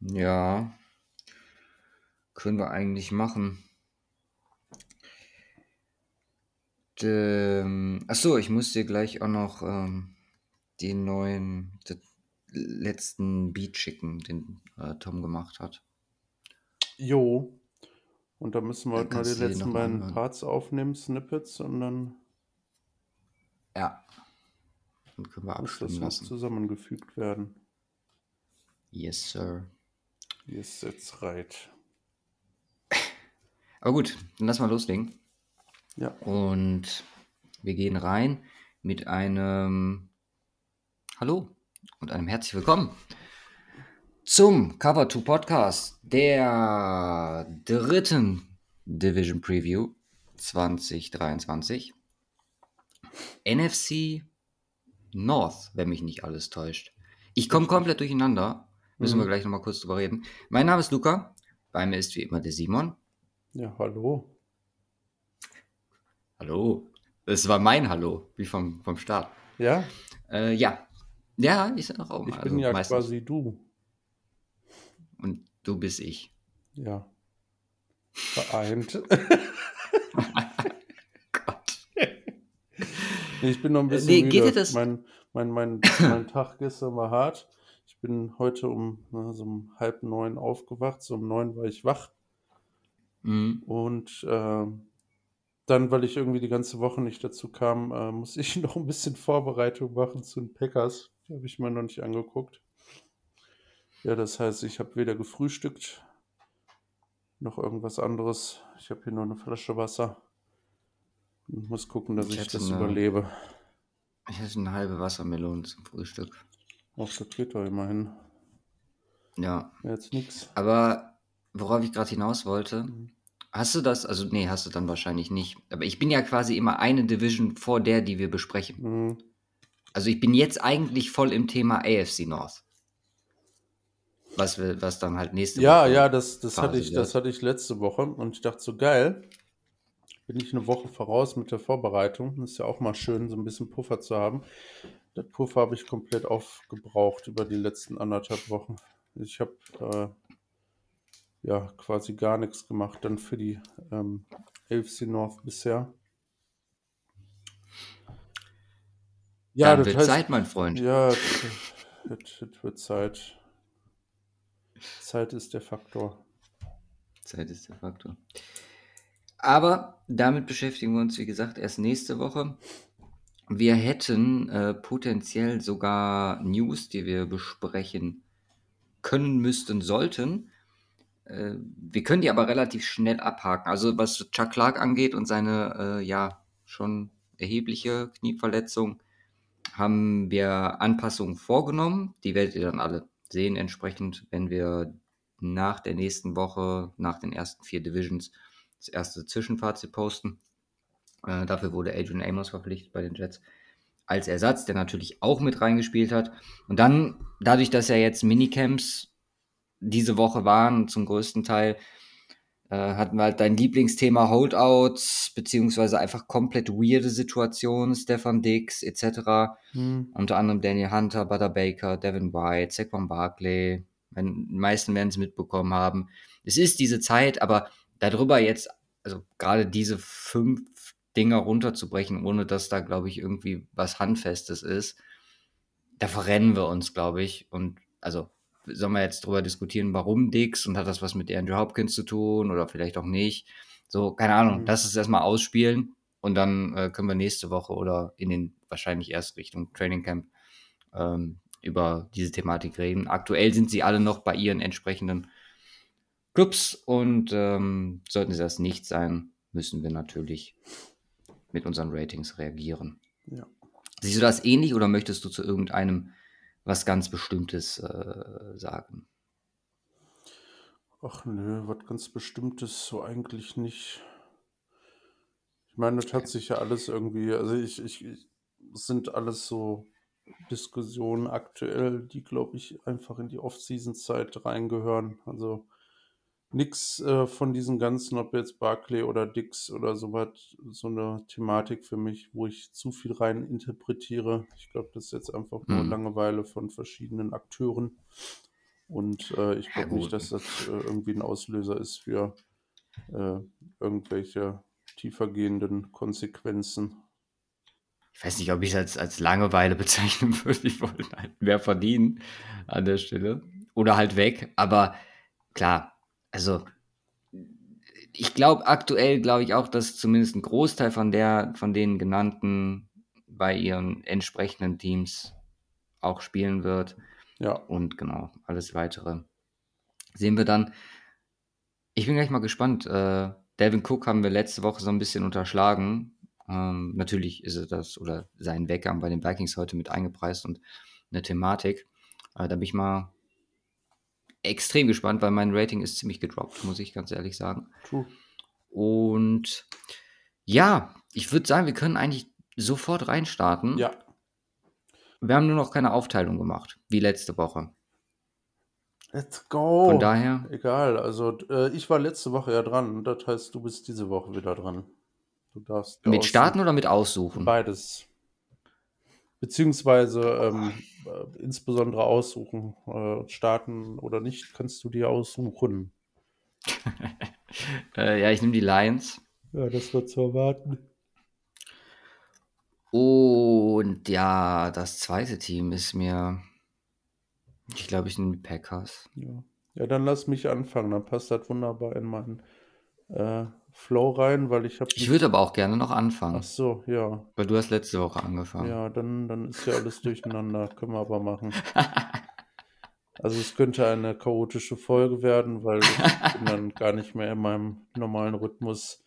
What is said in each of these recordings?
Ja, können wir eigentlich machen. Ähm, achso, ich muss dir gleich auch noch ähm, den neuen, den letzten Beat schicken, den äh, Tom gemacht hat. Jo. Und da müssen wir heute mal die letzten beiden anhören. Parts aufnehmen, Snippets, und dann Ja. Dann können wir muss das abstimmen noch lassen. zusammengefügt werden. Yes, Sir. Yes, that's right. Aber gut, dann lass mal loslegen. Ja. Und wir gehen rein mit einem Hallo und einem herzlich willkommen zum Cover 2 Podcast der dritten Division Preview 2023. NFC North, wenn mich nicht alles täuscht. Ich komme komplett durcheinander. Müssen wir Mhm. gleich nochmal kurz drüber reden. Mein Name ist Luca. Bei mir ist wie immer der Simon. Ja, hallo. Hallo. Das war mein Hallo, wie vom, vom Start. Ja, Äh, ja. Ja, ich sag auch ich mal. bin also ja meistens. quasi du. Und du bist ich. Ja. Vereint. Gott. Ich bin noch ein bisschen nee, geht müde. dir das- Mein, mein, mein, mein Tag gestern war hart. Ich bin heute um, na, so um halb neun aufgewacht. So um neun war ich wach. Mhm. Und ähm, dann, weil ich irgendwie die ganze Woche nicht dazu kam, äh, muss ich noch ein bisschen Vorbereitung machen zu den Packers. Die habe ich mir noch nicht angeguckt. Ja, das heißt, ich habe weder gefrühstückt noch irgendwas anderes. Ich habe hier nur eine Flasche Wasser und muss gucken, dass Ich ich, hätte das eine- überlebe. Ich hatte eine halbe Wassermelone zum Frühstück. Auf der Twitter immerhin. Ja. Jetzt nix. Aber worauf ich gerade hinaus wollte, Mhm. hast du das? Also, nee, hast du dann wahrscheinlich nicht. Aber ich bin ja quasi immer eine Division vor der, die wir besprechen. Mhm. Also, ich bin jetzt eigentlich voll im Thema AFC North. Was, wir, was dann halt nächste Ja, Woche. ja, das, das, hatte quasi ich, das wird. hatte ich letzte Woche und ich dachte so, geil, bin ich eine Woche voraus mit der Vorbereitung. Ist ja auch mal schön, so ein bisschen Puffer zu haben. Das Puffer habe ich komplett aufgebraucht über die letzten anderthalb Wochen. Ich habe äh, ja quasi gar nichts gemacht dann für die ähm, AFC North bisher. Ja, dann das wird heißt, Zeit, mein Freund. ja, das, das, das wird Zeit. Zeit ist der Faktor. Zeit ist der Faktor. Aber damit beschäftigen wir uns, wie gesagt, erst nächste Woche. Wir hätten äh, potenziell sogar News, die wir besprechen können, müssten, sollten. Äh, wir können die aber relativ schnell abhaken. Also was Chuck Clark angeht und seine äh, ja schon erhebliche Knieverletzung, haben wir Anpassungen vorgenommen. Die werdet ihr dann alle sehen, entsprechend, wenn wir nach der nächsten Woche, nach den ersten vier Divisions, das erste Zwischenfazit posten. Äh, dafür wurde Adrian Amos verpflichtet bei den Jets als Ersatz, der natürlich auch mit reingespielt hat. Und dann, dadurch, dass ja jetzt Minicamps diese Woche waren, zum größten Teil, äh, hatten wir halt dein Lieblingsthema Holdouts, beziehungsweise einfach komplett weirde Situationen, Stefan Dix etc. Hm. Unter anderem Daniel Hunter, Butter Baker, Devin White, Saquon Barkley. Wenn, die meisten werden es mitbekommen haben. Es ist diese Zeit, aber darüber jetzt, also gerade diese fünf Dinger runterzubrechen, ohne dass da, glaube ich, irgendwie was Handfestes ist, da verrennen wir uns, glaube ich. Und also sollen wir jetzt drüber diskutieren, warum Dix und hat das was mit Andrew Hopkins zu tun oder vielleicht auch nicht. So, keine Ahnung, Mhm. lass es erstmal ausspielen und dann äh, können wir nächste Woche oder in den wahrscheinlich erst Richtung Training Camp ähm, über diese Thematik reden. Aktuell sind sie alle noch bei ihren entsprechenden Clubs und ähm, sollten sie das nicht sein, müssen wir natürlich mit unseren Ratings reagieren. Ja. Siehst du das ähnlich oder möchtest du zu irgendeinem was ganz Bestimmtes äh, sagen? Ach nö, was ganz Bestimmtes so eigentlich nicht. Ich meine, das hat sich ja alles irgendwie, also ich, ich, ich es sind alles so Diskussionen aktuell, die, glaube ich, einfach in die Off-Season-Zeit reingehören. Also nix äh, von diesen ganzen, ob jetzt Barclay oder Dix oder sowas, so eine Thematik für mich, wo ich zu viel rein interpretiere. Ich glaube, das ist jetzt einfach nur Mhm. Langeweile von verschiedenen Akteuren. Und äh, ich Ja, glaube nicht, gut. dass das äh, irgendwie ein Auslöser ist für äh, irgendwelche tiefergehenden Konsequenzen. Ich weiß nicht, ob ich es als, als Langeweile bezeichnen würde. Ich wollte halt mehr verdienen an der Stelle. Oder halt weg. Aber klar, also ich glaube aktuell, glaube ich auch, dass zumindest ein Großteil von der, von den genannten bei ihren entsprechenden Teams auch spielen wird. Ja, Und genau, alles weitere sehen wir dann. Ich bin gleich mal gespannt. Äh, Delvin Cook haben wir letzte Woche so ein bisschen unterschlagen. Ähm, natürlich ist er das oder sein Weggang bei den Vikings heute mit eingepreist und eine Thematik. Äh, da bin ich mal extrem gespannt, weil mein Rating ist ziemlich gedroppt, muss ich ganz ehrlich sagen. true. Und ja, ich würde sagen, wir können eigentlich sofort reinstarten. Ja, Wir haben nur noch keine Aufteilung gemacht, wie letzte Woche. let's go. Von daher, Egal, also äh, ich war letzte Woche ja dran. Das heißt, du bist diese Woche wieder dran. Du darfst mit aussuchen. starten oder mit aussuchen? Beides. Beziehungsweise ähm, äh, insbesondere aussuchen. Äh, starten oder nicht, kannst du dir aussuchen. Äh, ja, ich nehme die Lions. Ja, das wird zu erwarten. Und ja, das zweite Team ist mir. Ich glaube, ich nehme die Packers. Ja. ja, dann lass mich anfangen. Dann passt das wunderbar in meinen äh, Flow rein, weil ich habe. Ich würde aber auch gerne noch Ach anfangen, so, ja. weil du hast letzte Woche angefangen. Ja, dann, dann ist ja alles durcheinander. Können wir aber machen. Also es könnte eine chaotische Folge werden, weil ich bin dann gar nicht mehr in meinem normalen Rhythmus.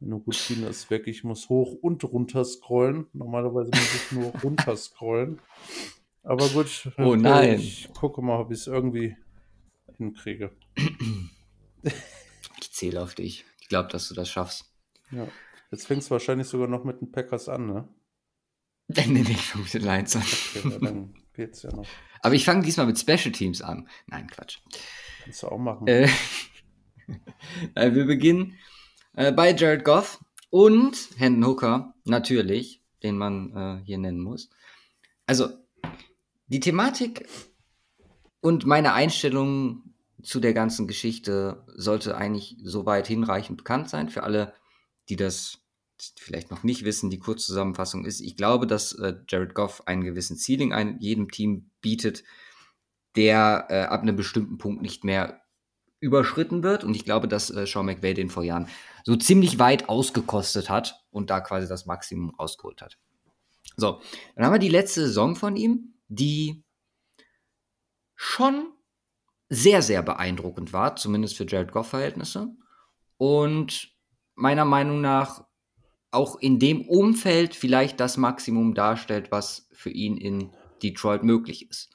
Meine Routine ist weg. Ich muss hoch und runter scrollen. Normalerweise muss ich nur runter scrollen. Aber gut, Oh okay, nein. ich gucke mal, ob ich es irgendwie hinkriege. Ich zähle auf dich. Ich glaube, dass du das schaffst. Ja. Jetzt fängst du wahrscheinlich sogar noch mit den Packers an, ne? nee, nee, ich fange mit den Lions an. Okay, dann geht's ja noch. Aber ich fange diesmal mit Special Teams an. Nein, Quatsch. Kannst du auch machen. Äh, wir beginnen äh, bei Jared Goff und Hendon Hooker, natürlich, den man äh, hier nennen muss. Also, die Thematik und meine Einstellung zu der ganzen Geschichte sollte eigentlich soweit hinreichend bekannt sein für alle, die das vielleicht noch nicht wissen. Die Kurzzusammenfassung ist, ich glaube, dass äh, Jared Goff einen gewissen Ceiling ein, jedem Team bietet, der äh, ab einem bestimmten Punkt nicht mehr überschritten wird. Und ich glaube, dass äh, Sean McVay den vor Jahren so ziemlich weit ausgekostet hat und da quasi das Maximum rausgeholt hat. So, dann haben wir die letzte Saison von ihm, die schon sehr, sehr beeindruckend war, zumindest für Jared Goff-Verhältnisse. Und meiner Meinung nach auch in dem Umfeld vielleicht das Maximum darstellt, was für ihn in Detroit möglich ist.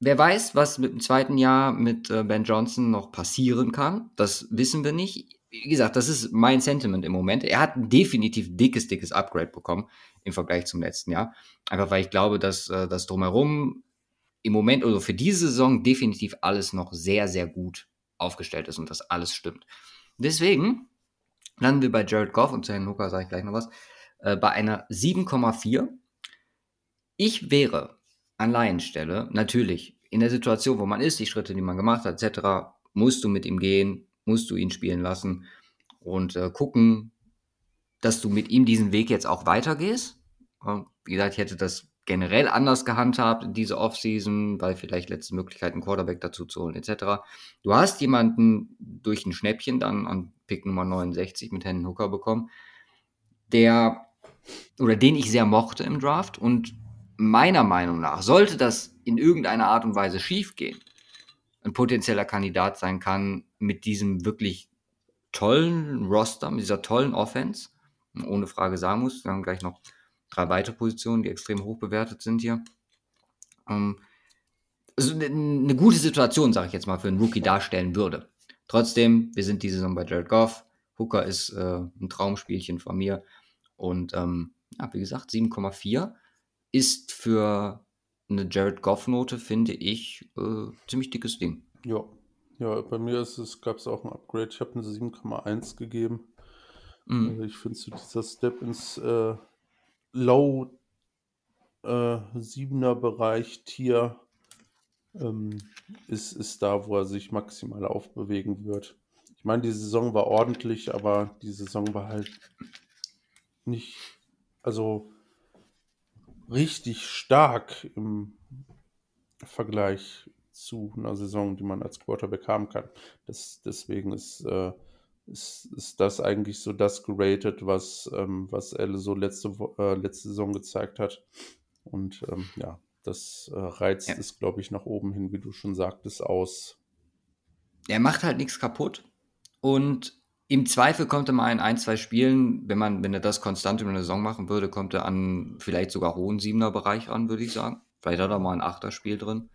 Wer weiß, was mit dem zweiten Jahr mit äh, Ben Johnson noch passieren kann, das wissen wir nicht. Wie gesagt, das ist mein Sentiment im Moment. Er hat definitiv dickes, dickes Upgrade bekommen im Vergleich zum letzten Jahr. Einfach weil ich glaube, dass äh, das drumherum im Moment, also für diese Saison, definitiv alles noch sehr, sehr gut aufgestellt ist und das alles stimmt. Deswegen landen wir bei Jared Goff und zu Herrn Hooker sage ich gleich noch was, äh, bei einer 7,4. Ich wäre an Laienstelle, natürlich, in der Situation, wo man ist, die Schritte, die man gemacht hat, etc., musst du mit ihm gehen, musst du ihn spielen lassen und äh, gucken, dass du mit ihm diesen Weg jetzt auch weitergehst. Äh, wie gesagt, ich hätte das generell anders gehandhabt in dieser Offseason, weil vielleicht letzte Möglichkeit, einen Quarterback dazu zu holen, etc. Du hast jemanden durch ein Schnäppchen dann an Pick Nummer 69 mit Hendon Hooker bekommen, der oder den ich sehr mochte im Draft und meiner Meinung nach sollte das in irgendeiner Art und Weise schiefgehen, ein potenzieller Kandidat sein kann mit diesem wirklich tollen Roster, mit dieser tollen Offense, ohne Frage sagen muss. Wir haben gleich noch drei weitere Positionen, die extrem hoch bewertet sind hier. Ähm, also eine, gute Situation, sage ich jetzt mal, für einen Rookie darstellen würde. Trotzdem, wir sind diese Saison bei Jared Goff. Hooker ist äh, ein Traumspielchen von mir. Und ähm, ja, wie gesagt, 7,4 ist für eine Jared Goff-Note, finde ich, äh, ziemlich dickes Ding. Ja. Ja, bei mir ist es, gab es auch ein Upgrade. Ich habe eine 7,1 gegeben. Mhm. Also ich finde so dieser Step ins äh, Low äh, 7er Bereich Tier ähm, ist, ist da, wo er sich maximal aufbewegen wird. Ich meine, die Saison war ordentlich, aber die Saison war halt nicht, also richtig stark im Vergleich zu einer Saison, die man als Quarterback haben kann. Das, deswegen ist, äh, ist, ist das eigentlich so das geratet, was, ähm, was Elle so letzte, äh, letzte Saison gezeigt hat. Und ähm, ja, das äh, reizt ja. es, glaube ich, nach oben hin, wie du schon sagtest, aus. Er macht halt nichts kaputt. Und im Zweifel kommt er mal in ein, zwei Spielen, wenn man, wenn er das konstant in einer Saison machen würde, kommt er an vielleicht sogar hohen Siebener Bereich ran, würde ich sagen. Vielleicht hat er mal ein Achter-Spiel drin.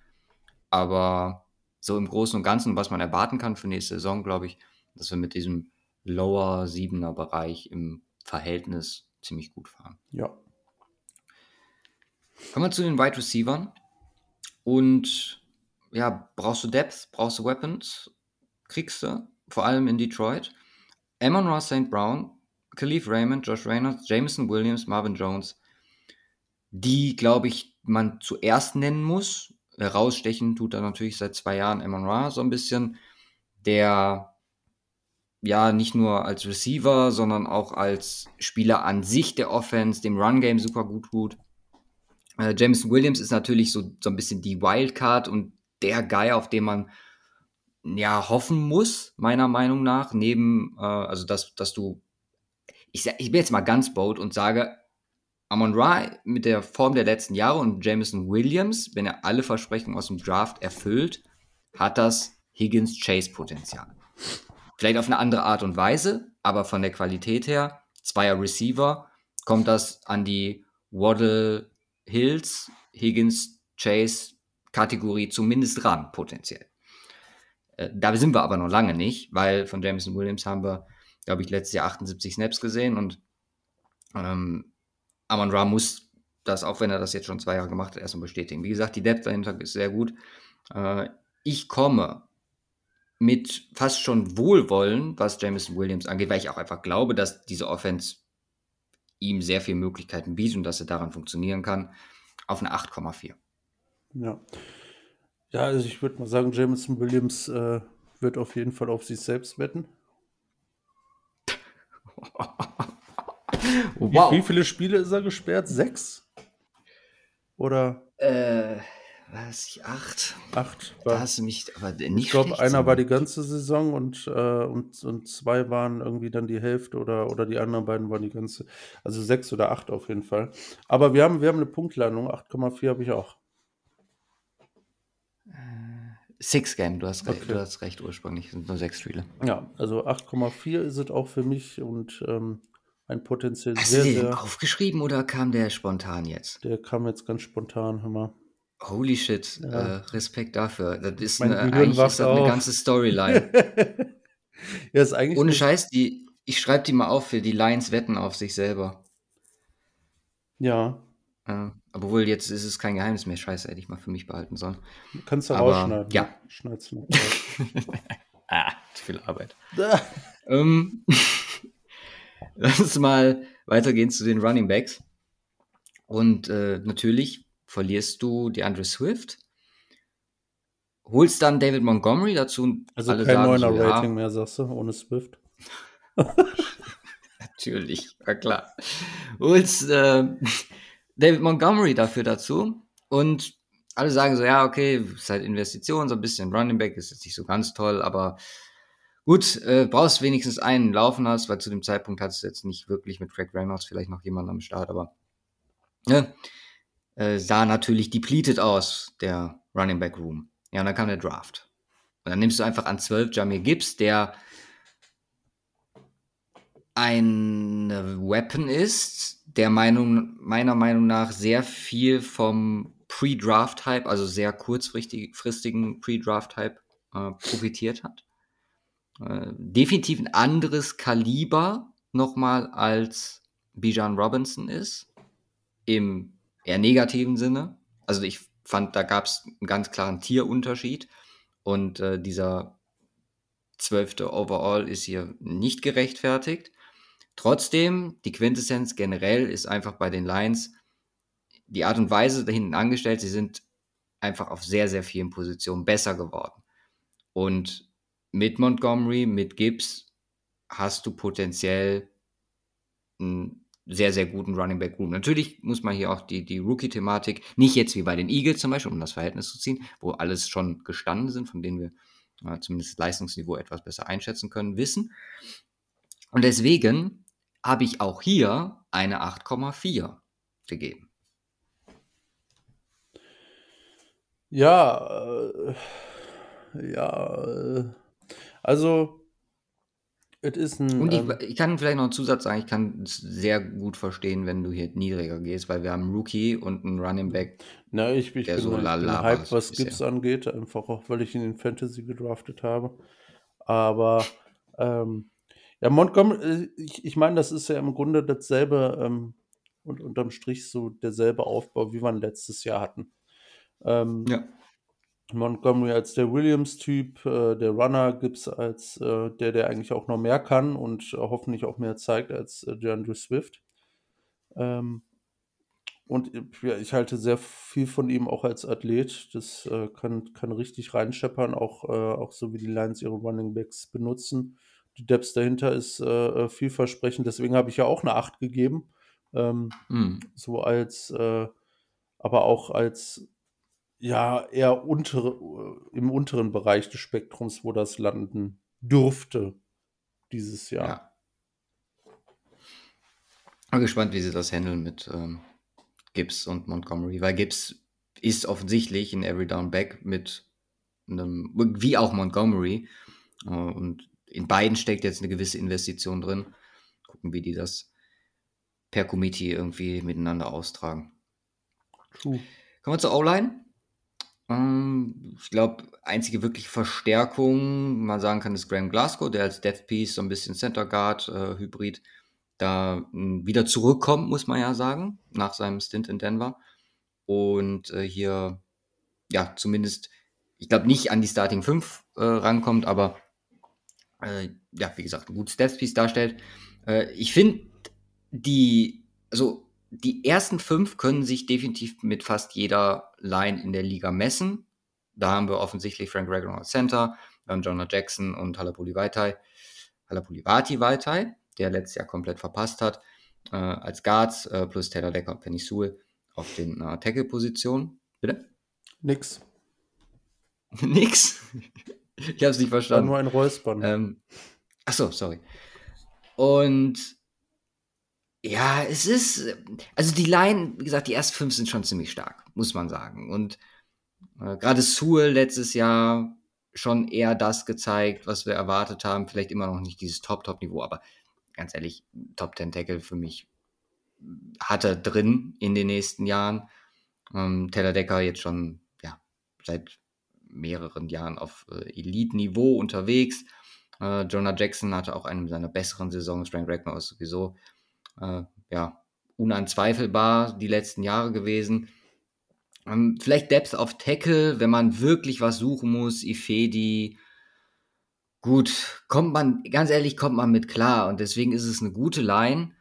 Aber so im Großen und Ganzen, was man erwarten kann für nächste Saison, glaube ich, dass wir mit diesem Lower Siebener Bereich im Verhältnis ziemlich gut fahren. Ja. Kommen wir zu den Wide Receivers. Und ja, brauchst du Depth, brauchst du Weapons, kriegst du, vor allem in Detroit. Amon Ross St. Brown, Khalif Raymond, Josh Reynolds, Jameson Williams, Marvin Jones, die, glaube ich, man zuerst nennen muss. Herausstechen tut er natürlich seit zwei Jahren Amon Ra so ein bisschen, der ja nicht nur als Receiver, sondern auch als Spieler an sich der Offense, dem Run-Game super gut tut. Äh, Jameson Williams ist natürlich so, so ein bisschen die Wildcard und der Guy, auf den man ja hoffen muss, meiner Meinung nach, neben, äh, also dass, dass du, ich, ich bin jetzt mal ganz bold und sage, Amon Ra mit der Form der letzten Jahre und Jameson Williams, wenn er alle Versprechungen aus dem Draft erfüllt, hat das Higgins-Chase-Potenzial. Vielleicht auf eine andere Art und Weise, aber von der Qualität her, zweier Receiver, kommt das an die Waddle Hills, Higgins, Chase Kategorie zumindest ran, potenziell. Äh, da sind wir aber noch lange nicht, weil von Jameson Williams haben wir, glaube ich, letztes Jahr 78 Snaps gesehen und ähm, Amon Ra muss das, auch wenn er das jetzt schon zwei Jahre gemacht hat, erstmal bestätigen. Wie gesagt, die Depth dahinter ist sehr gut. Äh, ich komme mit fast schon Wohlwollen, was Jameson Williams angeht, weil ich auch einfach glaube, dass diese Offense ihm sehr viele Möglichkeiten bietet und dass er daran funktionieren kann, auf eine 8,4. Ja. Ja, also ich würde mal sagen, Jameson Williams äh, wird auf jeden Fall auf sich selbst wetten. wow. wie, wie, viele Spiele ist er gesperrt? Sechs? Oder? Äh, ich, acht. Acht. War, da hast du mich aber nicht Ich glaube, einer war die ganze Saison und, äh, und, und zwei waren irgendwie dann die Hälfte oder, oder die anderen beiden waren die ganze. Also sechs oder acht auf jeden Fall. Aber wir haben, wir haben eine Punktlandung. 8,4 habe ich auch. Äh, Six Game, du hast, recht, okay. du hast recht ursprünglich, sind nur sechs Spiele. Ja, also 8,4 ist es auch für mich und ähm, ein potenziell Hast sehr, du den sehr. aufgeschrieben oder kam der spontan jetzt? Der kam jetzt ganz spontan, hör mal. Holy shit, ja. äh, Respekt dafür. Das ist eine, eigentlich ist das eine ganze Storyline. ja, ist eigentlich Ohne Scheiß, die, ich schreibe die mal auf für die Lions wetten auf sich selber. Ja. Äh, obwohl, jetzt ist es kein Geheimnis mehr. Scheiße, hätte ich mal für mich behalten sollen. Kannst du Aber, rausschneiden. Ja. Schneid's noch ah, zu viel Arbeit. ähm, lass uns mal weitergehen zu den Running Backs. Und äh, natürlich verlierst du die Andre Swift, holst dann David Montgomery dazu. Also alle kein neuner so, Rating ja, mehr, sagst du, ohne Swift. Natürlich, war klar. Holst äh, David Montgomery dafür dazu und alle sagen so, ja, okay, ist halt Investition, so ein bisschen Running Back, ist jetzt nicht so ganz toll, aber gut, äh, brauchst wenigstens einen laufen hast, weil zu dem Zeitpunkt hattest du jetzt nicht wirklich mit Craig Reynolds vielleicht noch jemanden am Start, aber ne, äh, sah natürlich depleted aus, der Running Back Room. Ja, und dann kam der Draft. Und dann nimmst du einfach an 12 Jamir Gibbs, der ein Weapon ist, der Meinung, meiner Meinung nach sehr viel vom Pre-Draft-Hype, also sehr kurzfristigen Pre-Draft-Hype äh, profitiert hat. Äh, definitiv ein anderes Kaliber nochmal als Bijan Robinson ist. Im eher negativen Sinne. Also ich fand, da gab es einen ganz klaren Tierunterschied und äh, dieser zwölfte Overall ist hier nicht gerechtfertigt. Trotzdem, die Quintessenz generell ist einfach bei den Lions die Art und Weise da hinten angestellt. Sie sind einfach auf sehr, sehr vielen Positionen besser geworden. Und mit Montgomery, mit Gibbs hast du potenziell einen sehr, sehr guten Running Back Room. Natürlich muss man hier auch die, die Rookie-Thematik, nicht jetzt wie bei den Eagles zum Beispiel, um das Verhältnis zu ziehen, wo alles schon gestanden sind, von denen wir äh, zumindest Leistungsniveau etwas besser einschätzen können, wissen. Und deswegen habe ich auch hier eine 8,4 gegeben. Ja, äh, ja, äh, also ein. Und ich, ähm, ich, kann vielleicht noch einen Zusatz sagen, ich kann es sehr gut verstehen, wenn du hier niedriger gehst, weil wir haben einen Rookie und einen Running Back. Na, ich, ich der bin, so ich bin hype, was Gibbs angeht, einfach auch, weil ich ihn in Fantasy gedraftet habe. Aber ähm, ja, Montgomery, äh, ich, ich meine, das ist ja im Grunde dasselbe ähm, und unterm Strich so derselbe Aufbau, wie wir ihn letztes Jahr hatten. Ähm, ja. Montgomery als der Williams-Typ, äh, der Runner Gibbs als äh, der, der eigentlich auch noch mehr kann und äh, hoffentlich auch mehr zeigt als äh, DeAndre Swift. Ähm, und ja, ich halte sehr viel von ihm auch als Athlet. Das äh, kann, kann richtig reinscheppern, auch, äh, auch so wie die Lions ihre Running Backs benutzen. Die Depths dahinter ist äh, vielversprechend, deswegen habe ich ja auch eine 8 gegeben. Ähm, mm. So als, aber auch als ja eher untere, im unteren Bereich des Spektrums, wo das landen dürfte dieses Jahr. Ja. Bin gespannt, wie sie das handeln mit ähm, Gibbs und Montgomery, weil Gibbs ist offensichtlich ein Every Down Back mit einem, wie auch Montgomery. Äh, und in beiden steckt jetzt eine gewisse Investition drin. Gucken, wie die das per Committee irgendwie miteinander austragen. True. Kommen wir zur O-Line. Ähm, ich glaube, einzige wirkliche Verstärkung, man sagen kann, ist Graham Glasgow, der als Death Piece so ein bisschen Center Guard äh, Hybrid da äh, wieder zurückkommt, muss man ja sagen, nach seinem Stint in Denver. Und äh, hier, ja, zumindest, ich glaube, nicht an die Starting 5 äh, rankommt, aber äh, ja, wie gesagt, ein gutes Death Piece darstellt. Äh, ich finde, die, also die ersten fünf können sich definitiv mit fast jeder Line in der Liga messen. Da haben wir offensichtlich Frank Regnor als Center, wir haben Jonah Jackson und Halapuli Vaitai, Halapulivati Vaitai, der letztes Jahr komplett verpasst hat, äh, als Guards, äh, plus Taylor Decker und Penny Sewell auf den äh, Tackle-Positionen. Bitte? Nix. Nix? ich habe es nicht verstanden. War nur ein Räuspern. Ähm, achso, sorry. Und ja, es ist, also die Line, wie gesagt, die ersten fünf sind schon ziemlich stark, muss man sagen. Und äh, gerade Sewell letztes Jahr schon eher das gezeigt, was wir erwartet haben. Vielleicht immer noch nicht dieses Top-Top-Niveau, aber ganz ehrlich, Top 10 Tackle für mich hat er drin in den nächsten Jahren. Ähm, Taylor Decker jetzt schon, ja, seit mehreren Jahren auf äh, Elite-Niveau unterwegs. Äh, Jonah Jackson hatte auch eine seiner besseren Saisons. Frank Ragnar ist sowieso äh, ja, unanzweifelbar die letzten Jahre gewesen. Ähm, vielleicht Depth auf Tackle, wenn man wirklich was suchen muss, Ifedi. Gut, kommt man, ganz ehrlich, kommt man mit klar und deswegen ist es eine gute Line.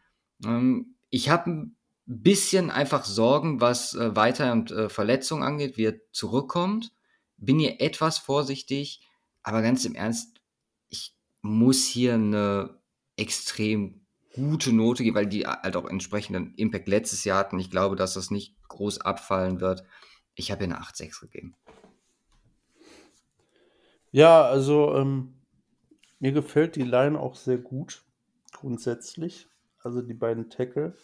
Ähm, ich habe ein bisschen einfach Sorgen, was äh, Weiter- und äh, Verletzungen angeht, wie er zurückkommt. Bin hier etwas vorsichtig, aber ganz im Ernst, ich muss hier eine extrem gute Note geben, weil die halt auch entsprechenden Impact letztes Jahr hatten. Ich glaube, dass das nicht groß abfallen wird. Ich habe ihr eine 8,6 gegeben. Ja, also ähm, mir gefällt die Line auch sehr gut, grundsätzlich. Also die beiden Tackle.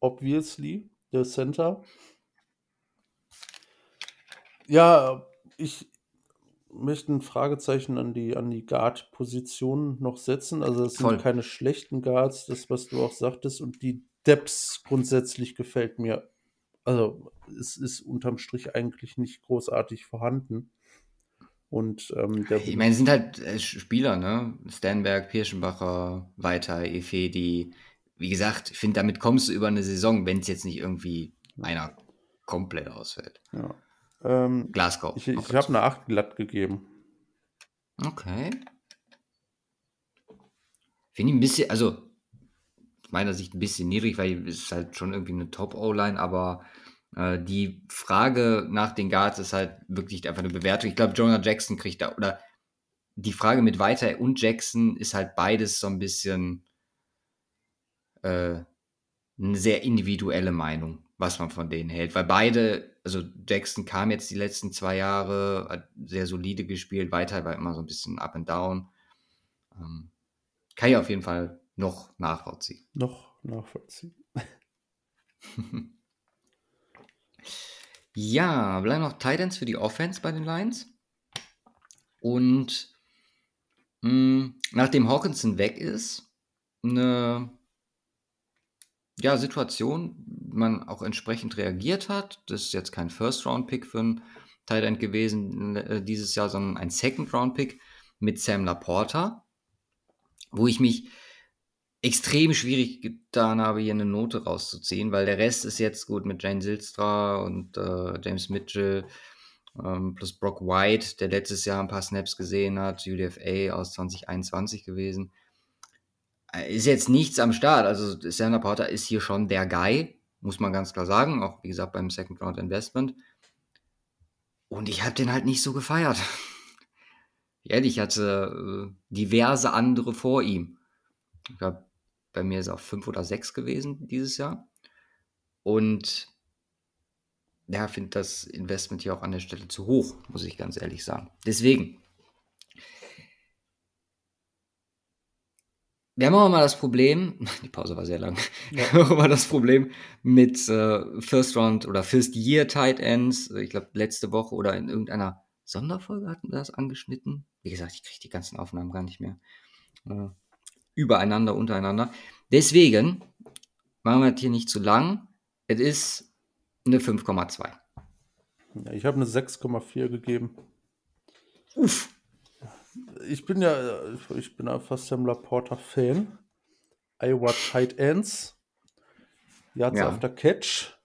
Obviously, der Center. Ja, ich, möchte ein Fragezeichen an die, an die Guard-Position noch setzen. Also das sind keine schlechten Guards, das, was du auch sagtest. Und die Depths grundsätzlich gefällt mir. Also es ist unterm Strich eigentlich nicht großartig vorhanden. Und ähm, ich meine, es sind halt äh, Spieler, ne? Stanberg, Pirschenbacher, Weiter, Efedi. Wie gesagt, ich finde, damit kommst du über eine Saison, wenn es jetzt nicht irgendwie einer komplett ausfällt. Ja. Ähm, Glasgow. Ich, ich habe eine 8 glatt gegeben. Okay. Finde ich ein bisschen, also aus meiner Sicht ein bisschen niedrig, weil es ist halt schon irgendwie eine Top-O-Line, aber Äh, die Frage nach den Guards ist halt wirklich einfach eine Bewertung. Ich glaube, Jonah Jackson kriegt da, oder die Frage mit Weiter und Jackson ist halt beides so ein bisschen äh, eine sehr individuelle Meinung, was man von denen hält. Weil beide, also Jackson kam jetzt die letzten zwei Jahre, hat sehr solide gespielt, Weiter war immer so ein bisschen up and down. Ähm, kann ich auf jeden Fall noch nachvollziehen. Noch nachvollziehen. ja, bleiben noch Titans für die Offense bei den Lions. Und mh, hm, nachdem Hawkinson weg ist, eine ja, Situation, man auch entsprechend reagiert hat. Das ist jetzt kein First-Round-Pick für einen Tight End gewesen äh, dieses Jahr, sondern ein Second-Round-Pick mit Sam Laporta, wo ich mich extrem schwierig getan habe, hier eine Note rauszuziehen, weil der Rest ist jetzt gut mit Jane Silstra und äh, James Mitchell ähm, plus Brock White, der letztes Jahr ein paar Snaps gesehen hat, UDFA aus 2021 gewesen. Äh, ist jetzt nichts am Start. Also Sam Porter ist hier schon der Guy, muss man ganz klar sagen. Auch wie gesagt beim Second Round Investment. Und ich habe den halt nicht so gefeiert. Ehrlich, ich hatte äh, diverse andere vor ihm. Ich glaube, bei mir ist auf fünf oder sechs gewesen dieses Jahr. Und ja, finde das Investment hier auch an der Stelle zu hoch, muss ich ganz ehrlich sagen. Deswegen, wir haben auch mal das Problem, die Pause war sehr lang, ja. wir haben auch mal das Problem mit äh, First Round oder First Year Tight Ends. Ich glaube, letzte Woche oder in irgendeiner Sonderfolge hatten wir das angeschnitten. Wie gesagt, ich kriege die ganzen Aufnahmen gar nicht mehr äh, übereinander, untereinander. Deswegen machen wir das hier nicht zu lang. Es ist eine 5,2. Ja, ich habe eine 6,4 gegeben. Uff ich bin ja, ich bin ja fast ein Laporta-Fan. Iowa Tight Ends. Yards ja. after Catch.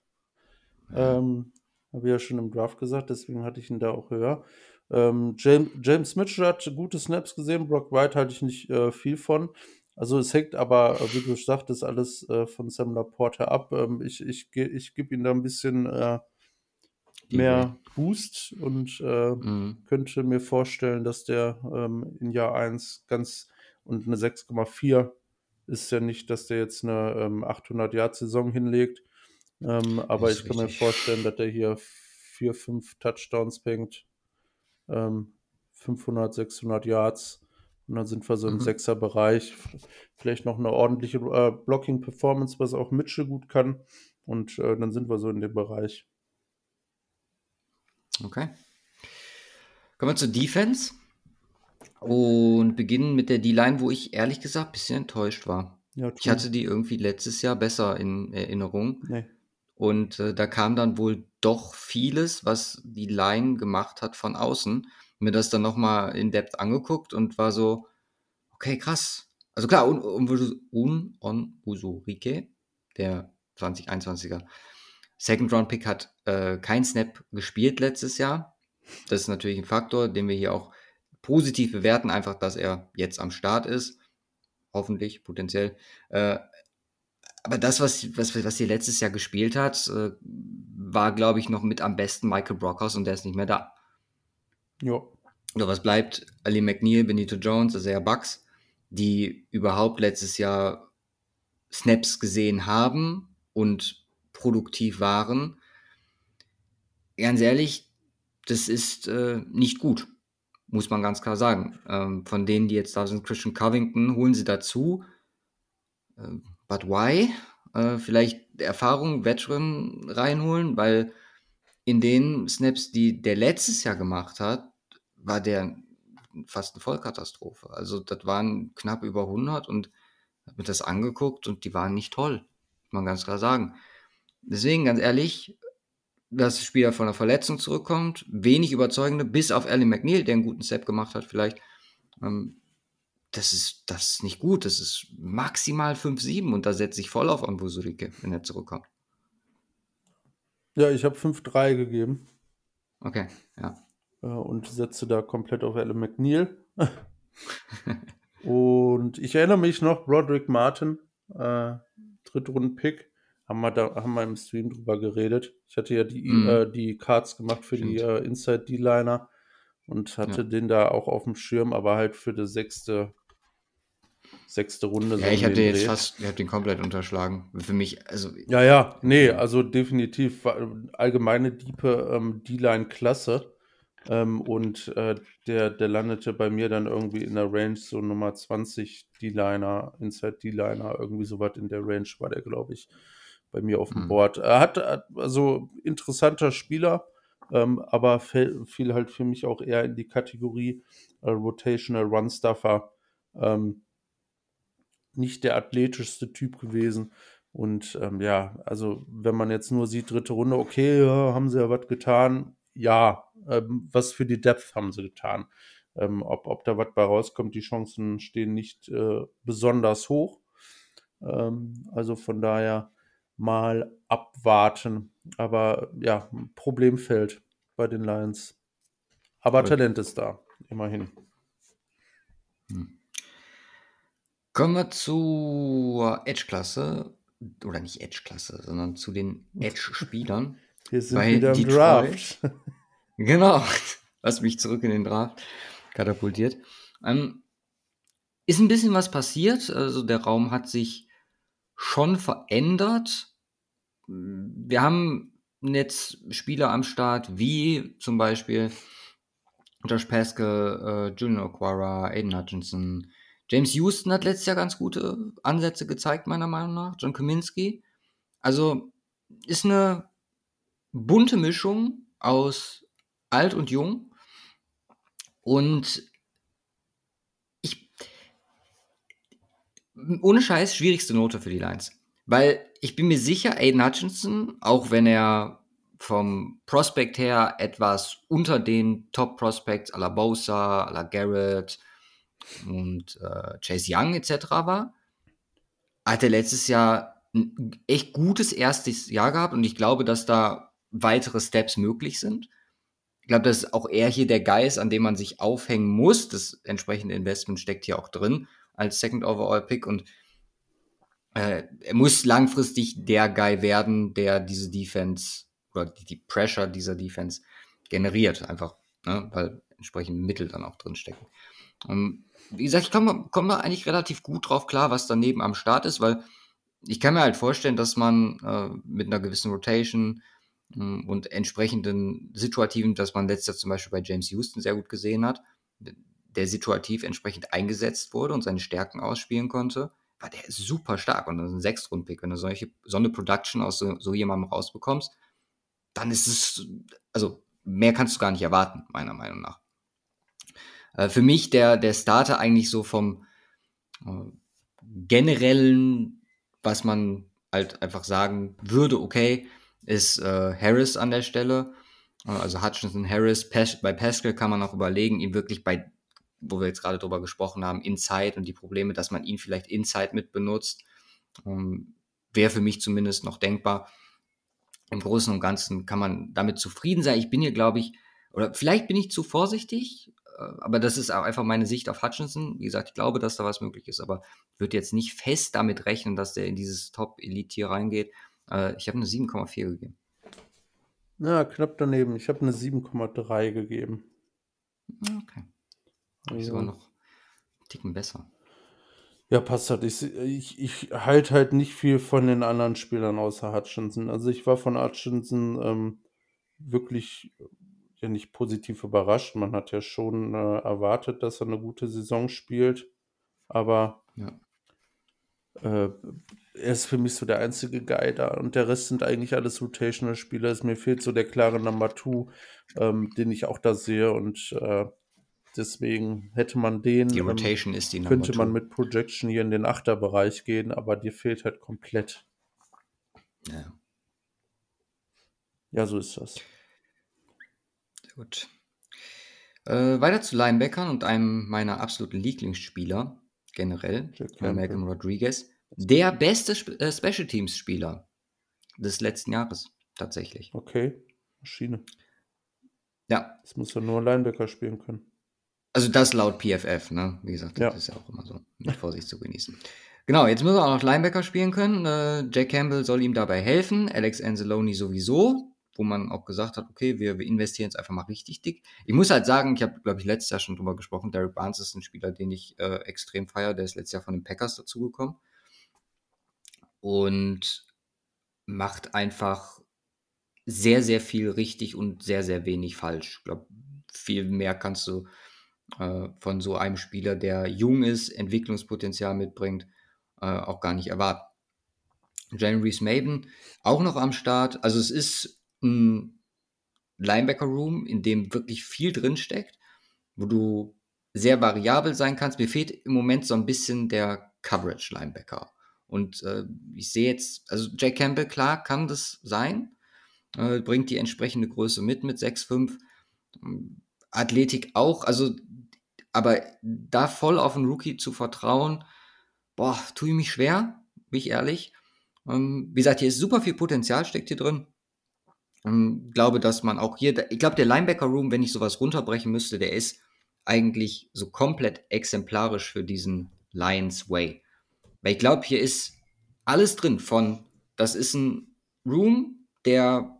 Ähm, Habe ich ja schon im Draft gesagt, deswegen hatte ich ihn da auch höher. Ähm, James, James Mitchell hat gute Snaps gesehen, Brock White halte ich nicht äh, viel von. Also es hängt aber, wie du sagtest, alles äh, von Sam Laporta ab. Ähm, ich ich, ich gebe ihm da ein bisschen äh, mehr Boost und äh, mhm. könnte mir vorstellen, dass der ähm, in Jahr 1 ganz und eine 6,4 ist ja nicht, dass der jetzt eine ähm, 800-Yard-Saison hinlegt. Ähm, aber ich kann richtig. mir vorstellen, dass der hier 4, 5 Touchdowns bringt, 500, 600 Yards. Und dann sind wir so im mhm. 6er-Bereich. Vielleicht noch eine ordentliche äh, Blocking-Performance, was auch Mitchell gut kann. Und äh, dann sind wir so in dem Bereich. Okay. Kommen wir zur Defense und beginnen mit der D-Line, wo ich ehrlich gesagt ein bisschen enttäuscht war. Ja, ich hatte die irgendwie letztes Jahr besser in Erinnerung. Nee. Und äh, da kam dann wohl doch vieles, was die Line gemacht hat von außen. Mir das dann nochmal in Depth angeguckt und war so, okay, krass. Also klar, Un, Un, Un Usurike, der 2021er Second Round Pick hat äh, kein Snap gespielt letztes Jahr. Das ist natürlich ein Faktor, den wir hier auch positiv bewerten, einfach, dass er jetzt am Start ist. Hoffentlich, potenziell. Äh, aber das, was, was, was sie letztes Jahr gespielt hat, äh, war, glaube ich, noch mit am besten Michael Brockhaus und der ist nicht mehr da. Ja. So, was bleibt? Ali McNeil, Benito Jones, also ja Bucks, die überhaupt letztes Jahr Snaps gesehen haben und produktiv waren. Ganz ehrlich, das ist äh, nicht gut, muss man ganz klar sagen. Ähm, von denen, die jetzt da sind, Christian Covington, holen sie dazu. Äh, but why? Äh, vielleicht Erfahrung, Veteran reinholen, weil in den Snaps, die der letztes Jahr gemacht hat, war der fast eine Vollkatastrophe. Also das waren knapp über 100 und habe mir das angeguckt und die waren nicht toll, muss man ganz klar sagen. Deswegen, ganz ehrlich, dass Spieler von einer Verletzung zurückkommt, wenig überzeugende, bis auf Ellie McNeil, der einen guten Step gemacht hat, vielleicht. Ähm, das ist, das ist nicht gut. Das ist maximal 5-7 und da setze ich voll auf Ambusurike, wenn er zurückkommt. Ja, ich habe 5-3 gegeben. Okay, ja. Äh, und setze da komplett auf Ellie McNeil. und ich erinnere mich noch, Roderick Martin, äh, Drittrunden-Pick haben wir, da, haben wir im Stream drüber geredet. Ich hatte ja die, Mhm. äh, die Cards gemacht für die Stimmt. äh, Inside D-Liner und hatte Ja. den da auch auf dem Schirm, aber halt für die sechste, sechste Runde. Ja, so ich habe den den jetzt fast, ich habe den komplett unterschlagen. Für mich, also Ja, ja, nee, also definitiv allgemeine diepe ähm, D-Line-Klasse. Ähm, und äh, der, der landete bei mir dann irgendwie in der Range so Nummer 20 D-Liner, Inside D-Liner, irgendwie sowas in der Range war der, glaube ich, bei mir auf dem Mhm. Board. Er hat hat- also interessanter Spieler, ähm, aber fäll- fiel halt für mich auch eher in die Kategorie äh, Rotational Run-Stuffer. Ähm, nicht der athletischste Typ gewesen. Und ähm, ja, also wenn man jetzt nur sieht, dritte Runde, okay, ja, haben sie ja was getan. Ja, ähm, was für die Depth haben sie getan. Ähm, ob, ob da was bei rauskommt, die Chancen stehen nicht äh, besonders hoch. Ähm, also von daher mal abwarten. Aber ja, Problemfeld bei den Lions. Aber Gut. Talent ist da, immerhin. Kommen wir zur Edge-Klasse. Oder nicht Edge-Klasse, sondern zu den Edge-Spielern. Wir sind Bei wieder im Detroit. Draft. Genau. Was mich zurück in den Draft katapultiert. Ähm, ist ein bisschen was passiert. Also der Raum hat sich schon verändert. Wir haben jetzt Spieler am Start, wie zum Beispiel Josh Pascal, äh, Julian Okwara, Aiden Hutchinson. James Houston hat letztes Jahr ganz gute Ansätze gezeigt, meiner Meinung nach. John Kaminski. Also ist eine bunte Mischung aus alt und jung. Und ohne Scheiß, schwierigste Note für die Lions. Weil ich bin mir sicher, Aiden Hutchinson, auch wenn er vom Prospect her etwas unter den Top Prospects à la Bosa, à la Garrett und äh, Chase Young etc. war, hat er letztes Jahr ein echt gutes erstes Jahr gehabt und ich glaube, dass da weitere Steps möglich sind. Ich glaube, dass auch er hier der Guy ist, an dem man sich aufhängen muss. Das entsprechende Investment steckt hier auch drin als Second Overall Pick und äh, er muss langfristig der Guy werden, der diese Defense oder die, die Pressure dieser Defense generiert, einfach, ne? weil entsprechend Mittel dann auch drin stecken. Ähm, wie gesagt, ich komme komm da eigentlich relativ gut drauf klar, was daneben am Start ist, weil ich kann mir halt vorstellen, dass man äh, mit einer gewissen Rotation mh, und entsprechenden Situativen, dass man letztes Jahr zum Beispiel bei James Houston sehr gut gesehen hat, der situativ entsprechend eingesetzt wurde und seine Stärken ausspielen konnte, war der super stark und das ist ein Sechstrundpick. Wenn du solche, so eine Production aus so, so jemandem rausbekommst, dann ist es, also mehr kannst du gar nicht erwarten, meiner Meinung nach. Äh, für mich der, der Starter eigentlich so vom äh, generellen, was man halt einfach sagen würde, okay, ist äh, Harris an der Stelle. Äh, also Hutchinson, Harris. Pas bei Pascal kann man auch überlegen, ihn wirklich bei, wo wir jetzt gerade drüber gesprochen haben, Inside und die Probleme, dass man ihn vielleicht Inside mit benutzt, ähm, wäre für mich zumindest noch denkbar. Im Großen und Ganzen kann man damit zufrieden sein. Ich bin hier, glaube ich, oder vielleicht bin ich zu vorsichtig, äh, aber das ist auch einfach meine Sicht auf Hutchinson. Wie gesagt, ich glaube, dass da was möglich ist, aber ich würde jetzt nicht fest damit rechnen, dass der in dieses Top-Elite-Tier reingeht. Äh, ich habe eine 7,4 gegeben. Ja, knapp daneben. Ich habe eine 7,3 gegeben. Okay. Also. sogar noch einen Ticken besser. Ja, passt halt. Ich, ich, ich halte halt nicht viel von den anderen Spielern außer Hutchinson. Also ich war von Hutchinson ähm, wirklich ja nicht positiv überrascht. Man hat ja schon äh, erwartet, dass er eine gute Saison spielt. Aber ja. äh, er ist für mich so der einzige Guy da. Und der Rest sind eigentlich alles Rotational-Spieler. Mir fehlt so der klare Number Two, ähm, den ich auch da sehe. Und äh, deswegen hätte man den. Die Rotation ähm, ist die Könnte man mit Projection hier in den Achterbereich gehen, aber dir fehlt halt komplett. Ja. Ja, so ist das. Sehr gut. Äh, weiter zu Linebackern und einem meiner absoluten Lieblingsspieler generell, Malcolm Rodriguez. Der beste Sp äh, Special Teams Spieler des letzten Jahres, tatsächlich. Okay, Maschine. Ja. Das muss ja nur Linebacker spielen können. Also das laut PFF, ne? Wie gesagt, das ja. ist ja auch immer so mit Vorsicht zu genießen. Genau, jetzt muss er auch noch Linebacker spielen können. Äh, Jack Campbell soll ihm dabei helfen, Alex Anzalone sowieso, wo man auch gesagt hat, okay, wir, wir investieren jetzt einfach mal richtig dick. Ich muss halt sagen, ich habe, glaube ich, letztes Jahr schon drüber gesprochen, Derek Barnes ist ein Spieler, den ich äh, extrem feiere, der ist letztes Jahr von den Packers dazugekommen und macht einfach sehr, sehr viel richtig und sehr, sehr wenig falsch. Ich glaube, viel mehr kannst du äh, von so einem Spieler, der jung ist, Entwicklungspotenzial mitbringt, äh, auch gar nicht erwarten. Jalen Reese Maben auch noch am Start. Also es ist ein Linebacker-Room, in dem wirklich viel drin steckt, wo du sehr variabel sein kannst. Mir fehlt im Moment so ein bisschen der Coverage-Linebacker. Und äh, ich sehe jetzt, also Jack Campbell, klar, kann das sein. Äh, bringt die entsprechende Größe mit, mit 6'5. Athletik auch, also, aber da voll auf einen Rookie zu vertrauen, boah, tue ich mich schwer, bin ich ehrlich. Ähm, wie gesagt, hier ist super viel Potenzial, steckt hier drin. Ähm, glaube, dass man auch hier, ich glaube, der Linebacker-Room, wenn ich sowas runterbrechen müsste, der ist eigentlich so komplett exemplarisch für diesen Lions Way. Weil ich glaube, hier ist alles drin von, das ist ein Room, der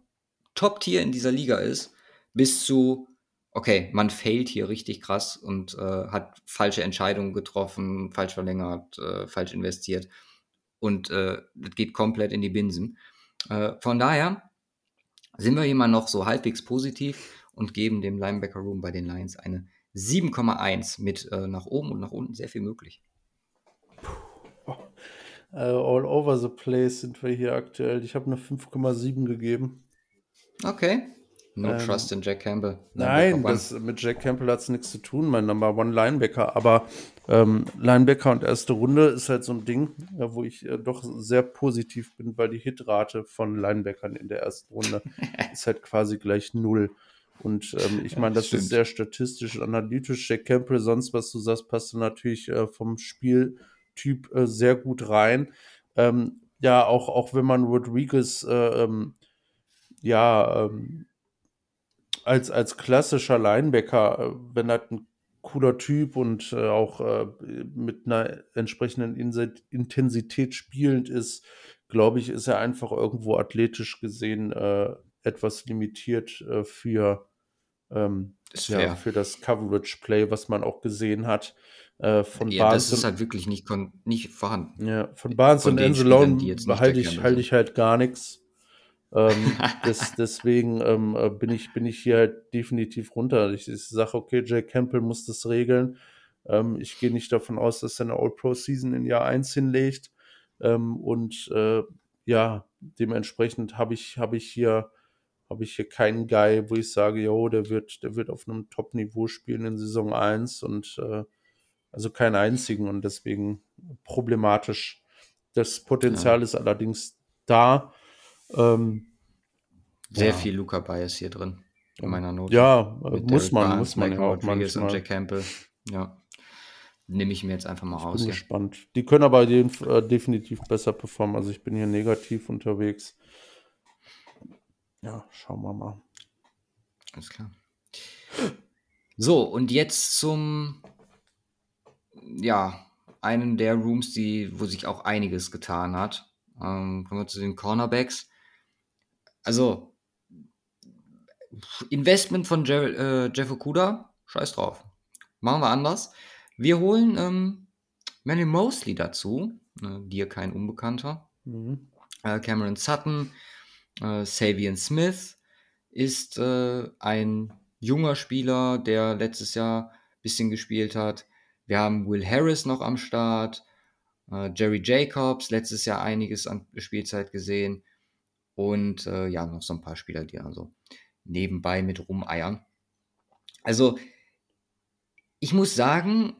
Top-Tier in dieser Liga ist, bis zu, okay, man failt hier richtig krass und äh, hat falsche Entscheidungen getroffen, falsch verlängert, äh, falsch investiert und äh, das geht komplett in die Binsen. Äh, von daher sind wir hier mal noch so halbwegs positiv und geben dem Linebacker Room bei den Lions eine 7,1 mit äh, nach oben und nach unten sehr viel möglich. Uh, all over the place sind wir hier aktuell. Ich habe eine 5,7 gegeben. Okay. No ähm, trust in Jack Campbell. Nein, das, mit Jack Campbell hat es nichts zu tun, mein Number One Linebacker. Aber ähm, Linebacker und erste Runde ist halt so ein Ding, ja, wo ich äh, doch sehr positiv bin, weil die Hitrate von Linebackern in der ersten Runde ist halt quasi gleich null. Und ähm, ich meine, das stimmt. ist sehr statistisch, analytisch. Jack Campbell, sonst was du sagst, passt du natürlich äh, vom Spiel Typ äh, sehr gut rein. Ähm, ja, auch, auch wenn man Rodriguez äh, ähm, ja ähm, als, als klassischer Linebacker, äh, wenn er ein cooler Typ und äh, auch äh, mit einer entsprechenden Intensität spielend ist, glaube ich, ist er einfach irgendwo athletisch gesehen äh, etwas limitiert äh, für, ähm, ja, für das Coverage Play, was man auch gesehen hat. Äh, von ja, Barnes das ist halt wirklich nicht, nicht vorhanden. Ja, von Barnes von und Enzelone halte ich, halt ich halt gar nichts. Ähm, das, deswegen ähm, äh, bin, ich, bin ich hier halt definitiv runter. Ich, ich sage, okay, Jay Campbell muss das regeln. Ähm, ich gehe nicht davon aus, dass er eine All-Pro-Season in Jahr 1 hinlegt. Ähm, und äh, ja, dementsprechend habe ich, hab ich hier habe ich hier keinen Guy, wo ich sage, jo, der wird, der wird auf einem Top-Niveau spielen in Saison 1 und äh, also keinen einzigen und deswegen problematisch. Das Potenzial ja. ist allerdings da. Ähm, Sehr ja. viel Luca Bias hier drin in meiner Note. Ja, muss man, Barnes, muss man ja auch manchmal. und Jack Campbell. Ja. Nehme ich mir jetzt einfach mal ich raus. Bin gespannt. Die können aber den, äh, definitiv besser performen. Also ich bin hier negativ unterwegs. Ja, schauen wir mal. Alles klar. So, und jetzt zum ja, einen der Rooms, die, wo sich auch einiges getan hat. Ähm, kommen wir zu den Cornerbacks. Also, Investment von Jeff, äh, Jeff Okuda, scheiß drauf. Machen wir anders. Wir holen ähm, Manny Mosley dazu, äh, dir kein Unbekannter. Mhm. Äh, Cameron Sutton, äh, Savian Smith ist äh, ein junger Spieler, der letztes Jahr ein bisschen gespielt hat. Wir haben Will Harris noch am Start, äh, Jerry Jacobs, letztes Jahr einiges an Spielzeit gesehen und äh, ja, noch so ein paar Spieler, die also nebenbei mit rumeiern. Also, ich muss sagen,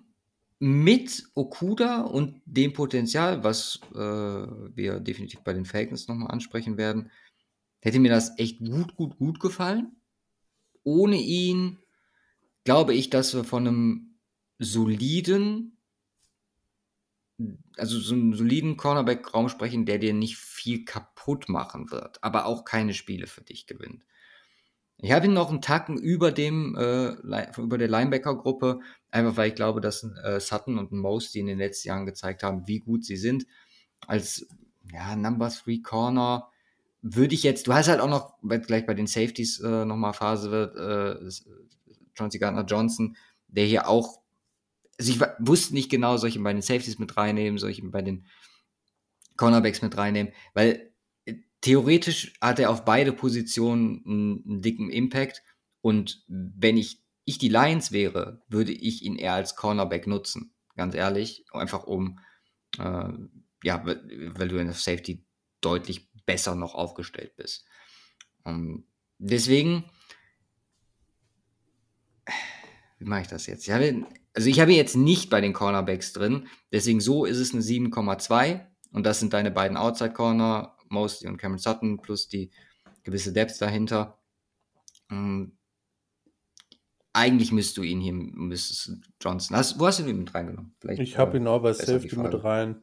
mit Okuda und dem Potenzial, was äh, wir definitiv bei den Falcons nochmal ansprechen werden, hätte mir das echt gut, gut, gut gefallen. Ohne ihn glaube ich, dass wir von einem soliden, also so einen soliden Cornerback-Raum sprechen, der dir nicht viel kaputt machen wird, aber auch keine Spiele für dich gewinnt. Ich habe ihn noch einen Tacken über dem äh, über der Linebacker-Gruppe, einfach weil ich glaube, dass äh, Sutton und Most, die in den letzten Jahren gezeigt haben, wie gut sie sind, als ja, Number Three Corner würde ich jetzt, du hast halt auch noch, weil gleich bei den Safeties äh, nochmal Phase wird, äh, John C. Gardner Johnson, der hier auch, also ich wusste nicht genau, soll ich ihn bei den Safeties mit reinnehmen, soll ich ihn bei den Cornerbacks mit reinnehmen, weil äh, theoretisch hat er auf beide Positionen einen, einen dicken Impact und wenn ich, ich die Lions wäre, würde ich ihn eher als Cornerback nutzen, ganz ehrlich, einfach um, äh, ja, weil du in der Safety deutlich besser noch aufgestellt bist. Um, ähm, deswegen, wie mache ich das jetzt? Ich habe, also ich habe jetzt nicht bei den Cornerbacks drin, deswegen so ist es eine 7,2 und das sind deine beiden Outside Corner, Mostly und Cameron Sutton plus die gewisse Depth dahinter. Ähm, eigentlich müsstest du ihn hier, müsstest Johnson. Hast, wo hast du ihn mit reingenommen? Vielleicht, ich habe ihn auch bei Safety mit rein.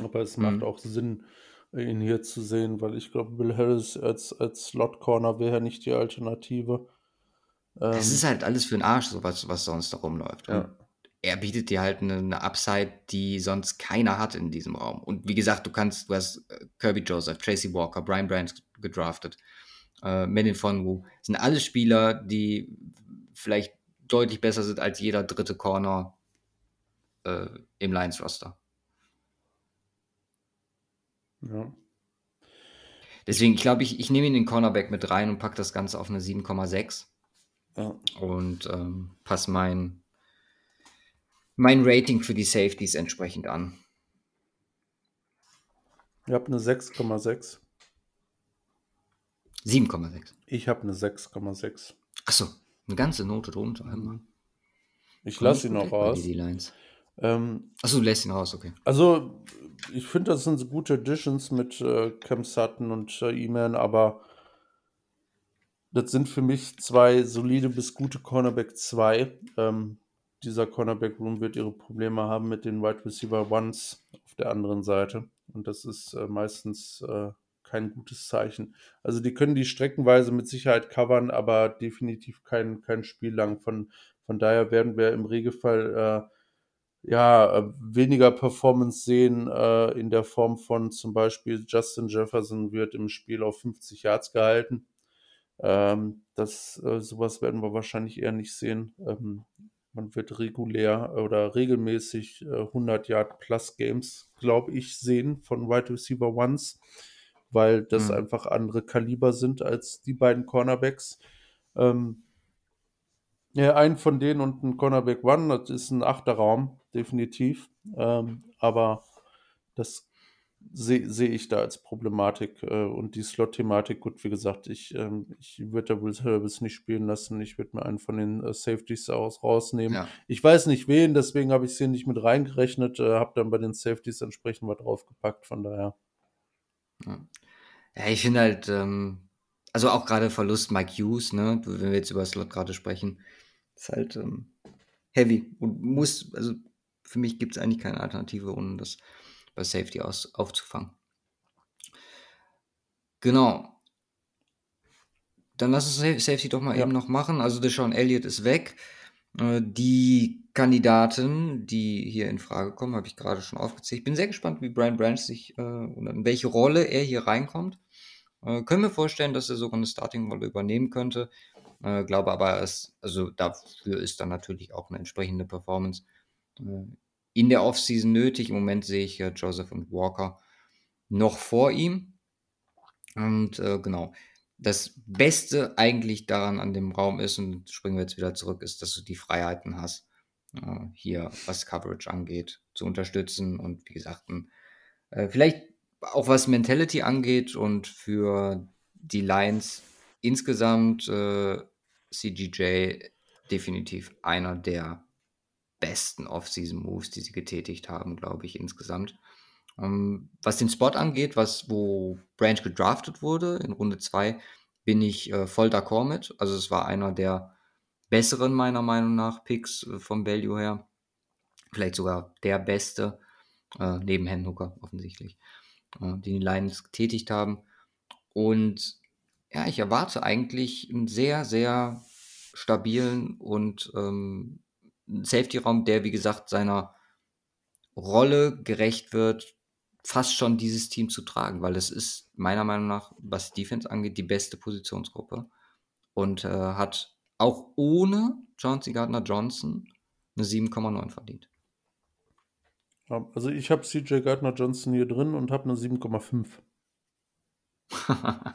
Aber es mhm. macht auch Sinn, ihn hier zu sehen, weil ich glaube, Bill Harris als, als Slot Corner wäre nicht die Alternative. Ähm, es ist halt alles für den Arsch, so was, was sonst da rumläuft. Ja. er bietet dir halt eine, eine, Upside, die sonst keiner hat in diesem Raum. Und wie gesagt, du kannst, du hast äh, Kirby Joseph, Tracy Walker, Brian Brandt gedraftet, äh, Menin Fonwu. Das sind alles Spieler, die vielleicht deutlich besser sind als jeder dritte Corner äh, im Lions-Roster. Ja. Deswegen, ich glaube, ich, ich nehme ihn in den Cornerback mit rein und packe das Ganze auf eine 7,6. Ja. Und ähm, passe mein, mein Rating für die Safeties entsprechend an. Ich habe eine 6,6. 7,6. Ich habe eine 6,6. Achso, eine ganze Note drunter. Ich lasse ihn noch raus. Die Lines. Ähm, Achso, du lässt ihn raus, okay. Also, ich finde, das sind so gute Additions mit äh, Cam Sutton und äh, E-Man, aber das sind für mich zwei solide bis gute Cornerback 2. Ähm, dieser Cornerback Room wird ihre Probleme haben mit den Wide Receiver Ones auf der anderen Seite. Und das ist äh, meistens äh, kein gutes Zeichen. Also die können die streckenweise mit Sicherheit covern, aber definitiv kein, kein Spiel lang. Von, von daher werden wir im Regelfall äh, ja, äh, weniger Performance sehen äh, in der Form von zum Beispiel Justin Jefferson wird im Spiel auf 50 Yards gehalten. Ähm, das, äh, sowas werden wir wahrscheinlich eher nicht sehen. Ähm, man wird regulär oder regelmäßig äh, 100 Yard Plus Games, glaube ich, sehen von Wide Receiver Ones, weil das mhm. einfach andere Kaliber sind als die beiden Cornerbacks. Ähm, ja, einen von denen und ein Cornerback One, das ist ein achter Raum, definitiv. Ähm, aber das sehe seh ich da als Problematik. Äh, und die Slot-Thematik, gut, wie gesagt, ich, ähm, ich würde da Will Service nicht spielen lassen. Ich würde mir einen von den äh, Safeties aus, rausnehmen. Ja. Ich weiß nicht wen, deswegen habe ich es hier nicht mit reingerechnet, äh, habe dann bei den Safeties entsprechend was draufgepackt, von daher. Ja, ja ich finde halt, ähm, also auch gerade Verlust Mike Hughes, ne, wenn wir jetzt über Slot gerade sprechen, ist halt ähm, heavy und muss, also für mich gibt es eigentlich keine Alternative, um das bei Safety aus, aufzufangen. Genau. Dann lass uns Safety doch mal ja. eben noch machen. Also der Sean Elliott ist weg. Äh, die Kandidaten, die hier in Frage kommen, habe ich gerade schon aufgezählt. Ich bin sehr gespannt, wie Brian Branch sich äh, und in welche Rolle er hier reinkommt. Äh, können wir vorstellen, dass er sogar eine Starting-Rolle übernehmen könnte. Äh, glaube aber, es, also dafür ist dann natürlich auch eine entsprechende Performance äh, in der Offseason nötig. Im Moment sehe ich ja Joseph und Walker noch vor ihm. Und äh, genau, das Beste eigentlich daran an dem Raum ist, und springen wir jetzt wieder zurück, ist, dass du die Freiheiten hast, äh, hier was Coverage angeht, zu unterstützen und wie gesagt, äh, vielleicht auch was Mentality angeht und für die Lions insgesamt äh, CGJ definitiv einer der besten Off-Season-Moves, die sie getätigt haben, glaube ich, insgesamt. Um, ähm, was den Spot angeht, was, wo Branch gedraftet wurde, in Runde 2, bin ich äh, voll d'accord mit. Also es war einer der besseren, meiner Meinung nach, Picks äh, vom Value her. Vielleicht sogar der beste, äh, neben Hen Hooker offensichtlich, äh, den die Lions getätigt haben. Und ja, ich erwarte eigentlich einen sehr, sehr stabilen und ähm, Safety-Raum, der, wie gesagt, seiner Rolle gerecht wird, fast schon dieses Team zu tragen, weil es ist meiner Meinung nach, was Defense angeht, die beste Positionsgruppe und äh, hat auch ohne John C. Gardner Johnson eine 7,9 verdient. Also ich habe CJ Gardner Johnson hier drin und habe eine 7,5.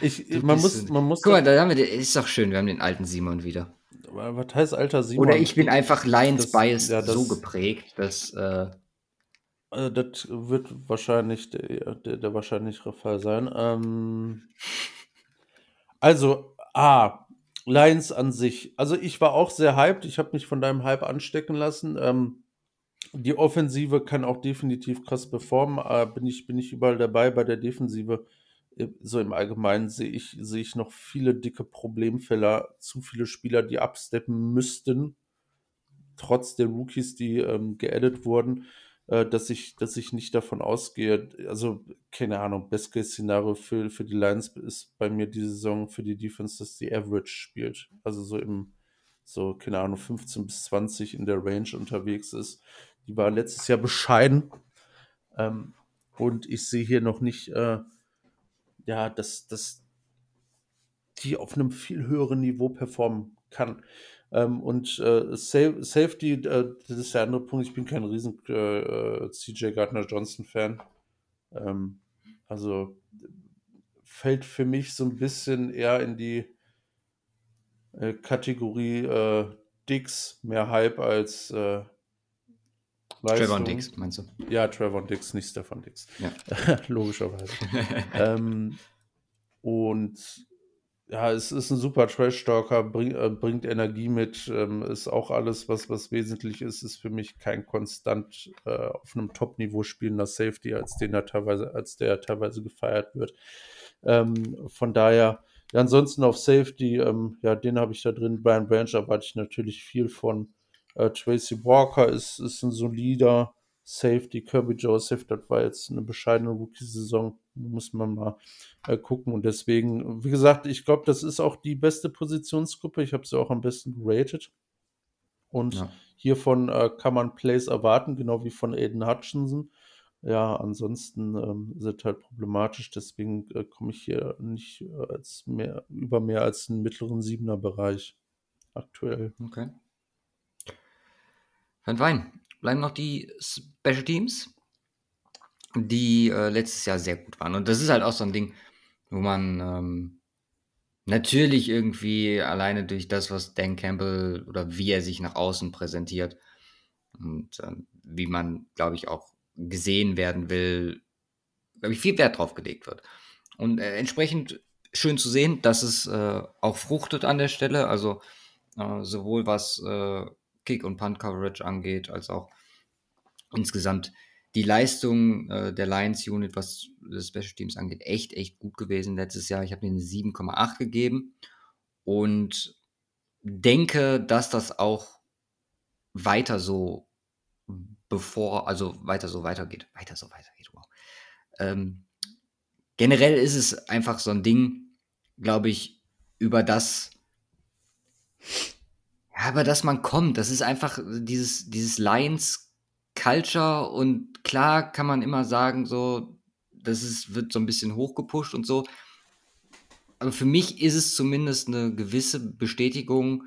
ich, man, muss, man muss. Guck mal, da haben wir, ist doch schön, wir haben den alten Simon wieder. Was heißt alter Simon? Oder ich bin einfach Lions Bias ja, so geprägt, dass. Äh, äh, das wird wahrscheinlich der, der, der wahrscheinlichere Fall sein. Ähm, also, A, Lions an sich. Also ich war auch sehr hyped. Ich habe mich von deinem Hype anstecken lassen. Ähm, die Offensive kann auch definitiv krass performen. Äh, bin, ich, bin ich überall dabei. Bei der Defensive, so im Allgemeinen, sehe ich, sehe ich noch viele dicke Problemfälle. Zu viele Spieler, die absteppen müssten. Trotz der Rookies, die ähm, geaddet wurden äh, dass ich, dass ich nicht davon ausgehe, also keine Ahnung, Best-Case-Szenario für, für die Lions ist bei mir diese Saison für die Defense, dass die Average spielt. Also so im, so, keine Ahnung, 15 bis 20 in der Range unterwegs ist. Die war letztes Jahr bescheiden. Ähm, und ich sehe hier noch nicht, äh, ja, dass, dass die auf einem viel höheren Niveau performen kann. Ähm, und äh, Safety, äh, das ist der andere Punkt. Ich bin kein riesen äh, äh CJ Gardner Johnson-Fan. Ähm, also fällt für mich so ein bisschen eher in die äh, Kategorie äh, Dix, mehr Hype als Leistung. Trevor Dix, meinst du? Ja, Trevor Dix, nicht Stefan Dix. Ja. Logischerweise. ähm, und ja, es ist ein super Trash-Talker, bring, äh, bringt Energie mit, ähm, ist auch alles, was, was wesentlich ist, ist für mich kein konstant äh, auf einem Top-Niveau spielender Safety, als den er teilweise, als der teilweise gefeiert wird. Ähm, von daher, ja, ansonsten auf Safety, ähm, ja, den habe ich da drin. Brian Branch erwarte ich natürlich viel von. Äh, Tracy Walker ist, ist ein solider Safety. Kirby Joseph, das war jetzt eine bescheidene Rookie-Saison muss man mal äh, gucken. Und deswegen, wie gesagt, ich glaube, das ist auch die beste Positionsgruppe. Ich habe sie auch am besten geratet. Und ja. hiervon äh, kann man Plays erwarten, genau wie von Aiden Hutchinson. Ja, ansonsten ähm, sind halt problematisch, deswegen äh, komme ich hier nicht äh, als mehr, über mehr als einen mittleren Siebener Bereich aktuell. Okay. Van Wein, bleiben noch die Special Teams die äh, letztes Jahr sehr gut waren. Und das ist halt auch so ein Ding, wo man ähm, natürlich irgendwie alleine durch das, was Dan Campbell oder wie er sich nach außen präsentiert und äh, wie man, glaube ich, auch gesehen werden will, glaube ich, viel Wert drauf gelegt wird. Und äh, entsprechend schön zu sehen, dass es äh, auch fruchtet an der Stelle, also äh, sowohl was äh, Kick- und Punt-Coverage angeht, als auch insgesamt die Leistung äh, der Lions Unit, was das Special Teams angeht, echt, echt gut gewesen letztes Jahr. Ich habe ihnen 7,8 gegeben und denke, dass das auch weiter so bevor, also weiter so weitergeht. Weiter so weitergeht, wow. Ähm, generell ist es einfach so ein Ding, glaube ich, über das, ja, über das man kommt. Das ist einfach dieses, dieses Lions Culture und klar kann man immer sagen, so, das ist, wird so ein bisschen hochgepusht und so. Aber für mich ist es zumindest eine gewisse Bestätigung,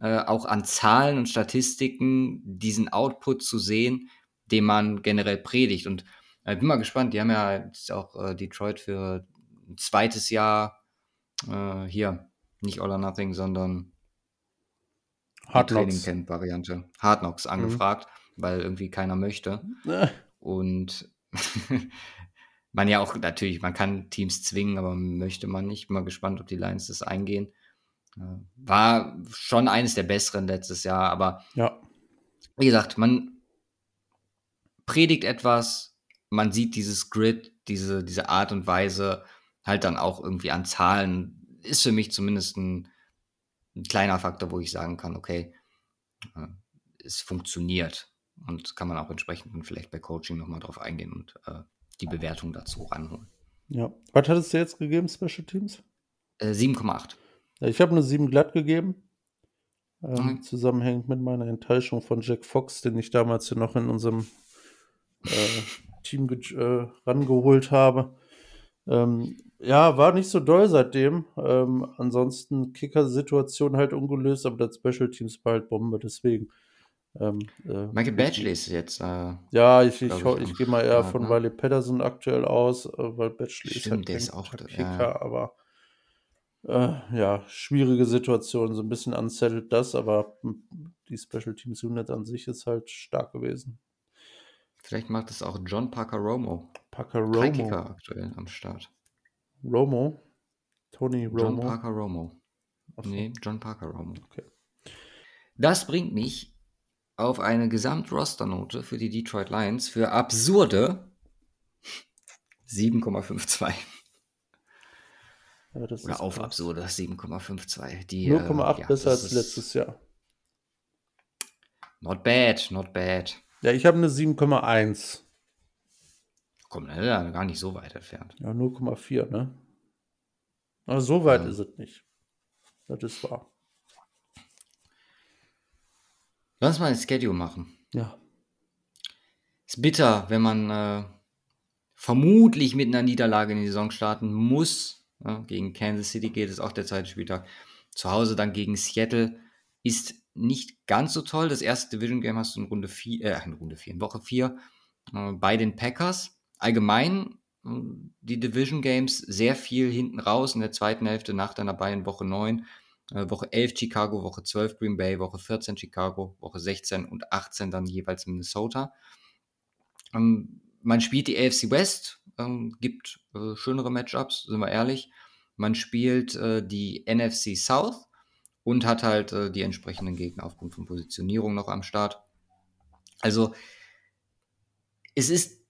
äh, auch an Zahlen und Statistiken, diesen Output zu sehen, den man generell predigt. Und ich äh, bin mal gespannt, die haben ja jetzt auch äh, Detroit für ein zweites Jahr äh, hier, nicht All or Nothing, sondern Hard Training Camp Variante, Hard Knocks mhm. angefragt. Mhm weil irgendwie keiner möchte. Und man ja auch natürlich, man kann Teams zwingen, aber möchte man nicht. Bin mal gespannt, ob die Lions das eingehen. War schon eines der besseren letztes Jahr, aber ja. wie gesagt, man predigt etwas, man sieht dieses Grid, diese, diese Art und Weise halt dann auch irgendwie an Zahlen. Ist für mich zumindest ein, ein kleiner Faktor, wo ich sagen kann, okay, äh, es funktioniert. Und kann man auch entsprechend vielleicht bei Coaching nochmal drauf eingehen und äh, die Bewertung dazu ranholen. Ja. Was hattest du jetzt gegeben, Special Teams? Äh, 7,8. Ja, ich habe eine 7 glatt gegeben. Ähm, Mhm. Zusammenhängend mit meiner Enttäuschung von Jack Fox, den ich damals ja noch in unserem äh, Team äh, rangeholt habe. Ähm, ja, war nicht so doll seitdem. Ähm, ansonsten Kicker-Situation halt ungelöst, aber das Special Teams war halt Bombe, deswegen. Ähm, äh, Michael Batchley ist jetzt. Äh, ja, ich, ich, ich, ich gehe mal eher von ne? Wiley Patterson aktuell aus, äh, weil Batchley ist halt der ist auch da, Kicker, ja. aber äh, ja, schwierige Situation, so ein bisschen unsettled das, aber hm, die Special Teams Unit an sich ist halt stark gewesen. vielleicht macht es auch John Parker Romo. Parker Drei Romo. Kicker aktuell am Start. Romo? Tony John Romo? Parker Romo. Ach so. Nee, John Parker Romo. Okay. Das bringt mich auf eine Gesamtrosternote für die Detroit Lions für absurde 7,52. Ja, Oder auf krass. absurde 7,52. Die, 0,8 äh, ja, besser als letztes Jahr. Not bad, not bad. Ja, ich habe eine 7,1. Komm, ne, ja, gar nicht so weit entfernt. Ja, 0,4, ne? Aber so weit Ja. ist es nicht. Das ist wahr. Lass mal ein Schedule machen. Ja. Ist bitter, wenn man äh, vermutlich mit einer Niederlage in die Saison starten muss. Ja, gegen Kansas City geht es auch der zweite Spieltag. Zu Hause dann gegen Seattle ist nicht ganz so toll. Das erste Division Game hast du in Runde 4, äh, in Runde 4, in Woche 4 äh, bei den Packers. Allgemein äh, die Division Games sehr viel hinten raus in der zweiten Hälfte nach deiner in Woche 9. Äh, Woche 11 Chicago, Woche 12 Green Bay, Woche 14 Chicago, Woche 16 und 18 dann jeweils Minnesota. Ähm, man spielt die AFC West, ähm, gibt äh, schönere Matchups, sind wir ehrlich. Man spielt äh, die NFC South und hat halt äh, die entsprechenden Gegner aufgrund von Positionierung noch am Start. Also es ist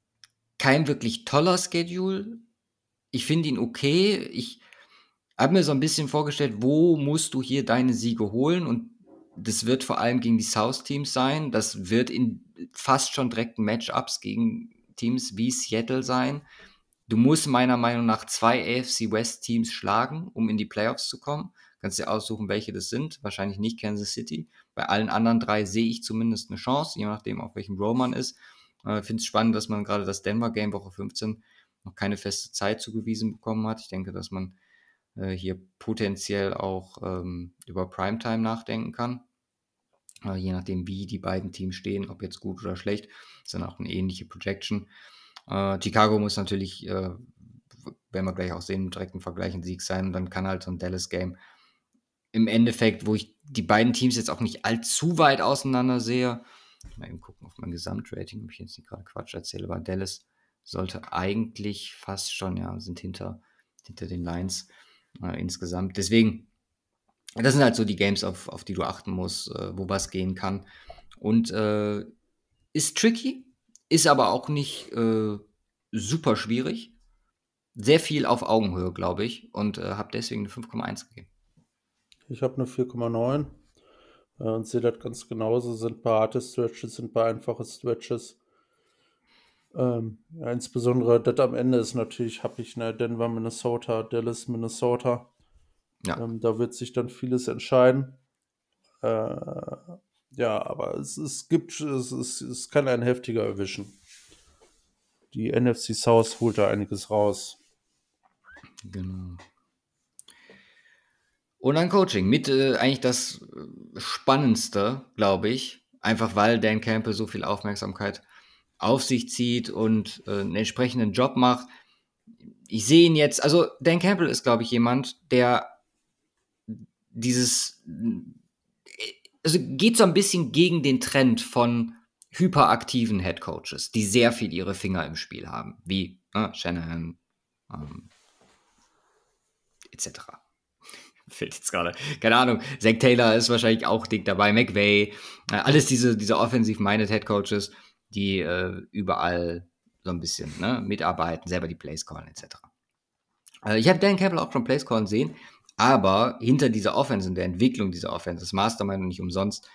kein wirklich toller Schedule. Ich finde ihn okay. Ich habe mir so ein bisschen vorgestellt, wo musst du hier deine Siege holen und das wird vor allem gegen die South-Teams sein. Das wird in fast schon direkten Matchups gegen Teams wie Seattle sein. Du musst meiner Meinung nach zwei AFC West-Teams schlagen, um in die Playoffs zu kommen. Kannst dir aussuchen, welche das sind. Wahrscheinlich nicht Kansas City. Bei allen anderen drei sehe ich zumindest eine Chance, je nachdem, auf welchem Row man ist. Ich äh, finde es spannend, dass man gerade das Denver-Game Woche 15 noch keine feste Zeit zugewiesen bekommen hat. Ich denke, dass man äh, hier potenziell auch ähm, über Primetime nachdenken kann. Äh, je nachdem, wie die beiden Teams stehen, ob jetzt gut oder schlecht, ist dann auch eine ähnliche Projection. Äh, Chicago muss natürlich, äh, werden wir gleich auch sehen, direkt ein Vergleich ein Sieg sein. Und dann kann halt so ein Dallas-Game im Endeffekt, wo ich die beiden Teams jetzt auch nicht allzu weit auseinander sehe, mal eben gucken auf mein Gesamtrating, ob ich jetzt nicht gerade Quatsch erzähle, aber Dallas sollte eigentlich fast schon, ja, sind hinter, hinter den Lines äh, insgesamt. Deswegen, das sind halt so die Games, auf, auf die du achten musst, äh, wo was gehen kann. Und äh, ist tricky, ist aber auch nicht äh, super schwierig. Sehr viel auf Augenhöhe, glaube ich, und äh, habe deswegen eine 5,1 gegeben. Ich habe eine 4,9 äh, und sehe das ganz genauso. Sind ein paar harte Stretches, sind ein paar einfache Stretches. Ähm, ja, insbesondere das am Ende ist natürlich, habe ich ne, Denver, Minnesota, Dallas, Minnesota. Ja. Ähm, da wird sich dann vieles entscheiden. Äh, ja, aber es, es gibt, es, es, es kann ein heftiger erwischen. Die NFC South holt da einiges raus. Genau. Und dann Coaching mit äh, eigentlich das äh, Spannendste, glaube ich. Einfach weil Dan Campbell so viel Aufmerksamkeit auf sich zieht und äh, einen entsprechenden Job macht. Ich sehe ihn jetzt, also Dan Campbell ist, glaube ich, jemand, der dieses, also geht so ein bisschen gegen den Trend von hyperaktiven Head Coaches, die sehr viel ihre Finger im Spiel haben, wie äh, Shanahan ähm, etc. Fällt jetzt gerade, keine Ahnung. Zach Taylor ist wahrscheinlich auch dick dabei, McVay, äh, alles diese, diese offensiv-minded Head Coaches, die äh, überall so ein bisschen ne, mitarbeiten, selber die Plays callen etc. Äh, ich habe Dan Campbell auch schon Plays callen sehen, aber hinter dieser Offense, in der Entwicklung dieser Offense, das Mastermind und nicht umsonst,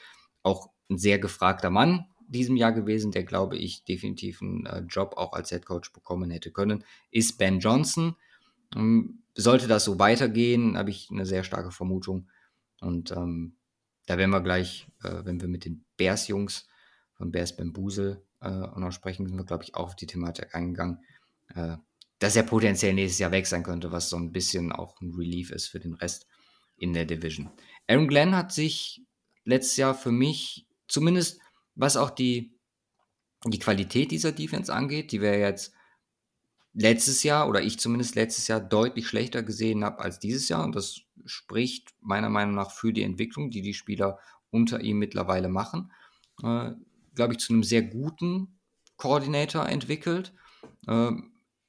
auch ein sehr gefragter Mann diesem Jahr gewesen, der, glaube ich, definitiv einen äh, Job auch als Head Coach bekommen hätte können, ist Ben Johnson. Ähm, sollte das so weitergehen, habe ich eine sehr starke Vermutung. Und ähm, da werden wir gleich, äh, wenn wir mit den Bears-Jungs von Bears Bambusel äh, noch sprechen, sind wir, glaube ich, auch auf die Thematik eingegangen, äh, dass er potenziell nächstes Jahr weg sein könnte, was so ein bisschen auch ein Relief ist für den Rest in der Division. Aaron Glenn hat sich letztes Jahr für mich, zumindest was auch die, die Qualität dieser Defense angeht, die wir jetzt letztes Jahr oder ich zumindest letztes Jahr deutlich schlechter gesehen habe als dieses Jahr. Und das spricht meiner Meinung nach für die Entwicklung, die die Spieler unter ihm mittlerweile machen. Äh, Glaube ich, zu einem sehr guten Koordinator entwickelt. Äh,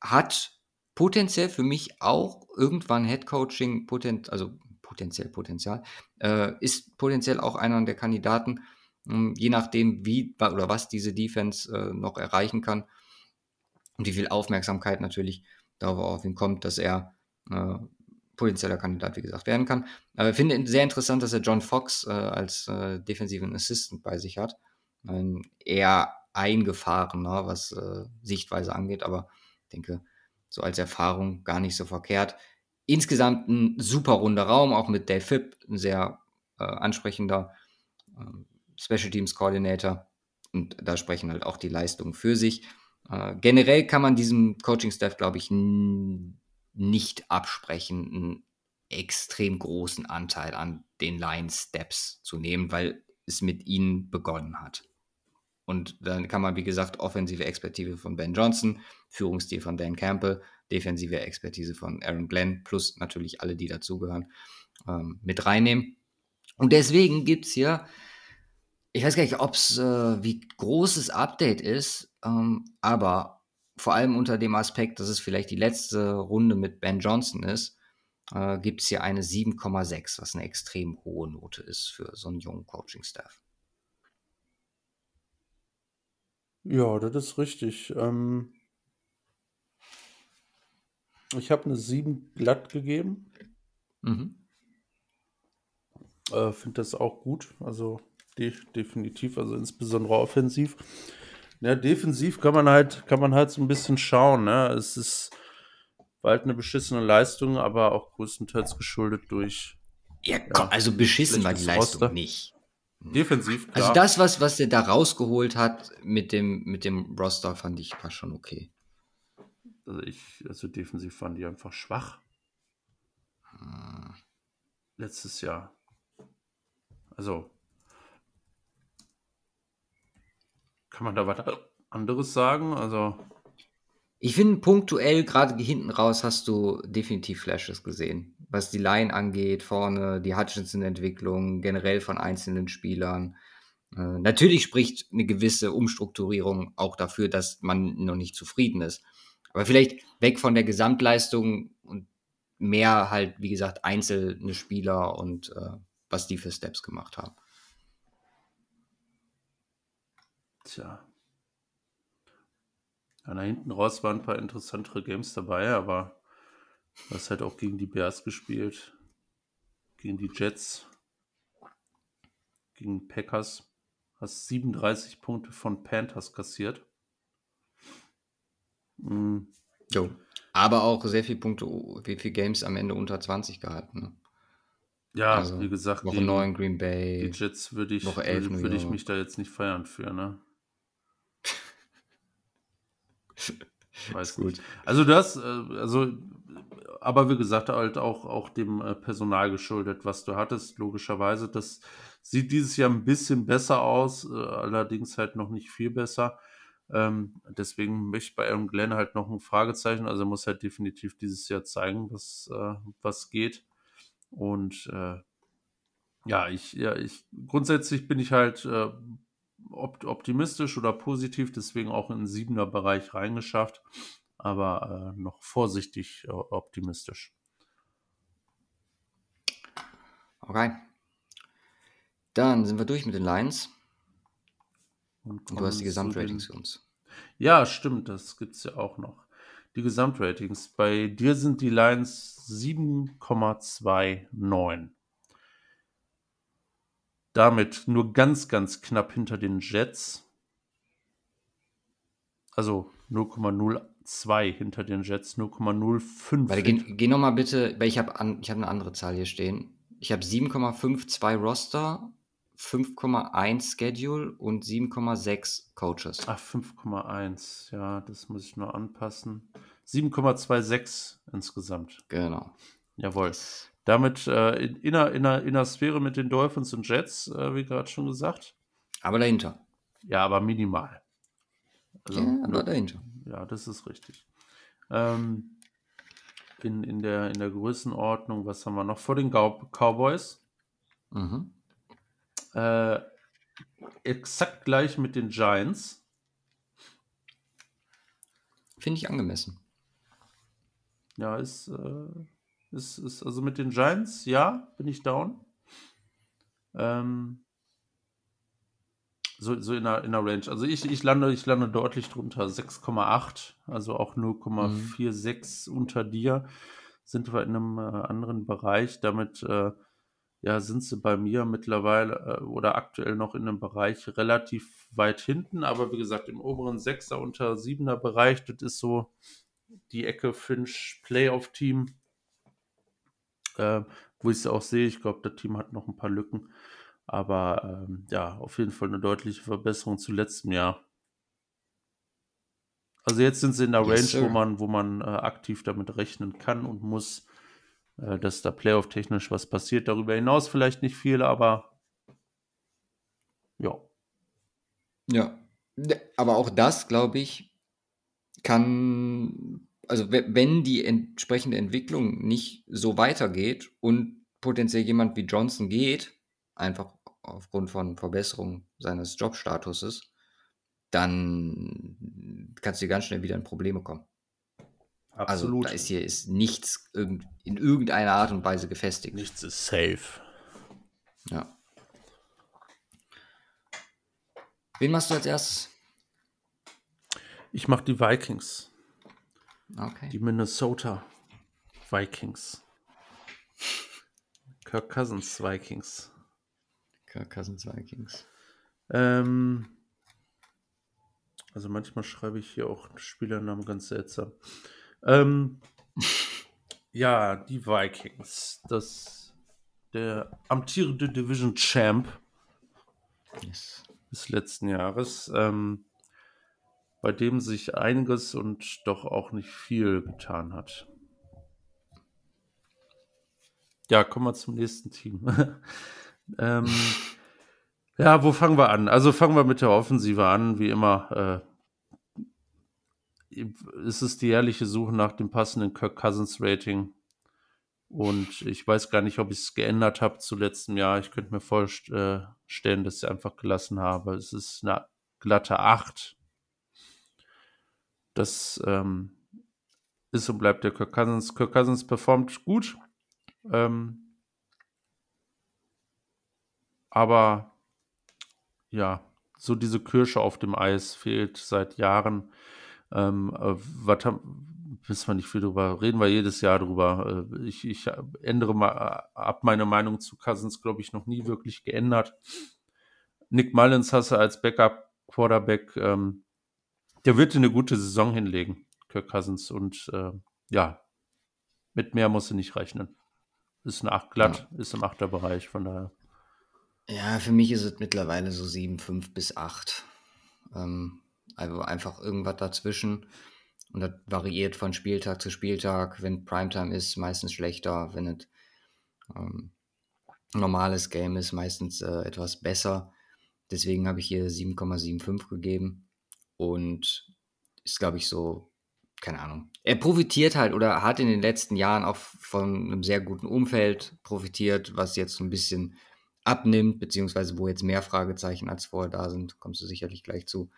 hat potenziell für mich auch irgendwann Headcoaching, potent, also potenziell Potenzial, äh, ist potenziell auch einer der Kandidaten, äh, je nachdem, wie oder was diese Defense äh, noch erreichen kann und wie viel Aufmerksamkeit natürlich darauf kommt, dass er äh, potenzieller Kandidat, wie gesagt, werden kann. Aber ich finde sehr interessant, dass er John Fox äh, als äh, defensiven Assistant bei sich hat. Ähm, eher eingefahrener, was äh, Sichtweise angeht, aber ich denke, so als Erfahrung gar nicht so verkehrt. Insgesamt ein super runder Raum, auch mit Dave Phipp, ein sehr äh, ansprechender äh, Special Teams Coordinator. Und da sprechen halt auch die Leistungen für sich. Äh, generell kann man diesem Coaching-Staff, glaube ich, nicht absprechen, einen extrem großen Anteil an den Line-Steps zu nehmen, weil es mit ihnen begonnen hat. Und dann kann man, wie gesagt, offensive Expertise von Ben Johnson, Führungsstil von Dan Campbell, defensive Expertise von Aaron Glenn, plus natürlich alle, die dazugehören, ähm, mit reinnehmen. Und deswegen gibt es hier ich weiß gar nicht, ob's, äh wie groß das Update ist, ähm, aber vor allem unter dem Aspekt, dass es vielleicht die letzte Runde mit Ben Johnson ist, äh, es hier eine 7,6, was eine extrem hohe Note ist für so einen jungen Coaching-Staff. Ja, das ist richtig. Ähm ich habe eine 7 glatt gegeben. Mhm. Äh, finde das auch gut. Also De definitiv, also insbesondere offensiv. Ja, defensiv kann man halt, kann man halt so ein bisschen schauen. Ne? Es ist bald eine beschissene Leistung, aber auch größtenteils geschuldet durch. Ja, komm, ja, also beschissen war die Leistung Roster. nicht. Defensiv. Also klar. Also das, was, was er da rausgeholt hat mit dem, mit dem Roster, fand ich war schon okay. Also ich, also defensiv fand die einfach schwach. Hm. Letztes Jahr. Also, Kann man da was anderes sagen? Also. Ich finde punktuell, gerade hinten raus, hast du definitiv Flashes gesehen. Was die Line angeht, vorne, die Hutchinson-Entwicklung, generell von einzelnen Spielern. Äh, natürlich spricht eine gewisse Umstrukturierung auch dafür, dass man noch nicht zufrieden ist. Aber vielleicht weg von der Gesamtleistung und mehr halt, wie gesagt, einzelne Spieler und äh, was die für Steps gemacht haben. Tja. Ja, da hinten raus waren ein paar interessantere Games dabei, aber du hast halt auch gegen die Bears gespielt, gegen die Jets, gegen Packers. Hast 37 Punkte von Panthers kassiert. Mhm. Jo. Aber auch sehr viele Punkte, wie viele Games am Ende unter 20 gehalten. Ne? Ja, also, wie gesagt, Woche 9 Green Bay. Die Jets würde ich, würde, würde ich mich da jetzt nicht feiern für, ne? Weiß gut. Also das, äh, also, aber wie gesagt, halt auch, auch dem äh, Personal geschuldet, was du hattest, logischerweise. Das sieht dieses Jahr ein bisschen besser aus, äh, allerdings halt noch nicht viel besser. Ähm, deswegen möchte ich bei Aaron Glenn halt noch ein Fragezeichen. Also er muss halt definitiv dieses Jahr zeigen, was, was geht. Und ja, ich, ja, ich grundsätzlich bin ich halt optimistisch oder positiv, deswegen auch in den siebener Bereich reingeschafft, aber äh, noch vorsichtig äh, optimistisch. Okay. Dann sind wir durch mit den Lines. Und du hast die Gesamtratings für uns. Ja, stimmt, das gibt es ja auch noch. Die Gesamtratings. Bei dir sind die Lines 7,29 damit nur ganz, ganz knapp hinter den Jets. Also 0,02 2 hinter den Jets, 0,05. Warte, geh, geh nochmal bitte, weil ich habe an, ich hab eine andere Zahl hier stehen. Ich habe 7,52 Roster, 5,1 Schedule und 7,6 Coaches. Ach, 5,1. Ja, das muss ich nur anpassen. 7,26 insgesamt. Genau. Jawohl. Damit äh, in, in, einer, in, einer, in einer Sphäre mit den Dolphins und Jets, äh, wie gerade schon gesagt. Aber dahinter. Ja, aber minimal. Also, ja, aber dahinter. Ja, das ist richtig. Ähm, in, in, der, in der Größenordnung, was haben wir noch vor den Cowboys? Mhm. Äh, exakt gleich mit den Giants. Finde ich angemessen. Ja, ist, äh, ist, ist, also mit den Giants, ja, bin ich down. Ähm, so, so in, der, in der Range. Also ich, ich, lande, ich lande deutlich drunter, 6,8, also auch 0,46 mhm. unter dir. Sind wir in einem äh, anderen Bereich. Damit äh, ja, sind sie bei mir mittlerweile äh, oder aktuell noch in einem Bereich relativ weit hinten. Aber wie gesagt, im oberen 6er unter 7er Bereich, das ist so die Ecke Finch Playoff-Team, äh, wo ich es auch sehe. Ich glaube, das Team hat noch ein paar Lücken. Aber ähm, ja, auf jeden Fall eine deutliche Verbesserung zu letztem Jahr. Also jetzt sind sie in der yes, Range, wo man, wo man äh, aktiv damit rechnen kann und muss, äh, dass da Playoff-technisch was passiert. Darüber hinaus vielleicht nicht viel, aber ja. Ja, aber auch das, glaube ich, kann, also wenn die entsprechende Entwicklung nicht so weitergeht und potenziell jemand wie Johnson geht, einfach aufgrund von Verbesserung seines Jobstatuses, dann kannst du ganz schnell wieder in Probleme kommen. Absolut. Also da ist hier ist nichts in irgendeiner Art und Weise gefestigt. Nichts ist safe. Ja. Wen machst du als erstes? Ich mache die Vikings. Okay. Die Minnesota Vikings. Kirk Cousins Vikings. Kirk Cousins Vikings. Ähm, also manchmal schreibe ich hier auch Spielernamen ganz seltsam. Ähm, ja, die Vikings. Das der amtierende Division Champ yes. des letzten Jahres, ähm, bei dem sich einiges und doch auch nicht viel getan hat. Ja, kommen wir zum nächsten Team. Ähm, ja, wo fangen wir an? Also fangen wir mit der Offensive an, wie immer. Äh, es ist die jährliche Suche nach dem passenden Kirk Cousins Rating. Und ich weiß gar nicht, ob ich es geändert habe zu letztem Jahr. Ich könnte mir vorstellen, dass ich es einfach gelassen habe. Es ist eine glatte 8. Das ähm, ist und bleibt der Kirk Cousins. Kirk Cousins performt gut. Ähm, aber ja, so diese Kirsche auf dem Eis fehlt seit Jahren. Ähm, äh, was haben, wissen wir nicht viel drüber, reden wir jedes Jahr drüber. Äh, ich, ich ändere mal äh, ab meine Meinung zu Cousins, glaube ich, noch nie wirklich geändert. Nick Mullins hasse als Backup-Quarterback. Ähm, der wird eine gute Saison hinlegen, Kirk Cousins. Und äh, ja, mit mehr muss er nicht rechnen. Ist ein 8 glatt, ja. ist im Achterbereich, von daher. Ja, für mich ist es mittlerweile so 7, 5 bis 8. Ähm, also einfach irgendwas dazwischen. Und das variiert von Spieltag zu Spieltag. Wenn Primetime ist, meistens schlechter. Wenn es ähm, normales Game ist, meistens äh, etwas besser. Deswegen habe ich hier 7,75 gegeben. Und ist, glaube ich, so, keine Ahnung. Er profitiert halt oder hat in den letzten Jahren auch von einem sehr guten Umfeld profitiert, was jetzt ein bisschen abnimmt, beziehungsweise wo jetzt mehr Fragezeichen als vorher da sind, kommst du sicherlich gleich zu.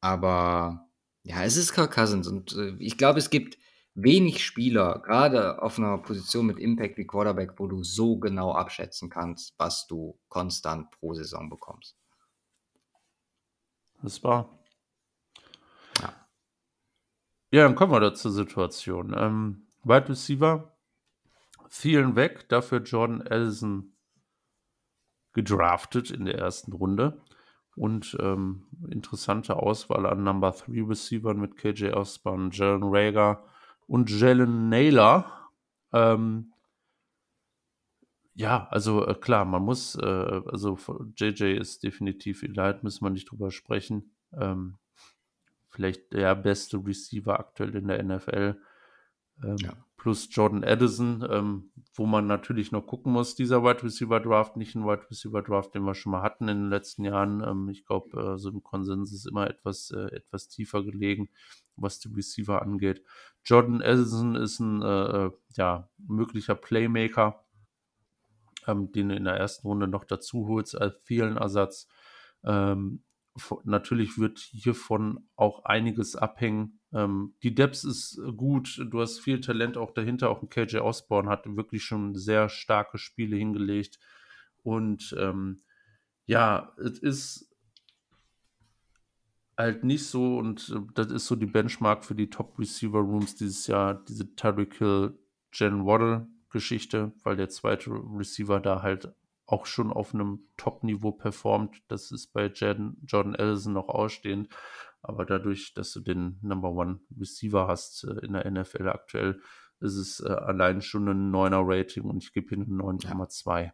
Aber ja, es ist Kirk Cousins und äh, ich glaube, es gibt wenig Spieler, gerade auf einer Position mit Impact wie Quarterback, wo du so genau abschätzen kannst, was du konstant pro Saison bekommst. Das war. Ja. Dann kommen wir da zur Situation. Ähm, Wide Receiver, vielen weg, dafür Jordan Ellison gedraftet in der ersten Runde. und ähm, interessante Auswahl an Number 3 Receivern mit KJ Osborne, Jalen Rager und Jalen Naylor. Ähm, ja, also äh, klar, man muss, äh, also JJ ist definitiv Elite, müssen wir nicht drüber sprechen. Ähm, vielleicht der beste Receiver aktuell in der NFL. Ähm, ja. Plus Jordan Addison, ähm, wo man natürlich noch gucken muss, dieser Wide Receiver Draft, nicht ein Wide Receiver Draft, den wir schon mal hatten in den letzten Jahren. Ähm, ich glaube, äh, so im Konsens ist immer etwas, äh, etwas tiefer gelegen, was die Receiver angeht. Jordan Addison ist ein äh, äh ja, möglicher Playmaker ähm, den du in der ersten Runde noch dazu holst als Ersatz. Ähm, natürlich wird hiervon auch einiges abhängen. Ähm, die Depth ist gut, du hast viel Talent auch dahinter. Auch ein KJ Osborne hat wirklich schon sehr starke Spiele hingelegt. Und ähm, ja, es ist halt nicht so, und äh, das ist so die Benchmark für die Top Receiver Rooms dieses Jahr, diese Tyreek Hill, Jen Waddle Geschichte, weil der zweite Receiver da halt auch schon auf einem Top-Niveau performt. Das ist bei Jordan, Jordan Ellison noch ausstehend. Aber dadurch, dass du den Number One Receiver hast äh, in der NFL aktuell, ist es äh, allein schon ein 9er Rating und ich gebe ihm eine 9,2. Ja.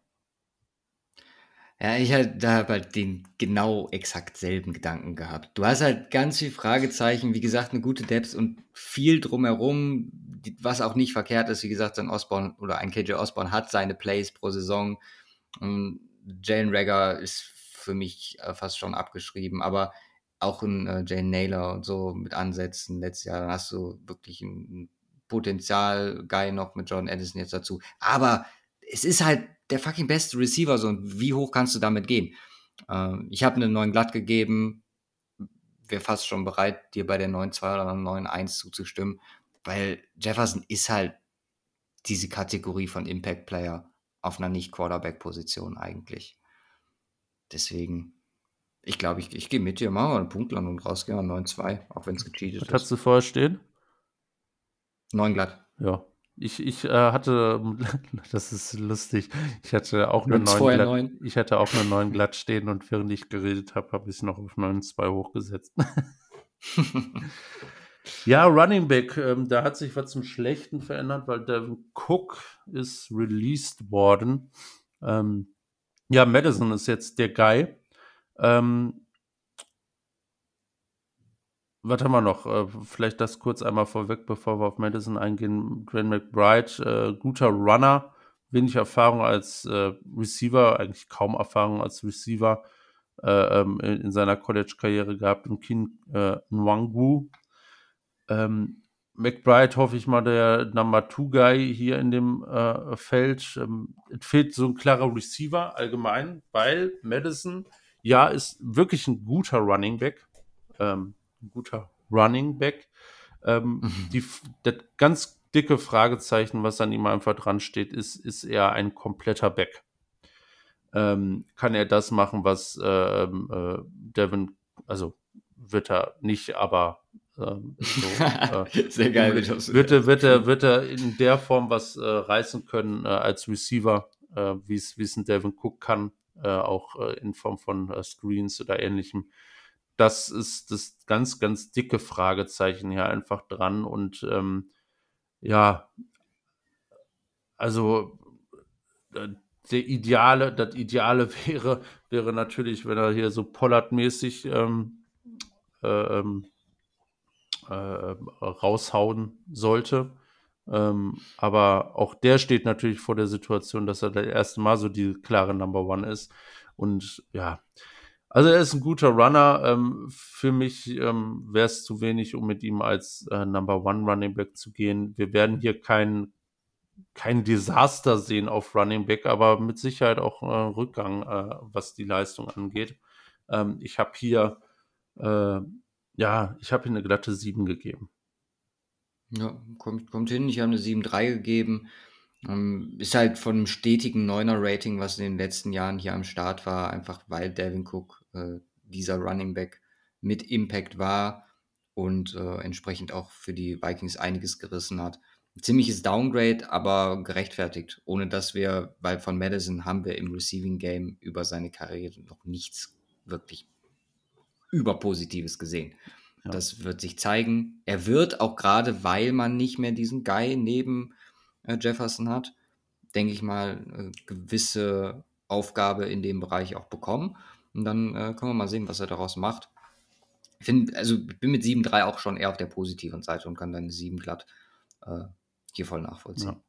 Ja, ich halt, da habe halt den genau exakt selben Gedanken gehabt. Du hast halt ganz viel Fragezeichen, wie gesagt, eine gute Depth und viel drumherum, was auch nicht verkehrt ist. Wie gesagt, ein Osborne oder ein KJ Osborne hat seine Plays pro Saison. Jalen Rager ist für mich äh, fast schon abgeschrieben, aber auch ein äh, Jane Naylor und so mit Ansätzen letztes Jahr, dann hast du wirklich ein Potenzial-Guy noch mit Jordan Edison jetzt dazu. Aber es ist halt der fucking beste Receiver, so und wie hoch kannst du damit gehen? Ähm, ich habe einen neuen Glatt gegeben, wäre fast schon bereit, dir bei der 9-2 oder 9-1 zuzustimmen, weil Jefferson ist halt diese Kategorie von Impact Player auf einer Nicht-Quarterback-Position eigentlich. Deswegen, ich glaube, ich, ich gehe mit dir, machen wir eine Punktlandung und rausgehen 9-2, auch wenn es gecheatet Was ist. Was hast du vorher stehen? 9 glatt. Ja, ich, ich äh, hatte, das ist lustig, ich hatte auch einen neuen Glatt, ich hatte auch einen neuen Glatt stehen und während ich geredet habe, habe ich es noch auf 9.2 hochgesetzt. ja, Running Back, ähm, da hat sich was zum Schlechten verändert, weil Devin Cook ist released worden. Ähm, ja, Madison ist jetzt der Guy. Ähm, was haben wir noch? Äh, vielleicht das kurz einmal vorweg, bevor wir auf Madison eingehen. Dwayne McBride, äh, guter Runner, wenig Erfahrung als äh, Receiver, eigentlich kaum Erfahrung als Receiver äh, ähm, in, in, seiner College-Karriere gehabt. Und Kin äh, Nwangu. Ähm, McBride hoffe ich mal der Number Two Guy hier in dem äh, Feld. Ähm, es fehlt so ein klarer Receiver allgemein, weil Madison ja ist wirklich ein guter Running Back. Ähm, ein guter Running Back. Ähm, mhm. die, das ganz dicke Fragezeichen, was an ihm einfach dran steht, ist, ist er ein kompletter Back? Ähm, kann er das machen, was ähm, äh, Devin, also wird er nicht, aber ähm, so, äh, sehr geil. Wird, er, wird, er, wird er in der Form was äh, reißen können äh, als Receiver, äh, wie es ein Devin Cook kann, äh, auch äh, in Form von Screens oder ähnlichem das ist das ganz, ganz dicke Fragezeichen hier einfach dran. Und ähm, ja, also der Ideale, das Ideale wäre, wäre natürlich, wenn er hier so Pollard-mäßig ähm, äh, ähm, äh, raushauen sollte. Ähm, aber auch der steht natürlich vor der Situation, dass er das erste Mal so die klare Number One ist. Und ja, also er ist ein guter Runner. Ähm, für mich ähm, wäre es zu wenig, um mit ihm als äh, Number One Running Back zu gehen. Wir werden hier kein, kein Desaster sehen auf Running Back, aber mit Sicherheit auch äh, Rückgang, äh, was die Leistung angeht. Ähm, ich habe hier, äh, ja, ich habe hier eine glatte 7 gegeben. Ja, kommt, kommt hin. Ich habe eine 7-3 gegeben. Ähm, ist halt von einem stetigen Neuner-Rating, was in den letzten Jahren hier am Start war, einfach weil Devin Cook äh, dieser Running Back mit Impact war und äh, entsprechend auch für die Vikings einiges gerissen hat. Ein ziemliches Downgrade, aber gerechtfertigt, ohne dass wir, weil von Madison haben wir im Receiving Game über seine Karriere noch nichts wirklich Überpositives gesehen. Ja. Das wird sich zeigen. Er wird auch gerade, weil man nicht mehr diesen Guy neben äh, Jefferson hat, denke ich mal, äh, gewisse Aufgabe in dem Bereich auch bekommen. Und dann äh, können wir mal sehen, was er daraus macht. Ich finde, also ich bin mit 7-3 auch schon eher auf der positiven Seite und kann dann 7 glatt äh, hier voll nachvollziehen. Ja.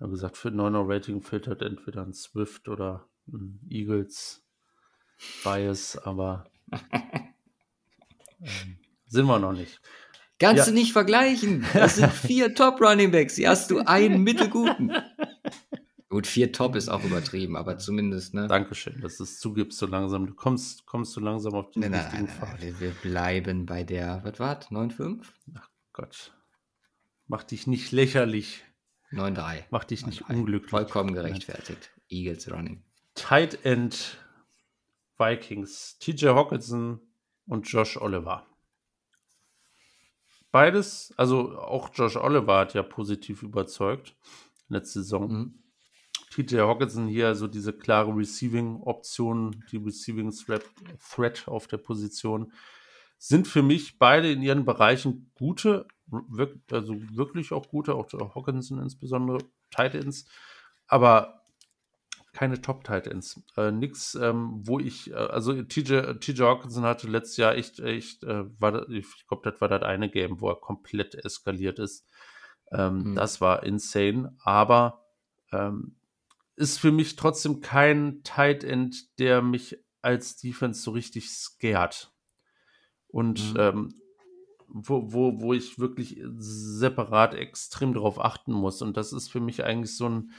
Ja, gesagt, für 9er Rating filtert entweder ein Swift oder ein Eagles Bias, aber sind wir noch nicht. Kannst ja. du nicht vergleichen. Das sind vier Top Running Backs. Hier hast du einen mittelguten. Gut, vier Top ist auch übertrieben, aber zumindest, ne? Dankeschön, dass du es zugibst so langsam. Du kommst, kommst so langsam auf den nein, richtigen nein, Pfad. Nein, wir bleiben bei der, was war 9,5? Ach Gott. Mach dich nicht lächerlich. 9-3. Mach dich nicht unglücklich. Vollkommen gerechtfertigt. Eagles Running. Tight End Vikings. TJ Hawkinson und Josh Oliver. Beides, also auch Josh Oliver hat ja positiv überzeugt letzte Saison. Mhm. TJ Hawkinson hier also diese klare Receiving-Option, die Receiving Threat auf der Position, sind für mich beide in ihren Bereichen gute also wirklich auch gute, auch Hawkinson insbesondere, Tight Ends, aber keine Top Tight Ends. Äh, nix, ähm, wo ich, äh, also TJ, TJ Hawkinson hatte letztes Jahr echt, echt, äh, war, ich glaube, das war das eine Game, wo er komplett eskaliert ist. Ähm, mhm. Das war insane, aber ähm, ist für mich trotzdem kein Tight End, der mich als Defense so richtig scared. Und mhm. ähm, wo, wo, wo ich wirklich separat extrem darauf achten muss. Und das ist für mich eigentlich so ein,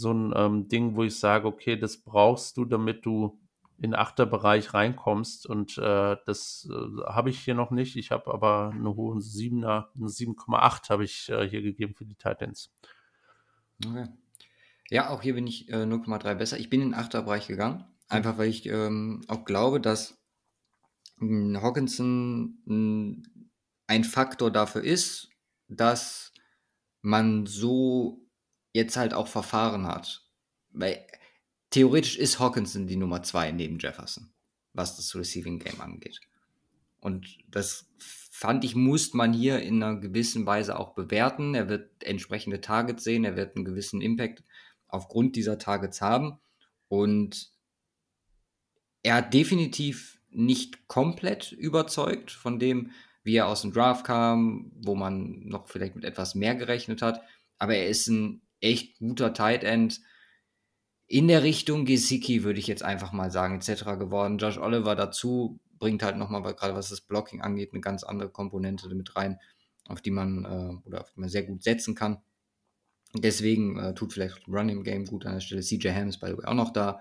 so ein ähm, Ding, wo ich sage, okay, das brauchst du, damit du in Achterbereich reinkommst. Und äh, das äh, habe ich hier noch nicht. Ich habe aber eine hohe 7er, eine 7,8 habe ich äh, hier gegeben für die Titans. Okay. Ja, auch hier bin ich 0,3 äh, besser. Ich bin in den Achterbereich gegangen, einfach weil ich ähm, auch glaube, dass hm, Hawkinson hm, ein Faktor dafür ist, dass man so jetzt halt auch verfahren hat. Weil theoretisch ist Hawkinson die Nummer zwei neben Jefferson, was das Receiving Game angeht. Und das fand ich, muss man hier in einer gewissen Weise auch bewerten. Er wird entsprechende Targets sehen, er wird einen gewissen Impact aufgrund dieser Targets haben. Und er hat definitiv nicht komplett überzeugt von dem, wie er aus dem Draft kam, wo man noch vielleicht mit etwas mehr gerechnet hat. Aber er ist ein echt guter Tight End. In der Richtung Gesicki würde ich jetzt einfach mal sagen, etc. geworden. Josh Oliver dazu bringt halt nochmal, gerade was das Blocking angeht, eine ganz andere Komponente mit rein, auf die man äh, oder auf die man sehr gut setzen kann. Deswegen äh, tut vielleicht Running Game gut an der Stelle. CJ Ham ist by the way auch noch da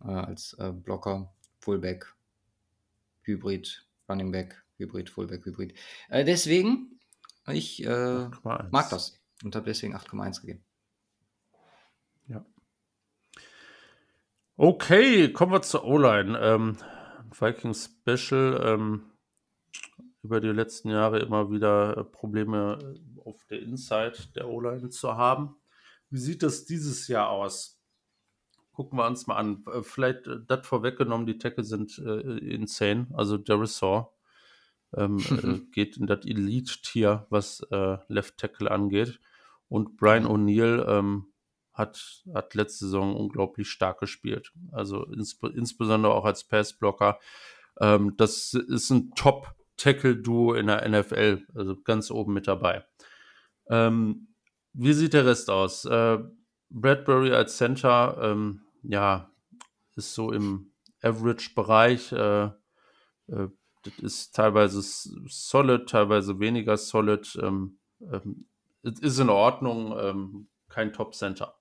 äh, als äh, Blocker, Fullback, Hybrid, Running Back. Hybrid, Fullback, Hybrid. Äh, deswegen, ich äh, mag das und habe deswegen 8,1 gegeben. Ja. Okay, kommen wir zur O-Line. Ähm, Vikings Special. Ähm, über die letzten Jahre immer wieder äh, Probleme äh, auf der Inside der O-Line zu haben. Wie sieht das dieses Jahr aus? Gucken wir uns mal an. Äh, vielleicht das vorweggenommen, die Tackle sind äh, insane. Also Darius Saw ähm, äh, geht in das Elite-Tier, was äh, Left Tackle angeht. Und Brian O'Neill ähm, hat, hat letzte Saison unglaublich stark gespielt. Also ins, insbesondere auch als Passblocker. Ähm, das ist ein Top-Tackle-Duo in der NFL, also ganz oben mit dabei. Ähm, wie sieht der Rest aus? Äh, Bradbury als Center, ähm, ja, ist so im Average-Bereich. Äh, äh, das ist teilweise solid, teilweise weniger solid. Ähm, ähm, ist in Ordnung, ähm, kein Top-Center.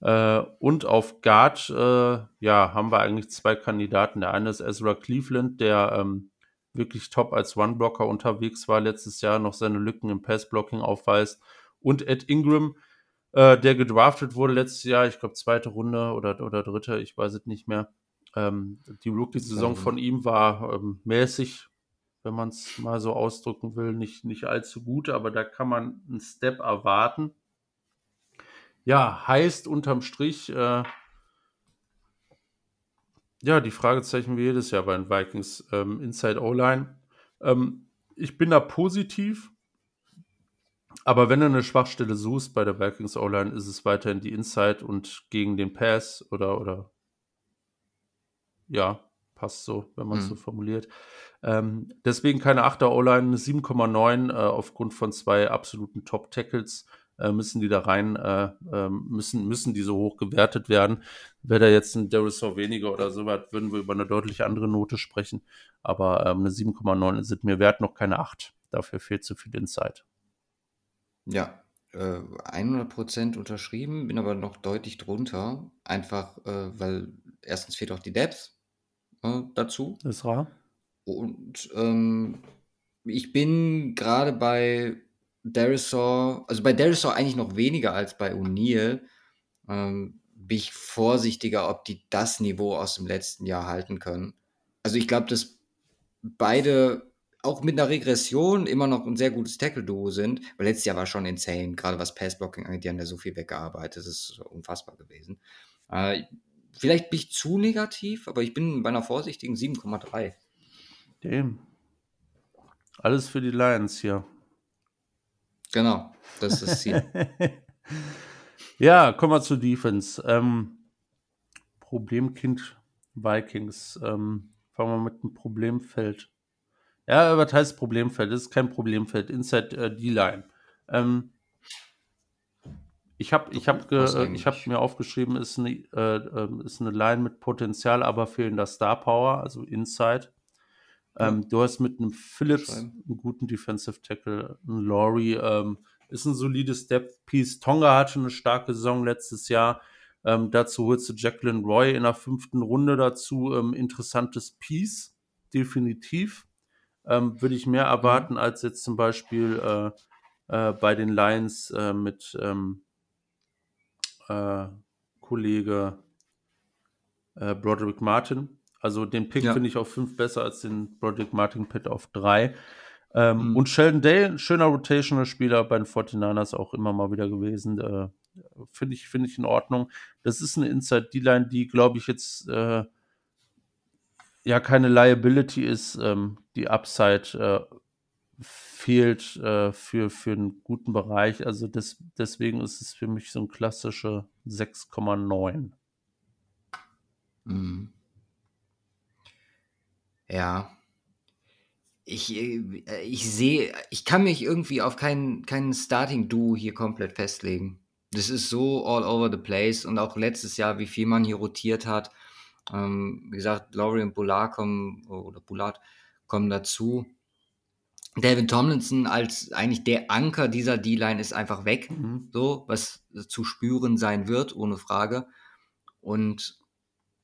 Äh, und auf Guard, äh, ja, haben wir eigentlich zwei Kandidaten. Der eine ist Ezra Cleveland, der ähm, wirklich top als One-Blocker unterwegs war, letztes Jahr noch seine Lücken im Pass-Blocking aufweist. Und Ed Ingram, äh, der gedraftet wurde letztes Jahr, ich glaube zweite Runde oder, oder dritte, ich weiß es nicht mehr. Ähm, die Rookie-Saison von ihm war ähm, mäßig, wenn man es mal so ausdrücken will, nicht, nicht allzu gut, aber da kann man einen Step erwarten. Ja, heißt unterm Strich, äh, Ja, die Fragezeichen wie jedes Jahr bei den Vikings. Ähm, Inside O-Line. Ähm, ich bin da positiv, aber wenn du eine Schwachstelle suchst bei der Vikings O-Line, ist es weiterhin die Inside und gegen den Pass oder, oder ja, passt so, wenn man es Mhm. so formuliert. Ähm, deswegen keine 8er O-Line, eine 7,9 äh, aufgrund von zwei absoluten Top-Tackles äh, müssen die da rein, äh, ähm, müssen, müssen die so hoch gewertet werden. Wäre da jetzt ein Derisor weniger oder so was, würden wir über eine deutlich andere Note sprechen. Aber ähm, eine 7,9 sind mir wert, noch keine 8. Dafür fehlt zu viel Insight. Ja, äh, 100% unterschrieben, bin aber noch deutlich drunter. Einfach, äh, weil erstens fehlt auch die Depth äh, dazu. Ist rar. Und ähm, ich bin gerade bei Derisor, also bei Derisor eigentlich noch weniger als bei O'Neill, ähm, bin ich vorsichtiger, ob die das Niveau aus dem letzten Jahr halten können. Also ich glaube, dass beide auch mit einer Regression immer noch ein sehr gutes Tackle-Duo sind, weil letztes Jahr war schon insane, gerade was Pass-Blocking angeht, die haben da so viel weggearbeitet, das ist unfassbar gewesen. Äh, vielleicht bin ich zu negativ, aber ich bin bei einer vorsichtigen 7,3. Dem. Alles für die Lions hier. Genau, das ist das Ziel. ja, kommen wir zur Defense. Ähm, Problemkind Vikings. Ähm, fangen wir mit dem Problemfeld. Ja, was heißt Problemfeld? Das ist kein Problemfeld. Inside äh, D-Line. Ähm, ich habe ich hab, ich hab mir aufgeschrieben, ist eine, äh, ähm, ist eine Line mit Potenzial, aber fehlender Star Power, also Inside. Ähm, Du hast mit einem Phillips Schreiben. einen guten Defensive Tackle, ein Laurie ähm, ist ein solides Depth Piece. Tonga hatte eine starke Saison letztes Jahr. Ähm, dazu holst du Jacqueline Roy in der fünften Runde dazu. Ähm, interessantes Piece, definitiv. Ähm, Würde ich mehr erwarten als jetzt zum Beispiel äh, äh, bei den Lions äh, mit ähm, äh, Kollege äh, Broderick Martin. Also den Pick Ja. finde ich auf 5 besser als den Broderick Martin Pick auf 3. Ähm, Mhm. Und Sheldon Day, ein schöner Rotational-Spieler bei den 49ers auch immer mal wieder gewesen. Äh, finde ich, finde ich in Ordnung. Das ist eine Inside-D-Line, die, glaube ich, jetzt äh, ja keine Liability ist. Ähm, die Upside äh, fehlt äh, für, für einen guten Bereich. Also des, deswegen ist es für mich so ein klassischer 6,9. Mhm. Ja. Ich, äh, ich sehe, ich kann mich irgendwie auf keinen keinen Starting-Duo hier komplett festlegen. Das ist so all over the place und auch letztes Jahr, wie viel man hier rotiert hat. Ähm, wie gesagt, Laurie und Bullard kommen, oder Bullard kommen dazu. Devin Tomlinson als eigentlich der Anker dieser D-Line ist einfach weg Mhm. so, was zu spüren sein wird, ohne Frage. Und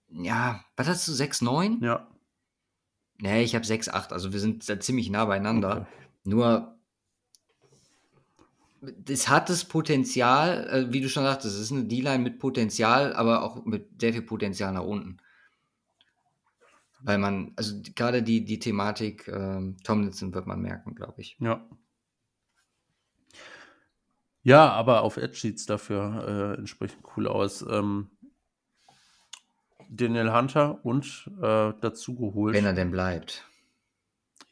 ja, was hast du, 6-9? Ja. Nee, ich habe 6-8, also wir sind da ziemlich nah beieinander. Okay. Nur, das hat das Potenzial, äh, wie du schon sagtest, es ist eine D-Line mit Potenzial, aber auch mit sehr viel Potenzial nach unten. Weil man, also gerade die, die Thematik ähm, Tomlinson wird man merken, glaube ich. Ja. Ja, aber auf Edge sieht es dafür äh, entsprechend cool aus. Ähm, Daniel Hunter und äh, dazu geholt. Wenn er denn bleibt.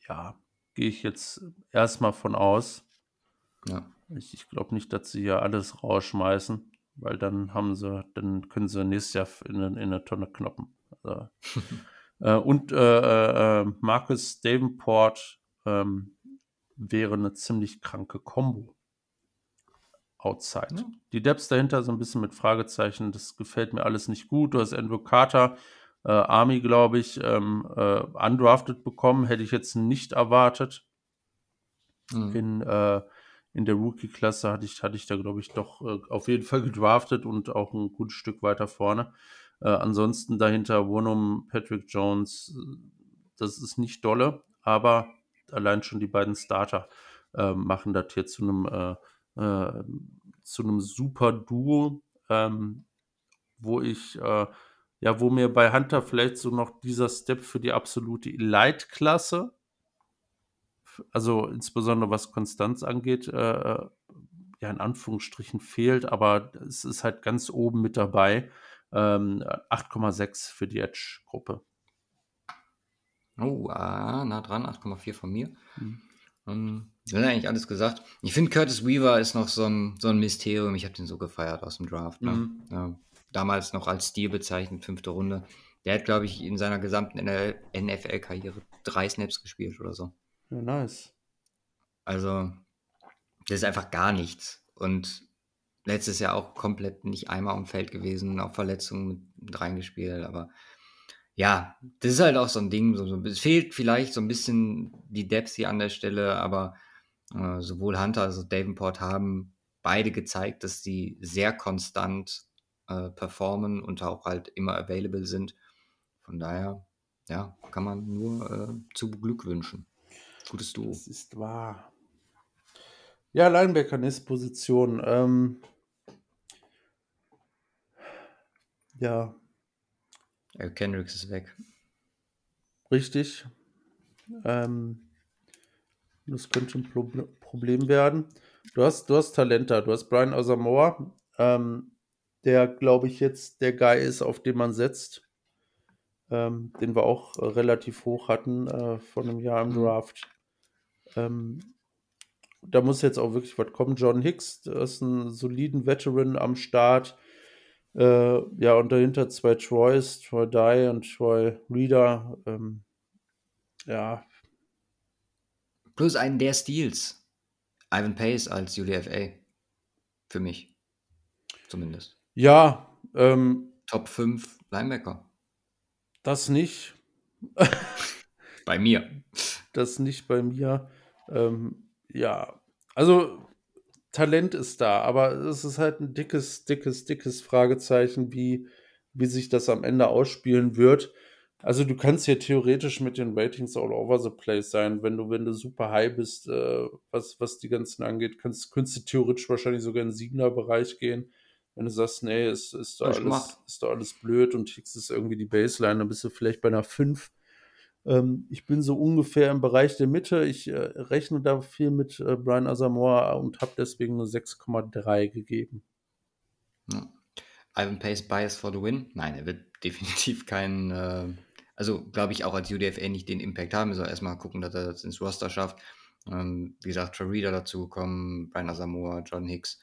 Ja, gehe ich jetzt erstmal von aus. Ja. Ich, ich glaube nicht, dass sie hier alles rausschmeißen, weil dann haben sie, dann können sie nächstes Jahr in, in eine Tonne knoppen. Also, äh, und äh, äh, Marcus Davenport ähm, wäre eine ziemlich kranke Kombo. Outside. Ja. Die Depths dahinter so ein bisschen mit Fragezeichen, das gefällt mir alles nicht gut. Du hast Andrew Carter, äh, Army, glaube ich, ähm, äh, undrafted bekommen, hätte ich jetzt nicht erwartet Mhm. in, äh, in der Rookie-Klasse hatte ich, hatte ich da, glaube ich, doch äh, auf jeden Fall gedraftet und auch ein gutes Stück weiter vorne. Äh, ansonsten dahinter Wonum, Patrick Jones, äh, das ist nicht dolle, aber allein schon die beiden Starter machen das hier zu einem äh, äh, zu einem super Duo, ähm, wo ich äh, ja, wo mir bei Hunter vielleicht so noch dieser Step für die absolute Elite-Klasse also insbesondere was Konstanz angeht, äh, ja in Anführungsstrichen fehlt, aber es ist halt ganz oben mit dabei. Ähm, 8,6 für die Edge-Gruppe. Oh, ah, nah dran, 8,4 von mir. Mhm. Um, das ist eigentlich alles gesagt. Ich finde, Curtis Weaver ist noch so ein, so ein Mysterium. Ich habe den so gefeiert aus dem Draft. Ne? Mhm. Ja, damals noch als Stil bezeichnet, fünfte Runde. Der hat, glaube ich, in seiner gesamten NFL-Karriere drei Snaps gespielt oder so. Ja, nice. Also, das ist einfach gar nichts. Und letztes Jahr auch komplett nicht einmal am Feld gewesen, auch Verletzungen mit reingespielt. Aber ja, das ist halt auch so ein Ding. So, so, es fehlt vielleicht so ein bisschen die Depth hier an der Stelle, aber äh, sowohl Hunter als auch Davenport haben beide gezeigt, dass sie sehr konstant äh, performen und auch halt immer available sind. Von daher, ja, kann man nur äh, zu beglückwünschen. Gutes Duo. Das ist wahr. Ja, Linebacker nächste Position. Ähm, ja. Kendricks ist weg. Richtig. Ähm, das könnte ein Pro Problem werden. Du hast, du hast Talent da. Du hast Brian Asamoah, ähm, der, glaube ich, jetzt der Guy ist, auf den man setzt ähm, den wir auch äh, relativ hoch hatten äh, vor einem Jahr im mhm. Draft. Ähm, da muss jetzt auch wirklich was kommen. John Hicks, der ist ein soliden Veteran am Start. Äh, ja, und dahinter zwei Troys, Troy Dye und Troy Reader. Ähm, ja. Plus einen der Steals. Ivan Pace als UDFA. Für mich. Zumindest. Ja. Ähm, Top 5 Linebacker. Das nicht. bei mir. Das nicht bei mir. Ähm, ja, also Talent ist da, aber es ist halt ein dickes, dickes, dickes Fragezeichen, wie, wie sich das am Ende ausspielen wird. Also du kannst hier theoretisch mit den Ratings all over the place sein, wenn du, wenn du super high bist, äh, was, was die ganzen angeht, kannst, könntest du theoretisch wahrscheinlich sogar in den Siebener-Bereich gehen. Wenn du sagst, nee, ist, ist, doch, alles, ist doch alles blöd und Hicks ist irgendwie die Baseline, dann bist du vielleicht bei einer 5. Ähm, ich bin so ungefähr im Bereich der Mitte. Ich äh, rechne da viel mit äh, Brian Asamoah und habe deswegen nur 6,3 gegeben. Ja. Ivan Pace Bias for the Win? Nein, er wird definitiv keinen, äh, also glaube ich auch als UDFA nicht den Impact haben. Er soll erstmal gucken, dass er das ins Roster schafft. Ähm, wie gesagt, Troy Reader dazu gekommen, Brian Asamoah, John Hicks.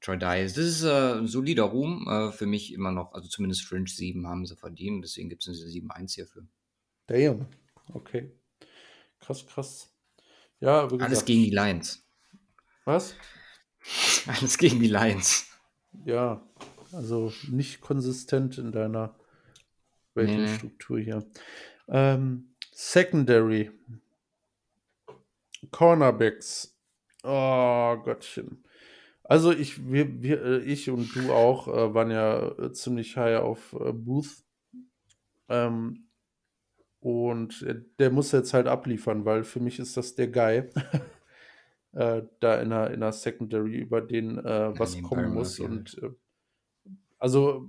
Troy Dice. Das ist äh, ein solider Ruhm. Äh, für mich immer noch, also zumindest Fringe 7 haben sie verdient. Deswegen gibt es diese 7-1 hierfür. Damn. Okay. Krass, krass. Ja, gesagt, Alles gegen die Lions. Was? Alles gegen die Lions. Ja, also nicht konsistent in deiner Rating-Struktur nee, nee. hier. Ähm, Secondary. Cornerbacks. Oh Gottchen. Also ich, wir, wir, äh, ich und du auch äh, waren ja äh, ziemlich high auf äh, Booth. Ähm, und äh, der muss jetzt halt abliefern, weil für mich ist das der Guy. äh, da in der, in der Secondary, über den äh, was ja, kommen muss. Und äh, also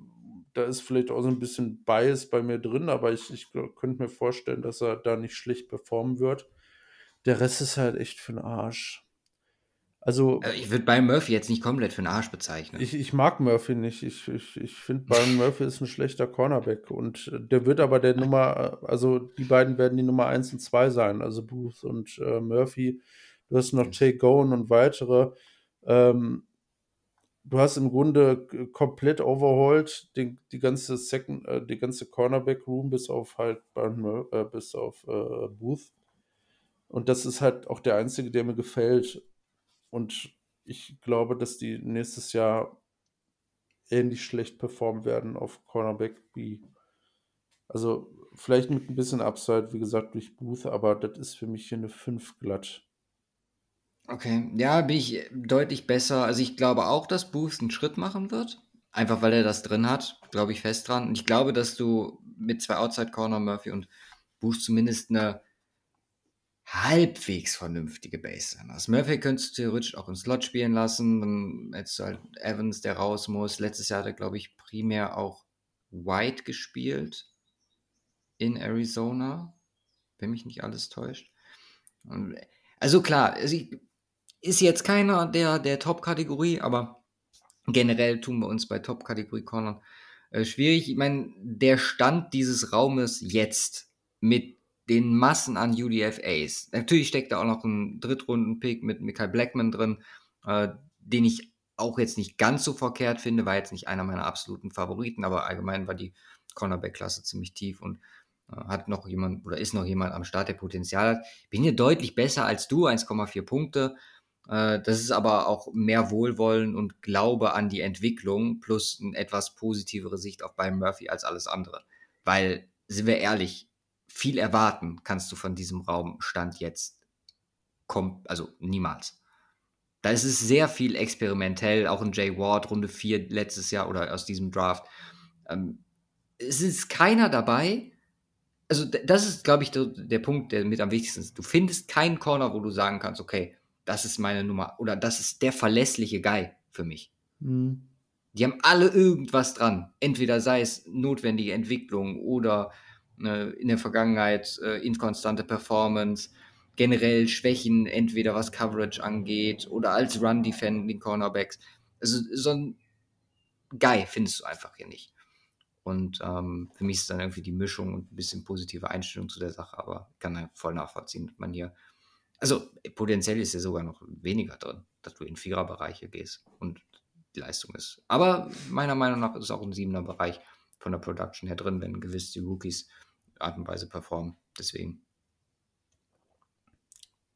da ist vielleicht auch so ein bisschen Bias bei mir drin, aber ich, ich könnte mir vorstellen, dass er da nicht schlecht performen wird. Der Rest ist halt echt für den Arsch. Also, also ich würde Byron Murphy jetzt nicht komplett für einen Arsch bezeichnen. Ich, ich mag Murphy nicht. Ich, ich, ich finde, Byron Murphy ist ein schlechter Cornerback. Und der wird aber der Nummer, also die beiden werden die Nummer 1 und 2 sein. Also Booth und äh, Murphy. Du hast noch Jay Gowan und weitere. Ähm, du hast im Grunde komplett overhauled die, die ganze Second, äh, die ganze Cornerback Room bis auf halt äh, bis auf äh, Booth. Und das ist halt auch der einzige, der mir gefällt. Und ich glaube, dass die nächstes Jahr ähnlich schlecht performen werden auf Cornerback B. Also vielleicht mit ein bisschen Upside, wie gesagt, durch Booth, aber das ist für mich hier eine 5 glatt. Okay, ja, bin ich deutlich besser. Also ich glaube auch, dass Booth einen Schritt machen wird. Einfach weil er das drin hat, glaube ich fest dran. Und ich glaube, dass du mit zwei Outside Corner, Murphy und Booth zumindest eine halbwegs vernünftige Baseline hast. Murphy könntest du theoretisch auch im Slot spielen lassen. Dann hättest du halt Evans, der raus muss. Letztes Jahr hat er, glaube ich, primär auch White gespielt in Arizona, wenn mich nicht alles täuscht. Also klar, ist jetzt keiner der, der Top-Kategorie, aber generell tun wir uns bei Top-Kategorie Corner äh, schwierig. Ich meine, der Stand dieses Raumes jetzt mit den Massen an UDFAs. Natürlich steckt da auch noch ein Drittrunden-Pick mit Michael Blackman drin, äh, den ich auch jetzt nicht ganz so verkehrt finde, war jetzt nicht einer meiner absoluten Favoriten, aber allgemein war die Cornerback-Klasse ziemlich tief und äh, hat noch jemand oder ist noch jemand am Start, der Potenzial hat. Bin hier deutlich besser als du, 1,4 Punkte. Äh, das ist aber auch mehr Wohlwollen und Glaube an die Entwicklung plus eine etwas positivere Sicht auf Byron Murphy als alles andere. Weil, sind wir ehrlich, viel erwarten kannst du von diesem Raumstand jetzt. Kommt, also niemals. Da ist es sehr viel experimentell, auch in Jay Ward, Runde 4 letztes Jahr oder aus diesem Draft. Ähm, es ist keiner dabei. Also, das ist, glaube ich, der, der, Punkt, der mit am wichtigsten ist. Du findest keinen Corner, wo du sagen kannst, okay, das ist meine Nummer oder das ist der verlässliche Guy für mich. Mhm. Die haben alle irgendwas dran. Entweder sei es notwendige Entwicklung oder äh, in der Vergangenheit äh, inkonstante Performance, generell Schwächen, entweder was Coverage angeht oder als Run-Defending Cornerbacks. Also so ein Guy findest du einfach hier nicht. Und ähm, für mich ist dann irgendwie die Mischung und ein bisschen positive Einstellung zu der Sache, aber kann halt voll nachvollziehen, dass man hier also potenziell ist ja sogar noch weniger drin, dass du in Viererbereiche gehst und die Leistung ist. Aber meiner Meinung nach ist auch ein siebener Bereich von der Production her drin, wenn gewiss die Rookies Art und Weise performen. Deswegen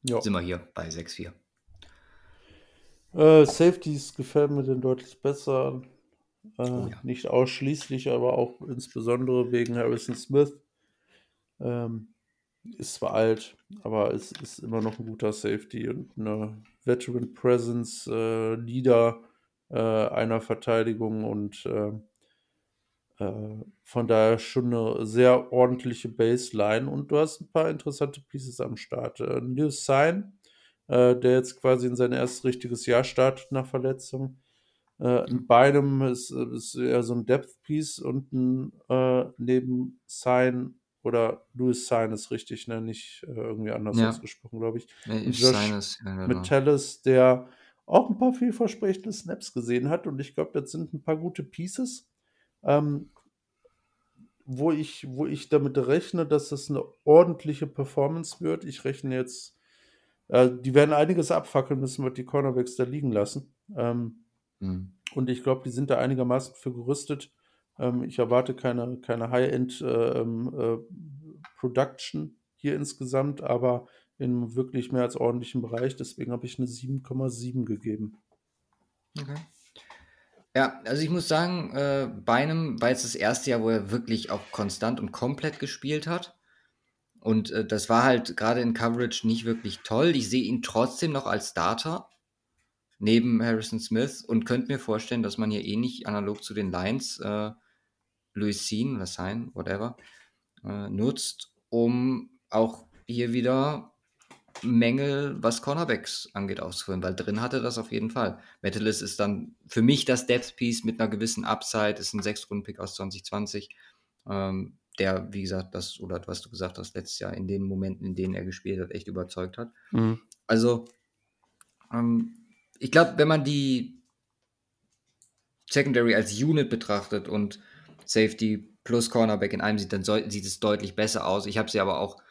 jo. sind wir hier bei 6-4. Äh, Safeties gefällt mir denn deutlich besser. Äh, oh, ja. Nicht ausschließlich, aber auch insbesondere wegen Harrison Smith. Ähm, ist zwar alt, aber es ist immer noch ein guter Safety und eine Veteran Presence, äh, Leader äh, einer Verteidigung und äh, von daher schon eine sehr ordentliche Baseline und du hast ein paar interessante Pieces am Start. Äh, New Sign, äh, der jetzt quasi in sein erstes richtiges Jahr startet nach Verletzung. Äh, ein Beinem ist, ist eher so ein Depth-Piece und ein äh, neben Sign oder Louis Sign ist richtig, ne? Nicht äh, irgendwie anders ja. ausgesprochen, glaube ich. Nee, und Josh ja, genau. Metellus, der auch ein paar vielversprechende Snaps gesehen hat und ich glaube, das sind ein paar gute Pieces. Ähm, wo ich, wo ich damit rechne, dass es eine ordentliche Performance wird. Ich rechne jetzt, äh, die werden einiges abfackeln müssen, was die Cornerbacks da liegen lassen. Ähm, mhm. Und ich glaube, die sind da einigermaßen für gerüstet. Ähm, ich erwarte keine, keine High-End äh, ähm, äh, Production hier insgesamt, aber in wirklich mehr als ordentlichen Bereich. Deswegen habe ich eine 7,7 gegeben. Okay. Ja, also ich muss sagen, äh, bei einem war jetzt das erste Jahr, wo er wirklich auch konstant und komplett gespielt hat. Und äh, das war halt gerade in Coverage nicht wirklich toll. Ich sehe ihn trotzdem noch als Starter neben Harrison Smith und könnte mir vorstellen, dass man hier ähnlich eh analog zu den Lions äh, Louis Sean oder Sein, whatever, äh, nutzt, um auch hier wieder Mängel, was Cornerbacks angeht, auszuführen, weil drin hatte das auf jeden Fall. Metalis ist dann für mich das Depth Piece mit einer gewissen Upside, ist ein Sechs-Runden-Pick aus 2020, ähm, der, wie gesagt, das, oder was du gesagt hast, letztes Jahr in den Momenten, in denen er gespielt hat, echt überzeugt hat. Mhm. Also, ähm, ich glaube, wenn man die Secondary als Unit betrachtet und Safety plus Cornerback in einem sieht, dann soll, sieht es deutlich besser aus. Ich habe sie aber auch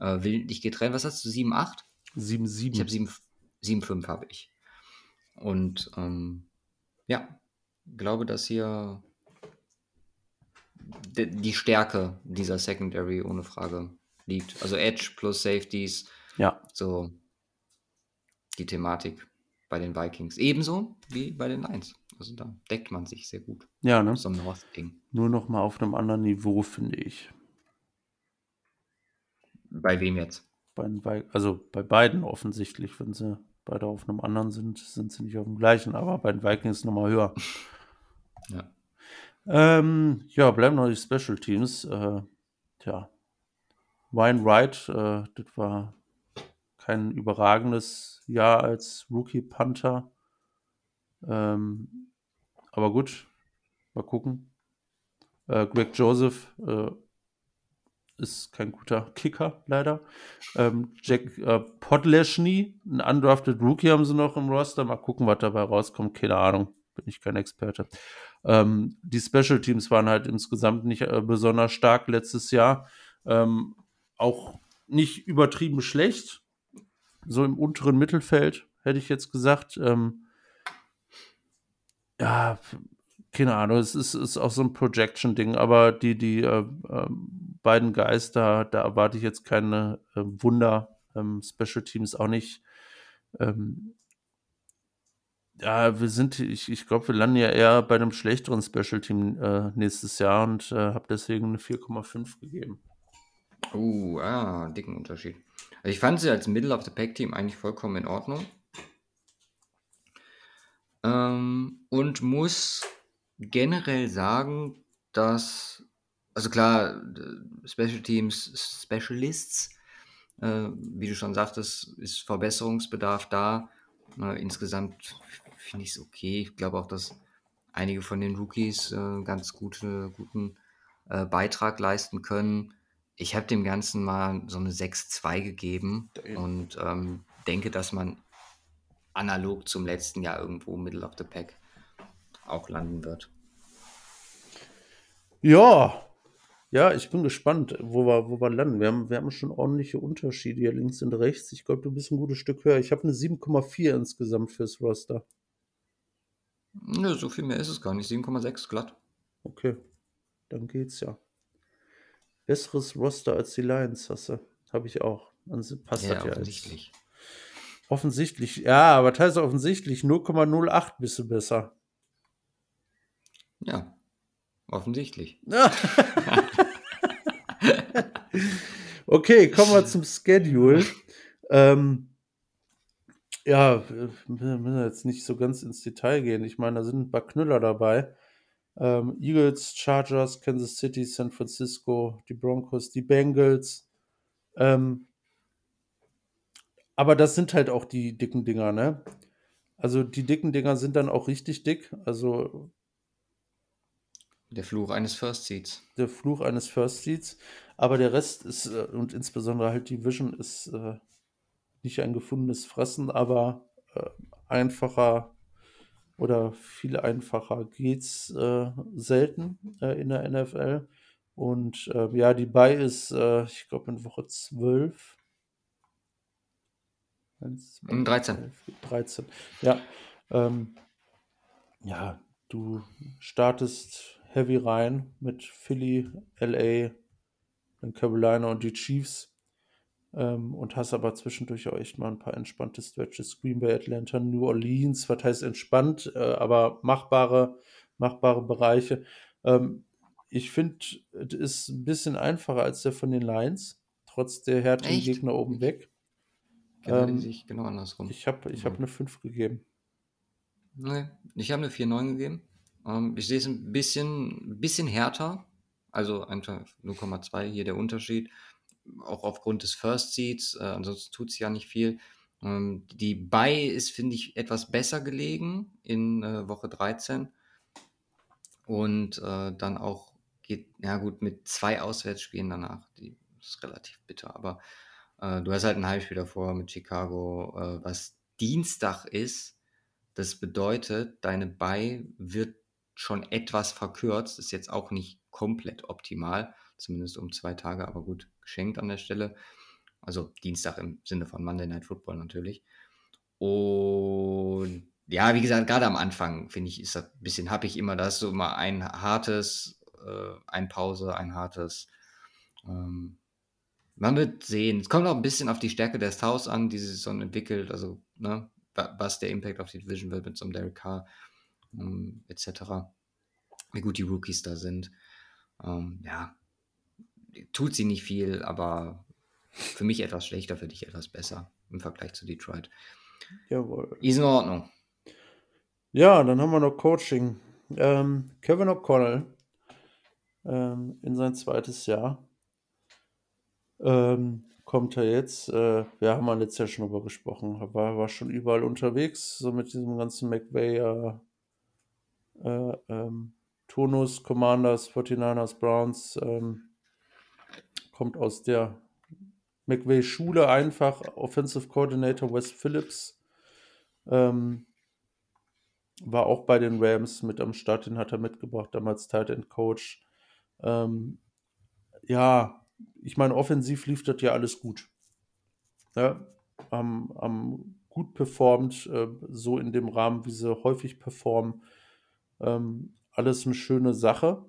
äh, willentlich getrennt. Was hast du? 7, 8? 7, 7. Ich habe 7, 7, 5 habe ich. Und ähm, ja, glaube, dass hier die Stärke dieser Secondary ohne Frage liegt. Also Edge plus Safeties. Ja. So die Thematik bei den Vikings. Ebenso wie bei den Lions. Also da deckt man sich sehr gut. Ja, ne? So Nur noch mal auf einem anderen Niveau, finde ich. Bei wem jetzt? Bei, also bei beiden offensichtlich, wenn sie beide auf einem anderen sind, sind sie nicht auf dem gleichen, aber bei den Vikings nochmal höher. Ja. Ähm, ja, bleiben noch die Special Teams. Äh, tja, Ryan Wright, äh, das war kein überragendes Jahr als Rookie Panther. Ähm, aber gut, mal gucken. Äh, Greg Joseph äh, ist kein guter Kicker, leider. Ähm, Jack äh, Podleschny, ein undrafted Rookie haben sie noch im Roster. Mal gucken, was dabei rauskommt. Keine Ahnung. bin ich kein Experte. Ähm, die Special Teams waren halt insgesamt nicht äh, besonders stark letztes Jahr. Ähm, auch nicht übertrieben schlecht. So im unteren Mittelfeld, hätte ich jetzt gesagt. Ähm, ja, keine Ahnung, es ist, ist auch so ein Projection-Ding, aber die, die äh, äh, beiden Geister, da erwarte ich jetzt keine äh, Wunder. Ähm, Special Teams auch nicht. Ähm, ja, wir sind, ich, ich glaube, wir landen ja eher bei einem schlechteren Special Team äh, nächstes Jahr und äh, habe deswegen eine 4,5 gegeben. Uh, ah, dicken Unterschied. Also ich fand sie als Middle of the Pack Team eigentlich vollkommen in Ordnung. Ähm, und muss generell sagen, dass, also klar, Special Teams, Specialists, äh, wie du schon sagtest, ist Verbesserungsbedarf da. Äh, insgesamt finde ich es okay. Ich glaube auch, dass einige von den Rookies äh, ganz gute, guten äh, Beitrag leisten können. Ich habe dem Ganzen mal so eine 6-2 gegeben und ähm, denke, dass man analog zum letzten Jahr irgendwo Middle of the Pack auch landen wird. Ja, ja, ich bin gespannt, wo wir, wo wir landen. Wir haben, wir haben schon ordentliche Unterschiede hier links und rechts. Ich glaube, du bist ein gutes Stück höher. Ich habe eine 7,4 insgesamt fürs Roster. Nö, so viel mehr ist es gar nicht. 7,6 glatt. Okay, dann geht's ja. Besseres Roster als die Lions hast du. Habe ich auch. Dann passt Ja, das ja offensichtlich. Offensichtlich. Ja, aber teils offensichtlich 0,08 bist du besser. Ja, offensichtlich. Okay, kommen wir zum Schedule. Ähm, ja, wir müssen jetzt nicht so ganz ins Detail gehen. Ich meine, da sind ein paar Knüller dabei. Ähm, Eagles, Chargers, Kansas City, San Francisco, die Broncos, die Bengals. Ähm, aber das sind halt auch die dicken Dinger, ne? Also die dicken Dinger sind dann auch richtig dick. Also Der Fluch eines First Seeds. der Fluch eines First Seeds. Aber der Rest ist, äh, und insbesondere halt die Vision, ist äh, nicht ein gefundenes Fressen, aber äh, einfacher oder viel einfacher geht's äh, selten äh, in der NFL. Und äh, ja, die Buy ist, ich glaube, in Woche 12. Eins, zwei, Mm, 13. drei, vier, 13. Ja. Ähm, ja, du startest heavy rein mit Philly, LA, dann Carolina und die Chiefs. Ähm, und hast aber zwischendurch auch echt mal ein paar entspannte Stretches. Green Bay, Atlanta, New Orleans, was heißt entspannt, äh, aber machbare, machbare Bereiche. Ähm, ich finde, es ist ein bisschen einfacher als der von den Lions, trotz der härteren Echt? Gegner oben weg. Genau, Ähm, sich genau andersrum. Ich habe ich hab Mhm. eine 5 gegeben. Nee, ich habe eine 4,9 gegeben. Ähm, ich sehe es ein bisschen, bisschen härter. Also einfach 0,2 hier der Unterschied. Auch aufgrund des First Seeds. Äh, ansonsten tut es ja nicht viel. Ähm, die Buy ist, finde ich, etwas besser gelegen in äh, Woche 13. Und äh, dann auch geht, ja gut, mit zwei Auswärtsspielen danach. Die ist relativ bitter. Aber äh, du hast halt ein Heimspiel davor mit Chicago, äh, was Dienstag ist. Das bedeutet, deine Buy wird schon etwas verkürzt. Ist jetzt auch nicht komplett optimal, zumindest um zwei Tage, aber gut geschenkt an der Stelle. Also Dienstag im Sinne von Monday Night Football natürlich. Und ja, wie gesagt, gerade am Anfang finde ich, ist das ein bisschen happig immer. Da ist so immer ein hartes, äh, ein Pause, ein hartes. Ähm, man wird sehen. Es kommt auch ein bisschen auf die Stärke des Taus an, die die Saison entwickelt. Also, ne, wa- was der Impact auf die Division wird mit so einem Derek Carr ähm, etc. Wie gut die Rookies da sind. Ähm, ja, tut sie nicht viel, aber für mich etwas schlechter, für dich etwas besser im Vergleich zu Detroit. Jawohl. Ist in Ordnung. Ja, dann haben wir noch Coaching. Ähm, Kevin O'Connell ähm, in sein zweites Jahr. Ähm, kommt er jetzt, äh, wir haben ja letztes Jahr schon drüber gesprochen, war, war schon überall unterwegs, so mit diesem ganzen McVay äh, äh, ähm, Turnus, Commanders, 49ers, Browns, ähm, kommt aus der McVay-Schule einfach, Offensive Coordinator Wes Phillips. Ähm, war auch bei den Rams mit am Start, den hat er mitgebracht, damals Tight End Coach. Ähm, ja, ich meine, offensiv lief das ja alles gut. Ja, haben, haben gut performt, äh, so in dem Rahmen, wie sie häufig performen. Ähm, alles eine schöne Sache.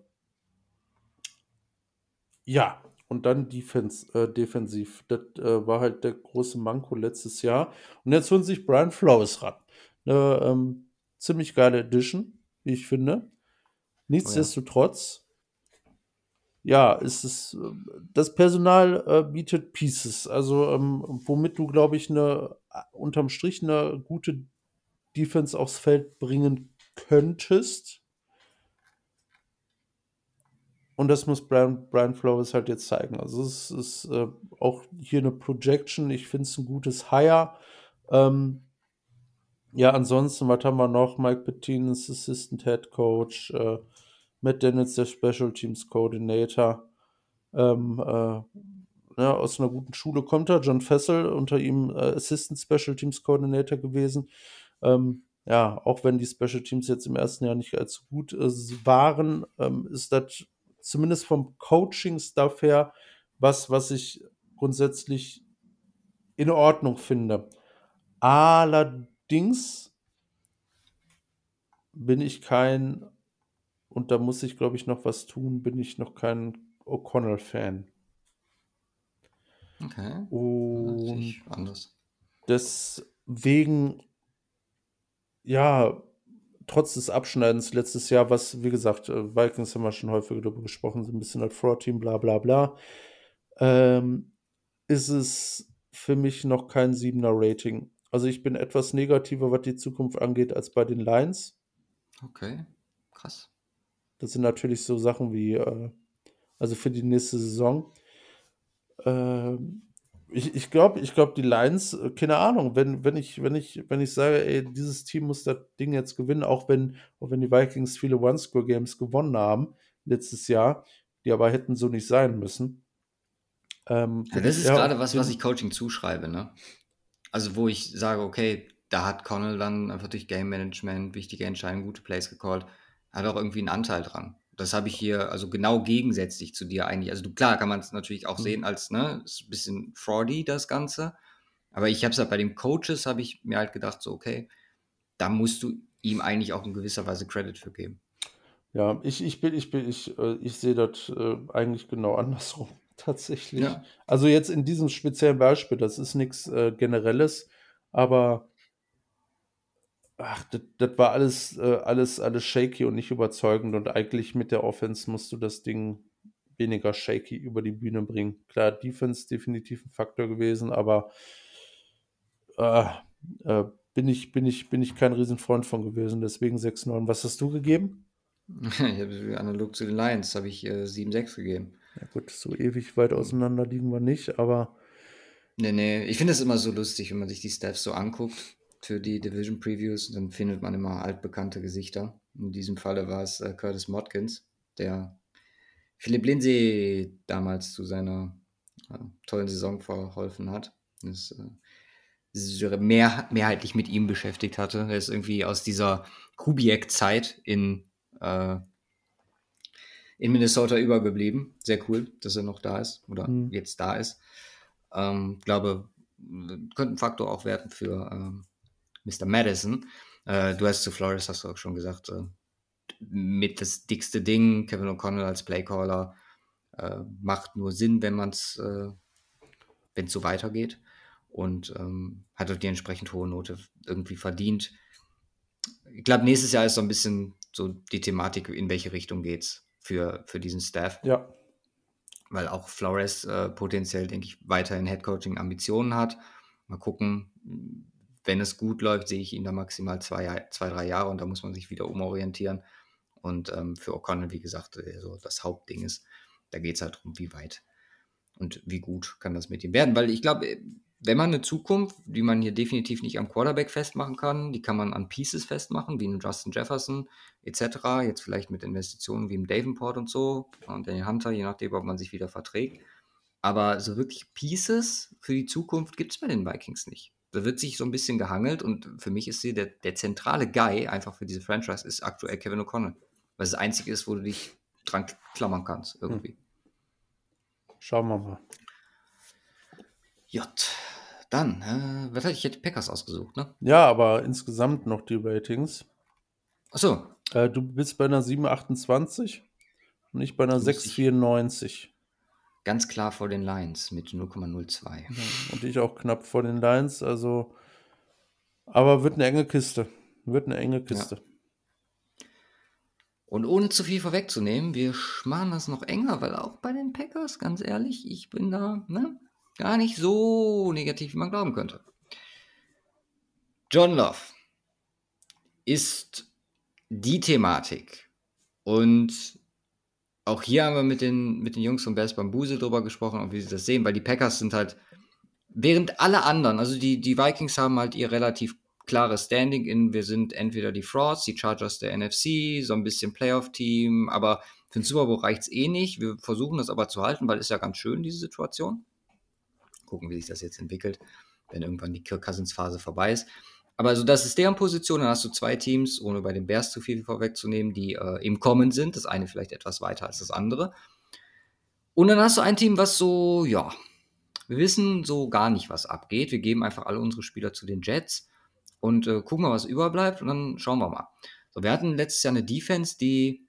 Ja, und dann Defense, äh, defensiv. Das äh, war halt der große Manko letztes Jahr. Und jetzt holen sich Brian Flowers ran. Eine ähm, ziemlich geile Edition, wie ich finde. Nichtsdestotrotz, ja, ist es, äh, das Personal äh, bietet Pieces. Also, ähm, womit du, glaube ich, eine unterm Strich eine gute Defense aufs Feld bringen könntest. Und das muss Brian, Brian Flores halt jetzt zeigen. Also es ist äh, auch hier eine Projection. Ich finde es ein gutes Hire. Ähm, ja, ansonsten, was haben wir noch? Mike Pettin ist Assistant Head Coach. Äh, Matt Daniels, der Special Teams Coordinator. Ähm, äh, ja, aus einer guten Schule kommt er. John Fessel, unter ihm äh, Assistant Special Teams Coordinator gewesen. Ähm, ja, auch wenn die Special Teams jetzt im ersten Jahr nicht allzu gut äh, waren, ähm, ist das zumindest vom Coaching-Stuff her was, was ich grundsätzlich in Ordnung finde. Allerdings bin ich kein, und da muss ich, glaube ich, noch was tun, bin ich noch kein O'Connell-Fan. Okay. Und anders. deswegen, ja, trotz des Abschneidens letztes Jahr, was, wie gesagt, äh, Vikings haben wir schon häufiger darüber gesprochen, so ein bisschen als Fraud-Team, bla bla bla, ähm, ist es für mich noch kein 7er Rating. Also ich bin etwas negativer, was die Zukunft angeht, als bei den Lions. Okay, krass. Das sind natürlich so Sachen wie, äh, also für die nächste Saison. Ähm, ich, ich glaube, ich glaub, die Lions, äh, keine Ahnung, wenn, wenn, ich, wenn, ich, wenn ich sage, ey, dieses Team muss das Ding jetzt gewinnen, auch wenn, auch wenn die Vikings viele One-Score-Games gewonnen haben letztes Jahr, die aber hätten so nicht sein müssen. Ähm, ja, das ist ja, gerade was, was ich Coaching zuschreibe, ne? Also, wo ich sage, okay, da hat Connell dann einfach durch Game Management wichtige Entscheidungen, gute Plays gecallt, hat auch irgendwie einen Anteil dran. Das habe ich hier also genau gegensätzlich zu dir eigentlich. Also du, klar kann man es natürlich auch mhm. sehen als, ne, ist ein bisschen fraudy das Ganze. Aber ich habe es halt bei den Coaches, habe ich mir halt gedacht, so, okay, da musst du ihm eigentlich auch in gewisser Weise Credit für geben. Ja, ich, ich bin, ich bin, ich, äh, ich sehe das äh, eigentlich genau andersrum, tatsächlich. Ja. Also jetzt in diesem speziellen Beispiel, das ist nichts äh, Generelles, aber ach, das war alles, äh, alles, alles shaky und nicht überzeugend. Und eigentlich mit der Offense musst du das Ding weniger shaky über die Bühne bringen. Klar, Defense definitiv ein Faktor gewesen, aber äh, äh, bin, ich, bin, ich, bin ich kein Riesenfreund von gewesen. Deswegen 6-9. Was hast du gegeben? Ich habe analog zu den Lions, habe ich äh, 7-6 gegeben. Ja gut, so ewig weit auseinander liegen wir nicht, aber. Nee, nee, ich finde es immer so lustig, wenn man sich die Staffs so anguckt für die Division Previews, dann findet man immer altbekannte Gesichter. In diesem Falle war es äh, Curtis Modkins, der Philipp Lindsay damals zu seiner äh, tollen Saison verholfen hat. Das, äh, mehr, mehrheitlich mit ihm beschäftigt hatte. Er ist irgendwie aus dieser Kubiak-Zeit in, äh, in Minnesota übergeblieben. Sehr cool, dass er noch da ist oder mhm. jetzt da ist. Ähm, glaube, könnte ein Faktor auch werden für ähm, Mr. Madison. Äh, du hast zu Flores, hast du auch schon gesagt, äh, mit das dickste Ding, Kevin O'Connell als Playcaller, äh, macht nur Sinn, wenn man es, äh, wenn es so weitergeht. Und ähm, hat auch die entsprechend hohe Note irgendwie verdient. Ich glaube, nächstes Jahr ist so ein bisschen so die Thematik, in welche Richtung geht's für, für diesen Staff. Ja. Weil auch Flores äh, potenziell, denke ich, weiterhin Headcoaching-Ambitionen hat. Mal gucken, wenn es gut läuft, sehe ich ihn da maximal zwei, zwei drei Jahre und da muss man sich wieder umorientieren. Und ähm, für O'Connell, wie gesagt, so das Hauptding ist, da geht es halt darum, wie weit und wie gut kann das mit ihm werden. Weil ich glaube, äh, wenn man eine Zukunft, die man hier definitiv nicht am Quarterback festmachen kann, die kann man an Pieces festmachen, wie einen Justin Jefferson etc. Jetzt vielleicht mit Investitionen wie im Davenport und so und den Hunter, je nachdem, ob man sich wieder verträgt. Aber so wirklich Pieces für die Zukunft gibt es bei den Vikings nicht Da wird sich so ein bisschen gehangelt und für mich ist hier der, der zentrale Guy einfach für diese Franchise ist aktuell Kevin O'Connell. Weil es das einzige ist, wo du dich dran klammern kannst, irgendwie. Hm. Schauen wir mal. J. Dann, äh, was hätte ich hätte Packers ausgesucht, ne? Ja, aber insgesamt noch die Ratings. Achso. Äh, du bist bei einer 728 und ich bei einer 694. Ganz klar vor den Lions mit 0,02. Ja, und ich auch knapp vor den Lions, also. Aber wird eine enge Kiste. Wird eine enge Kiste. Ja. Und ohne zu viel vorwegzunehmen, wir machen das noch enger, weil auch bei den Packers, ganz ehrlich, ich bin da ne, gar nicht so negativ, wie man glauben könnte. John Love ist die Thematik. Und auch hier haben wir mit den, mit den Jungs von Bears Bambuse drüber gesprochen, wie sie das sehen, weil die Packers sind halt, während alle anderen, also die, die Vikings haben halt ihr relativ klares Standing in, wir sind entweder die Frauds, die Chargers der NFC, so ein bisschen Playoff-Team, aber für den Super Bowl reicht es eh nicht. Wir versuchen das aber zu halten, weil es ja ganz schön, diese Situation. Gucken, wie sich das jetzt entwickelt, wenn irgendwann die Kirk Cousins-Phase vorbei ist. Aber also das ist deren Position. Dann hast du zwei Teams, ohne bei den Bears zu viel vorwegzunehmen, die äh, im Kommen sind. Das eine vielleicht etwas weiter als das andere. Und dann hast du ein Team, was so, ja, wir wissen so gar nicht, was abgeht. Wir geben einfach alle unsere Spieler zu den Jets und äh, gucken mal, was überbleibt und dann schauen wir mal. So, wir hatten letztes Jahr eine Defense, die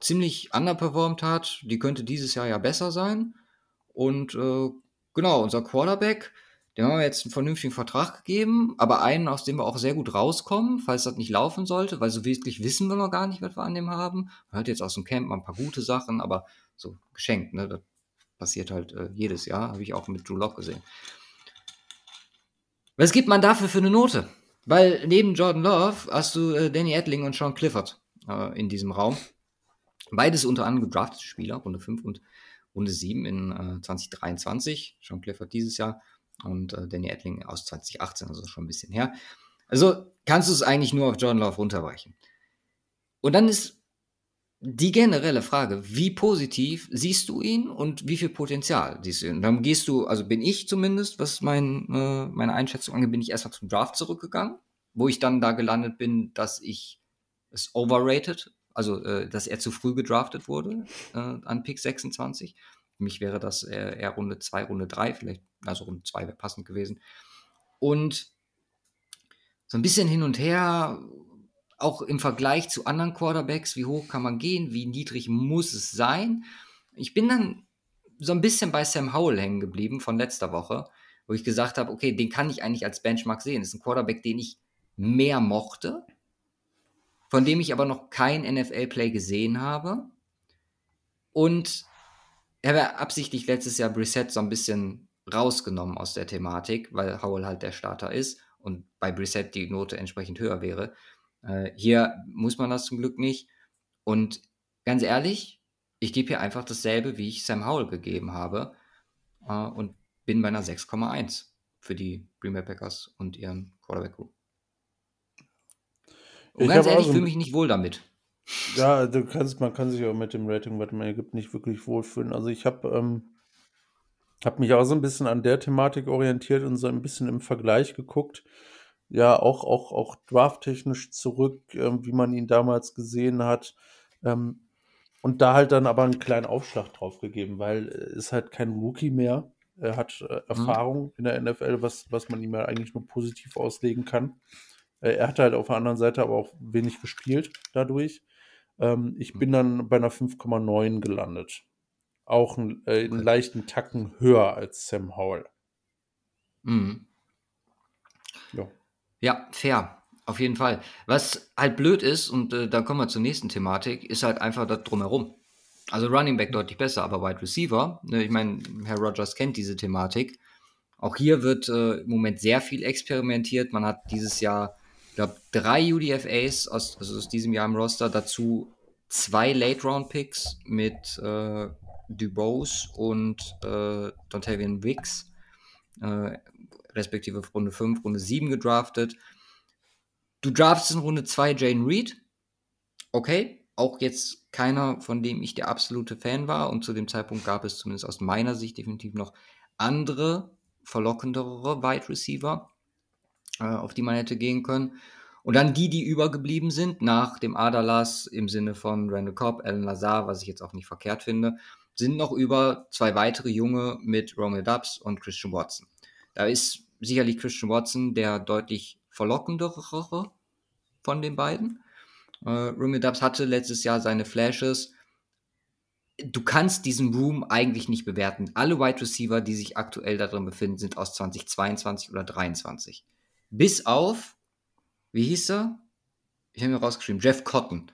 ziemlich underperformed hat. Die könnte dieses Jahr ja besser sein. Und äh, genau, unser Quarterback, dem haben wir jetzt einen vernünftigen Vertrag gegeben, aber einen, aus dem wir auch sehr gut rauskommen, falls das nicht laufen sollte, weil so wirklich wissen wir noch gar nicht, was wir an dem haben. Man hat jetzt aus dem Camp mal ein paar gute Sachen, aber so geschenkt, ne? Das passiert halt äh, jedes Jahr, habe ich auch mit Drew Lock gesehen. Was gibt man dafür für eine Note? Weil neben Jordan Love hast du äh, Danny Edling und Sean Clifford äh, in diesem Raum. Beides unter anderem gedraftete Spieler, Runde 5 und Runde 7 in äh, 2023. Sean Clifford dieses Jahr und äh, Danny Edling aus 2018, also schon ein bisschen her. Also kannst du es eigentlich nur auf John Love runterbrechen. Und dann ist die generelle Frage, wie positiv siehst du ihn und wie viel Potenzial siehst du ihn? Und dann gehst du, also bin ich zumindest, was mein, äh, meine Einschätzung angeht, bin ich erstmal zum Draft zurückgegangen, wo ich dann da gelandet bin, dass ich es overrated, also äh, dass er zu früh gedraftet wurde äh, an Pick 26. Für mich wäre das eher, eher Runde 2, Runde 3, vielleicht, also Runde 2 wäre passend gewesen. Und so ein bisschen hin und her, auch im Vergleich zu anderen Quarterbacks, wie hoch kann man gehen, wie niedrig muss es sein. Ich bin dann so ein bisschen bei Sam Howell hängen geblieben von letzter Woche, wo ich gesagt habe, okay, den kann ich eigentlich als Benchmark sehen. Das ist ein Quarterback, den ich mehr mochte, von dem ich aber noch kein NFL-Play gesehen habe. Und er habe absichtlich letztes Jahr Brissett so ein bisschen rausgenommen aus der Thematik, weil Howell halt der Starter ist und bei Brissett die Note entsprechend höher wäre. Äh, hier muss man das zum Glück nicht. Und ganz ehrlich, ich gebe hier einfach dasselbe, wie ich Sam Howell gegeben habe äh, und bin bei einer 6,1 für die Green Bay Packers und ihren Quarterback Group. Und ich ganz ehrlich, ich fühle mich nicht wohl damit. Ja, du kannst, man kann sich auch mit dem Rating, was man gibt, nicht wirklich wohlfühlen. Also ich habe ähm, hab mich auch so ein bisschen an der Thematik orientiert und so ein bisschen im Vergleich geguckt. Ja, auch, auch, auch drafttechnisch zurück, ähm, wie man ihn damals gesehen hat. Ähm, und da halt dann aber einen kleinen Aufschlag drauf gegeben, weil er ist halt kein Rookie mehr. Er hat äh, mhm. Erfahrung mhm. in der NFL, was, was man ihm ja eigentlich nur positiv auslegen kann. Äh, er hat halt auf der anderen Seite aber auch wenig gespielt dadurch. Ähm, ich bin dann bei einer 5,9 gelandet. Auch ein, äh, einen leichten Tacken höher als Sam Howell. Mhm. Ja. Ja, fair. Auf jeden Fall. Was halt blöd ist, und äh, da kommen wir zur nächsten Thematik, ist halt einfach das drumherum. Also Running Back deutlich besser, aber Wide Receiver, ne, ich meine, Herr Rogers kennt diese Thematik. Auch hier wird äh, im Moment sehr viel experimentiert. Man hat dieses Jahr glaube, drei UDFAs aus, also aus diesem Jahr im Roster, dazu zwei Late-Round-Picks mit äh, Dubose und äh, Dontavian Wicks, äh, respektive Runde 5, Runde 7 gedraftet. Du draftest in Runde 2 Jane Reed. Okay, auch jetzt keiner, von dem ich der absolute Fan war. Und zu dem Zeitpunkt gab es zumindest aus meiner Sicht definitiv noch andere, verlockendere Wide Receiver. Äh, auf die man hätte gehen können. Und dann die, die übergeblieben sind, nach dem Adalas im Sinne von Randall Cobb, Alan Lazar, was ich jetzt auch nicht verkehrt finde, sind noch über zwei weitere Junge mit Romeo Dubs und Christian Watson. Da ist sicherlich Christian Watson der deutlich verlockendere von den beiden. Äh, Romeo Dubs hatte letztes Jahr seine Flashes. Du kannst diesen Room eigentlich nicht bewerten. Alle Wide Receiver, die sich aktuell darin befinden, sind aus 2022 oder 2023. Bis auf, wie hieß er? Ich habe mir rausgeschrieben, Jeff Cotton,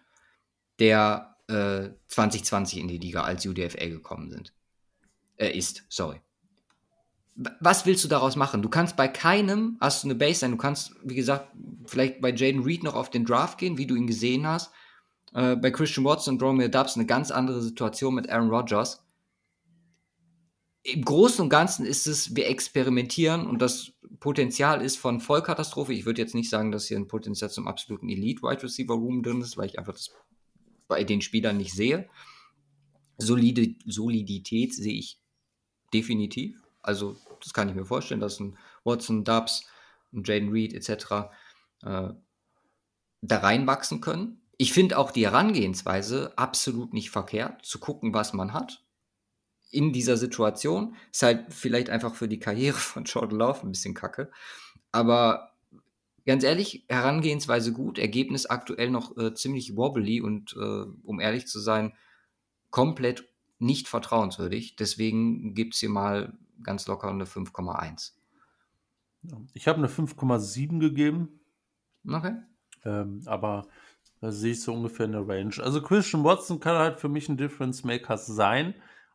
der äh, 2020 in die Liga als UDFA gekommen sind. Äh, ist, sorry. Was willst du daraus machen? Du kannst bei keinem, hast du eine Baseline, du kannst, wie gesagt, vielleicht bei Jaden Reed noch auf den Draft gehen, wie du ihn gesehen hast. Äh, bei Christian Watson und Romeo Dubs eine ganz andere Situation mit Aaron Rodgers im Großen und Ganzen ist es, wir experimentieren und das Potenzial ist von Vollkatastrophe. Ich würde jetzt nicht sagen, dass hier ein Potenzial zum absoluten Elite-Wide Receiver Room drin ist, weil ich einfach das bei den Spielern nicht sehe. Solide, Solidität sehe ich definitiv. Also, das kann ich mir vorstellen, dass ein Watson, Dubs, ein Jaden Reed etc. Äh, da reinwachsen können. Ich finde auch die Herangehensweise absolut nicht verkehrt, zu gucken, was man hat in dieser Situation. Ist halt vielleicht einfach für die Karriere von Jordan Love ein bisschen kacke. Aber ganz ehrlich, Herangehensweise gut, Ergebnis aktuell noch äh, ziemlich wobbly und äh, um ehrlich zu sein, komplett nicht vertrauenswürdig. Deswegen gibt es hier mal ganz locker eine 5,1. Ich habe eine 5,7 gegeben. Okay. Ähm, aber da sehe ich so ungefähr eine Range. Also Christian Watson kann halt für mich ein Difference Maker sein.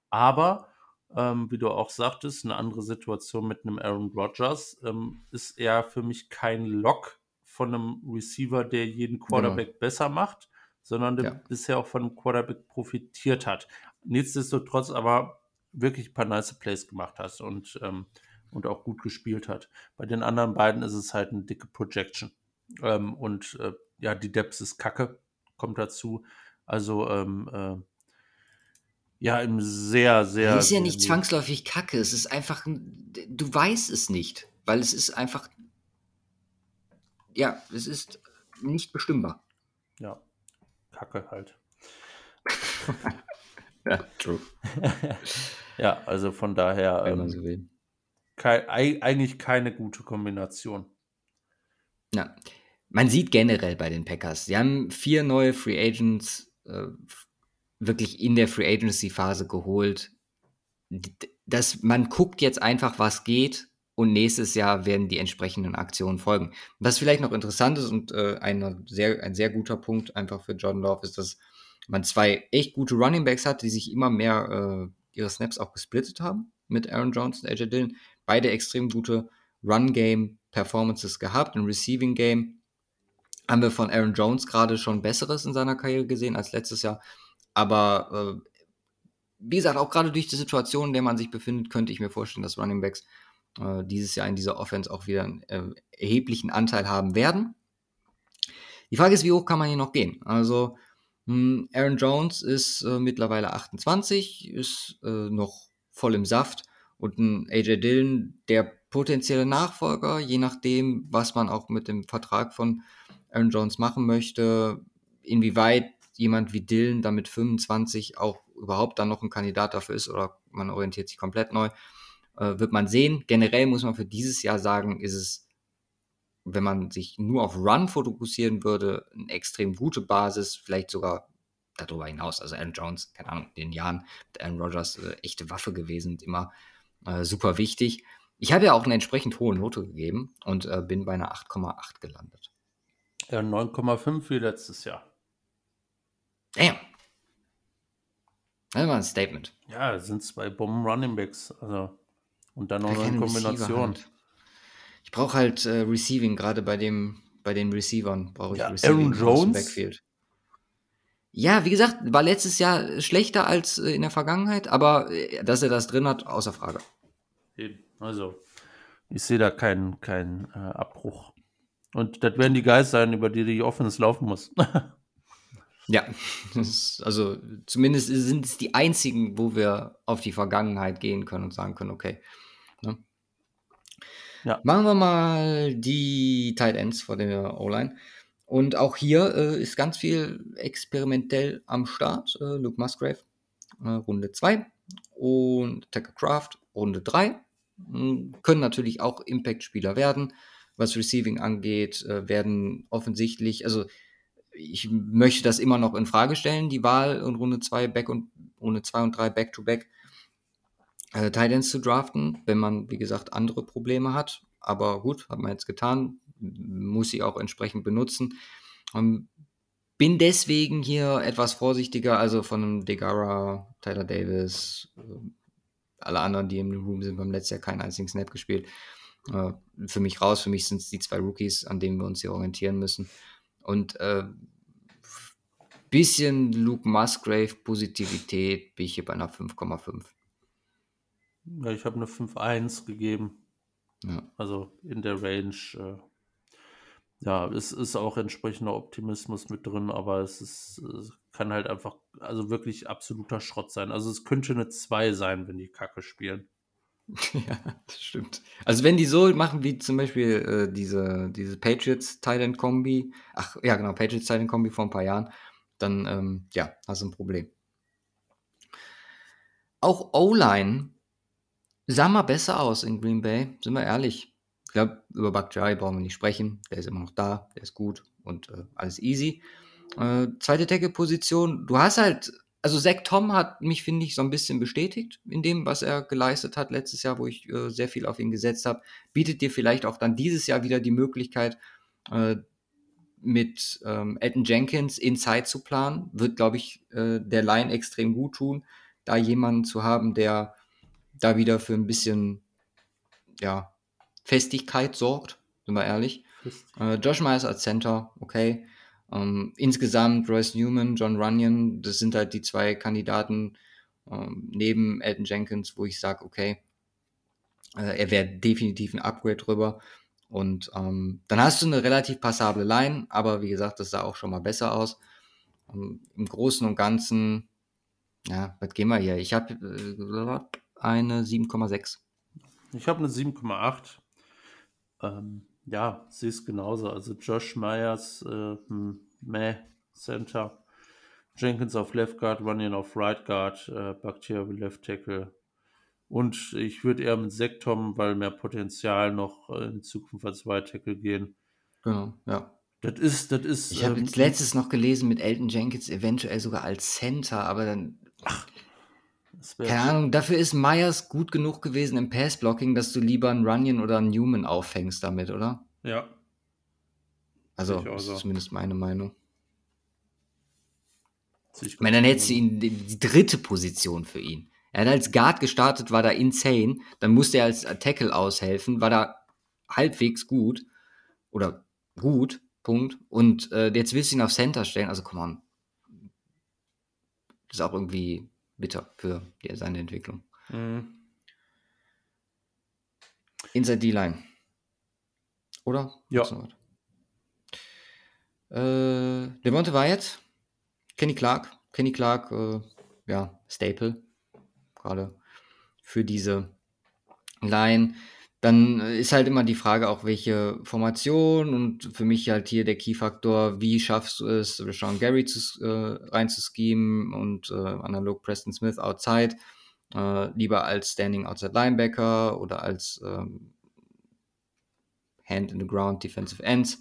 Aber, ähm, wie du auch sagtest, eine andere Situation mit einem Aaron Rodgers ähm, ist er für mich kein Lock von einem Receiver, der jeden genau. Quarterback genau. besser macht, sondern der ja. bisher auch von einem Quarterback profitiert hat. Nichtsdestotrotz aber wirklich ein paar nice Plays gemacht hat und, ähm, und auch gut gespielt hat. Bei den anderen beiden ist es halt eine dicke Projection. Ähm, und äh, ja, die Depth ist kacke, kommt dazu. Also ähm, äh, ja, im sehr, sehr. Das ist ja nicht zwangsläufig Kacke. Es ist einfach, du weißt es nicht, weil es ist einfach, ja, es ist nicht bestimmbar. Ja, Kacke halt. ja, true. ja, also von daher. Man so. Kein, eigentlich keine gute Kombination. Ja, man sieht generell bei den Packers, sie haben vier neue Free Agents äh, wirklich in der Free Agency Phase geholt. dass man guckt jetzt einfach, was geht und nächstes Jahr werden die entsprechenden Aktionen folgen. Was vielleicht noch interessant ist und äh, ein, sehr, ein sehr guter Punkt einfach für John Love ist, dass man zwei echt gute Running Backs hat, die sich immer mehr äh, ihre Snaps auch gesplittet haben mit Aaron Jones und AJ Dillon. Beide extrem gute Run-Game-Performances gehabt. Im Receiving-Game haben wir von Aaron Jones gerade schon Besseres in seiner Karriere gesehen als letztes Jahr. Aber äh, wie gesagt, auch gerade durch die Situation, in der man sich befindet, könnte ich mir vorstellen, dass Running Backs äh, dieses Jahr in dieser Offense auch wieder einen äh, erheblichen Anteil haben werden. Die Frage ist, wie hoch kann man hier noch gehen? Also, mh, hm, Aaron Jones ist äh, mittlerweile 28, ist äh, noch voll im Saft und ein AJ Dillon, der potenzielle Nachfolger, je nachdem, was man auch mit dem Vertrag von Aaron Jones machen möchte, inwieweit jemand wie Dylan da mit 25 auch überhaupt dann noch ein Kandidat dafür ist oder man orientiert sich komplett neu, äh, wird man sehen. Generell muss man für dieses Jahr sagen, ist es, wenn man sich nur auf Run fokussieren würde, eine extrem gute Basis, vielleicht sogar darüber hinaus. Also Aaron Jones, keine Ahnung, in den Jahren mit Aaron Rodgers äh, echte Waffe gewesen, immer äh, super wichtig. Ich habe ja auch eine entsprechend hohe Note gegeben und äh, bin bei einer 8,8 gelandet. Ja, 9,5 wie letztes Jahr. Damn. Das war ein Statement. Ja, es sind zwei Bomben Running Backs. Also, und dann noch eine Kombination. Halt. Ich brauche halt äh, Receiving, gerade bei dem, bei den Receivern brauche ich ja, Receiving Aaron Jones. Backfield. Ja, wie gesagt, war letztes Jahr schlechter als äh, in der Vergangenheit, aber äh, dass er das drin hat, außer Frage. Also, ich sehe da keinen kein, äh, Abbruch. Und das werden die Guys sein, über die die Offense laufen muss. Ja, ist, also zumindest sind es die einzigen, wo wir auf die Vergangenheit gehen können und sagen können, okay. Ne? Ja. Machen wir mal die Tight Ends vor der O-Line. Und auch hier äh, ist ganz viel experimentell am Start. Äh, Luke Musgrave, äh, Runde 2 und Tucker Craft, Runde 3. Hm, können natürlich auch Impact-Spieler werden. Was Receiving angeht, äh, werden offensichtlich, also ich möchte das immer noch in Frage stellen, die Wahl in Runde 2 Back und Runde 2 und 3 Back-to-Back äh, Titans zu draften, wenn man, wie gesagt, andere Probleme hat. Aber gut, hat man jetzt getan, muss sie auch entsprechend benutzen. Und bin deswegen hier etwas vorsichtiger, also von einem Degara, Tyler Davis, äh, alle anderen, die im Room sind, beim letzten Jahr keinen einzigen Snap gespielt. Äh, für mich raus, für mich sind es die zwei Rookies, an denen wir uns hier orientieren müssen. Und äh, bisschen Luke Musgrave Positivität bin ich hier bei einer 5,5. Ja, ich habe eine 5,1 gegeben. Ja. Also in der Range. Äh, ja, es ist auch entsprechender Optimismus mit drin, aber es ist, es kann halt einfach, also wirklich absoluter Schrott sein. Also es könnte eine 2 sein, wenn die Kacke spielen. Ja, das stimmt. Also wenn die so machen wie zum Beispiel äh, diese, diese Patriots-Titan-Kombi, ach ja genau, Patriots-Titan-Kombi vor ein paar Jahren, dann ähm, ja, hast du ein Problem. Auch O-Line sah mal besser aus in Green Bay, sind wir ehrlich. Ich glaube, über Bakhtiari brauchen wir nicht sprechen. Der ist immer noch da, der ist gut und äh, alles easy. Äh, zweite Tackle-Position, du hast halt also Zach Tom hat mich, finde ich, so ein bisschen bestätigt in dem, was er geleistet hat letztes Jahr, wo ich äh, sehr viel auf ihn gesetzt habe. Bietet dir vielleicht auch dann dieses Jahr wieder die Möglichkeit, äh, mit ähm, Elton Jenkins Inside zu planen. Wird, glaube ich, äh, der Line extrem gut tun, da jemanden zu haben, der da wieder für ein bisschen ja, Festigkeit sorgt, sind wir ehrlich. Äh, Josh Myers als Center, okay. Ähm, insgesamt Royce Newman, John Runyon, das sind halt die zwei Kandidaten ähm, neben Elton Jenkins, wo ich sage, okay, äh, er wäre definitiv ein Upgrade drüber. Und ähm, dann hast du eine relativ passable Line, aber wie gesagt, das sah auch schon mal besser aus. Ähm, Im Großen und Ganzen, ja, was gehen wir hier? Ich habe äh, eine 7,6. Ich habe eine 7,8. Ähm, ja, sehe es genauso. Also Josh Myers, äh, hm, Meh, Center. Jenkins auf Left Guard, Runyon auf Right Guard, äh, Bakhtiari Left Tackle. Und ich würde eher mit Sektom, weil mehr Potenzial noch äh, in Zukunft als Right Tackle gehen. Genau, ja. Das ist, das ist. Ich habe ähm, jetzt letztes noch gelesen mit Elton Jenkins eventuell sogar als Center, aber dann. Ach, keine Ahnung, dafür ist Myers gut genug gewesen im Passblocking, dass du lieber einen Runyon oder einen Newman auffängst damit, oder? Ja. Also, das ist zumindest meine Meinung. Ich meine, dann hättest du ihn die, die dritte Position für ihn. Er hat als Guard gestartet, war da insane. Dann musste er als Tackle aushelfen, war da halbwegs gut. Oder gut, Punkt. Und äh, jetzt willst du ihn auf Center stellen. Also, komm on. Das ist auch irgendwie bitter für die, seine Entwicklung. Mhm. Inside D-Line. Oder? Ja. Äh, Devonte Wyatt, Kenny Clark. Kenny Clark, äh, ja, Staple. Gerade für diese Line. Dann ist halt immer die Frage auch, welche Formation und für mich halt hier der Key-Faktor, wie schaffst du es, Sean Gary zu, äh, reinzuschemen und äh, analog Preston Smith outside, äh, lieber als Standing Outside Linebacker oder als ähm, Hand in the Ground Defensive Ends.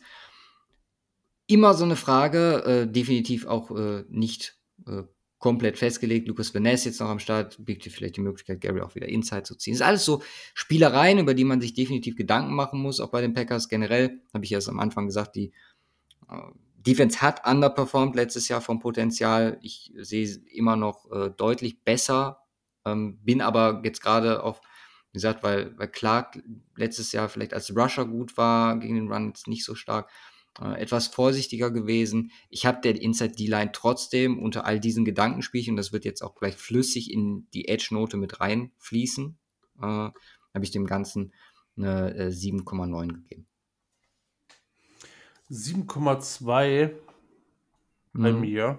Immer so eine Frage, äh, definitiv auch äh, nicht äh, komplett festgelegt. Lucas Vaness jetzt noch am Start, bietet vielleicht die Möglichkeit, Gary auch wieder Inside zu ziehen. Das ist alles so Spielereien, über die man sich definitiv Gedanken machen muss, auch bei den Packers generell. Habe ich erst am Anfang gesagt, die äh, Defense hat underperformed letztes Jahr vom Potenzial. Ich sehe immer noch äh, deutlich besser, ähm, bin aber jetzt gerade auf, wie gesagt, weil, weil Clark letztes Jahr vielleicht als Rusher gut war, gegen den Run jetzt nicht so stark äh, etwas vorsichtiger gewesen. Ich habe der Inside D-Line trotzdem unter all diesen Gedankenspielchen, das wird jetzt auch gleich flüssig in die Edge-Note mit reinfließen, äh, habe ich dem Ganzen eine äh, 7,9 gegeben. 7,2 bei mhm. mir,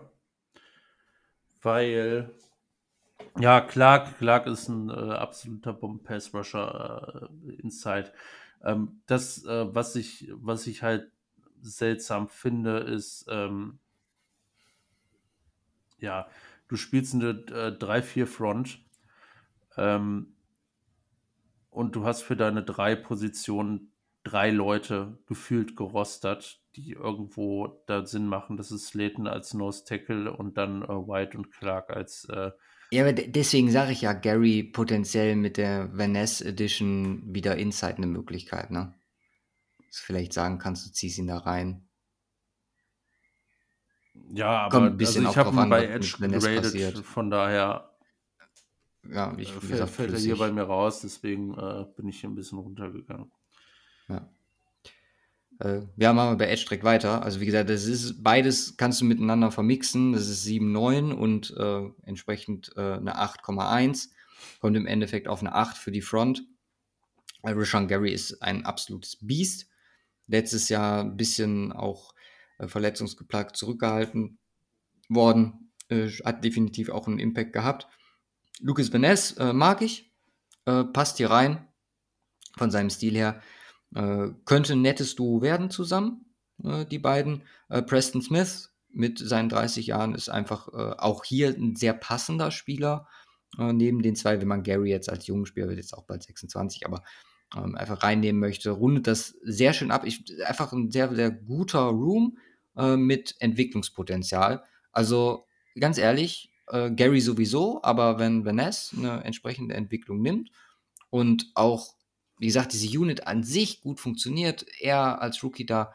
weil ja, Clark, Clark ist ein äh, absoluter Bomben-Pass-Rusher äh, Inside. Ähm, das, äh, was, ich, was ich halt seltsam finde, ist, ähm, ja, du spielst eine äh, 3-4-Front ähm, und du hast für deine drei Positionen drei Leute gefühlt gerostert, die irgendwo da Sinn machen. Das ist Slayton als Nose Tackle und dann äh, White und Clark als. Äh, ja, aber deswegen sage ich ja, Gary potenziell mit der Vanessa Edition wieder Inside eine Möglichkeit, ne? Vielleicht sagen kannst, du ziehst ihn da rein. Ja, aber Kommt ein bisschen also ich habe ihn bei Edge geradet, von daher ja, ich, äh, gesagt, fällt er hier bei mir raus, deswegen äh, bin ich hier ein bisschen runtergegangen. Ja. Äh, ja, machen wir bei Edge direkt weiter. Also wie gesagt, das ist beides kannst du miteinander vermixen. Das ist 7,9 und äh, entsprechend äh, eine 8,1. Kommt im Endeffekt auf eine 8 für die Front. Weil Rashawn Gary ist ein absolutes Biest. Letztes Jahr ein bisschen auch äh, verletzungsgeplagt zurückgehalten worden. Äh, hat definitiv auch einen Impact gehabt. Lucas Vaness äh, mag ich. Äh, passt hier rein. Von seinem Stil her. Äh, könnte ein nettes Duo werden zusammen, äh, die beiden. Preston Smith mit seinen 30 Jahren ist einfach auch hier ein sehr passender Spieler. Neben den zwei, wenn man Gary jetzt als jungen Spieler wird, jetzt auch bald 26, aber ähm, einfach reinnehmen möchte, rundet das sehr schön ab. Ich, einfach ein sehr, sehr guter Room äh, mit Entwicklungspotenzial. Also ganz ehrlich, Gary sowieso, aber wenn Vanessa eine entsprechende Entwicklung nimmt und auch wie gesagt, diese Unit an sich gut funktioniert, er als Rookie da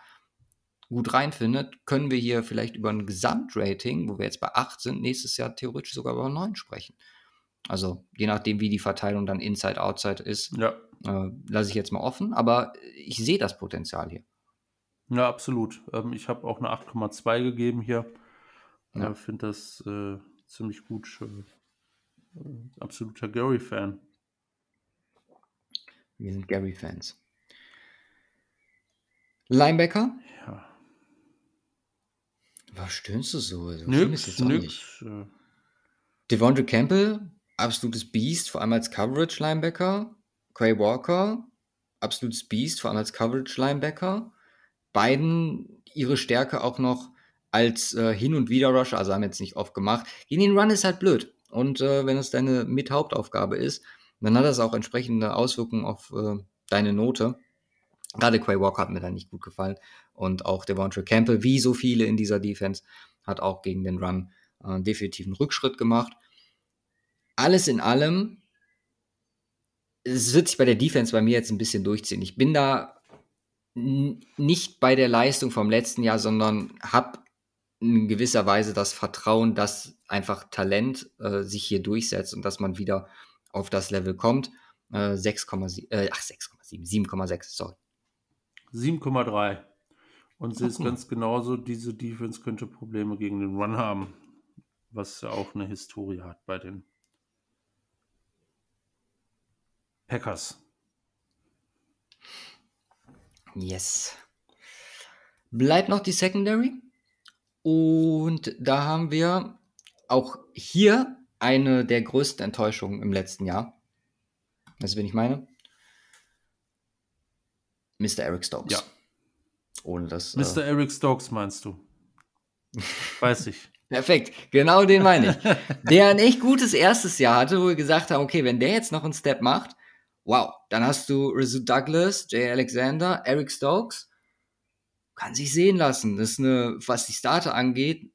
gut reinfindet, können wir hier vielleicht über ein Gesamtrating, wo wir jetzt bei 8 sind, nächstes Jahr theoretisch sogar über 9 sprechen. Also je nachdem, wie die Verteilung dann Inside, Outside ist, ja. Äh, lasse ich jetzt mal offen, aber ich sehe das Potenzial hier. Ja, absolut. Ähm, ich habe auch eine 8,2 gegeben hier. Ich ja. äh, finde das äh, ziemlich gut. Äh, absoluter Gary-Fan. Wir sind Gary-Fans. Linebacker? Ja. Was stöhnst du so? so nix, nix. Äh. Devondre Campbell, absolutes Beast, vor allem als Coverage-Linebacker. Quay Walker, absolutes Beast, vor allem als Coverage-Linebacker. Beiden ihre Stärke auch noch als äh, Hin- und Wieder-Rusher, also haben jetzt nicht oft gemacht. Gegen den Run ist halt blöd. Und äh, wenn es deine Mit-Hauptaufgabe ist, dann hat das auch entsprechende Auswirkungen auf äh, deine Note. Gerade Quay Walker hat mir da nicht gut gefallen. Und auch Devontre Campbell, wie so viele in dieser Defense, hat auch gegen den Run äh, definitiv einen Rückschritt gemacht. Alles in allem, es wird sich bei der Defense bei mir jetzt ein bisschen durchziehen. Ich bin da nicht bei der Leistung vom letzten Jahr, sondern habe in gewisser Weise das Vertrauen, dass einfach Talent äh, sich hier durchsetzt und dass man wieder auf das Level kommt. Äh, 6,7, äh, ach 6,7, 7,6, sorry. 7,3. Und sie ist ganz genauso, diese Defense könnte Probleme gegen den Run haben, was ja auch eine Historie hat bei den Packers. Yes. Bleibt noch die Secondary. Und da haben wir auch hier eine der größten Enttäuschungen im letzten Jahr. Weißt du, wen ich meine? Mr. Eric Stokes. Ja. Ohne das. Mr. Äh, Eric Stokes meinst du? Weiß ich. Perfekt, genau den meine ich. der ein echt gutes erstes Jahr hatte, wo wir gesagt haben, okay, wenn der jetzt noch einen Step macht, wow, dann hast du Rizzo Douglas, Jay Alexander, Eric Stokes, kann sich sehen lassen. Das ist eine, was die Starter angeht,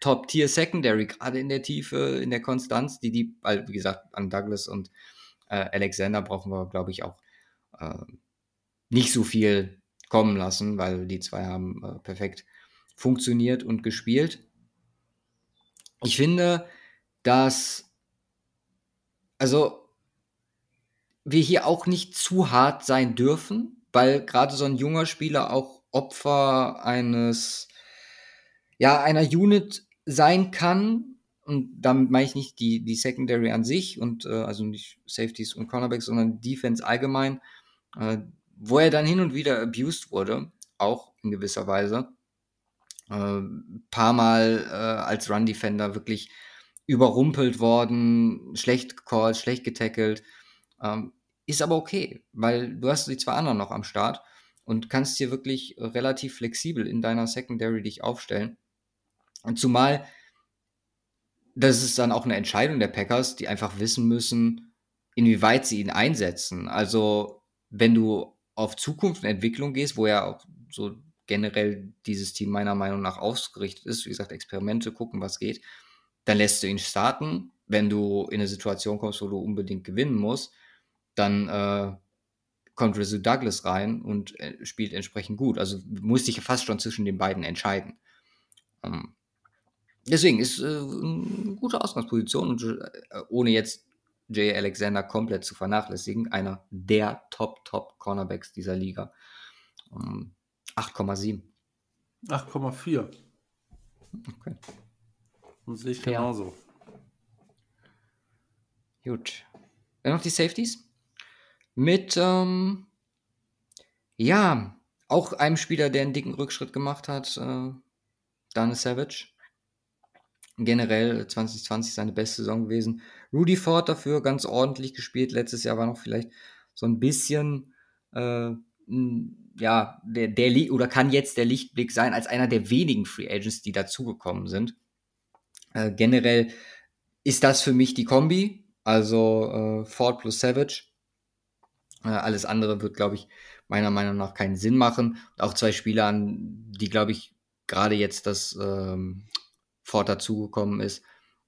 Top-Tier Secondary, gerade in der Tiefe, in der Konstanz, die die, weil, wie gesagt, an Douglas und äh, Alexander brauchen wir, glaube ich, auch äh, nicht so viel kommen lassen, weil die zwei haben äh, perfekt funktioniert und gespielt. Ich finde, dass, also, wir hier auch nicht zu hart sein dürfen, weil gerade so ein junger Spieler auch Opfer eines, ja, einer Unit sein kann, und damit meine ich nicht die, die Secondary an sich und äh, also nicht Safeties und Cornerbacks, sondern Defense allgemein, äh, wo er dann hin und wieder abused wurde, auch in gewisser Weise. Äh, paar Mal äh, als Run-Defender wirklich überrumpelt worden, schlecht gecallt, schlecht getackelt. Ähm, ist aber okay, weil du hast die zwei anderen noch am Start und kannst hier wirklich relativ flexibel in deiner Secondary dich aufstellen. Und zumal, das ist dann auch eine Entscheidung der Packers, die einfach wissen müssen, inwieweit sie ihn einsetzen. Also, wenn du auf Zukunft und Entwicklung gehst, wo ja auch so generell dieses Team meiner Meinung nach ausgerichtet ist, wie gesagt, Experimente gucken, was geht, dann lässt du ihn starten. Wenn du in eine Situation kommst, wo du unbedingt gewinnen musst, dann äh, kommt Rizzo Douglas rein und äh, spielt entsprechend gut. Also musste ich fast schon zwischen den beiden entscheiden. Ähm, deswegen ist äh, eine gute Ausgangsposition und äh, ohne jetzt Jay Alexander komplett zu vernachlässigen, einer der Top-Top-Cornerbacks dieser Liga. Ähm, 8,7. 8,4. Okay. Und sehe ich Fair. genauso. Gut. Dann noch die Safeties. Mit, ähm, ja, auch einem Spieler, der einen dicken Rückschritt gemacht hat, äh, Dane Savage. Generell 2020 seine beste Saison gewesen. Rudy Ford dafür ganz ordentlich gespielt. Letztes Jahr war noch vielleicht so ein bisschen, äh, ja, der, der oder kann jetzt der Lichtblick sein als einer der wenigen Free Agents, die dazugekommen sind. Äh, generell ist das für mich die Kombi, also äh, Ford plus Savage. Äh, alles andere wird, glaube ich, meiner Meinung nach keinen Sinn machen. Auch zwei Spieler, an die, glaube ich, gerade jetzt das ähm, Ford dazugekommen ist,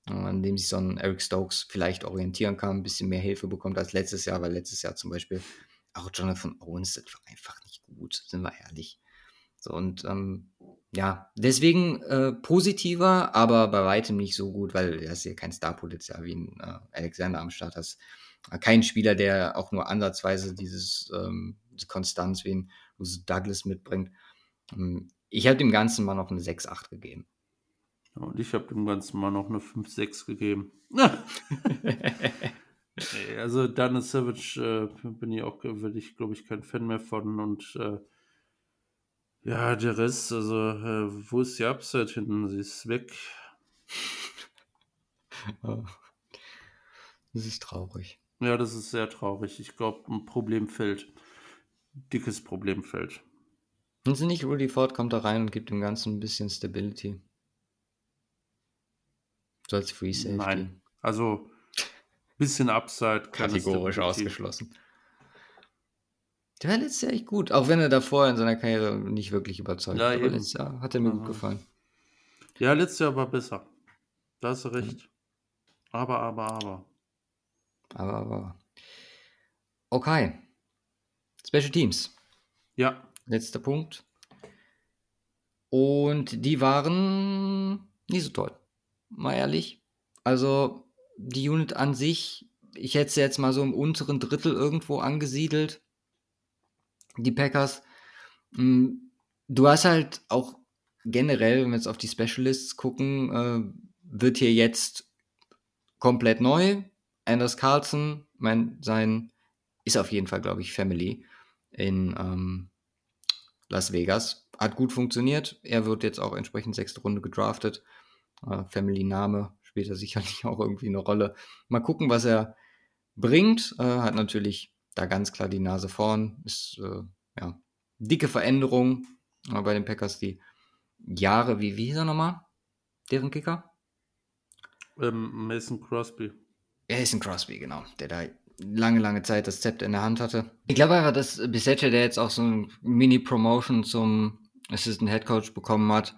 äh, an dem sich so ein Eric Stokes vielleicht orientieren kann, ein bisschen mehr Hilfe bekommt als letztes Jahr, weil letztes Jahr zum Beispiel auch Jonathan Owens, das war einfach nicht gut, sind wir ehrlich. So, und ähm, ja, deswegen äh, positiver, aber bei weitem nicht so gut, weil er ist hier kein Starpotenzial wie ein äh, Alexander am Start hast. Kein Spieler, der auch nur ansatzweise dieses ähm, diese Konstanz wie ein Douglas mitbringt. Ähm, ich habe dem Ganzen mal noch eine 6-8 gegeben. Und ich habe dem Ganzen mal noch eine 5-6 gegeben. also Dana Savage äh, bin ich auch, will ich, glaube ich, kein Fan mehr von und äh, ja, der Rest, also, äh, wo ist die Upside hin? Sie ist weg. Das ist traurig. Ja, das ist sehr traurig. Ich glaube, ein Problemfeld. Dickes Problemfeld. Und sie nicht, Rudy Ford kommt da rein und gibt dem Ganzen ein bisschen Stability. So als Free Safety. Nein, also bisschen Upside. Kategorisch ausgeschlossen. Der war letztes Jahr echt gut, auch wenn er davor in seiner Karriere nicht wirklich überzeugt ja, Aber letztes Jahr hat er mir Aha. gut gefallen. Ja, letztes Jahr war besser. Da hast du recht. Aber, aber, aber. Aber, aber. Okay. Special Teams. Ja. Letzter Punkt. Und die waren nicht so toll. Mal ehrlich. Also, die Unit an sich, ich hätte sie jetzt mal so im unteren Drittel irgendwo angesiedelt die Packers. Hm, du hast halt auch generell, wenn wir jetzt auf die Specialists gucken, äh, wird hier jetzt komplett neu. Anders Carlson, mein, sein, ist auf jeden Fall, glaube ich, Family in ähm, Las Vegas. Hat gut funktioniert. Er wird jetzt auch entsprechend sechste Runde gedraftet. Äh, Family-Name spielt er sicherlich auch irgendwie eine Rolle. Mal gucken, was er bringt. Äh, hat natürlich da ganz klar die Nase vorn. Ist äh, ja dicke Veränderung äh, bei den Packers, die Jahre, wie, wie hieß er nochmal? Deren Kicker? Ähm, Mason Crosby. Mason Crosby, genau. Der da lange, lange Zeit das Zepter in der Hand hatte. Ich glaube einfach, dass Bissetcher, der jetzt auch so ein Mini-Promotion zum Assistant Head Coach bekommen hat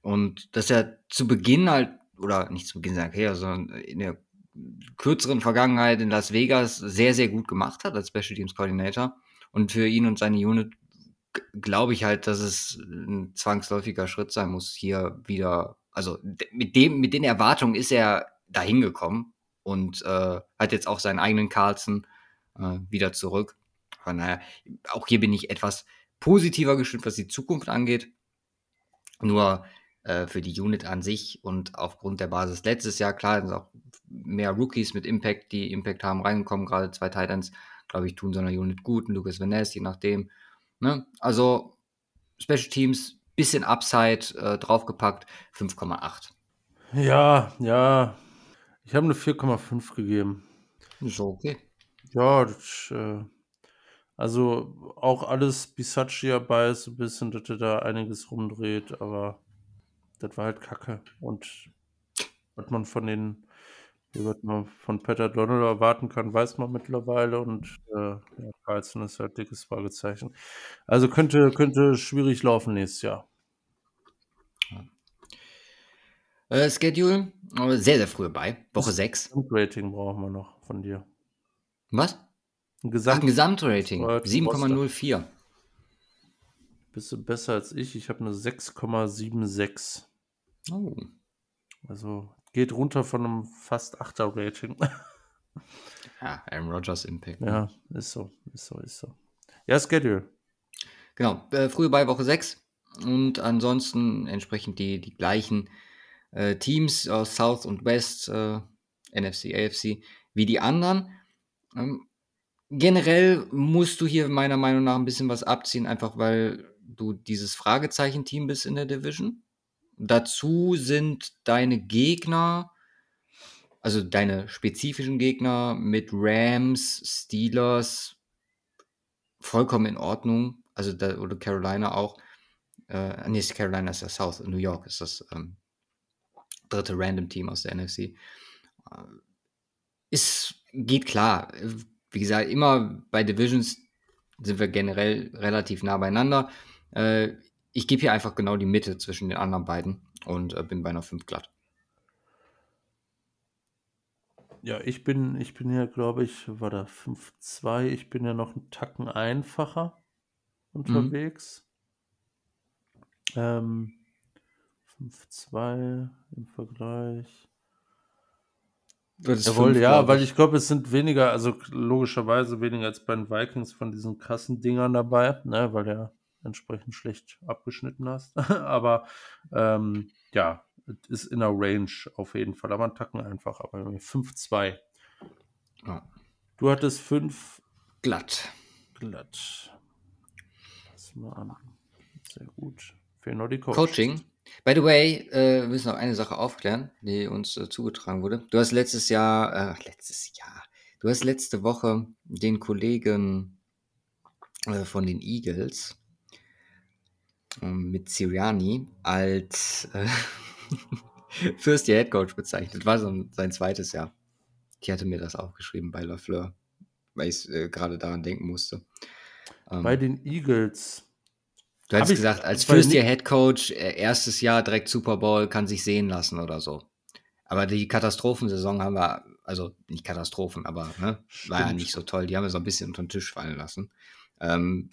und dass er zu Beginn halt, oder nicht zu Beginn seiner Karriere, sondern in der kürzeren Vergangenheit in Las Vegas sehr, sehr gut gemacht hat als Special Teams Coordinator. Und für ihn und seine Unit glaube ich halt, dass es ein zwangsläufiger Schritt sein muss, hier wieder, also mit dem, mit den Erwartungen ist er dahin gekommen und äh, hat jetzt auch seinen eigenen Carlson äh, wieder zurück. Von daher, auch hier bin ich etwas positiver gestimmt, was die Zukunft angeht. Nur äh, für die Unit an sich und aufgrund der Basis letztes Jahr, klar, sind auch mehr Rookies mit Impact, die Impact haben reingekommen, gerade zwei Titans, glaube ich, tun so einer Unit gut, Lucas Van Ness, je nachdem. Ne? Also Special Teams, bisschen Upside äh, draufgepackt, 5,8. Ja, ja. Ich habe eine 4,5 gegeben. So, okay. Ja, das, äh, also auch alles Bisaccia dabei ist ein bisschen, dass er da einiges rumdreht, aber das war halt Kacke. Und was man von den, was man von Peter Donald erwarten kann, weiß man mittlerweile und äh, ja, Carlson ist halt dickes Fragezeichen. Also könnte, könnte schwierig laufen nächstes Jahr. Äh, Schedule, äh, sehr, sehr früh bei, Woche 6. Rating brauchen wir noch von dir. Was? Ein Gesamt Ach, ein Gesamtrating. Äh, 7,04. Bist du besser als ich? Ich habe eine 6,76. Oh. Also geht runter von einem fast 8er Rating. Ja, Aaron Rodgers Impact. ne? ja, ist so, ist so, ist so. Ja, Schedule. Genau, äh, frühe bei Woche 6 und ansonsten entsprechend die, die gleichen äh, Teams aus South und West, äh, NFC, AFC, wie die anderen. Ähm, generell musst du hier meiner Meinung nach ein bisschen was abziehen, einfach weil du dieses Fragezeichen-Team bist in der Division. Dazu sind deine Gegner, also deine spezifischen Gegner mit Rams, Steelers, vollkommen in Ordnung. Also da, oder Carolina auch. Äh, nee, Carolina ist ja South, New York ist das ähm, dritte Random Team aus der NFC. Äh, ist, geht klar. Wie gesagt, immer bei Divisions sind wir generell relativ nah beieinander. Äh, ich gebe hier einfach genau die Mitte zwischen den anderen beiden und äh, bin bei einer 5 glatt. Ja, ich bin, ich bin ja, glaube ich, war da 5-2. Ich bin ja noch einen Tacken einfacher unterwegs. Ähm, 5-2 im Vergleich. Jawohl, fünf, ja, glaub weil ich glaube, es sind weniger, also logischerweise weniger als bei den Vikings von diesen krassen Dingern dabei, ne, weil der entsprechend schlecht abgeschnitten hast. Aber ähm, ja, es ist in der Range auf jeden Fall, aber Tacken einfach, aber 5-2. Ja. Du hattest 5 glatt. glatt. Lass mal an. Sehr gut. Fehlen noch die Coach. Coaching. By the way, äh, wir müssen noch eine Sache aufklären, die uns äh, zugetragen wurde. Du hast letztes Jahr, äh, letztes Jahr, du hast letzte Woche den Kollegen äh, von den Eagles ähm, mit Siriani als äh, First Year Head Coach bezeichnet. War so ein, sein zweites Jahr. Ich hatte mir das aufgeschrieben bei Lafleur, weil ich äh, gerade daran denken musste. Ähm, Bei den Eagles. Du hast gesagt, als First Year Head Coach, äh, erstes Jahr direkt Super Bowl, kann sich sehen lassen oder so. Aber die Katastrophensaison haben wir, also nicht Katastrophen, aber ne, war ja nicht so toll. Die haben wir so ein bisschen unter den Tisch fallen lassen. Ähm,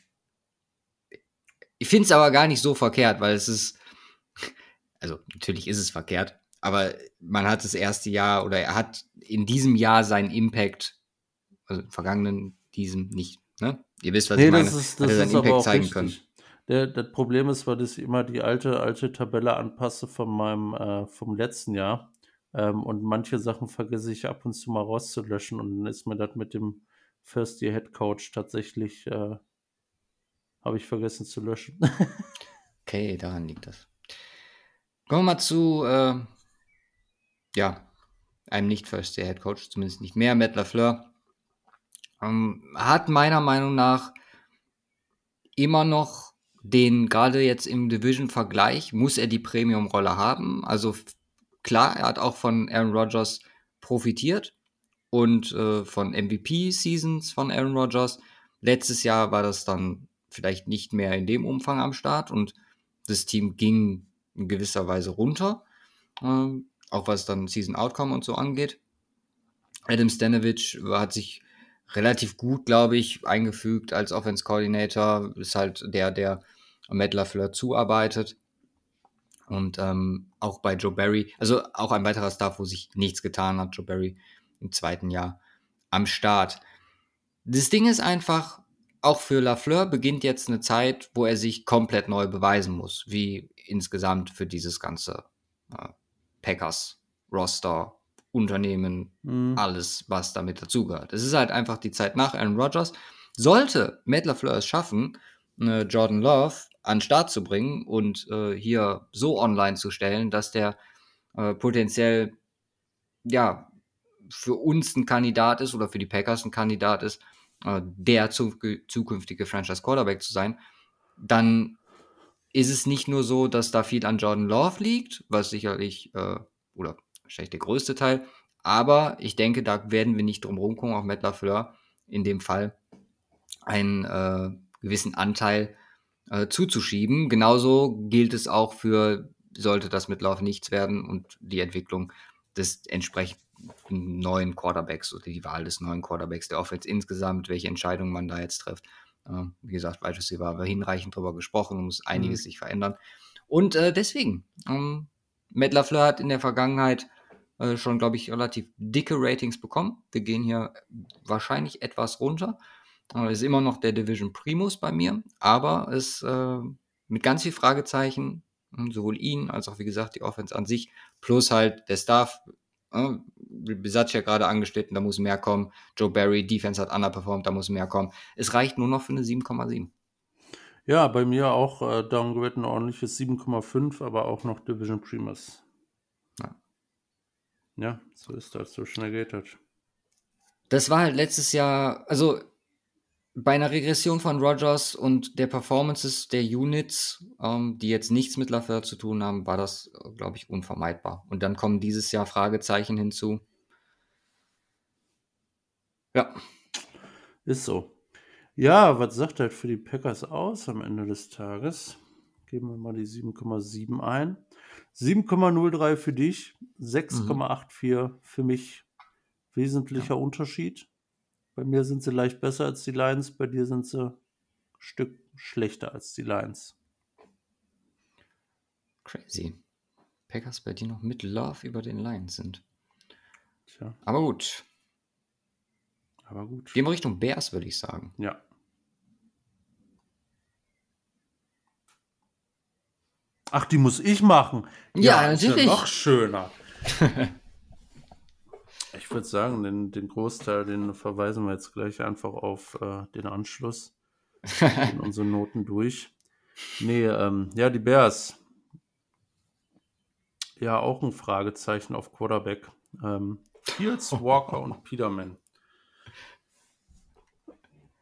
ich finde es aber gar nicht so verkehrt, weil es ist, also natürlich ist es verkehrt, aber man hat das erste Jahr oder er hat in diesem Jahr seinen Impact, also im vergangenen, diesem nicht, ne? Ihr wisst, was Nee, ich meine. das ist, hat das er seinen Impact zeigen richtig. können. Der, das Problem ist, weil ich immer die alte, alte Tabelle anpasse von meinem, äh, vom letzten Jahr. Ähm, und manche Sachen vergesse ich ab und zu mal rauszulöschen. Und dann ist mir das mit dem First Year Head Coach tatsächlich, äh, habe ich vergessen zu löschen. Okay, daran liegt das. Kommen wir mal zu, äh, ja, einem nicht First Year Head Coach, zumindest nicht mehr, Matt LaFleur. Ähm, hat meiner Meinung nach immer noch den, gerade jetzt im Division-Vergleich, muss er die Premium-Rolle haben. Also klar, er hat auch von Aaron Rodgers profitiert und äh, von MVP-Seasons von Aaron Rodgers. Letztes Jahr war das dann vielleicht nicht mehr in dem Umfang am Start und das Team ging in gewisser Weise runter, ähm, auch was dann Season Outcome und so angeht. Adam Stanovich hat sich relativ gut, glaube ich, eingefügt als Offense Coordinator. Ist halt der, der Matt LaFleur zuarbeitet. Und ähm, auch bei Joe Barry, also auch ein weiterer Staff, wo sich nichts getan hat, Joe Barry im zweiten Jahr am Start. Das Ding ist einfach, auch für Lafleur beginnt jetzt eine Zeit, wo er sich komplett neu beweisen muss, wie insgesamt für dieses ganze äh, Packers Roster, Unternehmen, Mhm. alles, was damit dazugehört. Es ist halt einfach die Zeit nach Aaron Rodgers. Sollte Matt LaFleur es schaffen, äh, Jordan Love an den Start zu bringen und äh, hier so online zu stellen, dass der äh, potenziell ja für uns ein Kandidat ist oder für die Packers ein Kandidat ist, äh, der zu, zukünftige Franchise Quarterback zu sein, dann ist es nicht nur so, dass da viel an Jordan Love liegt, was sicherlich, äh, oder wahrscheinlich der größte Teil, aber ich denke, da werden wir nicht drum rumkommen, auch Matt LaFleur in dem Fall einen äh, gewissen Anteil äh, zuzuschieben. Genauso gilt es auch für, sollte das mit Love nichts werden und die Entwicklung des entsprechenden neuen Quarterbacks oder die Wahl des neuen Quarterbacks, der Offense insgesamt, welche Entscheidungen man da jetzt trifft. Äh, wie gesagt, Wide Receiver haben wir hinreichend drüber gesprochen, muss einiges mhm. sich verändern. Und äh, deswegen, ähm, Matt LaFleur hat in der Vergangenheit äh, schon, glaube ich, relativ dicke Ratings bekommen. Wir gehen hier wahrscheinlich etwas runter. Ist immer noch der Division Primus bei mir, aber es äh, mit ganz viel Fragezeichen, hm, sowohl ihn als auch, wie gesagt, die Offense an sich, plus halt der Staff. Äh, Besatz ja gerade angeschnitten, da muss mehr kommen. Joe Barry, Defense hat underperformed, da muss mehr kommen. Es reicht nur noch für eine 7,7. Ja, bei mir auch äh, Downgrade ein ordentliches 7,5, aber auch noch Division Primus. Ja. ja, so ist das, so schnell geht das. Das war halt letztes Jahr, also bei einer Regression von Rogers und der Performances der Units, ähm, die jetzt nichts mit LaFleur zu tun haben, war das, glaube ich, unvermeidbar. Und dann kommen dieses Jahr Fragezeichen hinzu. Ja. Ist so. Ja, was sagt halt für die Packers aus am Ende des Tages? Geben wir mal die 7,7 ein. 7,03 für dich, 6,84 mhm. für mich. Wesentlicher ja. Unterschied. Bei mir sind sie leicht besser als die Lions, bei dir sind sie ein Stück schlechter als die Lions. Crazy. Packers bei dir noch mit Love über den Lions sind. Tja. Aber gut. Aber gut. Gehen wir Richtung Bears, würde ich sagen. Ja. Ach, die muss ich machen. Ja, ja natürlich. Ja noch schöner. Ich würde sagen, den, den Großteil, den verweisen wir jetzt gleich einfach auf äh, den Anschluss in unsere Noten durch. Nee, ähm, ja, die Bears. Ja, auch ein Fragezeichen auf Quarterback. Ähm, Fields, Walker und Peterman.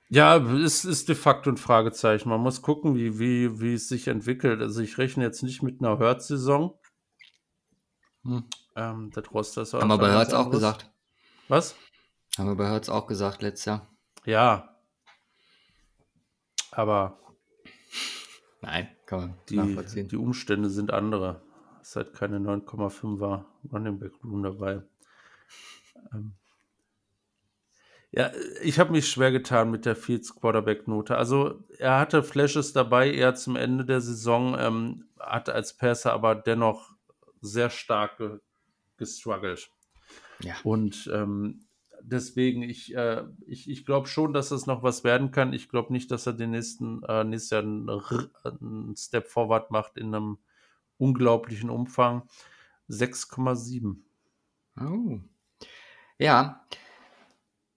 Ja, es ist de facto ein Fragezeichen. Man muss gucken, wie, wie, wie es sich entwickelt. Also ich rechne jetzt nicht mit einer Hurt-Saison. Hm. Ähm, der Roster ist Haben wir bei Hertz auch gesagt. Was? Haben wir bei Hertz auch gesagt letztes Jahr. Ja. Aber. Nein, kann man die, nachvollziehen. Die Umstände sind andere. Es halt keine 9,5er Running Back Room dabei. Ähm, ja, ich habe mich schwer getan mit der Fields Quarterback Note. Also er hatte Flashes dabei eher zum Ende der Saison, ähm, hatte als Passer aber dennoch sehr stark ge gestruggelt. Ja. Und ähm, deswegen, ich, äh, ich, ich glaube schon, dass das noch was werden kann. Ich glaube nicht, dass er den nächsten, äh, nächstes Jahr einen, einen Step Forward macht in einem unglaublichen Umfang. 6,7. Oh. Ja.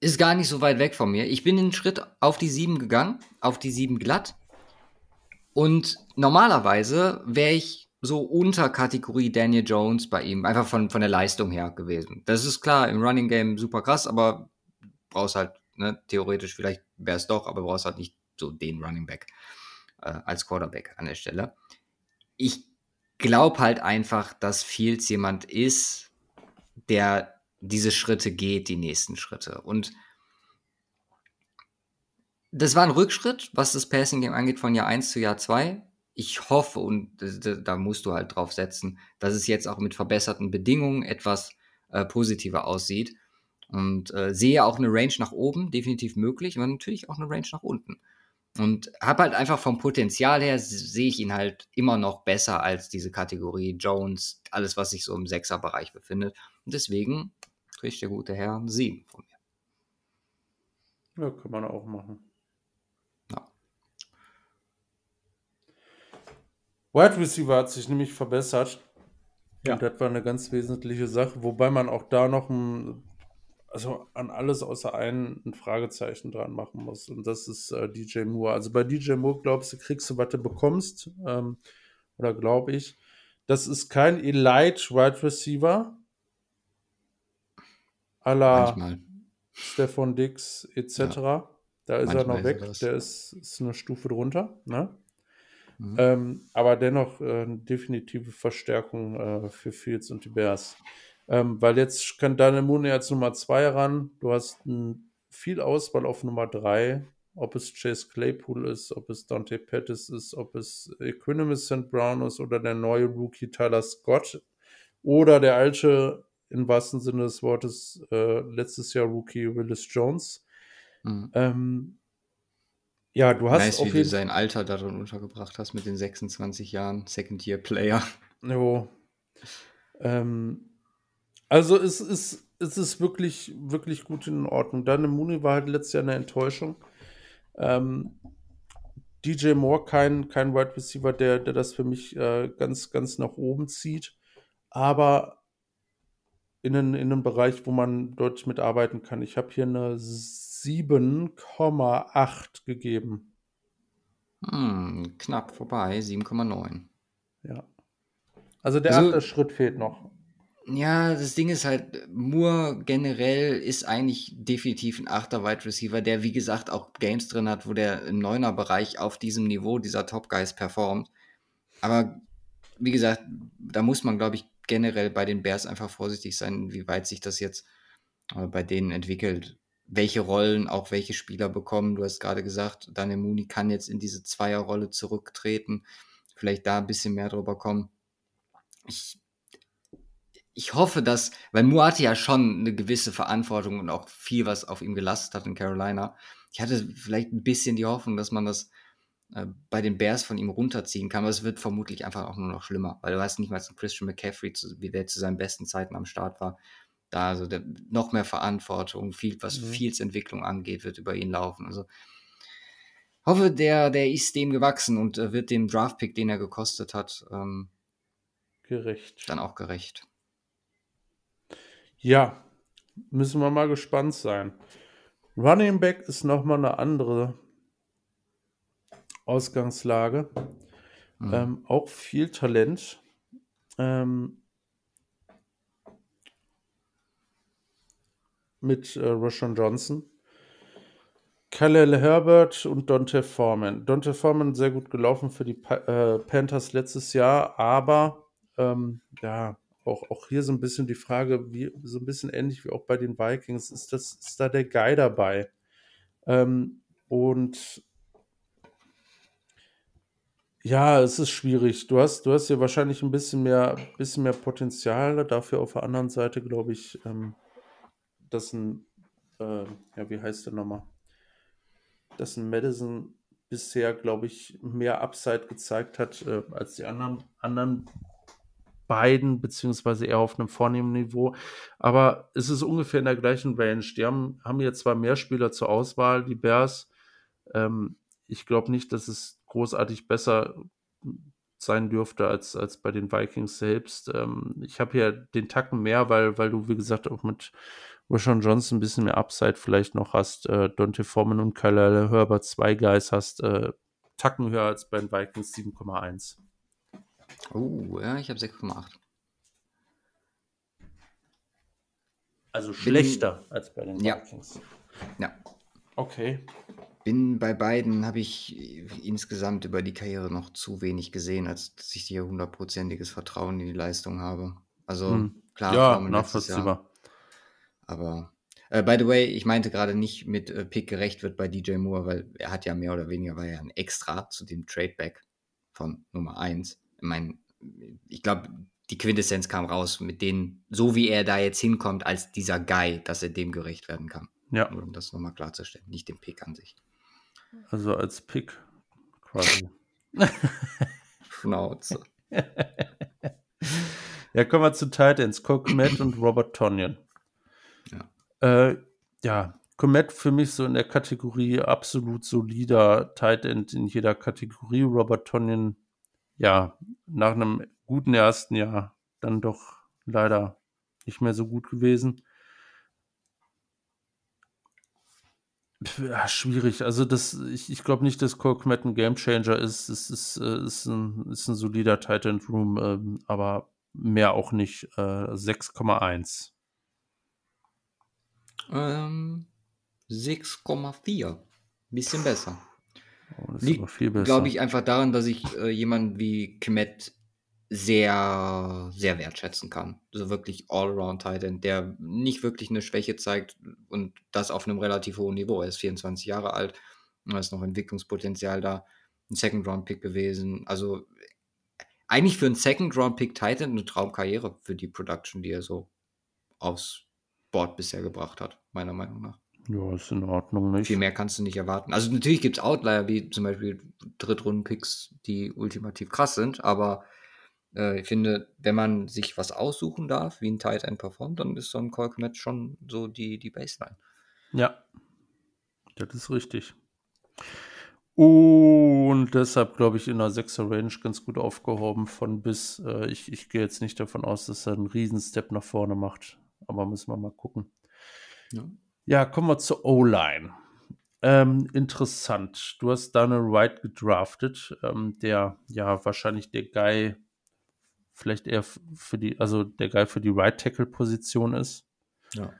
Ist gar nicht so weit weg von mir. Ich bin den Schritt auf die 7 gegangen, auf die 7 glatt. Und normalerweise wäre ich so unter Kategorie Daniel Jones bei ihm, einfach von, von der Leistung her gewesen. Das ist klar, im Running Game super krass, aber brauchst halt, ne, theoretisch vielleicht wäre es doch, aber brauchst halt nicht so den Running Back äh, als Quarterback an der Stelle. Ich glaube halt einfach, dass Fields jemand ist, der diese Schritte geht, die nächsten Schritte. Und das war ein Rückschritt, was das Passing Game angeht, von Jahr 1 zu Jahr 2 ich hoffe, und da musst du halt drauf setzen, dass es jetzt auch mit verbesserten Bedingungen etwas äh, positiver aussieht. Und äh, sehe auch eine Range nach oben, definitiv möglich, aber natürlich auch eine Range nach unten. Und habe halt einfach vom Potenzial her, sehe ich ihn halt immer noch besser als diese Kategorie Jones, alles, was sich so im Sechser-Bereich befindet. Und deswegen kriegt der gute Herr einen 7 von mir. Ja, kann man auch machen. Wide Receiver hat sich nämlich verbessert. Ja. Und das war eine ganz wesentliche Sache, wobei man auch da noch ein, also an alles außer einen ein Fragezeichen dran machen muss. Und das ist äh, DJ Moore. Also bei DJ Moore glaubst du, kriegst du, was du bekommst. Ähm, oder glaube ich. Das ist kein Elite Wide Receiver. à la Stefan Dix etc. Ja. Da ist Manchmal er noch weg. Er Der ist, ist, eine Stufe drunter. Ne? Mhm. Ähm, aber dennoch äh, eine definitive Verstärkung äh, für Fields und die Bears. Ähm, weil jetzt kann Daniel Mooney als Nummer 2 ran. Du hast ein, viel Auswahl auf Nummer 3. Ob es Chase Claypool ist, ob es Dante Pettis ist, ob es Equanimous St. Brown ist oder der neue Rookie Tyler Scott oder der alte, im wahrsten Sinne des Wortes, äh, letztes Jahr Rookie Willis Jones. Mhm. Ähm, ja, du hast nice, auf wie du sein Alter darin untergebracht hast mit den 26 Jahren, Second-Year-Player. Jo. Ähm, also es ist, es ist wirklich, wirklich gut in Ordnung. Dann Mooney war halt letztes Jahr eine Enttäuschung. Ähm, DJ Moore kein, kein Wide Receiver, der, der das für mich äh, ganz, ganz nach oben zieht. Aber in, einen, in einem Bereich, wo man deutlich mitarbeiten kann. Ich habe hier eine 7,8 gegeben. Hm, knapp vorbei, 7,9. Ja. Also der also, achte Schritt fehlt noch. Ja, das Ding ist halt, Moore generell ist eigentlich definitiv ein achter Wide Receiver, der wie gesagt auch Games drin hat, wo der im Neuner-Bereich auf diesem Niveau dieser Top Guys performt. Aber wie gesagt, da muss man, glaube ich, generell bei den Bears einfach vorsichtig sein, wie weit sich das jetzt äh, bei denen entwickelt. Welche Rollen auch welche Spieler bekommen. Du hast gerade gesagt, Daniel Mooney kann jetzt in diese Zweierrolle zurücktreten, vielleicht da ein bisschen mehr drüber kommen. Ich ich hoffe, dass, weil hatte ja schon eine gewisse Verantwortung und auch viel, was auf ihm gelastet hat in Carolina. Ich hatte vielleicht ein bisschen die Hoffnung, dass man das äh, bei den Bears von ihm runterziehen kann, aber es wird vermutlich einfach auch nur noch schlimmer, weil du weißt nicht mal, dass Christian McCaffrey, zu, wie der zu seinen besten Zeiten am Start war, da also der, noch mehr Verantwortung, viel, was mhm. Fields Entwicklung angeht, wird über ihn laufen. Also hoffe, der, der ist dem gewachsen und äh, wird dem Draftpick, den er gekostet hat, ähm, gerecht. Dann auch gerecht. Ja, müssen wir mal gespannt sein. Running Back ist nochmal eine andere Ausgangslage. Mhm. Ähm, auch viel Talent. Ähm, mit äh, Roshan Johnson. Khalil Herbert und Dante Foreman. Dante Foreman sehr gut gelaufen für die pa äh, Panthers letztes Jahr, aber ähm, ja, auch, auch hier so ein bisschen die Frage, wie so ein bisschen ähnlich wie auch bei den Vikings, ist, das, ist da der Guy dabei? Ähm, und ja, es ist schwierig. Du hast, du hast hier wahrscheinlich ein bisschen mehr, bisschen mehr Potenzial. Dafür auf der anderen Seite glaube ich, ähm, dass ein, äh, ja, wie heißt der nochmal? Dass ein Madison bisher, glaube ich, mehr Upside gezeigt hat äh, als die anderen, anderen beiden, beziehungsweise eher auf einem vornehmen Niveau. Aber es ist ungefähr in der gleichen Range. Die haben, haben hier zwar mehr Spieler zur Auswahl, die Bears. Ähm, ich glaube nicht, dass es großartig besser sein dürfte als, als bei den Vikings selbst. Ähm, ich habe hier den Tacken mehr, weil, weil du, wie gesagt, auch mit Rashawn Johnson ein bisschen mehr Upside vielleicht noch hast. Äh, Dante Foreman und Kyle Herbert zwei Guys hast. Äh, Tacken höher als bei den Vikings 7,1. Oh, ja, ich habe 6,8. Also schlechter Bin, als bei den ja. Vikings. Ja. Okay. Bin bei beiden, habe ich insgesamt über die Karriere noch zu wenig gesehen, als dass ich hier hundertprozentiges Vertrauen in die Leistung habe. Also hm. klar, ja, nachvollziehbar. Aber äh, by the way, ich meinte gerade nicht mit äh, Pick gerecht wird bei DJ Moore, weil er hat ja mehr oder weniger war ja ein Extra zu dem Tradeback von Nummer 1 mein, ich glaube, die Quintessenz kam raus mit denen, so wie er da jetzt hinkommt, als dieser Guy, dass er dem gerecht werden kann. Ja. um das nochmal klarzustellen, nicht den Pick an sich. Also als Pick quasi. Schnauze. ja, kommen wir zu Titans. Comet und Robert Tonyan. Ja. Äh, ja, Comet für mich so in der Kategorie absolut solider Tight End in jeder Kategorie. Robert Tonyan ja, nach einem guten ersten Jahr dann doch leider nicht mehr so gut gewesen. Ja, schwierig. Also das, ich, ich glaube nicht, dass Cole Kmet ein Gamechanger ist. Es ist, äh, ist, ein, ist ein solider Titan Room, ähm, aber mehr auch nicht. Äh, 6,1. Ähm, 6,4. Bisschen besser. Oh, das ist Liegt, viel besser. glaube ich, einfach daran, dass ich äh, jemanden wie Kmet sehr, sehr wertschätzen kann. Also wirklich Allround-Titan, der nicht wirklich eine Schwäche zeigt und das auf einem relativ hohen Niveau. Er ist 24 Jahre alt, da ist noch Entwicklungspotenzial da. Ein Second-Round-Pick gewesen. Also eigentlich für einen Second-Round-Pick Titan eine Traumkarriere für die Production, die er so aufs Board bisher gebracht hat, meiner Meinung nach. Ja, ist in Ordnung, nicht? Viel mehr kannst du nicht erwarten. Also natürlich gibt es Outlier, wie zum Beispiel Drittrunden-Picks, die ultimativ krass sind, aber äh, ich finde, wenn man sich was aussuchen darf, wie ein Tight End performt, dann ist so ein Colkmet schon so die, die Baseline. Ja, das ist richtig. Und deshalb glaube ich in der 6er Range ganz gut aufgehoben von bis. Äh, ich ich gehe jetzt nicht davon aus, dass er einen Riesen-Step nach vorne macht, aber müssen wir mal gucken. Ja. Ja, kommen wir zur O-Line. Ähm, interessant. Du hast Daniel Wright gedraftet, ähm, der ja wahrscheinlich der Guy vielleicht eher für die, also der Guy für die Right Tackle Position ist. Ja.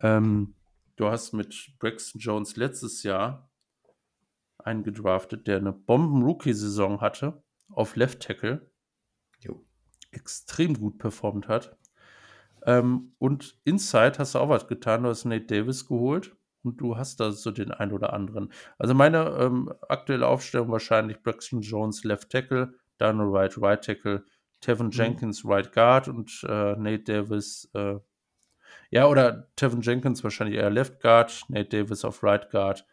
Ähm, du hast mit Braxton Jones letztes Jahr einen gedraftet, der eine Bomben-Rookie-Saison hatte auf Left Tackle, Jo. extrem gut performt hat. Ähm, und Inside hast du auch was getan, du hast Nate Davis geholt und du hast da so den ein oder anderen. Also meine ähm, aktuelle Aufstellung wahrscheinlich Braxton Jones Left Tackle, Daniel Wright Right Tackle, Tevin Jenkins Right Guard und äh, Nate Davis äh, ja, oder Tevin Jenkins wahrscheinlich eher Left Guard, Nate Davis auf Right Guard.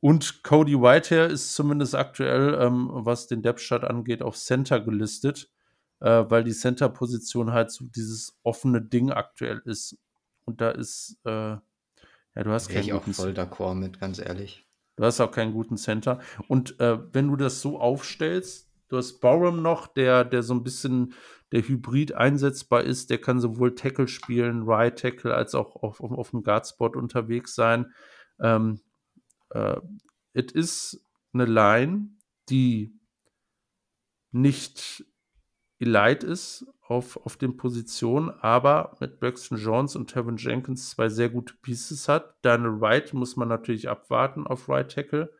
Und Cody Whitehair ist zumindest aktuell, ähm, was den Depth Chart angeht, auf Center gelistet, äh, weil die Center-Position halt so dieses offene Ding aktuell ist. Und da ist, äh, ja, du hast Wäre keinen ich auch guten, voll d'accord mit, ganz ehrlich. du hast auch keinen guten Center. Und äh, wenn du das so aufstellst, du hast Borum noch, der, der so ein bisschen der Hybrid einsetzbar ist, der kann sowohl Tackle spielen, Right Tackle, als auch auf, auf, auf dem Guard-Spot unterwegs sein. Ähm, äh, es ist eine Line, die nicht elite ist auf, auf den Positionen, aber mit Braxton Jones und Tevin Jenkins zwei sehr gute Pieces hat. Daniel Wright muss man natürlich abwarten auf Right Tackle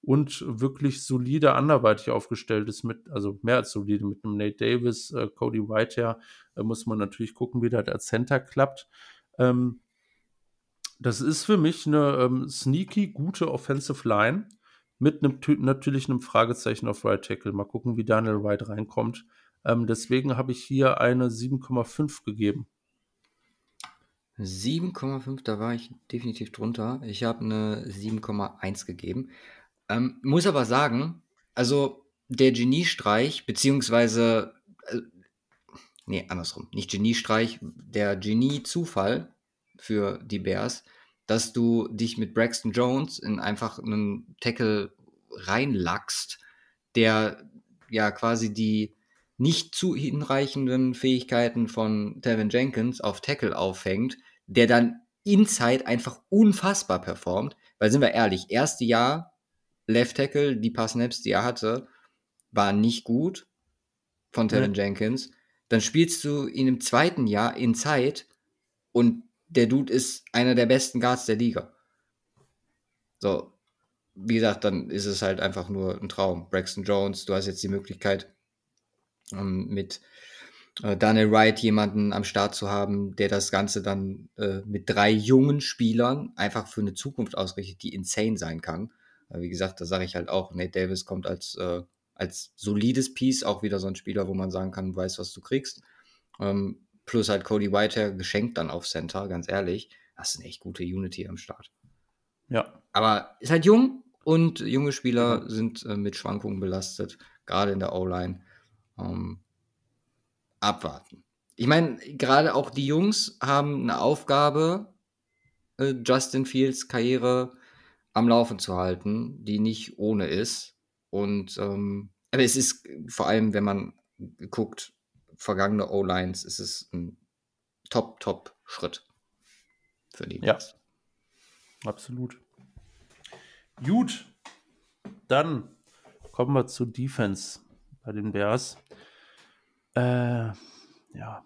und wirklich solide anderweitig aufgestellt ist mit, also mehr als solide mit einem Nate Davis, äh, Cody Whitehair, äh, muss man natürlich gucken, wie das als Center klappt. Ähm, das ist für mich eine ähm, sneaky gute Offensive Line mit einem tü- natürlich einem Fragezeichen auf Right Tackle. Mal gucken, wie Daniel Wright reinkommt. Ähm, deswegen habe ich hier eine 7,5 gegeben. 7,5, da war ich definitiv drunter. Ich habe eine 7,1 gegeben. Ähm, muss aber sagen, also der Geniestreich, beziehungsweise, äh, nee, andersrum, nicht Geniestreich, der Genie-Zufall für die Bears, dass du dich mit Braxton Jones in einfach einen Tackle reinlackst, der ja quasi die nicht zu hinreichenden Fähigkeiten von Tevin Jenkins auf Tackle aufhängt, der dann inside einfach unfassbar performt. Weil sind wir ehrlich, erste Jahr Left Tackle, die paar Snaps, die er hatte, waren nicht gut von Tevin Jenkins. Dann spielst du ihn im zweiten Jahr inside und der Dude ist einer der besten Guards der Liga. So, wie gesagt, dann ist es halt einfach nur ein Traum. Braxton Jones, du hast jetzt die Möglichkeit, ähm, mit äh, Daniel Wright jemanden am Start zu haben, der das Ganze dann äh, mit drei jungen Spielern einfach für eine Zukunft ausrichtet, die insane sein kann. Äh, wie gesagt, da sage ich halt auch, Nate Davis kommt als, äh, als solides Piece, auch wieder so ein Spieler, wo man sagen kann, du weißt, was du kriegst. Ähm, plus halt Cody Whitehair geschenkt dann auf Center, ganz ehrlich. Das ist eine echt gute Unity am Start. Ja, Aber ist halt jung und junge Spieler sind äh, mit Schwankungen belastet, gerade in der O-Line. Ähm, abwarten. Ich meine, gerade auch die Jungs haben eine Aufgabe, äh, Justin Fields Karriere am Laufen zu halten, die nicht ohne ist. Und ähm, aber es ist vor allem, wenn man guckt, vergangene O-Lines, ist es ein Top, Top Schritt für die. Ja. absolut. Gut, dann kommen wir zu Defense bei den Bears. Äh, ja.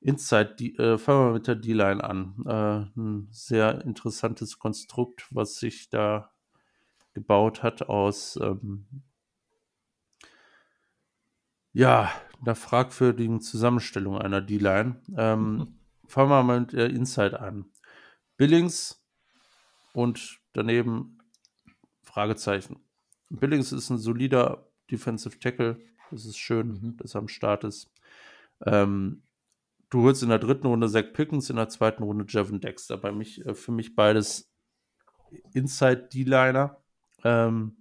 Inside, die, äh, fangen wir mit der D-Line an. Äh, ein sehr interessantes Konstrukt, was sich da gebaut hat aus ähm, ja, einer fragwürdigen Zusammenstellung einer D-Line. Ähm, fangen wir mal mit der Inside an. Billings und daneben Fragezeichen. Billings ist ein solider Defensive Tackle. Das ist schön, mhm. dass er am Start ist. Ähm, du holst in der dritten Runde Zach Pickens, in der zweiten Runde Jevon Dexter. Bei mich, äh, für mich beides Inside D-Liner. Ähm,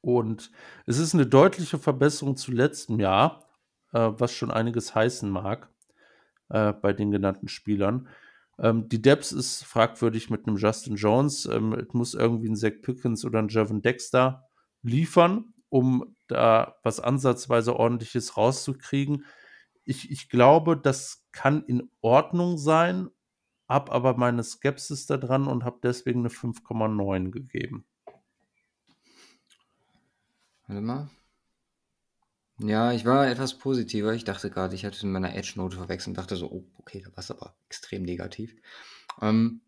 und es ist eine deutliche Verbesserung zu letztem Jahr, äh, was schon einiges heißen mag äh, bei den genannten Spielern. Ähm, die Depth ist fragwürdig mit einem Justin Jones. Ähm, es muss irgendwie ein Zach Pickens oder ein Javon Dexter liefern, um da was ansatzweise ordentliches rauszukriegen. Ich, ich glaube, das kann in Ordnung sein, habe aber meine Skepsis da dran und habe deswegen eine 5,9 gegeben. Warte mal. Ja, ich war etwas positiver. Ich dachte gerade, ich hatte in meiner Edge-Note verwechselt und dachte so, oh, okay, da war es aber extrem negativ. Ähm,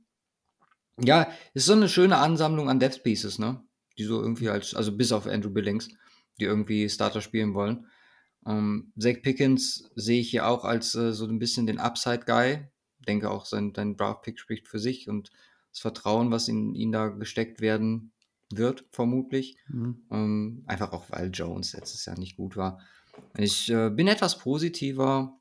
ja, ist so eine schöne Ansammlung an Death Pieces, ne? Die so irgendwie als, also bis auf Andrew Billings, die irgendwie Starter spielen wollen. Ähm, Zach Pickens sehe ich hier auch als äh, so ein bisschen den Upside-Guy. Denke auch, sein, sein Draft-Pick spricht für sich und das Vertrauen, was in ihn da gesteckt werden wird, vermutlich. Mhm. Ähm, einfach auch, weil Jones letztes Jahr nicht gut war. Ich äh, bin etwas positiver,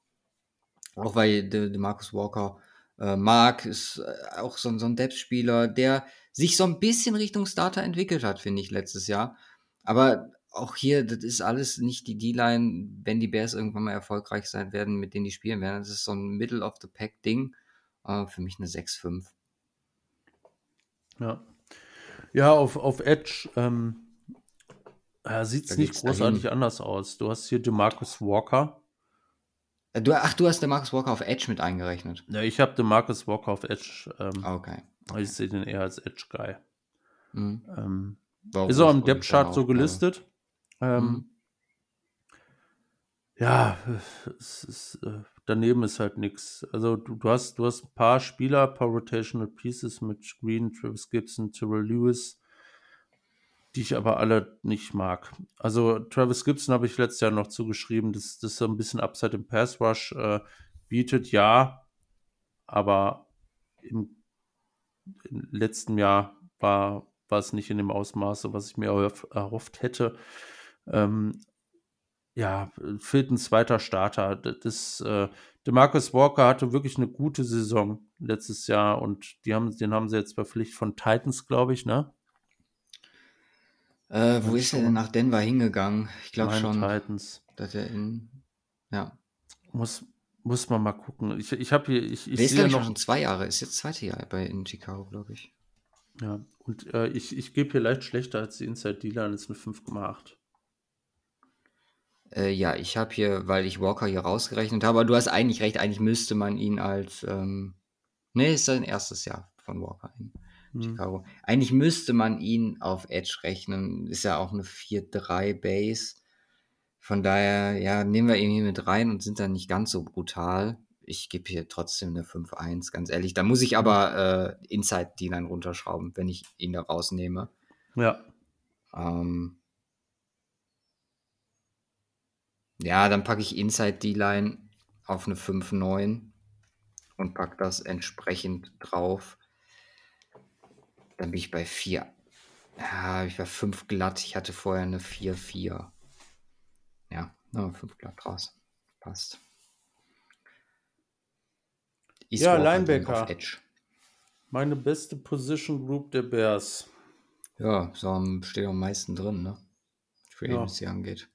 auch weil de, de Marcus Walker äh, mag, ist äh, auch so, so ein Depth-Spieler, der sich so ein bisschen Richtung Starter entwickelt hat, finde ich, letztes Jahr. Aber auch hier, das ist alles nicht die D-Line, wenn die Bears irgendwann mal erfolgreich sein werden, mit denen die spielen werden. Das ist so ein Middle-of-the-Pack-Ding. Äh, für mich eine 6-5. Ja. Ja, auf, auf Edge ähm, äh, sieht es nicht großartig dahin. anders aus. Du hast hier DeMarcus Walker. Äh, du, ach, du hast DeMarcus Walker auf Edge mit eingerechnet. Ja, ich habe DeMarcus Walker auf Edge. Ähm, okay. Ich sehe den eher als Edge-Guy. Mhm. Ähm, ist auch im Depth-Chart so gelistet. Ähm, mhm. Ja, es ist, äh, daneben ist halt nichts. Also du, du, hast, du hast ein paar Spieler, ein paar Rotational Pieces mit Green, Travis Gibson, Terrell Lewis, die ich aber alle nicht mag. Also Travis Gibson habe ich letztes Jahr noch zugeschrieben, dass das so ein bisschen Upside im Pass Rush äh, bietet, ja, aber im, im, letzten Jahr war, war es nicht in dem Ausmaße, was ich mir erhofft, erhofft hätte. Ähm, ja, fehlt ein zweiter Starter. Das, äh, DeMarcus Walker hatte wirklich eine gute Saison letztes Jahr und die haben, den haben sie jetzt bei Pflicht von Titans, glaube ich, ne? Äh, wo ist er denn nach Denver hingegangen? Ich glaube schon. Titans. Dass er in. Ja. Muss, muss man mal gucken. Ich, ich habe hier. Ich, ich Der ist, glaube ich, noch schon zwei Jahre. Ist jetzt zweite Jahr bei in Chicago, glaube ich. Ja, und äh, ich, ich gebe hier leicht schlechter als die Inside Dealer und ist eine 5,8. Äh, ja, ich habe hier, weil ich Walker hier rausgerechnet habe, aber du hast eigentlich recht, eigentlich müsste man ihn als, ähm, ne, ist sein erstes Jahr von Walker in hm. Chicago. Eigentlich müsste man ihn auf Edge rechnen, ist ja auch eine 4-3 Base. Von daher, ja, nehmen wir ihn hier mit rein und sind dann nicht ganz so brutal. Ich gebe hier trotzdem eine 5-1, ganz ehrlich. Da muss ich aber äh, Inside D-Line runterschrauben, wenn ich ihn da rausnehme. Ja. Ähm, Ja, dann packe ich Inside D-Line auf eine 5-9 und packe das entsprechend drauf. Dann bin ich bei 4. Ja, ich war 5 glatt. Ich hatte vorher eine 4-4. Ja, 5 glatt raus. Passt. Ist ja, Linebacker. Meine beste Position Group der Bears. Ja, so steht am meisten drin, ne? Für ja. Agency angeht.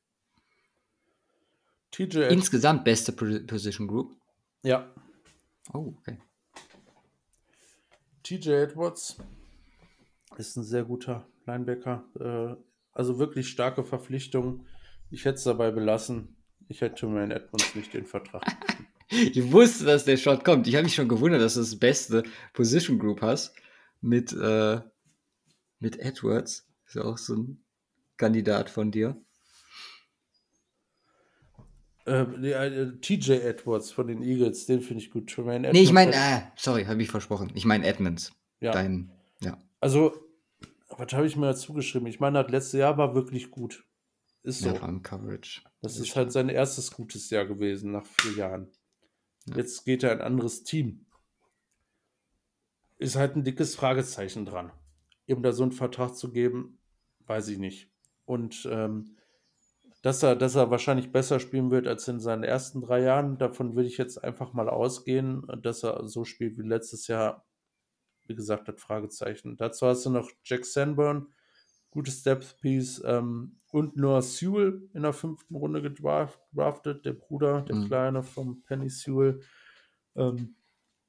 TJ. Insgesamt beste Position Group? Ja. Oh, okay. TJ Edwards ist ein sehr guter Linebacker. Äh, also wirklich starke Verpflichtung. Ich hätte es dabei belassen. Ich hätte Jermaine Edmonds nicht den Vertrag. ich wusste, dass der Shot kommt. Ich habe mich schon gewundert, dass du das beste Position Group hast mit, äh, mit Edwards. Ist ja auch so ein Kandidat von dir. Äh, äh, TJ Edwards von den Eagles, den finde ich gut. Tremaine nee, ich meine, äh, sorry, habe ich versprochen. Ich meine Edmonds. Ja. Dein, ja. Also, was habe ich mir dazu geschrieben? Ich meine, das letzte Jahr war wirklich gut. Ist so. Coverage. Das ist halt sein erstes gutes Jahr gewesen nach vier Jahren. Ja. Jetzt geht er ein anderes Team. Ist halt ein dickes Fragezeichen dran. Ihm da so einen Vertrag zu geben, weiß ich nicht. Und ähm, dass er, dass er wahrscheinlich besser spielen wird als in seinen ersten drei Jahren, davon würde ich jetzt einfach mal ausgehen, dass er so spielt wie letztes Jahr. Wie gesagt, das Fragezeichen. Dazu hast du noch Jack Sanborn, gutes Depth Piece ähm, und Noah Sewell in der fünften Runde gedraftet, der Bruder, der mhm. Kleine vom Penny Sewell. Ähm,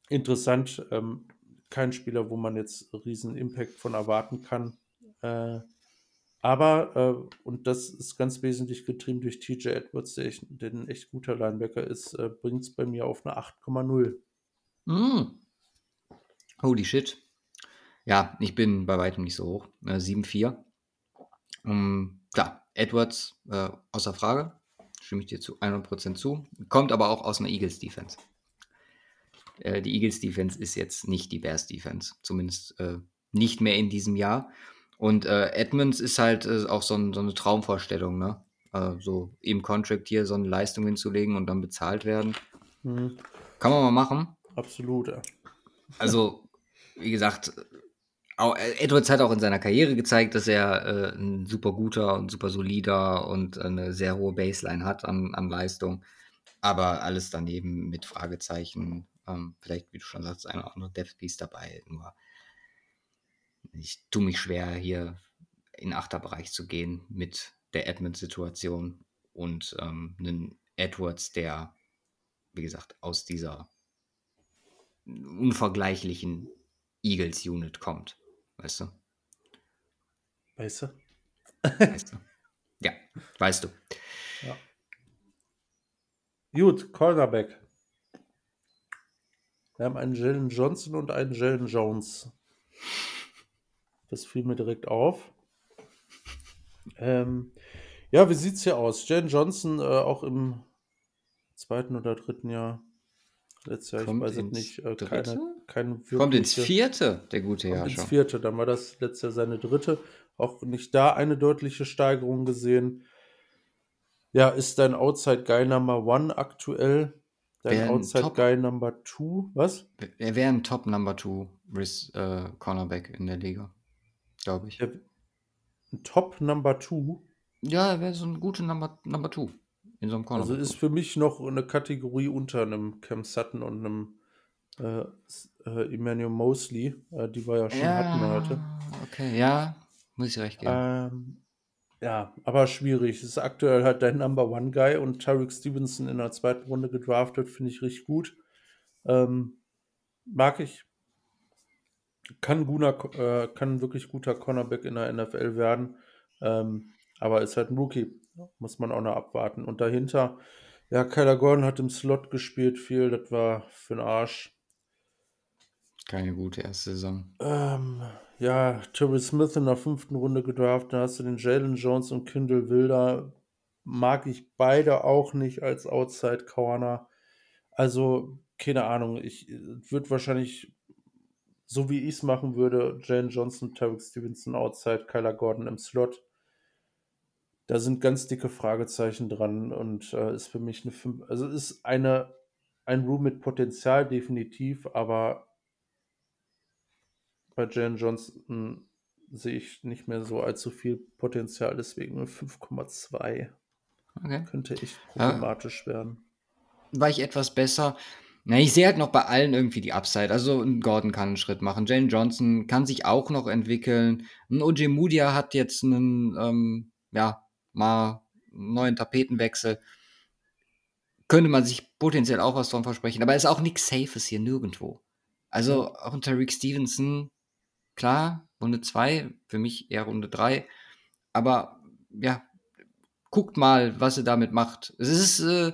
interessant, ähm, kein Spieler, wo man jetzt riesen Impact von erwarten kann. Äh, aber, äh, und das ist ganz wesentlich getrieben durch TJ Edwards, der, echt, der ein echt guter Linebacker ist, äh, bringt es bei mir auf eine 8,0. Mm. Holy shit. Ja, ich bin bei weitem nicht so hoch. Äh, 7,4. Um, klar, Edwards äh, außer Frage. Stimme ich dir zu 100% zu. Kommt aber auch aus einer Eagles-Defense. Äh, die Eagles-Defense ist jetzt nicht die Bears-Defense. Zumindest äh, nicht mehr in diesem Jahr. Und äh, Edmonds ist halt äh, auch so, ein, so, eine Traumvorstellung, ne? Äh, so im Contract hier so eine Leistung hinzulegen und dann bezahlt werden. Mhm. Kann man mal machen. Absolut, ja. Also, wie gesagt, Edwards hat auch in seiner Karriere gezeigt, dass er äh, ein super guter und super solider und eine sehr hohe Baseline hat an, an Leistung. Aber alles daneben mit Fragezeichen. Ähm, vielleicht, wie du schon sagst, ein oder andere Death Piece dabei. Nur ich tue mich schwer, hier in Achterbereich zu gehen mit der Edmund-Situation und ähm, einen Edwards, der, wie gesagt, aus dieser unvergleichlichen Eagles-Unit kommt. Weißt du? Weißt du? Weißt du? Ja, weißt du. Ja. Gut, Cornerback. Wir haben einen Jalen Johnson und einen Jalen Jones. Das fiel mir direkt auf. Ähm, ja, wie sieht es hier aus? Jan Johnson äh, auch im zweiten oder dritten Jahr. Letztes Jahr, Kommt ich weiß es nicht. Äh, keine, keine Kommt ins vierte, der gute Jahr schon. Ins vierte, dann war das letztes Jahr seine dritte. Auch nicht da eine deutliche Steigerung gesehen. Ja, ist dein Outside Guy Number One aktuell? Dein Outside Top, Guy Number Two? Was? Er wäre ein Top Number Two äh, Cornerback in der Liga glaube ich. Ein Top Number Two. Ja, er wäre so ein guter Number, Number Two in so einem Corner. Also ist für mich noch eine Kategorie unter einem Cam Sutton und einem äh, äh, Emmanuel Mosley. Äh, die war ja schon ja, hatten heute. Okay, ja, muss ich recht geben. Ähm, ja, aber schwierig. Es ist aktuell halt dein Number One Guy und Tarek Stevenson in der zweiten Runde gedraftet, finde ich richtig gut. Ähm, mag ich kann, guter, äh, kann wirklich guter Cornerback in der NFL werden. Ähm, aber ist halt ein Rookie. Muss man auch noch abwarten. Und dahinter, ja, Kyler Gordon hat im Slot gespielt viel. Das war für den Arsch. Keine gute erste Saison. Ähm, ja, Terry Smith in der fünften Runde gedraft. Da hast du den Jalen Jones und Kindle Wilder. Mag ich beide auch nicht als Outside Corner. Also, keine Ahnung. Ich würde wahrscheinlich so wie ich es machen würde, Jane Johnson, Tarek Stevenson outside, Kyler Gordon im Slot. Da sind ganz dicke Fragezeichen dran und äh, ist für mich eine 5, also ist eine, ein Room mit Potenzial definitiv, aber bei Jane Johnson sehe ich nicht mehr so allzu viel Potenzial, deswegen eine 5,2. Okay. Könnte echt problematisch ja. werden. War ich etwas besser. Na, ich sehe halt noch bei allen irgendwie die Upside. Also ein Gordon kann einen Schritt machen. Jane Johnson kann sich auch noch entwickeln. Ein OJ Mudia hat jetzt einen, ähm, ja, mal einen neuen Tapetenwechsel. Könnte man sich potenziell auch was davon versprechen. Aber es ist auch nichts Safes hier nirgendwo. Also auch ein Tariq Stevenson, klar, Runde 2, für mich eher Runde 3. Aber ja, guckt mal, was er damit macht. Es ist äh,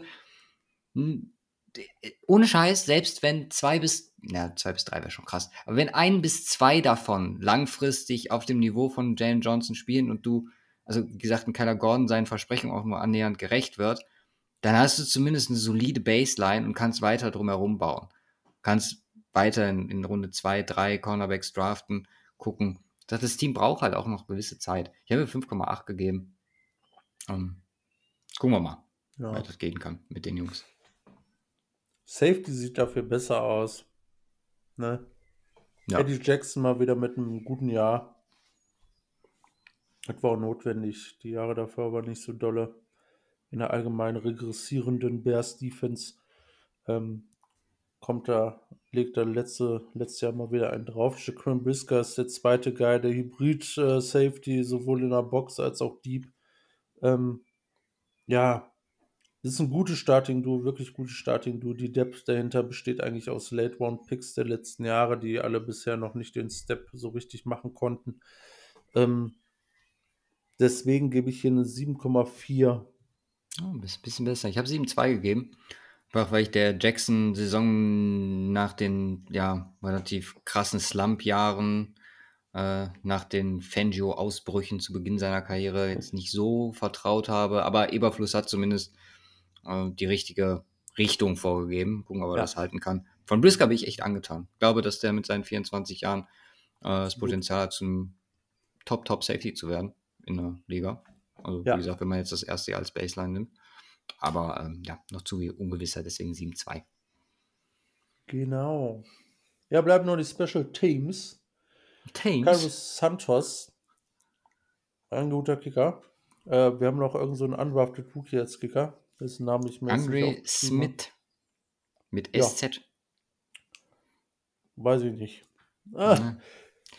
ohne Scheiß, selbst wenn zwei bis, na, zwei bis drei wäre schon krass, aber wenn ein bis zwei davon langfristig auf dem Niveau von Jalen Johnson spielen und du, also wie gesagt, ein Kyler Gordon seinen Versprechen auch nur annähernd gerecht wird, dann hast du zumindest eine solide Baseline und kannst weiter drumherum bauen. Kannst weiter in, in Runde 2, 3 Cornerbacks draften, gucken. Das Team braucht halt auch noch gewisse Zeit. Ich habe 5,8 gegeben. Um, ähm, gucken wir mal, ja. wie das gehen kann mit den Jungs. Safety sieht dafür besser aus. Ne? Ja. Eddie Jackson mal wieder mit einem guten Jahr. Das war auch notwendig. Die Jahre davor war nicht so dolle. In der allgemein regressierenden Bears Defense ähm, kommt da, legt er letzte, letztes Jahr mal wieder einen drauf. Jaquan Brisker ist der zweite Guy, der Hybrid äh, sowohl in der Box als auch Deep. Ähm, ja, das ist ein gutes Starting-Duo, wirklich gutes Starting-Duo. Die Depth dahinter besteht eigentlich aus Late-Round-Picks der letzten Jahre, die alle bisher noch nicht den Step so richtig machen konnten. Ähm, deswegen gebe ich hier eine 7,4. Oh, ein bisschen besser. Ich habe 7,2 gegeben. Einfach weil ich der Jackson-Saison nach den ja, relativ krassen Slump-Jahren, äh, nach den Fangio-Ausbrüchen zu Beginn seiner Karriere jetzt nicht so vertraut habe. Aber Eberfluss hat zumindest äh, die richtige Richtung vorgegeben. Gucken, ob er ja. das halten kann. Von Brisker bin ich echt angetan. Ich glaube, dass der mit seinen 24 Jahren äh, das Potenzial hat, zum Top-Top-Safety zu werden in der Liga. Also, ja. wie gesagt, wenn man jetzt das erste Jahr als Baseline nimmt. Aber ähm, ja, noch zu ungewisser, deswegen 7-2. Genau. Ja, bleiben nur die Special Teams. Teams. Carlos Santos. Ein guter Kicker. Äh, wir haben noch irgendeinen so einen undrafted Rookie als Kicker dessen Namen ich mir Andre Smith mit SZ. Ja. Weiß ich nicht. Ah.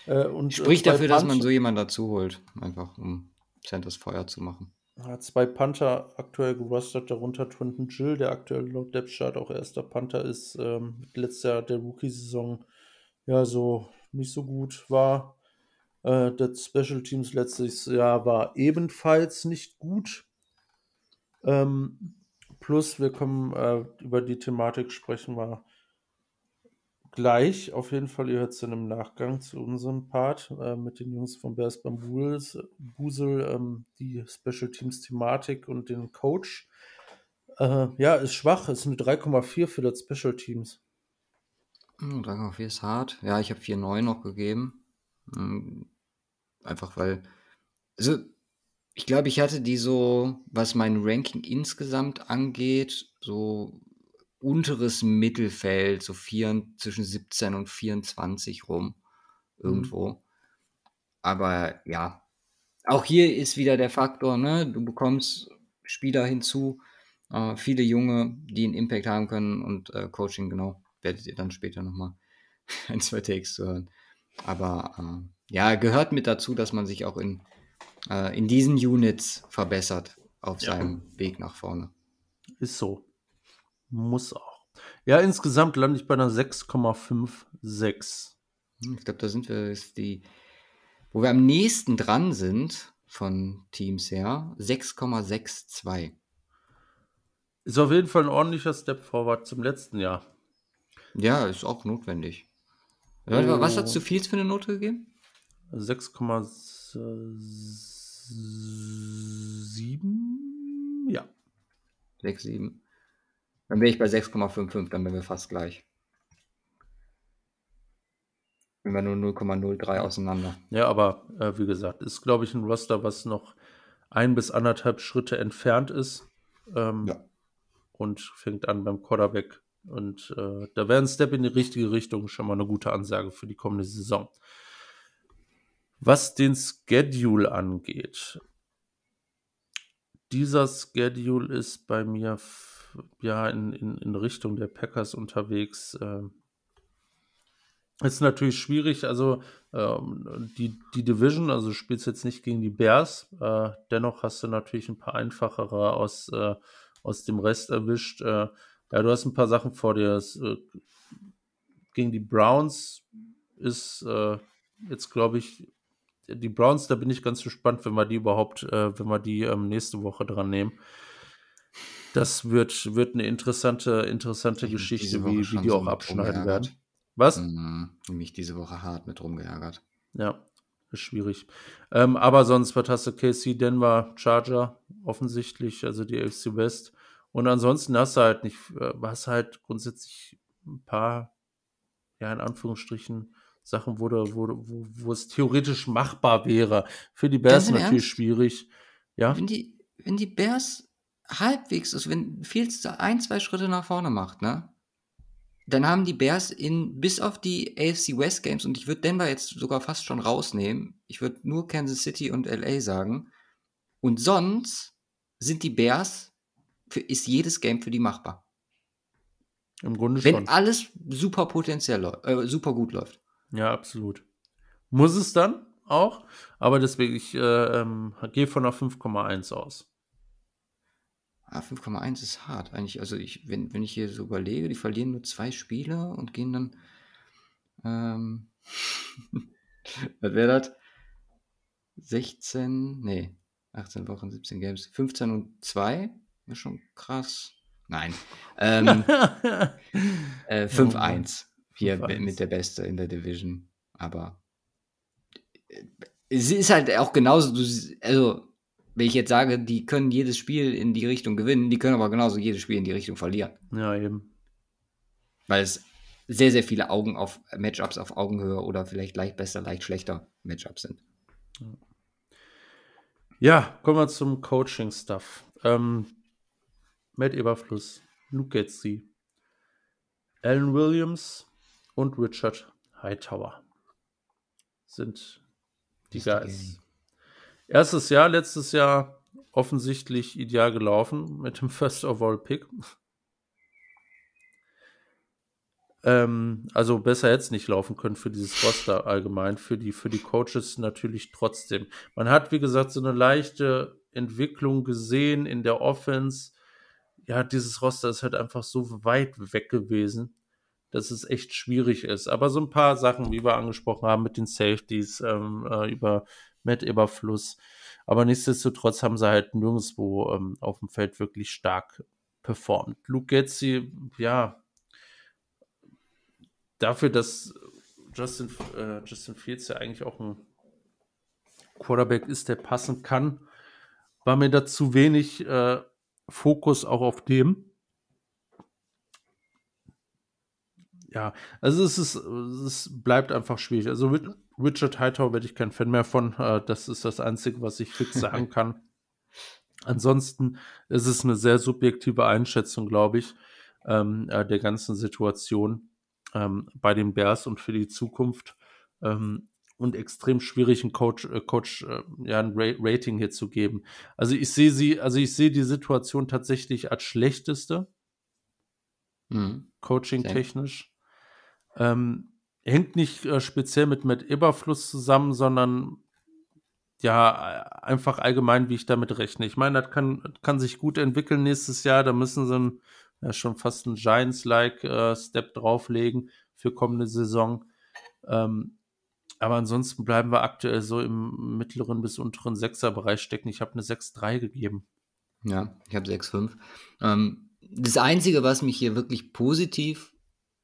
Äh, und, Spricht dafür, Punch dass man so jemanden dazu holt, einfach um Santos Feuer zu machen. Hat zwei Panther aktuell gerostet, darunter Trenton Jill, der aktuell laut Depth auch erster Panther ist. Ähm, letztes Jahr der Rookie-Saison ja so nicht so gut war. Äh, das Special Teams letztes Jahr war ebenfalls nicht gut. Ähm, plus, wir kommen äh, über die Thematik sprechen wir gleich. Auf jeden Fall, ihr hört es dann im Nachgang zu unserem Part äh, mit den Jungs von Bears Bambuls, Busel, ähm, die Special Teams Thematik und den Coach. Äh, ja, ist schwach, ist eine 3,4 für das Special Teams. 3,4 hm, ist hart. Ja, ich habe 4,9 noch gegeben. Hm, einfach weil, also ich glaube, ich hatte die so, was mein Ranking insgesamt angeht, so unteres Mittelfeld, so vier, zwischen 17 und 24 rum irgendwo. Mhm. Aber ja, auch hier ist wieder der Faktor, ne? Du bekommst Spieler hinzu, äh, viele Junge, die einen Impact haben können und äh, Coaching, genau, werdet ihr dann später nochmal ein, zwei Takes zu hören. Aber äh, ja, gehört mit dazu, dass man sich auch in äh, in diesen Units verbessert auf ja. seinem Weg nach vorne. Ist so. Muss auch. Ja, insgesamt lande ich bei einer 6,56. Hm, ich glaube, da sind wir ist die, wo wir am nächsten dran sind von Teams her, 6,62. Ist auf jeden Fall ein ordentlicher Step forward zum letzten Jahr. Ja, ist auch notwendig. Oh. Was hast du viel für eine Note gegeben? 6,6 sieben, ja. 6, 7. Dann wäre ich bei 6,55, dann wären wir fast gleich. Wenn wir nur 0,03 auseinander. Ja, aber äh, wie gesagt, ist, glaube ich, ein Roster, was noch ein bis anderthalb Schritte entfernt ist. Ähm, ja. Und fängt an beim Quarterback. Und äh, da wäre ein Step in die richtige Richtung schon mal eine gute Ansage für die kommende Saison. Was den Schedule angeht, dieser Schedule ist bei mir ja in, in, in Richtung der Packers unterwegs. Ähm, ist natürlich schwierig, also ähm, die, die Division, also du spielst jetzt nicht gegen die Bears, äh, dennoch hast du natürlich ein paar einfachere aus, äh, aus dem Rest erwischt. Äh, ja, du hast ein paar Sachen vor dir. Das, äh, gegen die Browns ist äh, jetzt, glaube ich, die Browns, da bin ich ganz gespannt, wenn wir die überhaupt, äh, wenn wir die ähm, nächste Woche dran nehmen. Das wird, wird eine interessante, interessante Geschichte, wie, wie die auch abschneiden werden. Was? Mhm, mich diese Woche hart mit rumgeärgert. Ja, ist schwierig. Ähm, aber sonst, was hast du? KC, Denver, Charger, offensichtlich, also die AFC West. Und ansonsten hast du halt nicht, äh, hast halt grundsätzlich ein paar, ja, in Anführungsstrichen, Sachen, wo, da, wo, wo, wo es theoretisch machbar wäre. Für die Bears natürlich Ernst? schwierig. Ja. Wenn die, wenn die Bears halbwegs, also wenn Fields ein, zwei Schritte nach vorne macht, ne? Dann haben die Bears in, bis auf die AFC West Games, und ich würde Denver jetzt sogar fast schon rausnehmen, ich würde nur Kansas City und LA sagen. Und sonst sind die Bears, für, ist jedes Game für die machbar. Im Grunde Wenn schon. alles super potenziell äh, super gut läuft. Ja, absolut. Muss es dann auch, aber deswegen, ich äh, ähm, gehe von einer 5,1 aus. Ah, 5,1 ist hart eigentlich. Also ich, wenn, wenn ich hier so überlege, die verlieren nur zwei Spiele und gehen dann. Ähm, was wäre das? 16, nee, 18 Wochen, 17 Games, 15 und 2, ist schon krass. Nein. Ähm, äh, 5-1. Hier 5 mit der Beste in der Division. Aber äh, es ist halt auch genauso, also wenn ich jetzt sage, die können jedes Spiel in die Richtung gewinnen, die können aber genauso jedes Spiel in die Richtung verlieren. Ja, eben. Weil es sehr, sehr viele Augen auf Matchups auf Augenhöhe oder vielleicht leicht besser, leicht schlechter Matchups sind. Ja, kommen wir zum Coaching-Stuff. Ähm, Matt Eberfluss, Luke Getzi, Alan Williams und Richard Hightower sind die Guys. Erstes Jahr, letztes Jahr offensichtlich ideal gelaufen mit dem First Overall Pick. ähm, also besser jetzt nicht laufen können für dieses Roster allgemein, für die, für die Coaches natürlich trotzdem. Man hat, wie gesagt, so eine leichte Entwicklung gesehen in der Offense. Ja, dieses Roster ist halt einfach so weit weg gewesen, dass es echt schwierig ist. Aber so ein paar Sachen, wie wir angesprochen haben, mit den Safeties, ähm, äh, über Met-Überfluss. Aber nichtsdestotrotz haben sie halt nirgendwo ähm, auf dem Feld wirklich stark performt. Luke Getzi, ja, dafür, dass Justin, äh, Justin Fields ja eigentlich auch ein Quarterback ist, der passen kann, war mir da zu wenig äh, Fokus auch auf dem. Ja, also es ist, es bleibt einfach schwierig. Also Richard Hightower werde ich kein Fan mehr von. Äh, das ist das Einzige, was ich fix sagen kann. Ansonsten ist es eine sehr subjektive Einschätzung, glaube ich, ähm, äh, der ganzen Situation ähm, bei den Bears und für die Zukunft. Ähm, und extrem schwierig, einen Coach, äh, Coach äh, ja, ein Ra Rating hier zu geben. Also ich sehe sie, also ich sehe die Situation tatsächlich als schlechteste. Mhm. Coaching-technisch. Ähm, hängt nicht äh, speziell mit, mit Eberfluss zusammen, sondern ja, einfach allgemein, wie ich damit rechne. Ich meine, das kann, kann sich gut entwickeln nächstes Jahr. Da müssen sie ein, ja, schon fast einen Giants-like äh, drauflegen für kommende Saison. Ähm, aber ansonsten bleiben wir aktuell so im mittleren bis unteren Sechser-Bereich stecken. Ich habe eine 6-3 gegeben. Ja, ich habe 6-5. Ähm, das Einzige, was mich hier wirklich positiv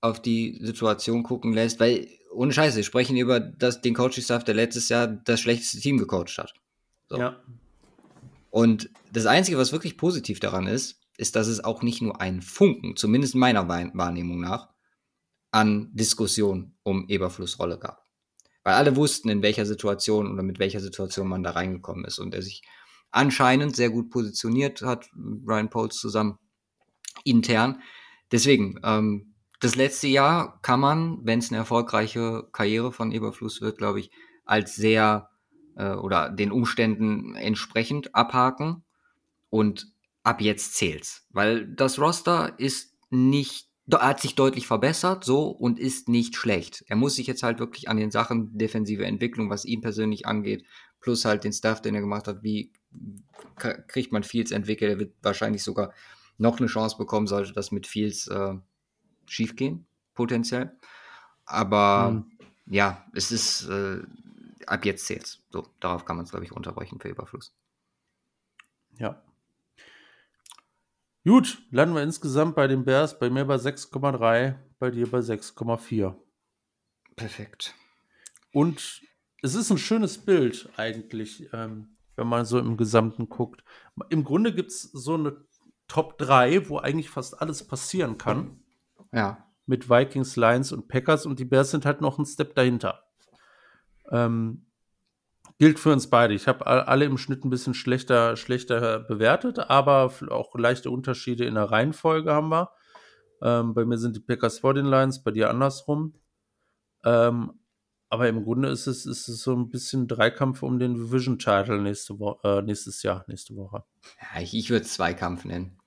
auf die Situation gucken lässt, weil ohne Scheiße, wir sprechen über das, den Coaching-Staff, der letztes Jahr das schlechteste Team gecoacht hat. So. Ja. Und das Einzige, was wirklich positiv daran ist, ist, dass es auch nicht nur einen Funken, zumindest meiner Wahrnehmung nach, an Diskussion um Eberflussrolle gab. Weil alle wussten, in welcher Situation oder mit welcher Situation man da reingekommen ist und er sich anscheinend sehr gut positioniert hat, Brian Poles zusammen, intern. Deswegen, ähm, das letzte Jahr kann man, wenn es eine erfolgreiche Karriere von Eberfluss wird, glaube ich, als sehr äh, oder den Umständen entsprechend abhaken und ab jetzt zählt's. Weil das Roster ist nicht, hat sich deutlich verbessert, so und ist nicht schlecht. Er muss sich jetzt halt wirklich an den Sachen defensive Entwicklung, was ihn persönlich angeht, plus halt den Stuff, den er gemacht hat, wie kriegt man Fields entwickelt. Er wird wahrscheinlich sogar noch eine Chance bekommen, sollte das mit Fields äh, schiefgehen, potenziell. Aber hm. ja, es ist, äh, ab jetzt zählt So, darauf kann man es, glaube ich, runterbrechen für Überfluss. Ja. Gut, landen wir insgesamt bei den Bears, bei mir bei 6,3, bei dir bei 6,4. Perfekt. Und es ist ein schönes Bild eigentlich, ähm, wenn man so im Gesamten guckt. Im Grunde gibt es so eine Top 3, wo eigentlich fast alles passieren kann. Ja. Mit Vikings, Lions und Packers und die Bears sind halt noch einen Step dahinter. Ähm, gilt für uns beide. Ich habe alle im Schnitt ein bisschen schlechter, schlechter bewertet, aber auch leichte Unterschiede in der Reihenfolge haben wir. Ähm, bei mir sind die Packers vor den Lions, bei dir andersrum. Ähm, aber im Grunde ist es, ist es so ein bisschen Dreikampf um den Division Title nächste Woche, äh, nächstes Jahr, nächste Woche. Ja, ich, ich würde es Zweikampf nennen.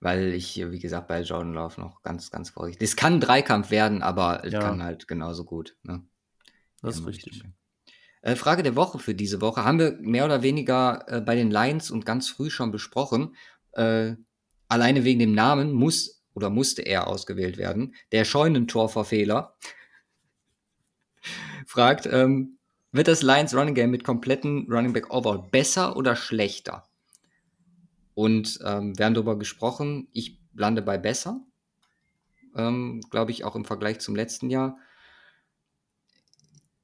Weil ich, wie gesagt, bei Jordan Love noch ganz, ganz vorsichtig. Es kann Dreikampf werden, aber es Ja. kann halt genauso gut. Ne? Das ist richtig. Äh, Frage der Woche für diese Woche haben wir mehr oder weniger äh, bei den Lions und ganz früh schon besprochen. Äh, alleine wegen dem Namen muss oder musste er ausgewählt werden. Der Scheunentorverfehler fragt, ähm, wird das Lions Running Game mit kompletten Running Back Overall besser oder schlechter? Und ähm, wir haben darüber gesprochen, ich lande bei besser. Ähm, Glaube ich auch im Vergleich zum letzten Jahr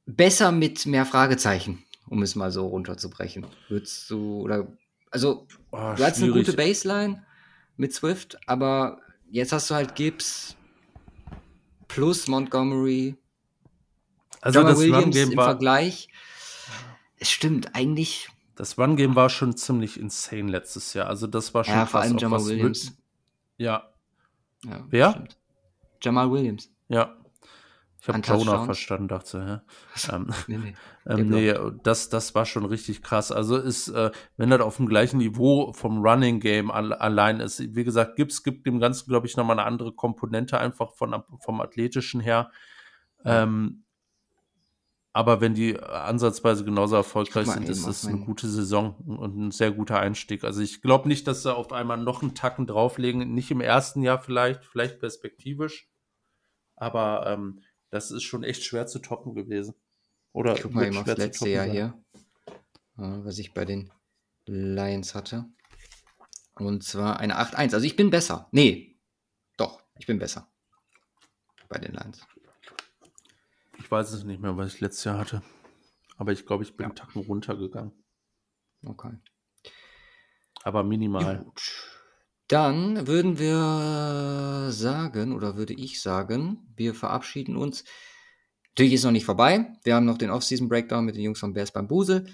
besser mit mehr Fragezeichen, um es mal so runterzubrechen. Würdest du, oder, also, Oh, du hast eine gute Baseline mit Swift, aber jetzt hast du halt Gibbs plus Montgomery, Also Jamal das Williams im Vergleich. Es stimmt, eigentlich, das Run Game war schon ziemlich insane letztes Jahr. Also das war schon ja, vor allem Jamal Williams. Wi- Ja, Ja, Wer? stimmt. Jamal Williams. ja. Ich habe Jonah verstanden, dachte, ja. Ähm, Nee, nee. Ähm, nee, das, das war schon richtig krass. Also ist, äh, wenn das auf dem gleichen Niveau vom Running Game al allein ist, wie gesagt, Gibbs gibt dem Ganzen, glaube ich, nochmal eine andere Komponente einfach von, vom Athletischen her. Ähm, aber wenn die ansatzweise genauso erfolgreich sind, ist es eine gute Saison und ein sehr guter Einstieg. Also ich glaube nicht, dass sie auf einmal noch einen Tacken drauflegen. Nicht im ersten Jahr vielleicht, vielleicht perspektivisch. Aber ähm, das ist schon echt schwer zu toppen gewesen. Oder Ich guck mal eben aufs letzte Jahr sein. hier, äh, was ich bei den Lions hatte. Und zwar eine 8-1. Also ich bin besser. Nee, doch, ich bin besser. Bei den Lions. Weiß es nicht mehr, was ich letztes Jahr hatte. Aber ich glaube, ich bin Ja. einen Tacken runtergegangen. Okay. Aber minimal. Gut. Dann würden wir sagen, oder würde ich sagen, wir verabschieden uns. Natürlich ist noch nicht vorbei. Wir haben noch den Off-Season-Breakdown mit den Jungs von Bears beim Busel.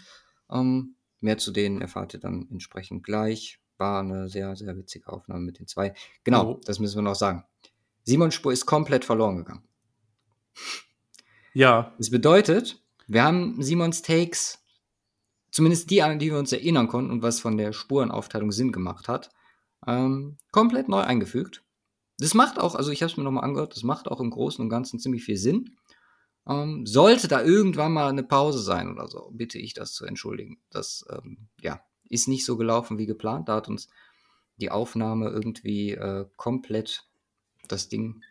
Ähm, mehr zu denen erfahrt ihr dann entsprechend gleich. War eine sehr, sehr witzige Aufnahme mit den zwei. Genau, Oh. das müssen wir noch sagen. Simon Spur ist komplett verloren gegangen. Ja, Das bedeutet, wir haben Simons Takes, zumindest die, an die wir uns erinnern konnten und was von der Spurenaufteilung Sinn gemacht hat, ähm, komplett neu eingefügt. Das macht auch, also ich habe es mir nochmal angehört, das macht auch im Großen und Ganzen ziemlich viel Sinn. Ähm, sollte da irgendwann mal eine Pause sein oder so, bitte ich das zu entschuldigen. Das ähm, ja, ist nicht so gelaufen wie geplant. Da hat uns die Aufnahme irgendwie äh, komplett das Ding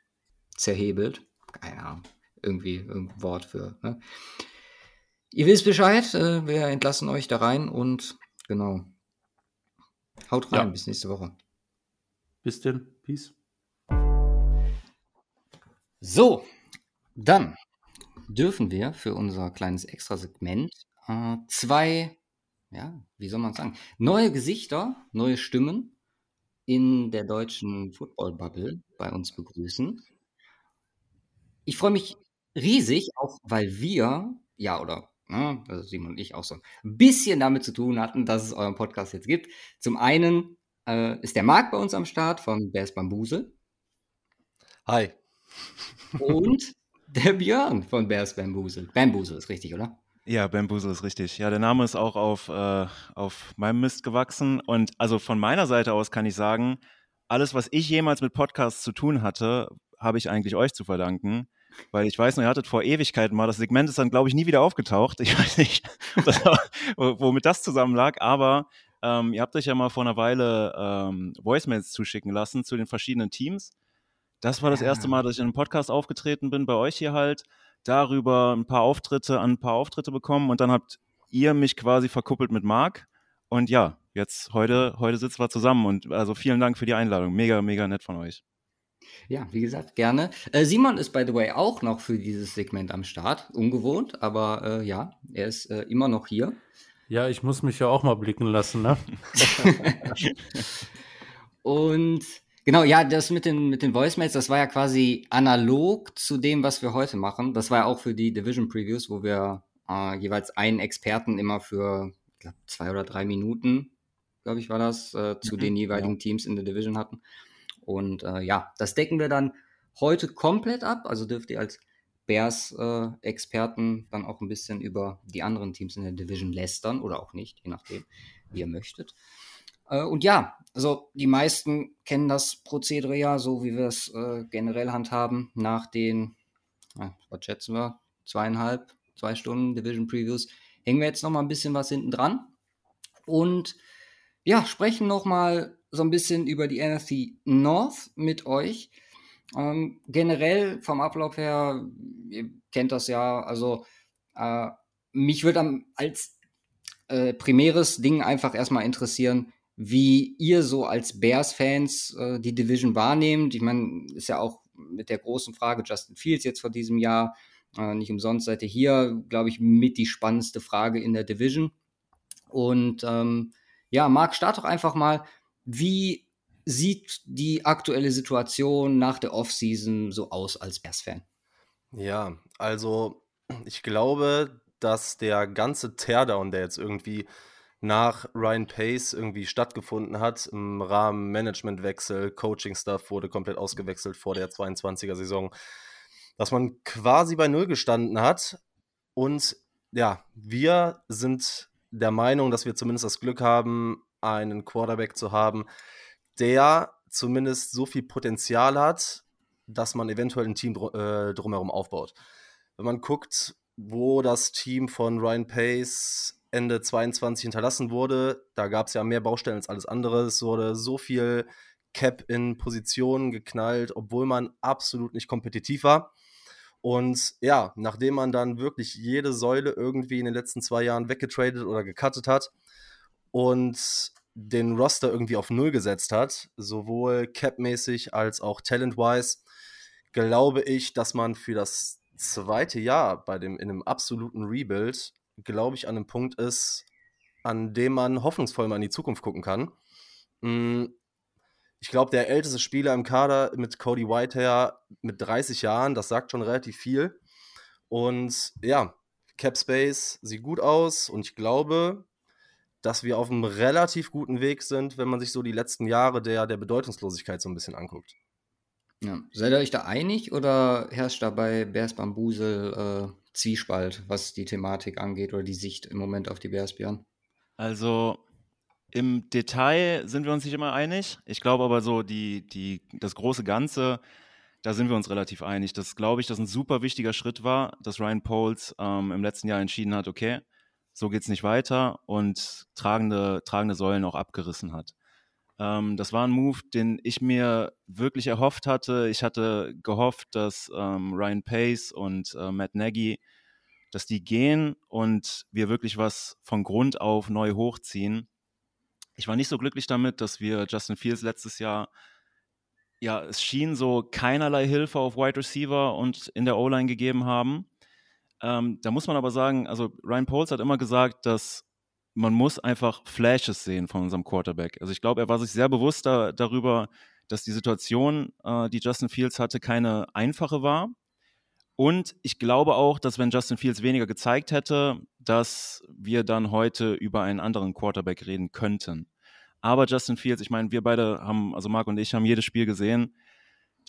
zerhebelt. Keine Ahnung, irgendwie irgendein Wort für. Ne? Ihr wisst Bescheid, äh, wir entlassen euch da rein und genau. Haut rein, Ja. bis nächste Woche. bis denn. Peace. So, dann dürfen wir für unser kleines Extrasegment äh, zwei, ja, wie soll man sagen, neue Gesichter, neue Stimmen in der deutschen Football-Bubble bei uns begrüßen. Ich freue mich riesig, auch weil wir, ja, oder ne, also Simon und ich auch so ein bisschen damit zu tun hatten, dass es euren Podcast jetzt gibt. Zum einen äh, ist der Marc bei uns am Start von Bears Bambuse. Hi. Und der Björn von Bears Bambusel. Bambusel ist richtig, oder? Ja, Bamboozle ist richtig. Ja, der Name ist auch auf, äh, auf meinem Mist gewachsen. Und also von meiner Seite aus kann ich sagen, alles, was ich jemals mit Podcasts zu tun hatte, habe ich eigentlich euch zu verdanken. Weil ich weiß noch, ihr hattet vor Ewigkeiten mal, das Segment ist dann, glaube ich, nie wieder aufgetaucht. Ich weiß nicht, das, womit das zusammen lag, aber ähm, ihr habt euch ja mal vor einer Weile ähm, Voicemails zuschicken lassen zu den verschiedenen Teams. Das war das erste Mal, dass ich in einem Podcast aufgetreten bin, bei euch hier halt. Darüber ein paar Auftritte an ein paar Auftritte bekommen und dann habt ihr mich quasi verkuppelt mit Marc. Und ja, jetzt heute, heute sitzen wir zusammen und also vielen Dank für die Einladung. Mega, mega nett von euch. Ja, wie gesagt, gerne. Äh, Simon ist, by the way, auch noch für dieses Segment am Start. Ungewohnt, aber äh, ja, er ist äh, immer noch hier. Ja, ich muss mich ja auch mal blicken lassen, ne? Und genau, ja, das mit den, mit den Voicemails, das war ja quasi analog zu dem, was wir heute machen. Das war ja auch für die Division Previews, wo wir äh, jeweils einen Experten immer für, ich glaube, zwei oder drei Minuten, glaube ich, war das, äh, zu mhm, den jeweiligen ja. Teams in der Division hatten. Und äh, ja, das decken wir dann heute komplett ab. Also dürft ihr als Bears-Experten dann auch ein bisschen über die anderen Teams in der Division lästern oder auch nicht, je nachdem, wie ihr möchtet. Äh, und ja, also die meisten kennen das Prozedere ja, so wie wir es äh, generell handhaben, nach den, äh, was schätzen wir, zweieinhalb, zwei Stunden Division Previews, hängen wir jetzt noch mal ein bisschen was hinten dran und ja, sprechen noch mal so ein bisschen über die NFC North mit euch. Ähm, generell vom Ablauf her, ihr kennt das ja, also äh, mich würde als äh, primäres Ding einfach erstmal interessieren, wie ihr so als Bears-Fans äh, die Division wahrnehmt. Ich meine, ist ja auch mit der großen Frage Justin Fields jetzt vor diesem Jahr. Äh, nicht umsonst seid ihr hier, glaube ich, mit die spannendste Frage in der Division. Und ähm, ja, Marc, start doch einfach mal. Wie sieht die aktuelle Situation nach der Offseason so aus als Bears-Fan? Ja, also ich glaube, dass der ganze Teardown, der jetzt irgendwie nach Ryan Pace irgendwie stattgefunden hat, im Rahmen Managementwechsel, Coaching-Stuff wurde komplett ausgewechselt vor der 22er Saison, dass man quasi bei Null gestanden hat. Und ja, wir sind der Meinung, dass wir zumindest das Glück haben, einen Quarterback zu haben, der zumindest so viel Potenzial hat, dass man eventuell ein Team dr äh, drumherum aufbaut. Wenn man guckt, wo das Team von Ryan Pace Ende 22 hinterlassen wurde, da gab es ja mehr Baustellen als alles andere. Es wurde so viel Cap in Positionen geknallt, obwohl man absolut nicht kompetitiv war. Und ja, nachdem man dann wirklich jede Säule irgendwie in den letzten zwei Jahren weggetradet oder gecuttet hat und den Roster irgendwie auf Null gesetzt hat, sowohl capmäßig als auch talent-wise, glaube ich, dass man für das zweite Jahr bei dem in einem absoluten Rebuild, glaube ich, an einem Punkt ist, an dem man hoffnungsvoll mal in die Zukunft gucken kann. Hm, ich glaube, der älteste Spieler im Kader mit Cody Whitehair mit 30 Jahren, das sagt schon relativ viel. Und ja, Cap Space sieht gut aus und ich glaube, dass wir auf einem relativ guten Weg sind, wenn man sich so die letzten Jahre der, der Bedeutungslosigkeit so ein bisschen anguckt. Ja. Seid ihr euch da einig oder herrscht dabei Bears Bambusel äh, Zwiespalt, was die Thematik angeht oder die Sicht im Moment auf die Bearsbären? Also im Detail sind wir uns nicht immer einig. Ich glaube aber so, die, die, das große Ganze, da sind wir uns relativ einig. Das glaube ich, dass ein super wichtiger Schritt war, dass Ryan Poles ähm, im letzten Jahr entschieden hat, okay, so geht es nicht weiter und tragende, tragende Säulen auch abgerissen hat. Ähm, das war ein Move, den ich mir wirklich erhofft hatte. Ich hatte gehofft, dass ähm, Ryan Pace und äh, Matt Nagy, dass die gehen und wir wirklich was von Grund auf neu hochziehen. Ich war nicht so glücklich damit, dass wir Justin Fields letztes Jahr, ja, es schien so keinerlei Hilfe auf Wide Receiver und in der O-Line gegeben haben. Ähm, da muss man aber sagen, also Ryan Poles hat immer gesagt, dass man muss einfach Flashes sehen von unserem Quarterback. Also ich glaube, er war sich sehr bewusst da, darüber, dass die Situation, äh, die Justin Fields hatte, keine einfache war. Und ich glaube auch, dass wenn Justin Fields weniger gezeigt hätte, dass wir dann heute über einen anderen Quarterback reden könnten. Aber Justin Fields, ich meine, wir beide haben, also Marc und ich haben jedes Spiel gesehen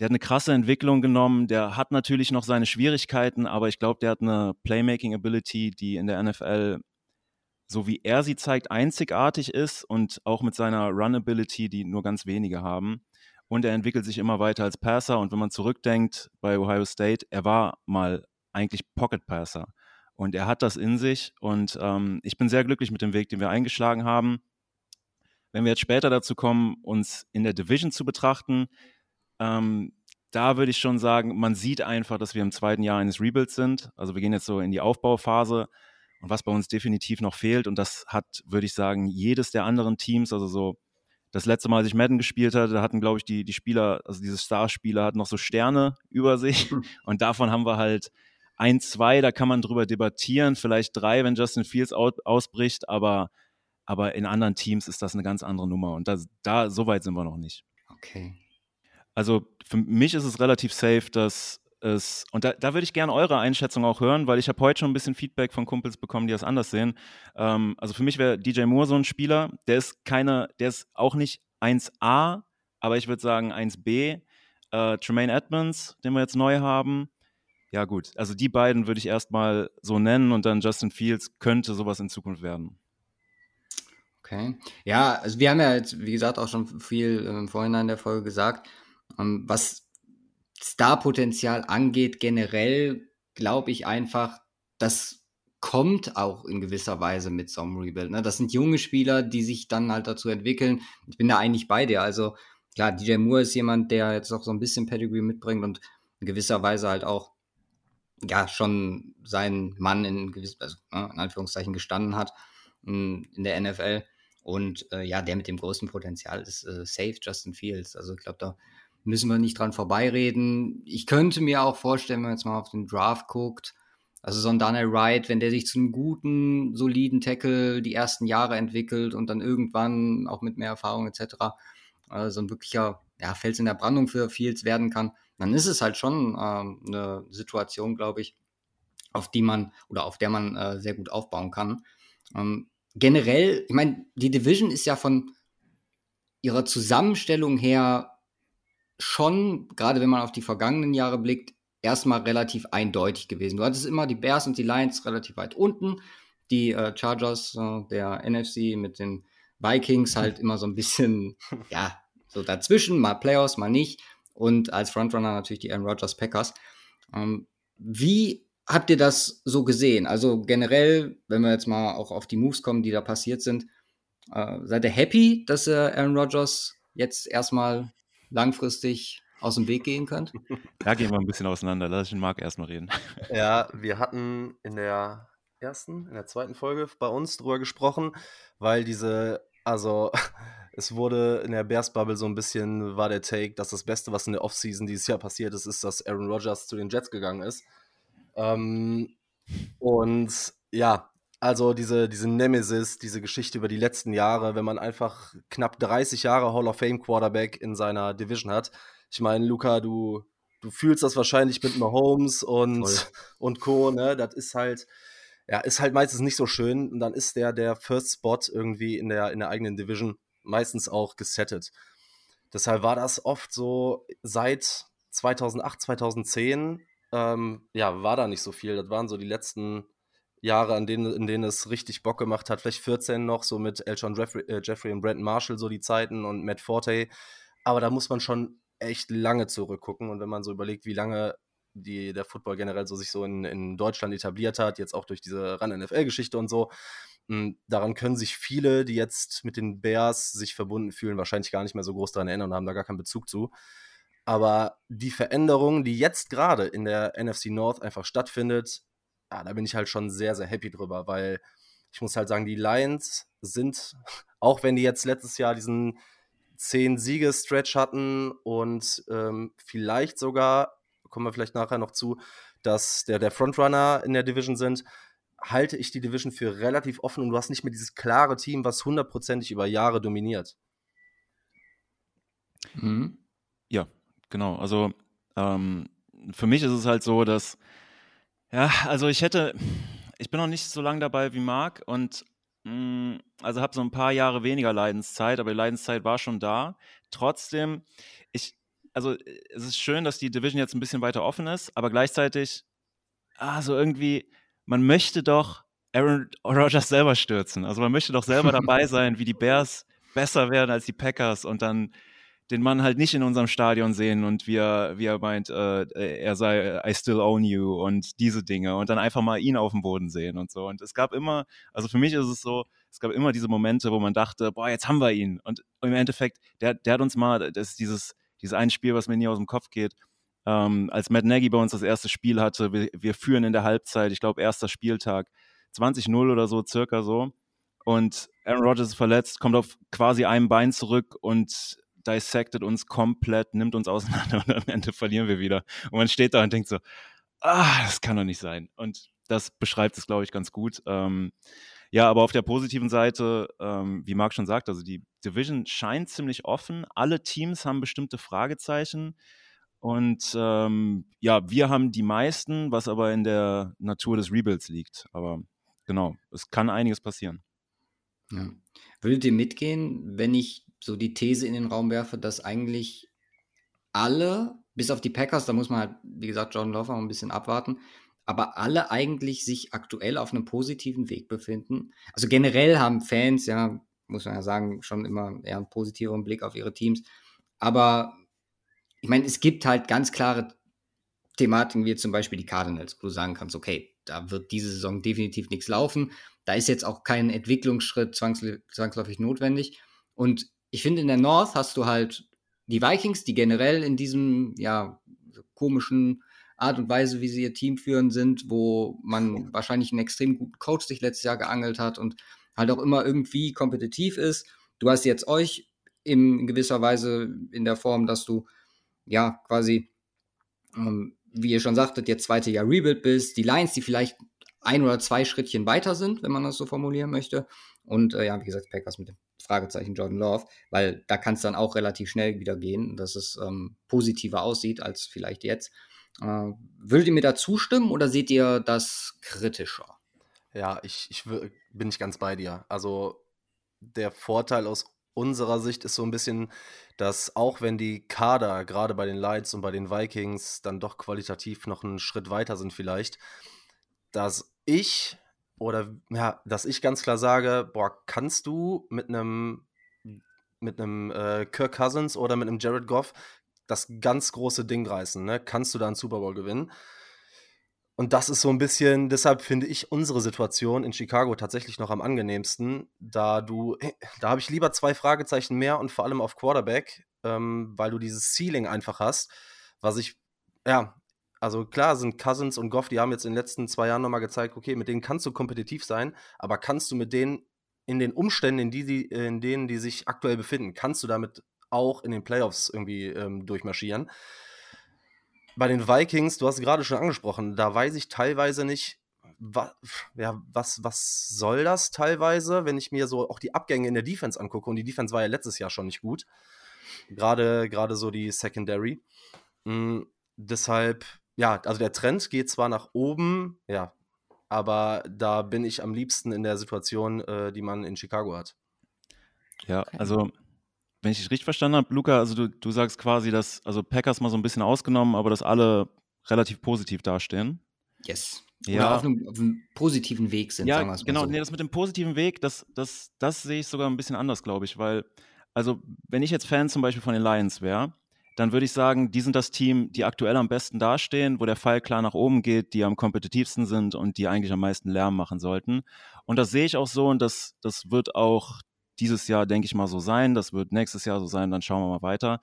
der hat eine krasse Entwicklung genommen. Der hat natürlich noch seine Schwierigkeiten, aber ich glaube, der hat eine Playmaking-Ability, die in der NFL, so wie er sie zeigt, einzigartig ist und auch mit seiner Run-Ability, die nur ganz wenige haben. Und er entwickelt sich immer weiter als Passer. Und wenn man zurückdenkt bei Ohio State, er war mal eigentlich Pocket-Passer. Und er hat das in sich. Und ähm, ich bin sehr glücklich mit dem Weg, den wir eingeschlagen haben. Wenn wir jetzt später dazu kommen, uns in der Division zu betrachten, ähm, da würde ich schon sagen, man sieht einfach, dass wir im zweiten Jahr eines Rebuilds sind. Also wir gehen jetzt so in die Aufbauphase und was bei uns definitiv noch fehlt, und das hat, würde ich sagen, jedes der anderen Teams, also so das letzte Mal, als ich Madden gespielt hatte, da hatten, glaube ich, die, die Spieler, also diese Starspieler hatten noch so Sterne über sich hm. und davon haben wir halt ein, zwei, da kann man drüber debattieren, vielleicht drei, wenn Justin Fields ausbricht, aber, aber in anderen Teams ist das eine ganz andere Nummer und das, da, so weit sind wir noch nicht. Okay. Also für mich ist es relativ safe, dass es, und da, da würde ich gerne eure Einschätzung auch hören, weil ich habe heute schon ein bisschen Feedback von Kumpels bekommen, die das anders sehen. Ähm, also für mich wäre DJ Moore so ein Spieler, der ist keine, der ist auch nicht 1A, aber ich würde sagen 1B. Äh, Tremaine Edmonds, den wir jetzt neu haben. Ja, gut. Also die beiden würde ich erstmal so nennen und dann Justin Fields könnte sowas in Zukunft werden. Okay. Ja, also wir haben ja jetzt, wie gesagt, auch schon viel im Vorhinein der Folge gesagt. Ähm, was Starpotenzial angeht, generell glaube ich einfach, das kommt auch in gewisser Weise mit so einem Rebuild. Ne? Das sind junge Spieler, die sich dann halt dazu entwickeln. Ich bin da eigentlich bei dir. Also klar, DJ Moore ist jemand, der jetzt auch so ein bisschen Pedigree mitbringt und in gewisser Weise halt auch ja schon seinen Mann in gewiss, also ne, in Anführungszeichen gestanden hat in, der NFL. Und äh, ja, der mit dem großen Potenzial ist äh, safe Justin Fields. Also ich glaube, da müssen wir nicht dran vorbeireden. Ich könnte mir auch vorstellen, wenn man jetzt mal auf den Draft guckt, also so ein Daniel Wright, wenn der sich zu einem guten, soliden Tackle die ersten Jahre entwickelt und dann irgendwann auch mit mehr Erfahrung etc. Äh, so ein wirklicher ja, Fels in der Brandung für Fields werden kann, dann ist es halt schon ähm, eine Situation, glaube ich, auf die man oder auf der man äh, sehr gut aufbauen kann. Ähm, generell, ich meine, die Division ist ja von ihrer Zusammenstellung her schon, gerade wenn man auf die vergangenen Jahre blickt, erstmal relativ eindeutig gewesen. Du hattest immer die Bears und die Lions relativ weit unten, die äh, Chargers äh, der NFC mit den Vikings halt immer so ein bisschen, ja, so dazwischen, mal Playoffs, mal nicht. Und als Frontrunner natürlich die Aaron Rodgers Packers. Ähm, wie habt ihr das so gesehen? Also generell, wenn wir jetzt mal auch auf die Moves kommen, die da passiert sind, äh, seid ihr happy, dass ihr Aaron Rodgers jetzt erstmal langfristig aus dem Weg gehen könnt? Da gehen wir ein bisschen auseinander. Lass ich den Marc erstmal reden. Ja, wir hatten in der ersten, in der zweiten Folge bei uns drüber gesprochen, weil diese, also es wurde in der Bears Bubble so ein bisschen, war der Take, dass das Beste, was in der Offseason dieses Jahr passiert ist, ist, dass Aaron Rodgers zu den Jets gegangen ist. Ähm, und ja, also diese, diese Nemesis, diese Geschichte über die letzten Jahre, wenn man einfach knapp 30 Jahre Hall of Fame Quarterback in seiner Division hat. Ich meine, Luca, du, du fühlst das wahrscheinlich mit Mahomes und, und Co. Ne? Das ist halt, ja, ist halt meistens nicht so schön. Und dann ist der der First Spot irgendwie in der, in der eigenen Division meistens auch gesettet. Deshalb war das oft so seit 2008, 2010, ähm, ja, war da nicht so viel. Das waren so die letzten Jahre, an denen, in denen es richtig Bock gemacht hat. Vielleicht 14 noch, so mit Elton Jeffrey, äh, Jeffrey und Brandon Marshall, so die Zeiten und Matt Forte. Aber da muss man schon echt lange zurückgucken. Und wenn man so überlegt, wie lange die, der Football generell so sich so in, in Deutschland etabliert hat, jetzt auch durch diese Run-NFL-Geschichte und so, mh, hm, daran können sich viele, die jetzt mit den Bears sich verbunden fühlen, wahrscheinlich gar nicht mehr so groß daran erinnern und haben da gar keinen Bezug zu. Aber die Veränderung, die jetzt gerade in der NFC North einfach stattfindet, ja, da bin ich halt schon sehr, sehr happy drüber, weil ich muss halt sagen, die Lions sind, auch wenn die jetzt letztes Jahr diesen 10-Siege-Stretch hatten und ähm, vielleicht sogar, kommen wir vielleicht nachher noch zu, dass der, der Frontrunner in der Division sind, halte ich die Division für relativ offen und du hast nicht mehr dieses klare Team, was hundertprozentig über Jahre dominiert. Mhm. Ja, genau. Also ähm, für mich ist es halt so, dass ja, also ich hätte, ich bin noch nicht so lange dabei wie Marc und mh, mm, also habe so ein paar Jahre weniger Leidenszeit, aber die Leidenszeit war schon da. Trotzdem, ich, also es ist schön, dass die Division jetzt ein bisschen weiter offen ist, aber gleichzeitig, also irgendwie, man möchte doch Aaron Rodgers selber stürzen. Also man möchte doch selber dabei sein, wie die Bears besser werden als die Packers und dann den Mann halt nicht in unserem Stadion sehen und wie er, wie er meint, äh, er sei I still own you und diese Dinge und dann einfach mal ihn auf dem Boden sehen und so. Und es gab immer, also für mich ist es so, es gab immer diese Momente, wo man dachte, boah, jetzt haben wir ihn. Und im Endeffekt, der, der hat uns mal, das ist dieses, dieses ein Spiel, was mir nie aus dem Kopf geht, ähm, als Matt Nagy bei uns das erste Spiel hatte, wir, wir führen in der Halbzeit, ich glaube, erster Spieltag, 20-0 oder so, circa so. Und Aaron Rodgers ist verletzt, kommt auf quasi einem Bein zurück und dissected uns komplett, nimmt uns auseinander und am Ende verlieren wir wieder. Und man steht da und denkt so, ah, das kann doch nicht sein. Und das beschreibt es, glaube ich, ganz gut. Ähm, Ja, aber auf der positiven Seite, ähm, wie Marc schon sagt, also die Division scheint ziemlich offen. Alle Teams haben bestimmte Fragezeichen. Und ähm, ja, wir haben die meisten, was aber in der Natur des Rebuilds liegt. Aber genau, es kann einiges passieren. Ja. Würdet ihr mitgehen, wenn ich so die These in den Raum werfe, dass eigentlich alle, bis auf die Packers, da muss man halt, wie gesagt, John Love noch ein bisschen abwarten, aber alle eigentlich sich aktuell auf einem positiven Weg befinden. Also generell haben Fans, ja, muss man ja sagen, schon immer eher einen positiveren Blick auf ihre Teams. Aber ich meine, es gibt halt ganz klare Thematiken, wie zum Beispiel die Cardinals, wo du sagen kannst, okay, da wird diese Saison definitiv nichts laufen. Da ist jetzt auch kein Entwicklungsschritt zwangsläufig notwendig. Und ich finde, in der North hast du halt die Vikings, die generell in diesem, ja, komischen Art und Weise, wie sie ihr Team führen sind, wo man wahrscheinlich einen extrem guten Coach sich letztes Jahr geangelt hat und halt auch immer irgendwie kompetitiv ist. Du hast jetzt euch in gewisser Weise in der Form, dass du ja quasi, ähm, wie ihr schon sagtet, jetzt zweite Jahr Rebuild bist. Die Lions, die vielleicht ein oder zwei Schrittchen weiter sind, wenn man das so formulieren möchte. Und äh, ja, wie gesagt, Packers mit dem Fragezeichen Jordan Love, weil da kann es dann auch relativ schnell wieder gehen, dass es ähm, positiver aussieht als vielleicht jetzt. Äh, würdet ihr mir da zustimmen oder seht ihr das kritischer? Ja, ich, ich bin nicht ganz bei dir. Also der Vorteil aus unserer Sicht ist so ein bisschen, dass auch wenn die Kader gerade bei den Lights und bei den Vikings dann doch qualitativ noch einen Schritt weiter sind vielleicht, dass ich oder ja, dass ich ganz klar sage, boah, kannst du mit einem mit einem äh, Kirk Cousins oder mit einem Jared Goff das ganz große Ding reißen, ne? Kannst du da einen Super Bowl gewinnen? Und das ist so ein bisschen, deshalb finde ich unsere Situation in Chicago tatsächlich noch am angenehmsten, da du, da habe ich lieber zwei Fragezeichen mehr und vor allem auf Quarterback, ähm, weil du dieses Ceiling einfach hast, was ich, ja, also klar sind Cousins und Goff, die haben jetzt in den letzten zwei Jahren nochmal gezeigt, okay, mit denen kannst du kompetitiv sein, aber kannst du mit denen in den Umständen, in, die, in denen die sich aktuell befinden, kannst du damit auch in den Playoffs irgendwie ähm, durchmarschieren? Bei den Vikings, du hast gerade schon angesprochen, da weiß ich teilweise nicht, wa, ja, was, was soll das teilweise, wenn ich mir so auch die Abgänge in der Defense angucke. Und die Defense war ja letztes Jahr schon nicht gut. Gerade, gerade so die Secondary. Mhm, deshalb, ja, also der Trend geht zwar nach oben, ja, aber da bin ich am liebsten in der Situation, äh, die man in Chicago hat. Ja, also wenn ich dich richtig verstanden habe, Luca, also du, du sagst quasi, dass, also Packers mal so ein bisschen ausgenommen, aber dass alle relativ positiv dastehen. Yes. Oder ja. auf einem, auf einem, positiven Weg sind, ja, sagen wir es genau, so. nee, das mit dem positiven Weg, das, das, das sehe ich sogar ein bisschen anders, glaube ich, weil, also wenn ich jetzt Fan zum Beispiel von den Lions wäre, dann würde ich sagen, die sind das Team, die aktuell am besten dastehen, wo der Pfeil klar nach oben geht, die am kompetitivsten sind und die eigentlich am meisten Lärm machen sollten. Und das sehe ich auch so und das, das wird auch dieses Jahr, denke ich mal, so sein. Das wird nächstes Jahr so sein, dann schauen wir mal weiter.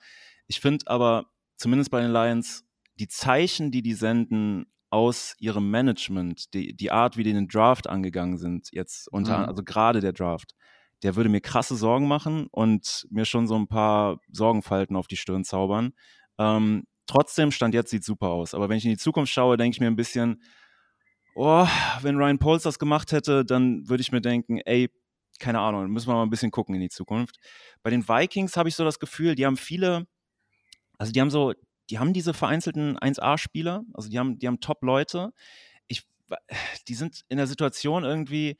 Ich finde aber, zumindest bei den Lions, die Zeichen, die die senden aus ihrem Management, die, die Art, wie die den Draft angegangen sind, jetzt unter, mhm. also gerade der Draft, der würde mir krasse Sorgen machen und mir schon so ein paar Sorgenfalten auf die Stirn zaubern. Ähm, trotzdem, Stand jetzt sieht super aus. Aber wenn ich in die Zukunft schaue, denke ich mir ein bisschen, oh, wenn Ryan Poles das gemacht hätte, dann würde ich mir denken, ey, keine Ahnung, müssen wir mal ein bisschen gucken in die Zukunft. Bei den Vikings habe ich so das Gefühl, die haben viele, also die haben so, die haben diese vereinzelten 1A-Spieler, also die haben, die haben Top-Leute. die sind in der Situation irgendwie,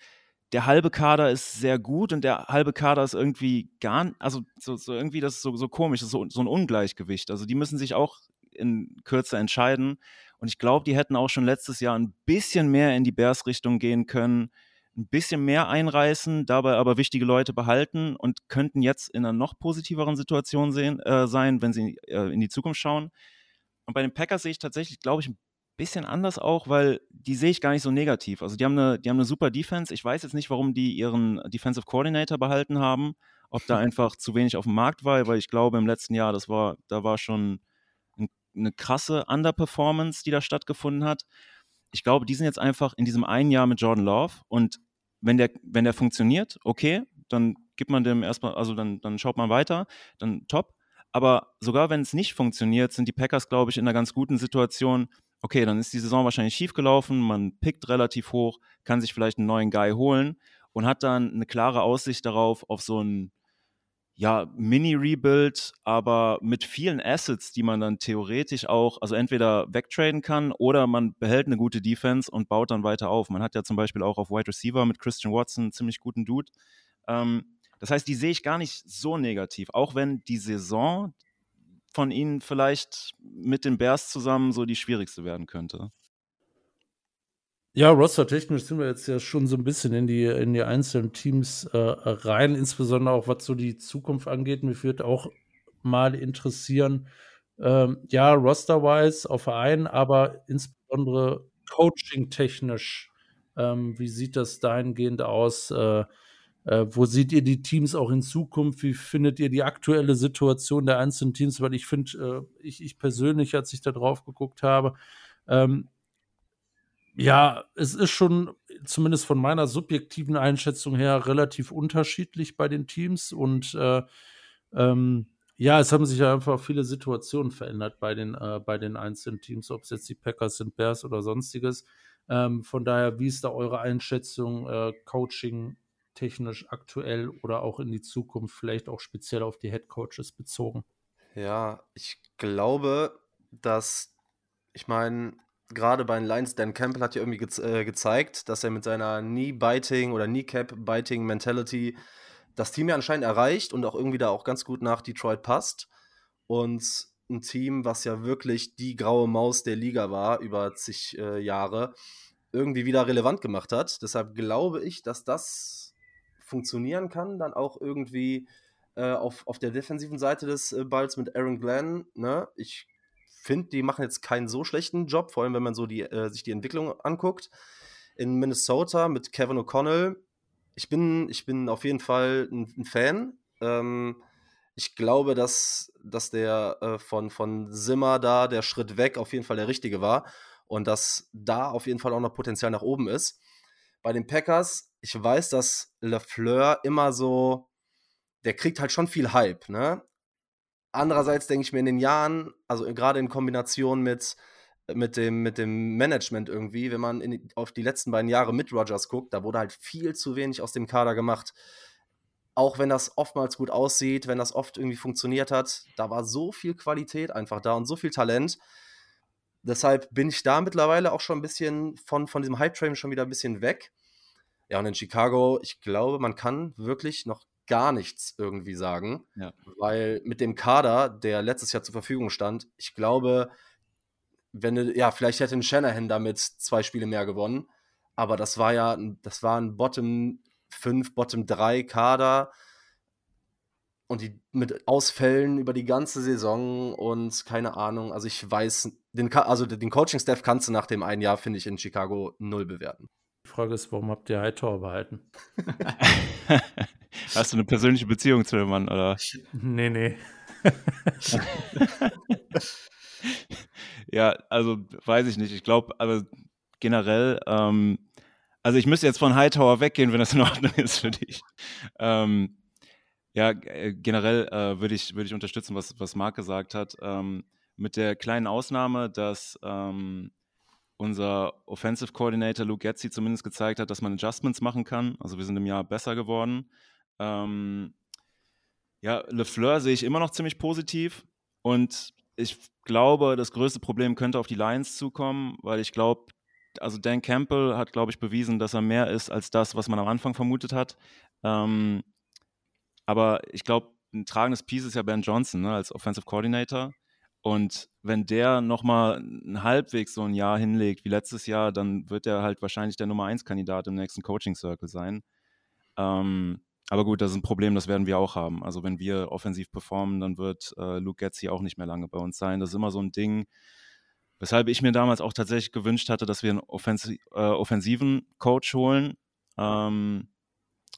der halbe Kader ist sehr gut und der halbe Kader ist irgendwie gar, also so, so irgendwie, das ist so, so komisch, so, so ein Ungleichgewicht. Also die müssen sich auch in Kürze entscheiden. Und ich glaube, die hätten auch schon letztes Jahr ein bisschen mehr in die Bears-Richtung gehen können, ein bisschen mehr einreißen, dabei aber wichtige Leute behalten und könnten jetzt in einer noch positiveren Situation sehen, äh, sein, wenn sie äh, in die Zukunft schauen. Und bei den Packers sehe ich tatsächlich, glaube ich, ein bisschen anders auch, weil die sehe ich gar nicht so negativ. Also die haben eine, die haben eine super Defense. Ich weiß jetzt nicht, warum die ihren Defensive Coordinator behalten haben, ob da einfach zu wenig auf dem Markt war, weil ich glaube im letzten Jahr, das war, da war schon ein, eine krasse Underperformance, die da stattgefunden hat. Ich glaube, die sind jetzt einfach in diesem einen Jahr mit Jordan Love und wenn der, wenn der funktioniert, okay, dann gibt man dem erstmal, also dann, dann schaut man weiter, dann top. Aber sogar wenn es nicht funktioniert, sind die Packers, glaube ich, in einer ganz guten Situation. Okay, dann ist die Saison wahrscheinlich schief gelaufen, man pickt relativ hoch, kann sich vielleicht einen neuen Guy holen und hat dann eine klare Aussicht darauf, auf so ein ja, Mini-Rebuild, aber mit vielen Assets, die man dann theoretisch auch, also entweder wegtraden kann oder man behält eine gute Defense und baut dann weiter auf. Man hat ja zum Beispiel auch auf Wide Receiver mit Christian Watson einen ziemlich guten Dude. Ähm, das heißt, die sehe ich gar nicht so negativ, auch wenn die Saison von ihnen vielleicht mit den Bears zusammen so die schwierigste werden könnte. Ja, roster-technisch sind wir jetzt ja schon so ein bisschen in die, in die einzelnen Teams äh, rein, insbesondere auch was so die Zukunft angeht. Mich würde auch mal interessieren, ähm, ja, roster-wise auf Verein, aber insbesondere coaching-technisch. Ähm, wie sieht das dahingehend aus? Äh, äh, wo seht ihr die Teams auch in Zukunft? Wie findet ihr die aktuelle Situation der einzelnen Teams? Weil ich finde, äh, ich, ich persönlich, als ich da drauf geguckt habe, ähm, ja, es ist schon zumindest von meiner subjektiven Einschätzung her relativ unterschiedlich bei den Teams und äh, ähm, ja, es haben sich einfach viele Situationen verändert bei den, äh, bei den einzelnen Teams, ob es jetzt die Packers sind, Bears oder sonstiges. Ähm, von daher, wie ist da eure Einschätzung, äh, Coaching technisch aktuell oder auch in die Zukunft, vielleicht auch speziell auf die Head Coaches bezogen? Ja, ich glaube, dass, ich meine, gerade bei den Lions, Dan Campbell hat ja irgendwie ge äh, gezeigt, dass er mit seiner Knee-Biting oder Kneecap-Biting-Mentality das Team ja anscheinend erreicht und auch irgendwie da auch ganz gut nach Detroit passt. Und ein Team, was ja wirklich die graue Maus der Liga war über zig äh, Jahre, irgendwie wieder relevant gemacht hat. Deshalb glaube ich, dass das funktionieren kann, dann auch irgendwie äh, auf, auf der defensiven Seite des äh, Balls mit Aaron Glenn. Ne? Ich finde, die machen jetzt keinen so schlechten Job, vor allem wenn man so die, äh, sich die Entwicklung anguckt. In Minnesota mit Kevin O'Connell. Ich bin, ich bin auf jeden Fall ein, ein Fan. Ähm, ich glaube, dass, dass der äh, von, von Zimmer da der Schritt weg auf jeden Fall der richtige war und dass da auf jeden Fall auch noch Potenzial nach oben ist. Bei den Packers, ich weiß, dass LeFleur immer so, der kriegt halt schon viel Hype, ne? Andererseits denke ich mir in den Jahren, also gerade in Kombination mit, mit, dem, mit dem Management irgendwie, wenn man in, auf die letzten beiden Jahre mit Rogers guckt, da wurde halt viel zu wenig aus dem Kader gemacht. Auch wenn das oftmals gut aussieht, wenn das oft irgendwie funktioniert hat, da war so viel Qualität einfach da und so viel Talent. Deshalb bin ich da mittlerweile auch schon ein bisschen von, von diesem Hype-Train schon wieder ein bisschen weg. Ja, und in Chicago, ich glaube, man kann wirklich noch gar nichts irgendwie sagen. Ja. Weil mit dem Kader, der letztes Jahr zur Verfügung stand, ich glaube, wenn ja, vielleicht hätte ein Shanahan damit zwei Spiele mehr gewonnen. Aber das war ja, das war ein Bottom 5, Bottom 3 Kader. Und die mit Ausfällen über die ganze Saison und keine Ahnung. Also ich weiß, den, also den Coaching-Staff kannst du nach dem einen Jahr, finde ich, in Chicago null bewerten. Die Frage ist, warum habt ihr Hightower behalten? Hast du eine persönliche Beziehung zu dem Mann, oder? Nee, nee. ja, also weiß ich nicht. Ich glaube, also generell, ähm, also ich müsste jetzt von Hightower weggehen, wenn das in Ordnung ist für dich. Ähm, ja, äh, generell äh, würde ich, würd ich unterstützen, was, was Marc gesagt hat. Ähm, mit der kleinen Ausnahme, dass ähm, unser Offensive Coordinator Luke Getzi zumindest gezeigt hat, dass man Adjustments machen kann. Also wir sind im Jahr besser geworden. Ähm, ja, LeFleur sehe ich immer noch ziemlich positiv und ich glaube, das größte Problem könnte auf die Lions zukommen, weil ich glaube, also Dan Campbell hat, glaube ich, bewiesen, dass er mehr ist als das, was man am Anfang vermutet hat. Ähm, aber ich glaube, ein tragendes Piece ist ja Ben Johnson ne, als Offensive Coordinator. Und wenn der nochmal halbwegs so ein Jahr hinlegt wie letztes Jahr, dann wird er halt wahrscheinlich der Nummer 1 Kandidat im nächsten Coaching Circle sein. Ähm, aber gut, das ist ein Problem, das werden wir auch haben. Also wenn wir offensiv performen, dann wird äh, Luke Getzi auch nicht mehr lange bei uns sein. Das ist immer so ein Ding, weshalb ich mir damals auch tatsächlich gewünscht hatte, dass wir einen Offensi äh, offensiven Coach holen. Ähm,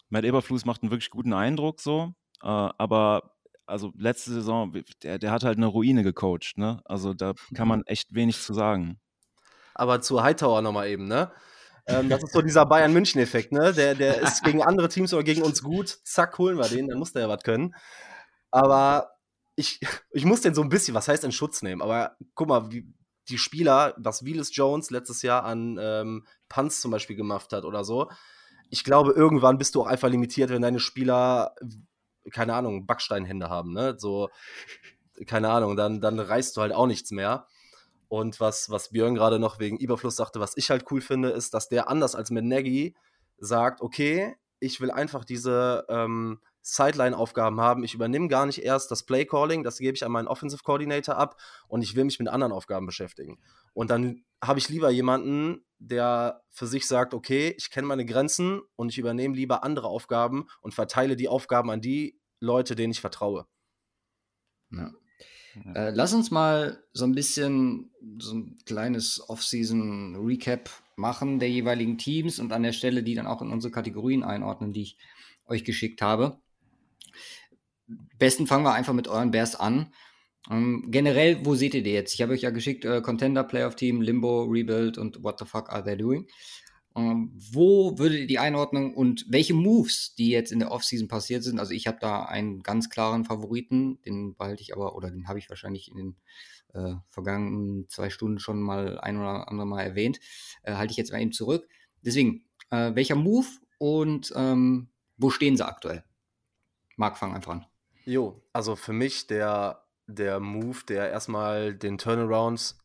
Matt Eberflus macht einen wirklich guten Eindruck so, äh, aber also letzte Saison, der, der hat halt eine Ruine gecoacht, ne? Also da kann man echt wenig zu sagen. Aber zu Hightower nochmal eben, ne? Ähm, das ist so dieser Bayern-München-Effekt, ne? Der, der ist gegen andere Teams oder gegen uns gut. Zack, holen wir den, dann muss der ja was können. Aber ich, ich muss den so ein bisschen, was heißt in Schutz nehmen? Aber guck mal, wie die Spieler, was Willis Jones letztes Jahr an ähm, Punts zum Beispiel gemacht hat oder so. ich glaube, irgendwann bist du auch einfach limitiert, wenn deine Spieler, keine Ahnung, Backsteinhände haben, ne? So, keine Ahnung, dann, dann reißt du halt auch nichts mehr. Und was, was Björn gerade noch wegen Überfluss sagte, was ich halt cool finde, ist, dass der anders als mit Nagy sagt, okay, ich will einfach diese ähm, Sideline-Aufgaben haben. Ich übernehme gar nicht erst das Play-Calling, das gebe ich an meinen Offensive Coordinator ab und ich will mich mit anderen Aufgaben beschäftigen. Und dann habe ich lieber jemanden, der für sich sagt, okay, ich kenne meine Grenzen und ich übernehme lieber andere Aufgaben und verteile die Aufgaben an die Leute, denen ich vertraue. Ja. Äh, lass uns mal so ein bisschen so ein kleines Off-Season-Recap machen der jeweiligen Teams und an der Stelle die dann auch in unsere Kategorien einordnen, die ich euch geschickt habe. Besten fangen wir einfach mit euren Bears an. Ähm, generell, wo seht ihr die jetzt? Ich habe euch ja geschickt, äh, Contender, Playoff Team, Limbo, Rebuild und What the fuck are they doing? Ähm, wo würdet ihr die Einordnung und welche Moves, die jetzt in der Offseason passiert sind? Also ich habe da einen ganz klaren Favoriten, den behalte ich aber, oder den habe ich wahrscheinlich in den äh, vergangenen zwei Stunden schon mal ein oder andere Mal erwähnt, äh, halte ich jetzt mal eben zurück. Deswegen, äh, welcher Move und ähm, wo stehen sie aktuell? Marc, fang einfach an. Jo, also für mich der, der Move, der erstmal den Turnaround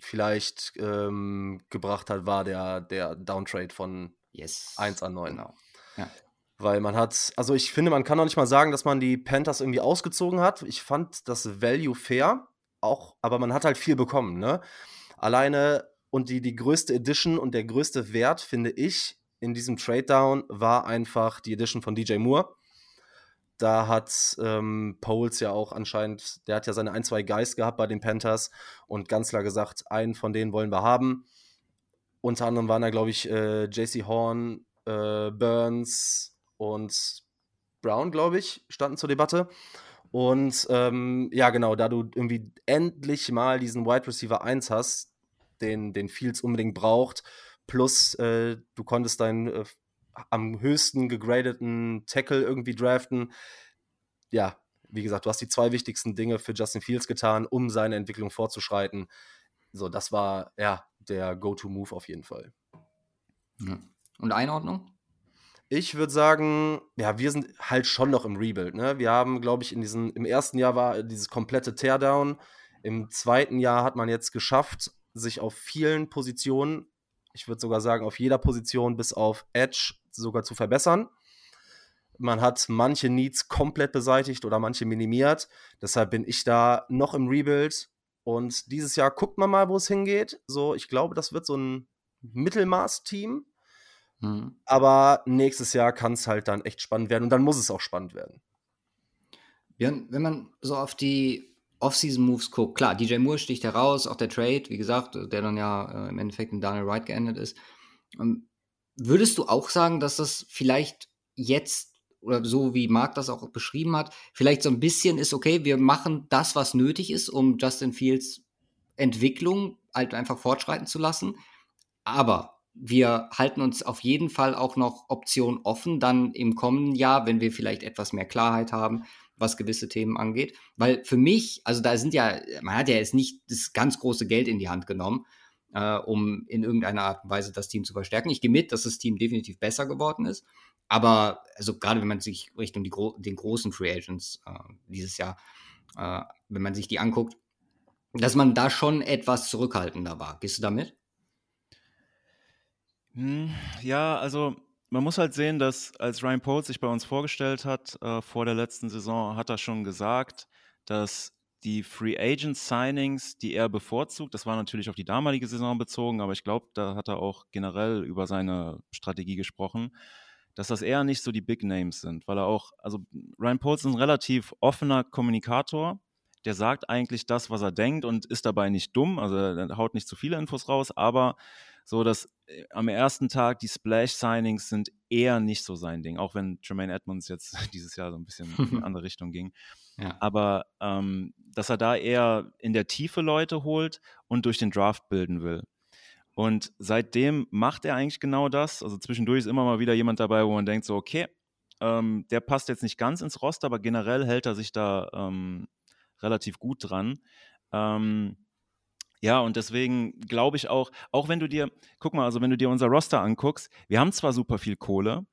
vielleicht ähm, gebracht hat, war der, der Downtrade von yes. 1 an 9. Genau. Ja. Weil man hat, also ich finde, man kann auch nicht mal sagen, dass man die Panthers irgendwie ausgezogen hat. Ich fand das Value fair, auch, aber man hat halt viel bekommen, ne? Alleine und die, die größte Edition und der größte Wert, finde ich, in diesem Trade Down war einfach die Edition von DJ Moore. Da hat ähm, Poles ja auch anscheinend, der hat ja seine ein, zwei Guys gehabt bei den Panthers und ganz klar gesagt, einen von denen wollen wir haben. Unter anderem waren da, glaube ich, äh, JC Horn, äh, Burns und Brown, glaube ich, standen zur Debatte. Und ähm, ja, genau, da du irgendwie endlich mal diesen Wide Receiver 1 hast, den, den Fields unbedingt braucht, plus äh, du konntest deinen äh, am höchsten gegradeten Tackle irgendwie draften. Ja, wie gesagt, du hast die zwei wichtigsten Dinge für Justin Fields getan, um seine Entwicklung fortzuschreiten. So, das war ja der Go-To-Move auf jeden Fall. Und Einordnung? Ich würde sagen, ja, wir sind halt schon noch im Rebuild. Ne? Wir haben, glaube ich, in diesem, im ersten Jahr war dieses komplette Teardown. Im zweiten Jahr hat man jetzt geschafft, sich auf vielen Positionen, ich würde sogar sagen, auf jeder Position bis auf Edge sogar zu verbessern. Man hat manche Needs komplett beseitigt oder manche minimiert. Deshalb bin ich da noch im Rebuild. Und dieses Jahr guckt man mal, wo es hingeht. So, ich glaube, das wird so ein Mittelmaß-Team. Mhm. Aber nächstes Jahr kann es halt dann echt spannend werden und dann muss es auch spannend werden. Björn, wenn man so auf die Off-Season-Moves guckt, klar, DJ Moore sticht heraus, auch der Trade, wie gesagt, der dann ja äh, im Endeffekt in Daniel Wright geendet ist. Ähm, Würdest du auch sagen, dass das vielleicht jetzt oder so wie Marc das auch beschrieben hat, vielleicht so ein bisschen ist, okay, wir machen das, was nötig ist, um Justin Fields Entwicklung halt einfach fortschreiten zu lassen. Aber wir halten uns auf jeden Fall auch noch Optionen offen, dann im kommenden Jahr, wenn wir vielleicht etwas mehr Klarheit haben, was gewisse Themen angeht. Weil für mich, also da sind ja, man hat ja jetzt nicht das ganz große Geld in die Hand genommen äh, um in irgendeiner Art und Weise das Team zu verstärken. Ich gehe mit, dass das Team definitiv besser geworden ist. Aber also gerade wenn man sich Richtung die, den großen Free Agents äh, dieses Jahr, äh, wenn man sich die anguckt, dass man da schon etwas zurückhaltender war. Gehst du damit? Hm, ja, also man muss halt sehen, dass als Ryan Poles sich bei uns vorgestellt hat äh, vor der letzten Saison, hat er schon gesagt, dass die Free Agent Signings, die er bevorzugt, das war natürlich auf die damalige Saison bezogen, aber ich glaube, da hat er auch generell über seine Strategie gesprochen, dass das eher nicht so die Big Names sind, weil er auch, also Ryan Poles ist ein relativ offener Kommunikator, der sagt eigentlich das, was er denkt und ist dabei nicht dumm, also er haut nicht zu viele Infos raus, aber so, dass äh, am ersten Tag die Splash-Signings sind eher nicht so sein Ding, auch wenn Jermaine Edmonds jetzt dieses Jahr so ein bisschen in eine andere Richtung ging. Aber ähm, dass er da eher in der Tiefe Leute holt und durch den Draft bilden will. Und seitdem macht er eigentlich genau das. Also zwischendurch ist immer mal wieder jemand dabei, wo man denkt, so, okay, ähm, der passt jetzt nicht ganz ins Roster, aber generell hält er sich da ähm, relativ gut dran. Ähm, Ja, und deswegen glaube ich auch, auch wenn du dir, guck mal, also wenn du dir unser Roster anguckst, wir haben zwar super viel Kohle,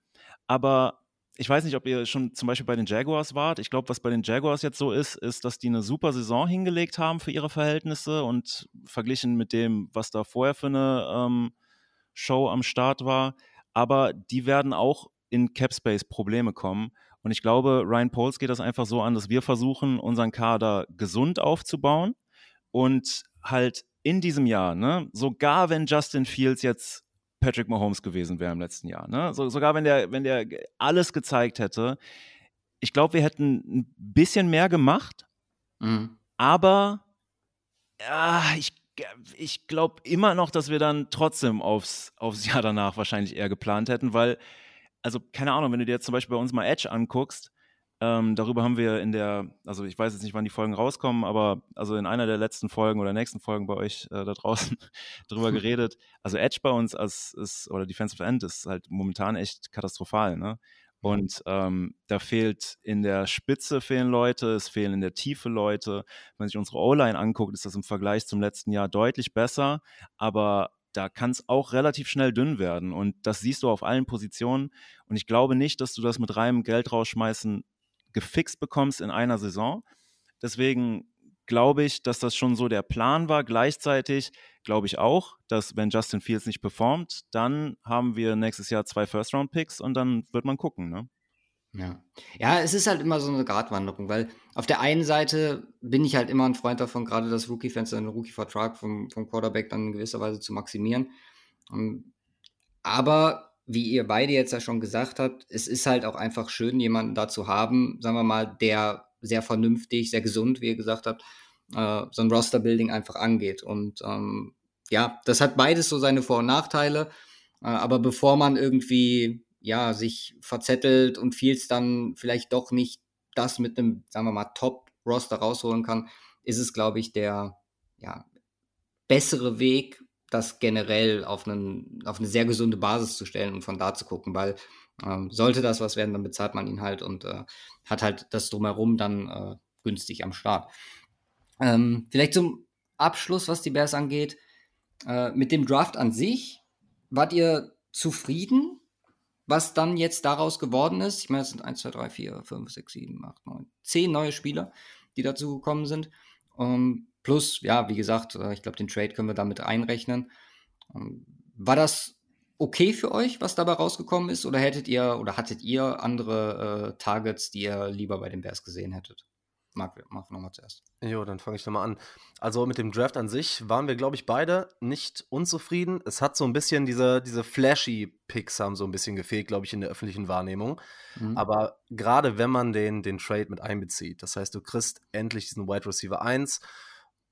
aber ich weiß nicht, ob ihr schon zum Beispiel bei den Jaguars wart. Ich glaube, was bei den Jaguars jetzt so ist, ist, dass die eine super Saison hingelegt haben für ihre Verhältnisse und verglichen mit dem, was da vorher für eine ähm, Show am Start war. Aber die werden auch in Capspace Probleme kommen. Und ich glaube, Ryan Poles geht das einfach so an, dass wir versuchen, unseren Kader gesund aufzubauen und halt in diesem Jahr, ne, sogar wenn Justin Fields jetzt Patrick Mahomes gewesen wäre im letzten Jahr. Ne? So, sogar wenn der, wenn der alles gezeigt hätte. Ich glaube, wir hätten ein bisschen mehr gemacht, mhm. aber ja, ich, ich glaube immer noch, dass wir dann trotzdem aufs, aufs Jahr danach wahrscheinlich eher geplant hätten, weil, also keine Ahnung, wenn du dir jetzt zum Beispiel bei uns mal Edge anguckst, ähm, darüber haben wir in der, also ich weiß jetzt nicht, wann die Folgen rauskommen, aber also in einer der letzten Folgen oder nächsten Folgen bei euch äh, da draußen darüber geredet. Also Edge bei uns als ist, oder Defensive End ist halt momentan echt katastrophal, ne? Und ähm, da fehlt in der Spitze fehlen Leute, es fehlen in der Tiefe Leute. Wenn man sich unsere O-Line anguckt, ist das im Vergleich zum letzten Jahr deutlich besser, aber da kann es auch relativ schnell dünn werden. Und das siehst du auf allen Positionen. Und ich glaube nicht, dass du das mit reinem Geld rausschmeißen gefixt bekommst in einer Saison. Deswegen glaube ich, dass das schon so der Plan war. Gleichzeitig glaube ich auch, dass wenn Justin Fields nicht performt, dann haben wir nächstes Jahr zwei First-Round-Picks und dann wird man gucken. Ne? Ja. ja, es ist halt immer so eine Gratwanderung, weil auf der einen Seite bin ich halt immer ein Freund davon, gerade das Rookie-Fenster, den Rookie-Vertrag vom, vom Quarterback dann in gewisser Weise zu maximieren. Aber wie ihr beide jetzt ja schon gesagt habt, es ist halt auch einfach schön, jemanden da zu haben, sagen wir mal, der sehr vernünftig, sehr gesund, wie ihr gesagt habt, äh, so ein Roster-Building einfach angeht. Und ähm, ja, das hat beides so seine Vor- und Nachteile. Äh, aber bevor man irgendwie ja sich verzettelt und Fields dann vielleicht doch nicht das mit einem, sagen wir mal, Top-Roster rausholen kann, ist es, glaube ich, der ja, bessere Weg, das generell auf, einen, auf eine sehr gesunde Basis zu stellen und von da zu gucken, weil ähm, sollte das was werden, dann bezahlt man ihn halt und äh, hat halt das drumherum dann äh, günstig am Start. Ähm, vielleicht zum Abschluss, was die Bears angeht. Äh, mit dem Draft an sich, wart ihr zufrieden, was dann jetzt daraus geworden ist? Ich meine, es sind 1, 2, 3, 4, 5, 6, 7, 8, 9, 10 neue Spieler, die dazu gekommen sind. Ähm, Plus, ja, wie gesagt, äh, ich glaube, den Trade können wir damit einrechnen. Ähm, war das okay für euch, was dabei rausgekommen ist? Oder hättet ihr oder hattet ihr andere äh, Targets, die ihr lieber bei den Bears gesehen hättet? Marc, mach nochmal zuerst. Jo, dann fange ich nochmal an. Also mit dem Draft an sich waren wir, glaube ich, beide nicht unzufrieden. Es hat so ein bisschen diese, diese flashy Picks haben so ein bisschen gefehlt, glaube ich, in der öffentlichen Wahrnehmung. Mhm. Aber gerade wenn man den, den Trade mit einbezieht, das heißt, du kriegst endlich diesen Wide Receiver 1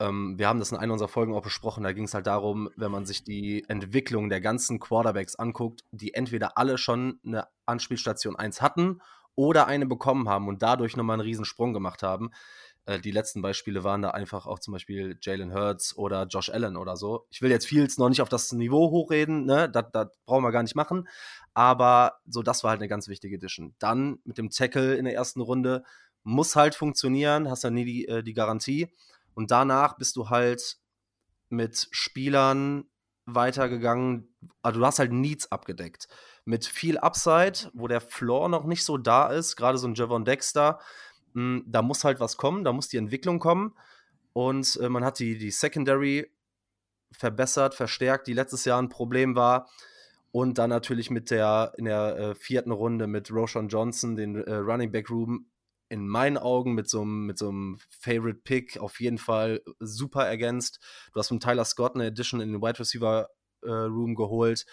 ähm, wir haben das in einer unserer Folgen auch besprochen. Da ging es halt darum, wenn man sich die Entwicklung der ganzen Quarterbacks anguckt, die entweder alle schon eine Anspielstation 1 hatten oder eine bekommen haben und dadurch nochmal einen riesen Sprung gemacht haben. Äh, die letzten Beispiele waren da einfach auch zum Beispiel Jalen Hurts oder Josh Allen oder so. Ich will jetzt Fields noch nicht auf das Niveau hochreden, ne? das, das brauchen wir gar nicht machen. Aber so, das war halt eine ganz wichtige Edition. Dann mit dem Tackle in der ersten Runde muss halt funktionieren, hast ja nie die, äh, die Garantie. Und danach bist du halt mit Spielern weitergegangen. Also du hast halt Needs abgedeckt. Mit viel Upside, wo der Floor noch nicht so da ist, gerade so ein Javon Dexter, mh, hm, da muss halt was kommen, da muss die Entwicklung kommen. Und äh, man hat die, die Secondary verbessert, verstärkt, die letztes Jahr ein Problem war. Und dann natürlich mit der in der äh, vierten Runde mit Roshan Johnson, den äh, Running Back Room, in meinen Augen mit so einem, mit so einem Favorite Pick auf jeden Fall super ergänzt. Du hast von Tyler Scott eine Edition in den Wide Receiver äh, Room geholt,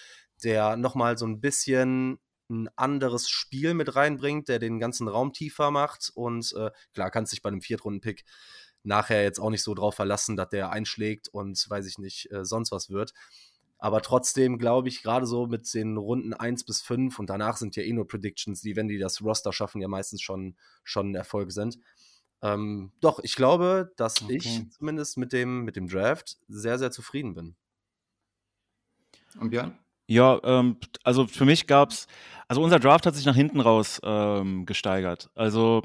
der nochmal so ein bisschen ein anderes Spiel mit reinbringt, der den ganzen Raum tiefer macht. Und äh, klar, kannst dich bei einem Viertrunden-Pick nachher jetzt auch nicht so drauf verlassen, dass der einschlägt und weiß ich nicht, äh, sonst was wird. Aber trotzdem glaube ich, gerade so mit den Runden 1 bis 5 und danach sind ja eh nur Predictions, die, wenn die das Roster schaffen, ja meistens schon, schon ein Erfolg sind. Ähm, doch, ich glaube, dass okay. ich zumindest mit dem, mit dem Draft sehr, sehr zufrieden bin. Und Björn? Ja, ähm, also für mich gab es, also unser Draft hat sich nach hinten raus ähm, gesteigert. Also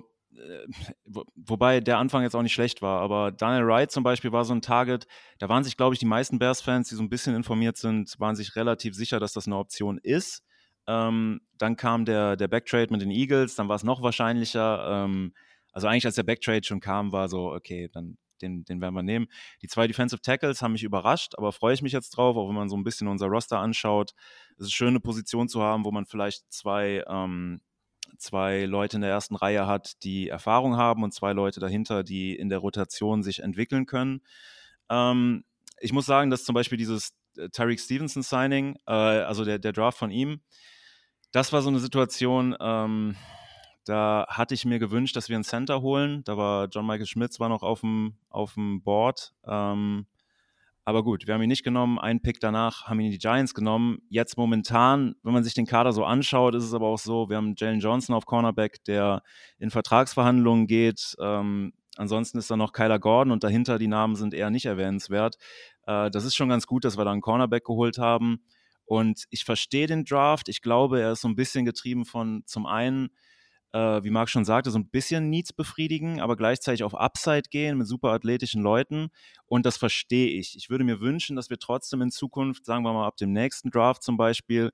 wobei der Anfang jetzt auch nicht schlecht war, aber Daniel Wright zum Beispiel war so ein Target, da waren sich, glaube ich, die meisten Bears-Fans, die so ein bisschen informiert sind, waren sich relativ sicher, dass das eine Option ist. Ähm, dann kam der, der Backtrade mit den Eagles, dann war es noch wahrscheinlicher. Ähm, also eigentlich, als der Backtrade schon kam, war so, okay, dann den, den werden wir nehmen. Die zwei Defensive Tackles haben mich überrascht, aber freue ich mich jetzt drauf, auch wenn man so ein bisschen unser Roster anschaut. Es ist schön, eine Position zu haben, wo man vielleicht zwei, ähm, zwei Leute in der ersten Reihe hat, die Erfahrung haben und zwei Leute dahinter, die in der Rotation sich entwickeln können. Ähm, ich muss sagen, dass zum Beispiel dieses äh, Tyreek Stevenson Signing, äh, also der, der Draft von ihm, das war so eine Situation, ähm, da hatte ich mir gewünscht, dass wir einen Center holen. Da war John Michael Schmitz war noch auf dem, auf dem Board. Ähm, aber gut, wir haben ihn nicht genommen. Einen Pick danach haben ihn die Giants genommen. Jetzt momentan, wenn man sich den Kader so anschaut, ist es aber auch so, wir haben Jalen Johnson auf Cornerback, der in Vertragsverhandlungen geht. Ähm, ansonsten ist da noch Kyler Gordon und dahinter die Namen sind eher nicht erwähnenswert. Äh, das ist schon ganz gut, dass wir da einen Cornerback geholt haben. Und ich verstehe den Draft. Ich glaube, er ist so ein bisschen getrieben von zum einen, äh, wie Marc schon sagte, so ein bisschen Needs befriedigen, aber gleichzeitig auf Upside gehen mit super athletischen Leuten. Und das verstehe ich. Ich würde mir wünschen, dass wir trotzdem in Zukunft, sagen wir mal ab dem nächsten Draft zum Beispiel,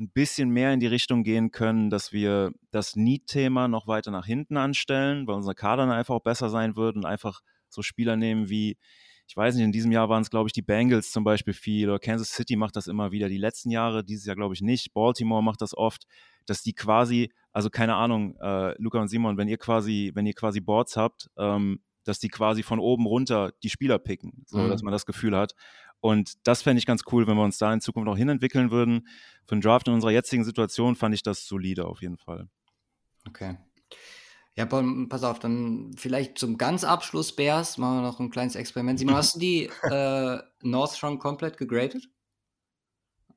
ein bisschen mehr in die Richtung gehen können, dass wir das Need-Thema noch weiter nach hinten anstellen, weil unser Kader dann einfach auch besser sein wird und einfach so Spieler nehmen wie ich weiß nicht, in diesem Jahr waren es, glaube ich, die Bengals zum Beispiel viel oder Kansas City macht das immer wieder. Die letzten Jahre, dieses Jahr glaube ich nicht. Baltimore macht das oft, dass die quasi, also keine Ahnung, äh, Luca und Simon, wenn ihr quasi, wenn ihr quasi Boards habt, ähm, dass die quasi von oben runter die Spieler picken, so mhm. dass man das Gefühl hat. Und das fände ich ganz cool, wenn wir uns da in Zukunft auch hinentwickeln würden. Für den Draft in unserer jetzigen Situation fand ich das solide auf jeden Fall. Okay. Ja, pass auf, dann vielleicht zum ganz Abschluss Bears machen wir noch ein kleines Experiment. Simon, hast du die äh, North schon komplett gegradet?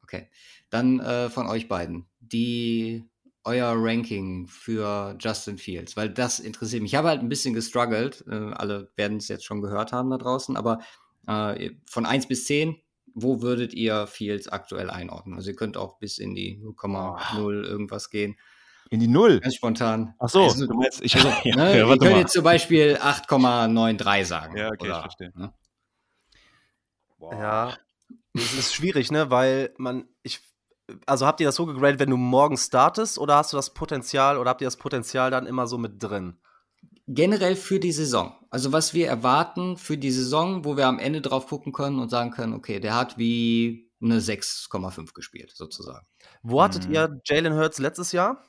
Okay. Dann äh, von euch beiden. Die euer Ranking für Justin Fields, weil das interessiert mich. Ich habe halt ein bisschen gestruggelt. Äh, alle werden es jetzt schon gehört haben da draußen, aber äh, von 1 bis 10, wo würdet ihr Fields aktuell einordnen? Also ihr könnt auch bis in die 0,0 irgendwas gehen. In die Null? Ganz spontan. Ach so, also, du meinst, ich, also, ja, ne, ja, wir können jetzt zum Beispiel 8,93 sagen. Ja, okay, oder, ich verstehe. Ne? Ja, es ist schwierig, ne, weil man, ich, also habt ihr das so gegradet, wenn du morgen startest oder hast du das Potenzial oder habt ihr das Potenzial dann immer so mit drin? Generell für die Saison. Also was wir erwarten für die Saison, wo wir am Ende drauf gucken können und sagen können, okay, der hat wie eine 6,5 gespielt, sozusagen. Wo hattet hm. ihr Jalen Hurts letztes Jahr?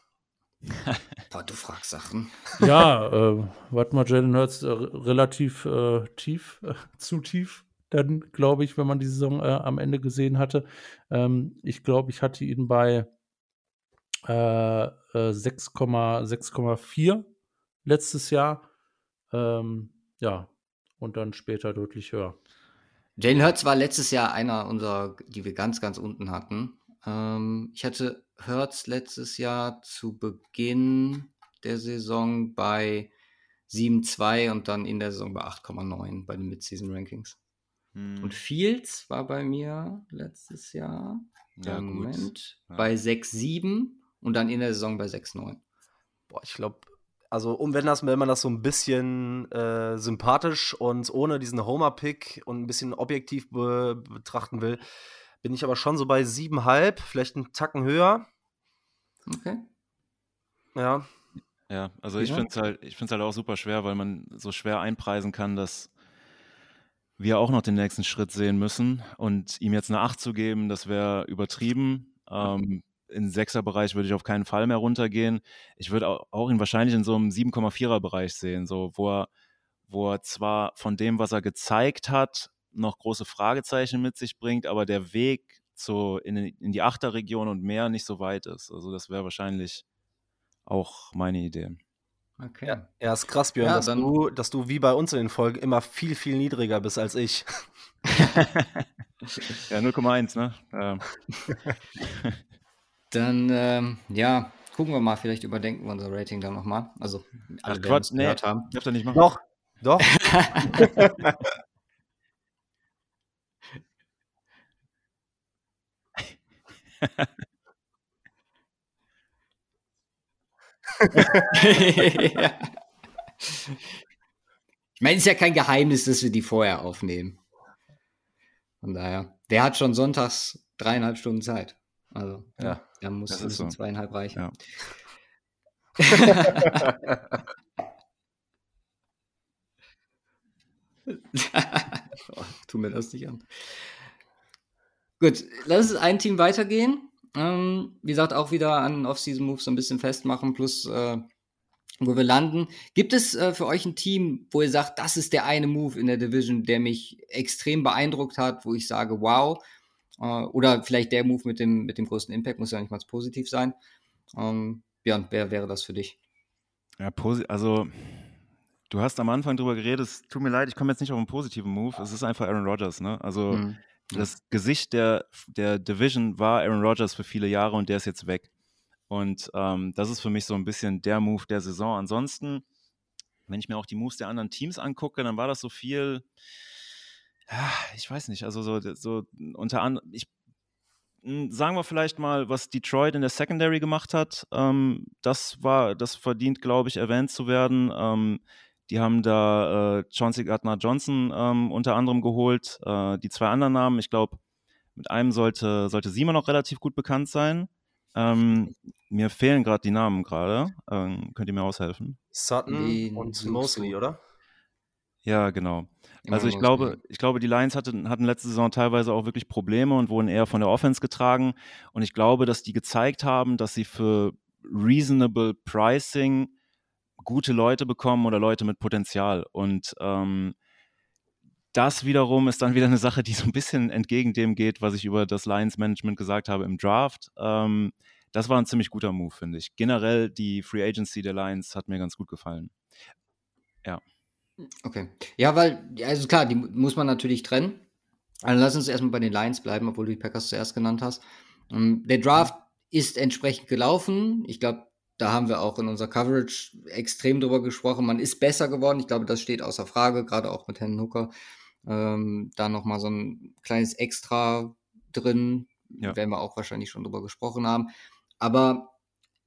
Boah, du fragst Sachen. Ja, äh, warte mal, Jalen Hurts äh, relativ äh, tief, äh, zu tief, dann glaube ich, wenn man die Saison äh, am Ende gesehen hatte. Ähm, ich glaube, ich hatte ihn bei 6,4 äh, letztes Jahr. Ähm, ja, und dann später deutlich höher. Jalen Hurts war letztes Jahr einer unserer, die wir ganz, ganz unten hatten. Ähm, ich hatte Hertz letztes Jahr zu Beginn der Saison bei 7,2 und dann in der Saison bei 8,9 bei den Midseason Rankings. Hm. Und Fields war bei mir letztes Jahr ja, Moment, ja. bei 6,7 und dann in der Saison bei 6,9. Boah, ich glaube, also um wenn das, wenn man das so ein bisschen äh, sympathisch und ohne diesen Homer-Pick und ein bisschen objektiv be betrachten will, bin ich aber schon so bei siebenhalb, vielleicht einen Tacken höher. Okay. Ja. Ja, also ich finde es halt, halt auch super schwer, weil man so schwer einpreisen kann, dass wir auch noch den nächsten Schritt sehen müssen. Und ihm jetzt eine 8 zu geben, das wäre übertrieben. Ähm, in Sechser-Bereich würde ich auf keinen Fall mehr runtergehen. Ich würde auch, auch ihn wahrscheinlich in so einem 7,4er-Bereich sehen, so wo er, wo er zwar von dem, was er gezeigt hat, noch große Fragezeichen mit sich bringt, aber der Weg zu, in, in die Achterregion und mehr nicht so weit ist. Also das wäre wahrscheinlich auch meine Idee. Okay. Ja, ja ist krass, Björn, ja, dass, du, dass du wie bei uns in den Folgen immer viel, viel niedriger bist als ich. ja, 0,1, ne? Ähm. dann, ähm, ja, gucken wir mal, vielleicht überdenken wir unser Rating dann nochmal. Also, alle, Ach Quatsch, nee, haben. Darf nicht machen. Doch, doch. Ich meine, es ist ja kein Geheimnis, dass wir die vorher aufnehmen. Von daher, der hat schon sonntags dreieinhalb Stunden Zeit. Also, ja, da muss es so. zweieinhalb reichen. Ja. tu mir das nicht an. Gut, lass uns ein Team weitergehen. Ähm, wie gesagt, auch wieder an Off-Season-Moves so ein bisschen festmachen, plus äh, wo wir landen. Gibt es äh, für euch ein Team, wo ihr sagt, das ist der eine Move in der Division, der mich extrem beeindruckt hat, wo ich sage, wow, äh, oder vielleicht der Move mit dem, mit dem größten Impact, muss ja nicht mal positiv sein. Ähm, Björn, wer wäre das für dich? Ja, also du hast am Anfang drüber geredet, es tut mir leid, ich komme jetzt nicht auf einen positiven Move, es ist einfach Aaron Rodgers, ne? Also mhm. Das Gesicht der, der Division war Aaron Rodgers für viele Jahre und der ist jetzt weg. Und ähm, das ist für mich so ein bisschen der Move der Saison. Ansonsten, wenn ich mir auch die Moves der anderen Teams angucke, dann war das so viel, ja, ich weiß nicht, also so, so unter anderem, ich hm, sagen wir vielleicht mal, was Detroit in der Secondary gemacht hat. Ähm, das war, das verdient, glaube ich, erwähnt zu werden. Ähm, die haben da äh, Chauncey Gardner Johnson ähm, unter anderem geholt. Äh, die zwei anderen Namen, ich glaube, mit einem sollte, sollte Simon noch relativ gut bekannt sein. Ähm, mir fehlen gerade die Namen gerade. Ähm, könnt ihr mir aushelfen? Sutton die und Mosley, oder? Ja, genau. Also ich glaube, ich glaube, die Lions hatten, hatten letzte Saison teilweise auch wirklich Probleme und wurden eher von der Offense getragen. Und ich glaube, dass die gezeigt haben, dass sie für reasonable Pricing gute Leute bekommen oder Leute mit Potenzial. Und ähm, das wiederum ist dann wieder eine Sache, die so ein bisschen entgegen dem geht, was ich über das Lions Management gesagt habe im Draft. Ähm, das war ein ziemlich guter Move, finde ich. Generell die Free Agency der Lions hat mir ganz gut gefallen. Ja. Okay. Ja, weil, also klar, die muss man natürlich trennen. Also lass uns erstmal bei den Lions bleiben, obwohl du die Packers zuerst genannt hast. Ähm, der Draft ist entsprechend gelaufen. Ich glaube, da haben wir auch in unserer Coverage extrem drüber gesprochen. Man ist besser geworden. Ich glaube, das steht außer Frage, gerade auch mit Herrn Hooker. Ähm, da nochmal so ein kleines Extra drin. Ja. Werden wir auch wahrscheinlich schon drüber gesprochen haben. Aber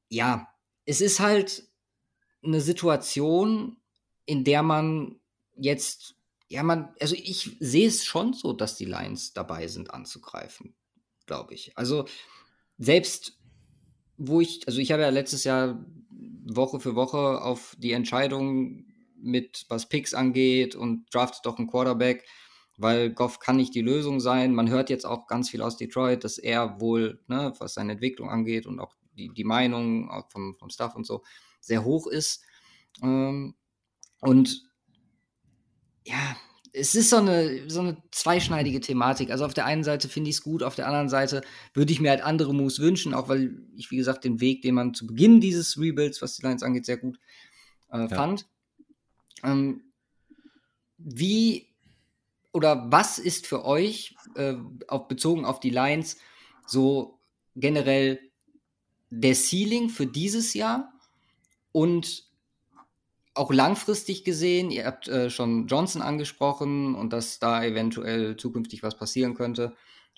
ja, es ist halt eine Situation, in der man jetzt, ja, man, also ich sehe es schon so, dass die Lions dabei sind anzugreifen, glaube ich. Also selbst wo ich, also ich habe ja letztes Jahr Woche für Woche auf die Entscheidung mit, was Picks angeht und draftet doch einen Quarterback, weil Goff kann nicht die Lösung sein. Man hört jetzt auch ganz viel aus Detroit, dass er wohl, ne, was seine Entwicklung angeht und auch die, die Meinung auch vom, vom Staff und so, sehr hoch ist. Ähm, und ja, es ist so eine, so eine zweischneidige Thematik. Also auf der einen Seite finde ich es gut, auf der anderen Seite würde ich mir halt andere Moves wünschen, auch weil ich, wie gesagt, den Weg, den man zu Beginn dieses Rebuilds, was die Lions angeht, sehr gut äh, ja. fand. Ähm, wie oder was ist für euch, äh, auf, bezogen auf die Lions, so generell der Ceiling für dieses Jahr und auch langfristig gesehen, ihr habt äh, schon Johnson angesprochen und dass da eventuell zukünftig was passieren könnte.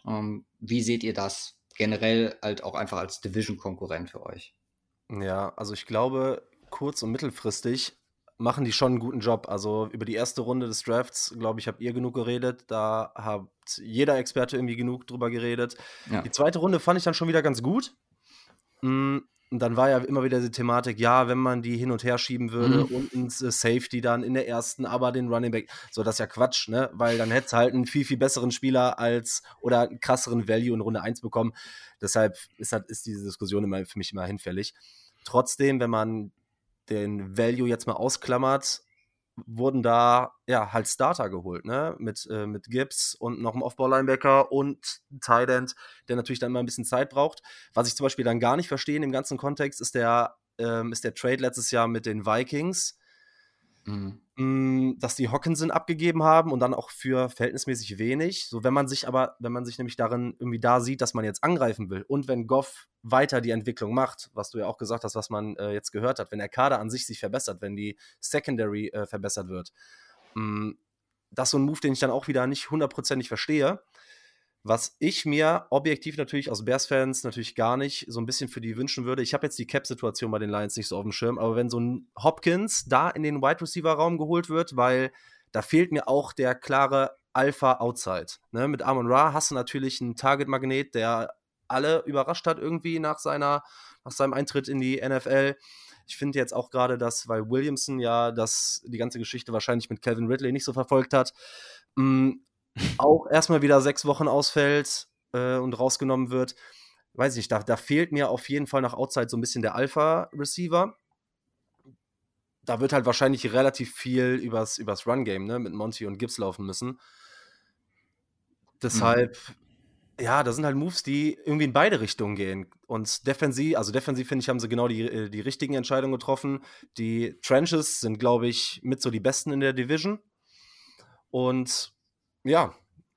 Ähm, wie seht ihr das generell halt auch einfach als Division-Konkurrent für euch? Ja, also ich glaube, kurz- und mittelfristig machen die schon einen guten Job. Also über die erste Runde des Drafts, glaube ich, habt ihr genug geredet. Da hat jeder Experte irgendwie genug drüber geredet. Ja. Die zweite Runde fand ich dann schon wieder ganz gut. Mhm. Und dann war ja immer wieder die Thematik, ja, wenn man die hin und her schieben würde mhm. und ein Safety dann in der ersten, aber den Running Back, so das ist ja Quatsch, ne? Weil dann hätte halt einen viel, viel besseren Spieler als oder einen krasseren Value in Runde 1 bekommen. Deshalb ist, halt, ist diese Diskussion immer für mich immer hinfällig. Trotzdem, wenn man den Value jetzt mal ausklammert, wurden da ja halt Starter geholt, ne? Mit, äh, mit Gibbs und noch einem Aufbau-Linebacker und Tight der natürlich dann mal ein bisschen Zeit braucht. Was ich zum Beispiel dann gar nicht verstehe im ganzen Kontext, ist der, ähm, ist der Trade letztes Jahr mit den Vikings. Mhm. Mm, dass die Hawkinson abgegeben haben und dann auch für verhältnismäßig wenig. So, wenn man sich aber, wenn man sich nämlich darin irgendwie da sieht, dass man jetzt angreifen will und wenn Goff weiter die Entwicklung macht, was du ja auch gesagt hast, was man äh, jetzt gehört hat, wenn der Kader an sich sich verbessert, wenn die Secondary äh, verbessert wird, mh, mm, das ist so ein Move, den ich dann auch wieder nicht hundertprozentig verstehe, Was ich mir objektiv natürlich aus Bears-Fans natürlich gar nicht so ein bisschen für die wünschen würde, ich habe jetzt die Cap-Situation bei den Lions nicht so auf dem Schirm, aber wenn so ein Hopkins da in den Wide Receiver-Raum geholt wird, weil da fehlt mir auch der klare Alpha-Outside. Ne? Mit Amon Ra hast du natürlich einen Target-Magnet, der alle überrascht hat irgendwie nach, seiner, nach seinem Eintritt in die NFL. Ich finde jetzt auch gerade, dass, weil Williamson ja das, die ganze Geschichte wahrscheinlich mit Kevin Ridley nicht so verfolgt hat, mh, auch erstmal wieder sechs Wochen ausfällt äh, und rausgenommen wird. Weiß ich nicht, da, da fehlt mir auf jeden Fall nach Outside so ein bisschen der Alpha-Receiver. Da wird halt wahrscheinlich relativ viel übers, übers Run-Game ne, mit Monty und Gibbs laufen müssen. Deshalb, mhm. ja, da sind halt Moves, die irgendwie in beide Richtungen gehen. Und defensiv, also defensiv finde ich, haben sie genau die, äh, die richtigen Entscheidungen getroffen. Die Trenches sind, glaube ich, mit so die besten in der Division. Und ja,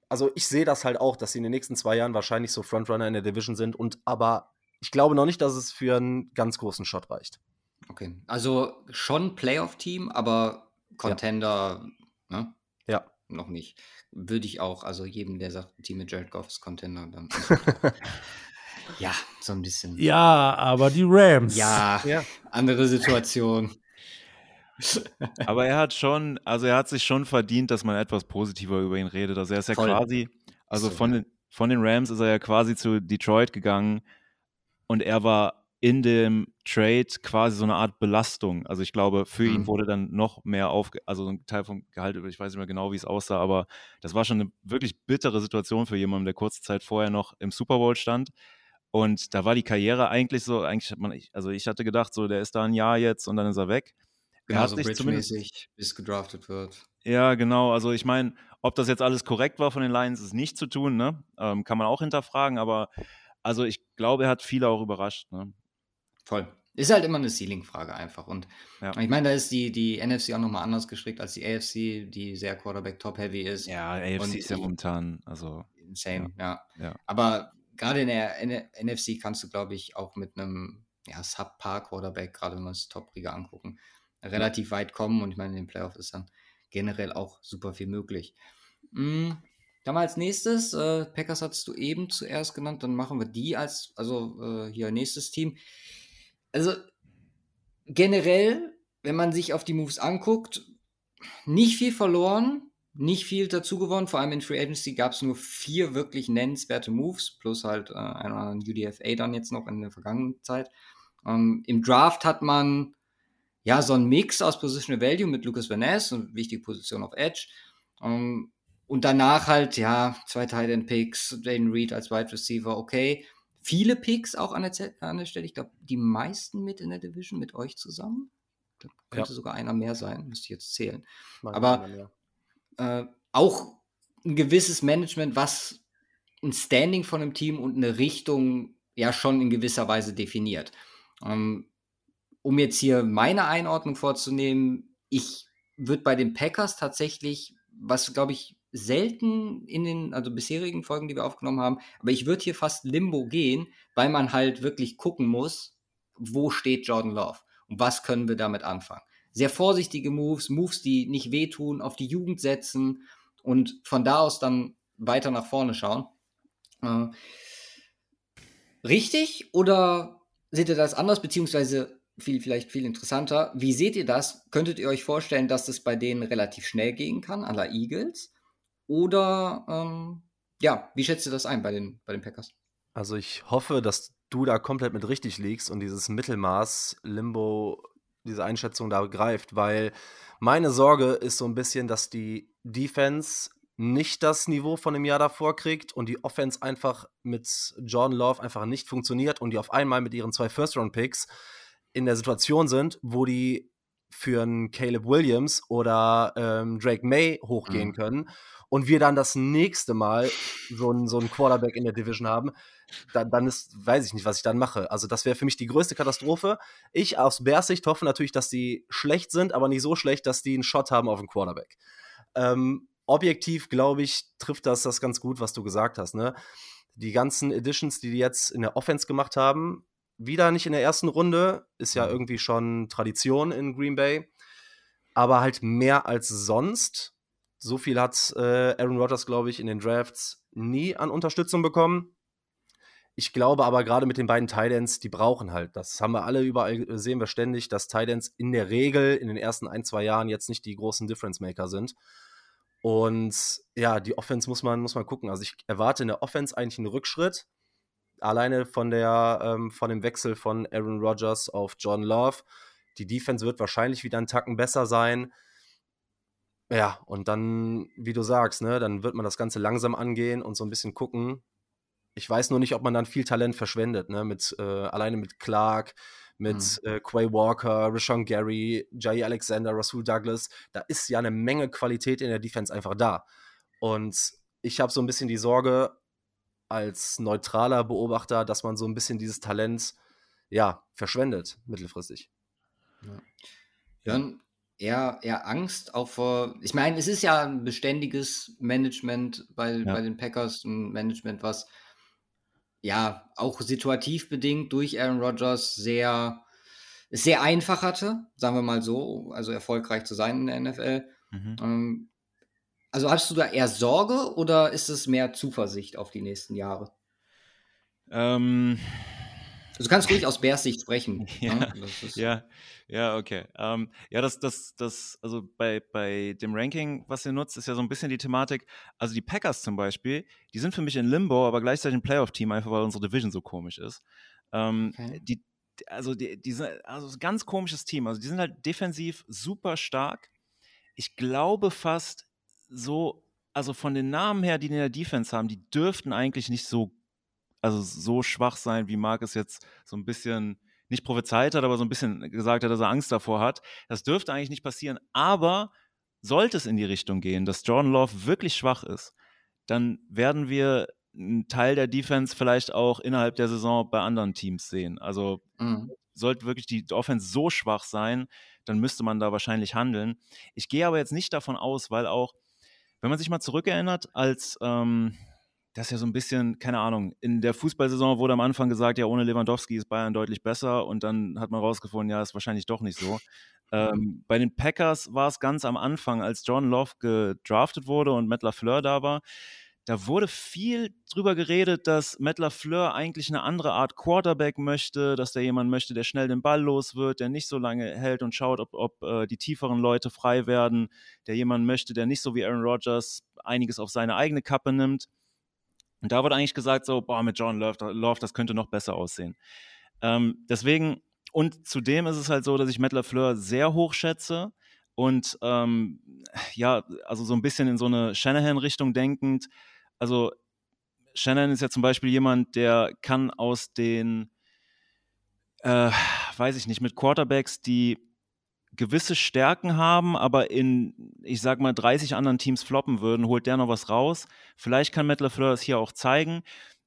also ich sehe das halt auch, dass sie in den nächsten zwei Jahren wahrscheinlich so Frontrunner in der Division sind und aber ich glaube noch nicht, dass es für einen ganz großen Shot reicht. Okay, also schon Playoff-Team, aber Contender, ja. ne? Ja. Noch nicht. Würde ich auch, also jedem, der sagt, Team mit Jared Goff ist Contender, dann. ja, so ein bisschen. Ja, aber die Rams. Ja, ja. andere Situation. Aber er hat schon, also er hat sich schon verdient, dass man etwas positiver über ihn redet. Also er ist ja Voll. quasi, also so, von, den, von den Rams ist er ja quasi zu Detroit gegangen und er war in dem Trade quasi so eine Art Belastung. Also ich glaube, für mhm. ihn wurde dann noch mehr auf, also ein Teil vom Gehalt, ich weiß nicht mehr genau, wie es aussah, aber das war schon eine wirklich bittere Situation für jemanden, der kurze Zeit vorher noch im Super Bowl stand. Und da war die Karriere eigentlich so, eigentlich hat man, also ich hatte gedacht, so, der ist da ein Jahr jetzt und dann ist er weg. Genau, so bridge-mäßig, bis gedraftet wird. Ja, genau. Also ich meine, ob das jetzt alles korrekt war von den Lions, ist nicht zu tun, ne? Ähm, kann man auch hinterfragen, aber also ich glaube, er hat viele auch überrascht, ne? Voll. Ist halt immer eine Ceiling-Frage einfach. Und ja. ich meine, da ist die, die NFC auch nochmal anders gestrickt als die AFC, die sehr Quarterback-Top-heavy ist. Ja, AFC und ist ja momentan, also. Insane, ja. ja. ja. Aber gerade in der N NFC kannst du, glaube ich, auch mit einem ja, Subpar-Quarterback, gerade wenn wir uns Top-Riga angucken, relativ weit kommen und ich meine, in den Playoffs ist dann generell auch super viel möglich. Mhm. Dann mal als nächstes, äh, Packers hattest du eben zuerst genannt, dann machen wir die als, also äh, hier nächstes Team. Also generell, wenn man sich auf die Moves anguckt, nicht viel verloren, nicht viel dazu gewonnen. Vor allem in Free Agency gab es nur vier wirklich nennenswerte Moves, plus halt äh, einen oder anderen UDFA dann jetzt noch in der vergangenen Zeit. Ähm, Im Draft hat man ja, so ein Mix aus Positional Value mit Lucas Van Ness und wichtige Position auf Edge. Um, ähm, und danach halt, ja, zwei Tight End Picks, Jaden Reed als Wide Receiver, okay. Viele Picks auch an der, an der Stelle. Ich glaube, die meisten mit in der Division mit euch zusammen. Da könnte ja. sogar einer mehr sein, müsste ich jetzt zählen. Meine Aber äh, auch ein gewisses Management, was ein Standing von einem Team und eine Richtung ja schon in gewisser Weise definiert. Ähm, um jetzt hier meine Einordnung vorzunehmen, ich würde bei den Packers tatsächlich, was glaube ich selten in den also bisherigen Folgen, die wir aufgenommen haben, aber ich würde hier fast Limbo gehen, weil man halt wirklich gucken muss, wo steht Jordan Love und was können wir damit anfangen. Sehr vorsichtige Moves, Moves, die nicht wehtun, auf die Jugend setzen und von da aus dann weiter nach vorne schauen. Äh, richtig oder seht ihr das anders, beziehungsweise viel, vielleicht viel interessanter. Wie seht ihr das? Könntet ihr euch vorstellen, dass das bei denen relativ schnell gehen kann, à la Eagles? Oder, ähm, ja, wie schätzt ihr das ein bei den, bei den Packers? Also ich hoffe, dass du da komplett mit richtig liegst und dieses Mittelmaß, Limbo, diese Einschätzung da greift, weil meine Sorge ist so ein bisschen, dass die Defense nicht das Niveau von dem Jahr davor kriegt und die Offense einfach mit Jordan Love einfach nicht funktioniert und die auf einmal mit ihren zwei First-Round-Picks in der Situation sind, wo die für einen Caleb Williams oder ähm, Drake May hochgehen mhm. können und wir dann das nächste Mal so einen so Quarterback in der Division haben, dann, dann ist, weiß ich nicht, was ich dann mache. Also das wäre für mich die größte Katastrophe. Ich aus Bears Sicht hoffe natürlich, dass die schlecht sind, aber nicht so schlecht, dass die einen Shot haben auf einen Quarterback. Ähm, objektiv, glaube ich, trifft das das ganz gut, was du gesagt hast. Ne? Die ganzen Editions, die die jetzt in der Offense gemacht haben, wieder nicht in der ersten Runde, ist ja mhm. irgendwie schon Tradition in Green Bay, aber halt mehr als sonst so viel hat äh, Aaron Rodgers, glaube ich, in den Drafts nie an Unterstützung bekommen. Ich glaube aber gerade mit den beiden Titans, die brauchen halt. Das haben wir alle überall, äh, sehen wir ständig, dass Titans in der Regel in den ersten ein, zwei Jahren jetzt nicht die großen Difference Maker sind. Und ja, die Offense muss man, muss man gucken. Also ich erwarte in der Offense eigentlich einen Rückschritt. Alleine von, der, ähm, von dem Wechsel von Aaron Rodgers auf John Love. Die Defense wird wahrscheinlich wieder einen Tacken besser sein. Ja, und dann, wie du sagst, ne, dann wird man das Ganze langsam angehen und so ein bisschen gucken, ich weiß nur nicht, ob man dann viel Talent verschwendet, ne? Mit, äh, alleine mit Clark, mit mhm. äh, Quay Walker, Rashawn Gary, Jay Alexander, Rasul Douglas. Da ist ja eine Menge Qualität in der Defense einfach da. Und ich habe so ein bisschen die Sorge als neutraler Beobachter, dass man so ein bisschen dieses Talent ja verschwendet mittelfristig. Ja. ja eher, eher Angst auch vor. Ich meine, es ist ja ein beständiges Management bei, ja. bei den Packers, ein Management, was ja, auch situativ bedingt durch Aaron Rodgers sehr, sehr einfach hatte, sagen wir mal so, also erfolgreich zu sein in der NFL. Mhm. Ähm, also hast du da eher Sorge oder ist es mehr Zuversicht auf die nächsten Jahre? Ähm, also du kannst ruhig aus Bears Sicht sprechen. Ja, ne? ja, ja, okay. Ähm, ja, das, das, das, also bei, bei dem Ranking, was ihr nutzt, ist ja so ein bisschen die Thematik. Also die Packers zum Beispiel, die sind für mich in Limbo, aber gleichzeitig ein Playoff-Team, einfach weil unsere Division so komisch ist. Ähm, okay. Die, also die, die sind, also ein ganz komisches Team. Also die sind halt defensiv super stark. Ich glaube fast so, also von den Namen her, die in der Defense haben, die dürften eigentlich nicht so also so schwach sein, wie Marc es jetzt so ein bisschen nicht prophezeit hat, aber so ein bisschen gesagt hat, dass er Angst davor hat. Das dürfte eigentlich nicht passieren. Aber sollte es in die Richtung gehen, dass Jordan Love wirklich schwach ist, dann werden wir einen Teil der Defense vielleicht auch innerhalb der Saison bei anderen Teams sehen. Also mhm. sollte wirklich die Offense so schwach sein, dann müsste man da wahrscheinlich handeln. Ich gehe aber jetzt nicht davon aus, weil auch, wenn man sich mal zurückerinnert, als ähm, das ja so ein bisschen, keine Ahnung, in der Fußballsaison wurde am Anfang gesagt, ja, ohne Lewandowski ist Bayern deutlich besser und dann hat man rausgefunden, ja, ist wahrscheinlich doch nicht so. Ähm, bei den Packers war es ganz am Anfang, als John Love gedraftet wurde und Matt LaFleur da war, da wurde viel drüber geredet, dass Matt LaFleur eigentlich eine andere Art Quarterback möchte, dass der jemand möchte, der schnell den Ball los wird, der nicht so lange hält und schaut, ob, ob äh, die tieferen Leute frei werden, der jemand möchte, der nicht so wie Aaron Rodgers einiges auf seine eigene Kappe nimmt. Und da wurde eigentlich gesagt, so, boah, mit John Love, das könnte noch besser aussehen. Ähm, deswegen, und zudem ist es halt so, dass ich Matt LaFleur sehr hoch schätze und ähm, ja, also so ein bisschen in so eine Shanahan-Richtung denkend. Also Shanahan ist ja zum Beispiel jemand, der kann aus den, äh, weiß ich nicht, mit Quarterbacks, die gewisse Stärken haben, aber in, ich sag mal, 30 anderen Teams floppen würden, holt der noch was raus. Vielleicht kann Matt LaFleur das hier auch zeigen.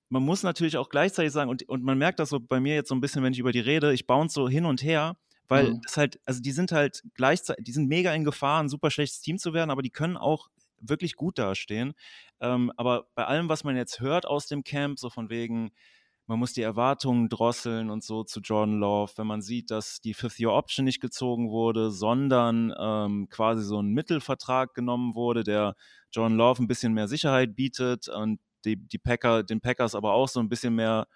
Man muss natürlich auch gleichzeitig sagen, und, und man merkt das so bei mir jetzt so ein bisschen, wenn ich über die rede, ich bounce so hin und her, weil mhm. das halt, also die sind halt gleichzeitig, die sind mega in Gefahr, ein super schlechtes Team zu werden, aber die können auch wirklich gut dastehen. Ähm, aber bei allem, was man jetzt hört aus dem Camp, so von wegen, man muss die Erwartungen drosseln und so zu Jordan Love, wenn man sieht, dass die Fifth-Year-Option nicht gezogen wurde, sondern ähm, quasi so ein Mittelvertrag genommen wurde, der Jordan Love ein bisschen mehr Sicherheit bietet und die, die Packer, den Packers aber auch so ein bisschen mehr,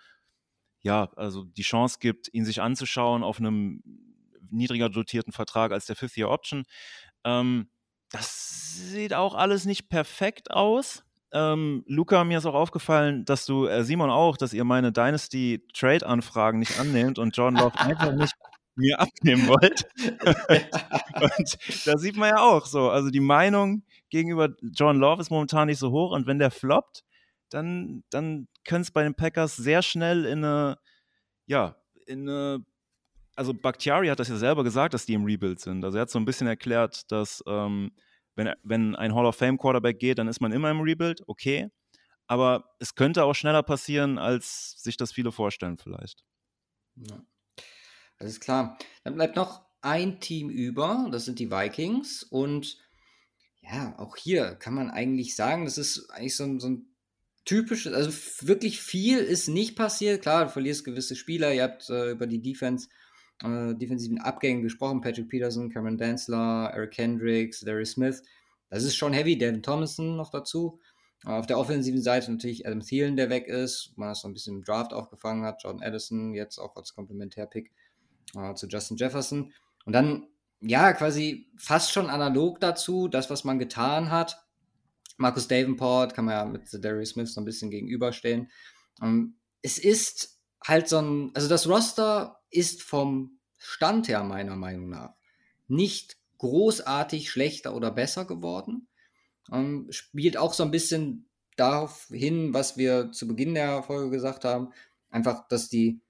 ja, also die Chance gibt, ihn sich anzuschauen auf einem niedriger dotierten Vertrag als der Fifth-Year-Option. Ähm, das sieht auch alles nicht perfekt aus. Ähm, Luca, mir ist auch aufgefallen, dass du, äh, Simon auch, dass ihr meine Dynasty-Trade-Anfragen nicht annehmt und John Love einfach nicht mir abnehmen wollt. und da sieht man ja auch so, also die Meinung gegenüber John Love ist momentan nicht so hoch und wenn der floppt, dann, dann könnte es bei den Packers sehr schnell in eine, ja, in eine, also Bakhtiari hat das ja selber gesagt, dass die im Rebuild sind. Also er hat so ein bisschen erklärt, dass ähm, wenn, wenn ein Hall of Fame Quarterback geht, dann ist man immer im Rebuild, okay. Aber es könnte auch schneller passieren, als sich das viele vorstellen, vielleicht. Ja. Ist klar. Dann bleibt noch ein Team über, das sind die Vikings. Und ja, auch hier kann man eigentlich sagen, das ist eigentlich so ein, so ein typisches, also wirklich viel ist nicht passiert. Klar, du verlierst gewisse Spieler, ihr habt äh, über die Defense äh, defensiven Abgängen gesprochen. Patrick Peterson, Cameron Danzler, Eric Hendricks, Darius Smith. das ist schon heavy. Devin Thomason noch dazu. Auf der offensiven Seite natürlich Adam Thielen, der weg ist, man das so ein bisschen im Draft aufgefangen hat. Jordan Addison jetzt auch als Komplementärpick äh, zu Justin Jefferson. Und dann, ja, quasi fast schon analog dazu, das, was man getan hat. Marcus Davenport kann man ja mit Darius Smith so ein bisschen gegenüberstellen. Ähm, es ist halt so ein, also das Roster ist vom Stand her meiner Meinung nach nicht großartig schlechter oder besser geworden. Ähm, spielt auch so ein bisschen darauf hin, was wir zu Beginn der Folge gesagt haben. Einfach, dass die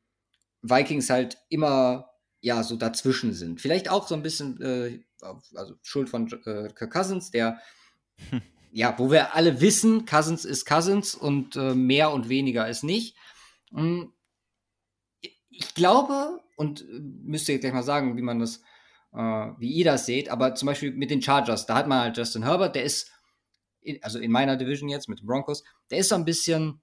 Vikings halt immer ja so dazwischen sind. Vielleicht auch so ein bisschen äh, also Schuld von äh, Kirk Cousins, der hm. ja, wo wir alle wissen, Cousins ist Cousins und äh, mehr und weniger ist nicht. Hm, ich glaube und äh, müsst ihr gleich mal sagen, wie man das, äh, wie ihr das seht, aber zum Beispiel mit den Chargers, da hat man halt Justin Herbert, der ist in, also in meiner Division jetzt mit den Broncos, der ist so ein bisschen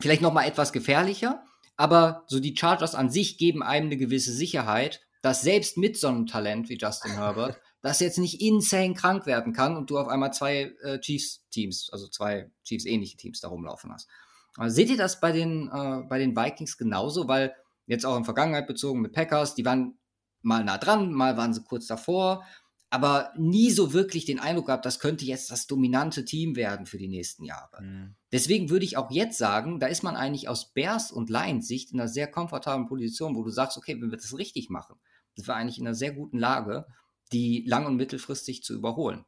vielleicht noch mal etwas gefährlicher, aber so die Chargers an sich geben einem eine gewisse Sicherheit, dass selbst mit so einem Talent wie Justin Herbert, das jetzt nicht insane krank werden kann und du auf einmal zwei äh, Chiefs-Teams, also zwei Chiefs-ähnliche Teams da rumlaufen hast. Also seht ihr das bei den, äh, bei den Vikings genauso? Weil jetzt auch in Vergangenheit bezogen mit Packers, die waren mal nah dran, mal waren sie kurz davor, aber nie so wirklich den Eindruck gehabt, das könnte jetzt das dominante Team werden für die nächsten Jahre. Mhm. Deswegen würde ich auch jetzt sagen, da ist man eigentlich aus Bears und Lions Sicht in einer sehr komfortablen Position, wo du sagst, okay, wenn wir das richtig machen, sind wir eigentlich in einer sehr guten Lage, die lang- und mittelfristig zu überholen.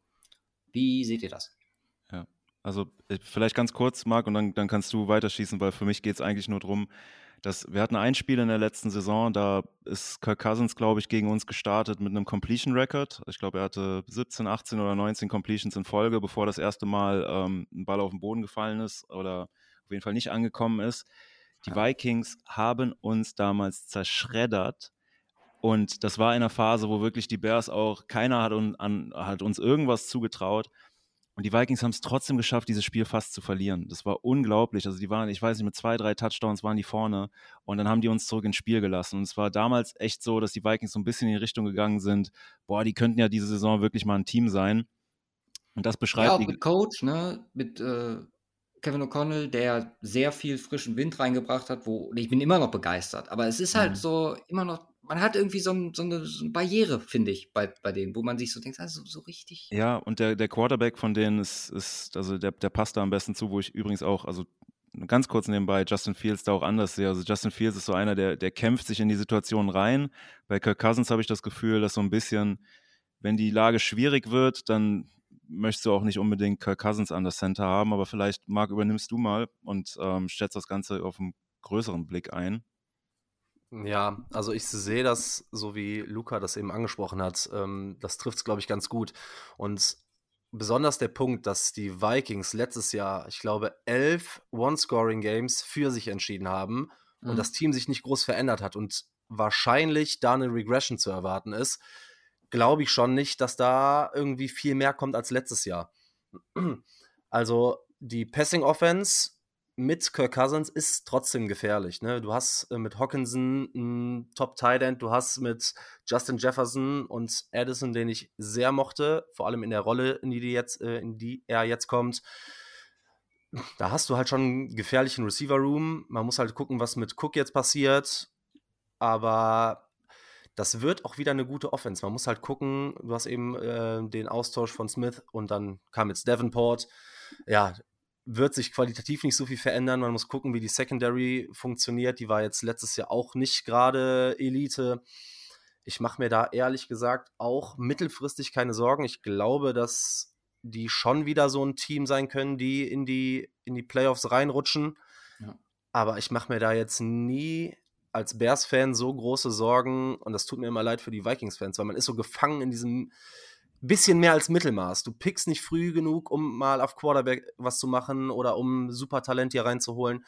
Wie seht ihr das? Ja, also äh, vielleicht ganz kurz, Marc, und dann, dann kannst du weiterschießen, weil für mich geht es eigentlich nur darum, das, wir hatten ein Spiel in der letzten Saison, da ist Kirk Cousins, glaube ich, gegen uns gestartet mit einem Completion Record. Ich glaube, er hatte 17, 18 oder 19 Completions in Folge, bevor das erste Mal ähm, ein Ball auf den Boden gefallen ist oder auf jeden Fall nicht angekommen ist. Die Vikings haben uns damals zerschreddert. Und das war in einer Phase, wo wirklich die Bears auch, keiner hat, un, an, hat uns irgendwas zugetraut. Und die Vikings haben es trotzdem geschafft, dieses Spiel fast zu verlieren. Das war unglaublich. Also die waren, ich weiß nicht, mit zwei, drei Touchdowns waren die vorne und dann haben die uns zurück ins Spiel gelassen. Und es war damals echt so, dass die Vikings so ein bisschen in die Richtung gegangen sind, boah, die könnten ja diese Saison wirklich mal ein Team sein. Und das beschreibt. Ja, auch mit Coach, ne? Mit äh, Kevin O'Connell, der sehr viel frischen Wind reingebracht hat, wo ich bin immer noch begeistert. Aber es ist halt mhm. so immer noch man hat irgendwie so, ein, so, eine, so eine, Barriere, finde ich, bei, bei denen, wo man sich so denkt, also so richtig. Ja, und der, der Quarterback von denen ist, ist also der, der passt da am besten zu, wo ich übrigens auch, also ganz kurz nebenbei, Justin Fields da auch anders sehe. Also Justin Fields ist so einer, der, der kämpft sich in die Situation rein. Bei Kirk Cousins habe ich das Gefühl, dass so ein bisschen, wenn die Lage schwierig wird, dann möchtest du auch nicht unbedingt Kirk Cousins an das Center haben, aber vielleicht, Marc, übernimmst du mal und ähm, stellst das Ganze auf einen größeren Blick ein. Ja, also ich sehe das, so wie Luca das eben angesprochen hat, ähm, das trifft es, glaube ich, ganz gut. Und besonders der Punkt, dass die Vikings letztes Jahr, ich glaube, elf One-Scoring-Games für sich entschieden haben mhm. und das Team sich nicht groß verändert hat und wahrscheinlich da eine Regression zu erwarten ist, glaube ich schon nicht, dass da irgendwie viel mehr kommt als letztes Jahr. Also die Passing Offense mit Kirk Cousins ist trotzdem gefährlich. Ne? Du hast äh, mit Hawkinson einen top tight end du hast mit Justin Jefferson und Addison, den ich sehr mochte, vor allem in der Rolle, in die, die jetzt, äh, in die er jetzt kommt. Da hast du halt schon einen gefährlichen Receiver-Room. Man muss halt gucken, was mit Cook jetzt passiert. Aber das wird auch wieder eine gute Offense. Man muss halt gucken, du hast eben äh, den Austausch von Smith und dann kam jetzt Davenport. Ja, wird sich qualitativ nicht so viel verändern. Man muss gucken, wie die Secondary funktioniert. Die war jetzt letztes Jahr auch nicht gerade Elite. Ich mache mir da ehrlich gesagt auch mittelfristig keine Sorgen. Ich glaube, dass die schon wieder so ein Team sein können, die in die, in die Playoffs reinrutschen. Ja. Aber ich mache mir da jetzt nie als Bears-Fan so große Sorgen und das tut mir immer leid für die Vikings-Fans, weil man ist so gefangen in diesem, bisschen mehr als Mittelmaß. Du pickst nicht früh genug, um mal auf Quarterback was zu machen oder um Supertalent hier reinzuholen.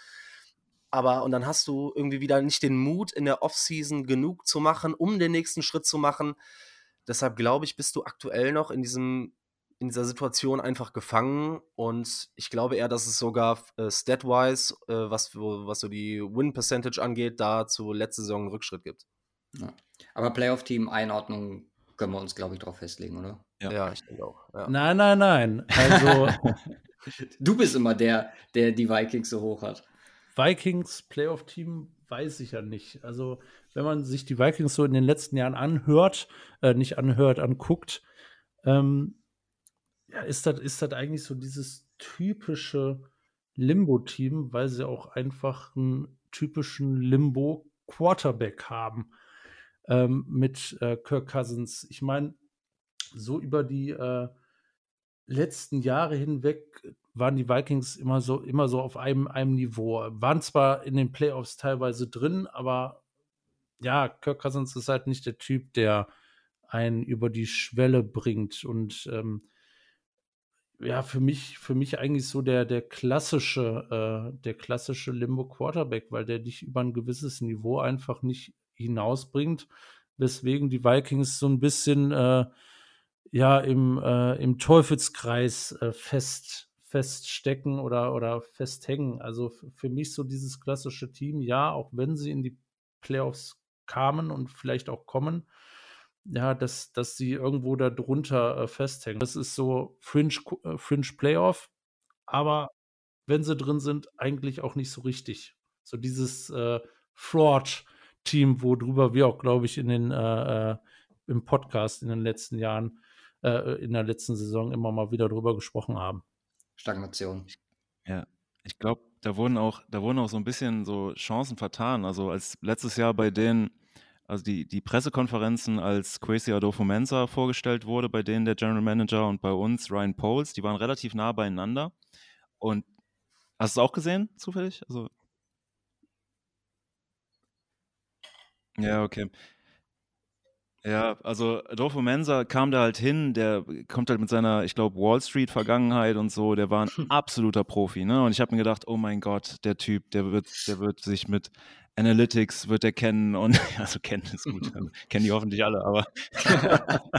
Aber und dann hast du irgendwie wieder nicht den Mut in der Offseason genug zu machen, um den nächsten Schritt zu machen. Deshalb glaube ich, bist du aktuell noch in diesem in dieser Situation einfach gefangen und ich glaube eher, dass es sogar äh, statwise, äh, was, was so die Win-Percentage angeht, da zu letzter Saison einen Rückschritt gibt. Ja. Aber Playoff-Team-Einordnung können wir uns, glaube ich, darauf festlegen, oder? Ja. Ja, ich denke auch. Ja. Nein, nein, nein. Also Du bist immer der, der die Vikings so hoch hat. Vikings Playoff-Team weiß ich ja nicht. Also, wenn man sich die Vikings so in den letzten Jahren anhört, äh, nicht anhört, anguckt, ähm, ja, ist das ist das eigentlich so dieses typische Limbo-Team, weil sie auch einfach einen typischen Limbo-Quarterback haben ähm, mit äh, Kirk Cousins. Ich meine, so über die äh, letzten Jahre hinweg waren die Vikings immer so, immer so auf einem, einem Niveau. Waren zwar in den Playoffs teilweise drin, aber ja, Kirk Cousins ist halt nicht der Typ, der einen über die Schwelle bringt. Und ähm, ja, für mich, für mich eigentlich so der, der klassische, äh, der klassische Limbo Quarterback, weil der dich über ein gewisses Niveau einfach nicht hinausbringt, weswegen die Vikings so ein bisschen äh, ja im, äh, im Teufelskreis äh, fest, feststecken oder, oder festhängen. Also für mich so dieses klassische Team, ja, auch wenn sie in die Playoffs kamen und vielleicht auch kommen, ja, dass, dass sie irgendwo da drunter äh, festhängen. Das ist so Fringe, äh, Fringe Playoff, aber wenn sie drin sind, eigentlich auch nicht so richtig. So dieses äh, Fraud-Team, worüber wir auch, glaube ich, in den äh, äh, im Podcast in den letzten Jahren, äh, in der letzten Saison immer mal wieder drüber gesprochen haben. Stagnation. Ja, ich glaube, da wurden auch, da wurden auch so ein bisschen so Chancen vertan. Also als letztes Jahr bei denen, also die, die Pressekonferenzen, als Quasi Adolfo-Mensa vorgestellt wurde, bei denen der General Manager und bei uns Ryan Poles, die waren relativ nah beieinander. Und hast du es auch gesehen, zufällig? Also ja, okay. Ja, also Adolfo Mensa kam da halt hin, der kommt halt mit seiner, ich glaube, Wall Street-Vergangenheit und so, der war ein absoluter Profi, ne? Und ich habe mir gedacht, oh mein Gott, der Typ, der wird, der wird sich mit Analytics, wird er kennen und, also kennen ist gut, also, kennen die hoffentlich alle, aber,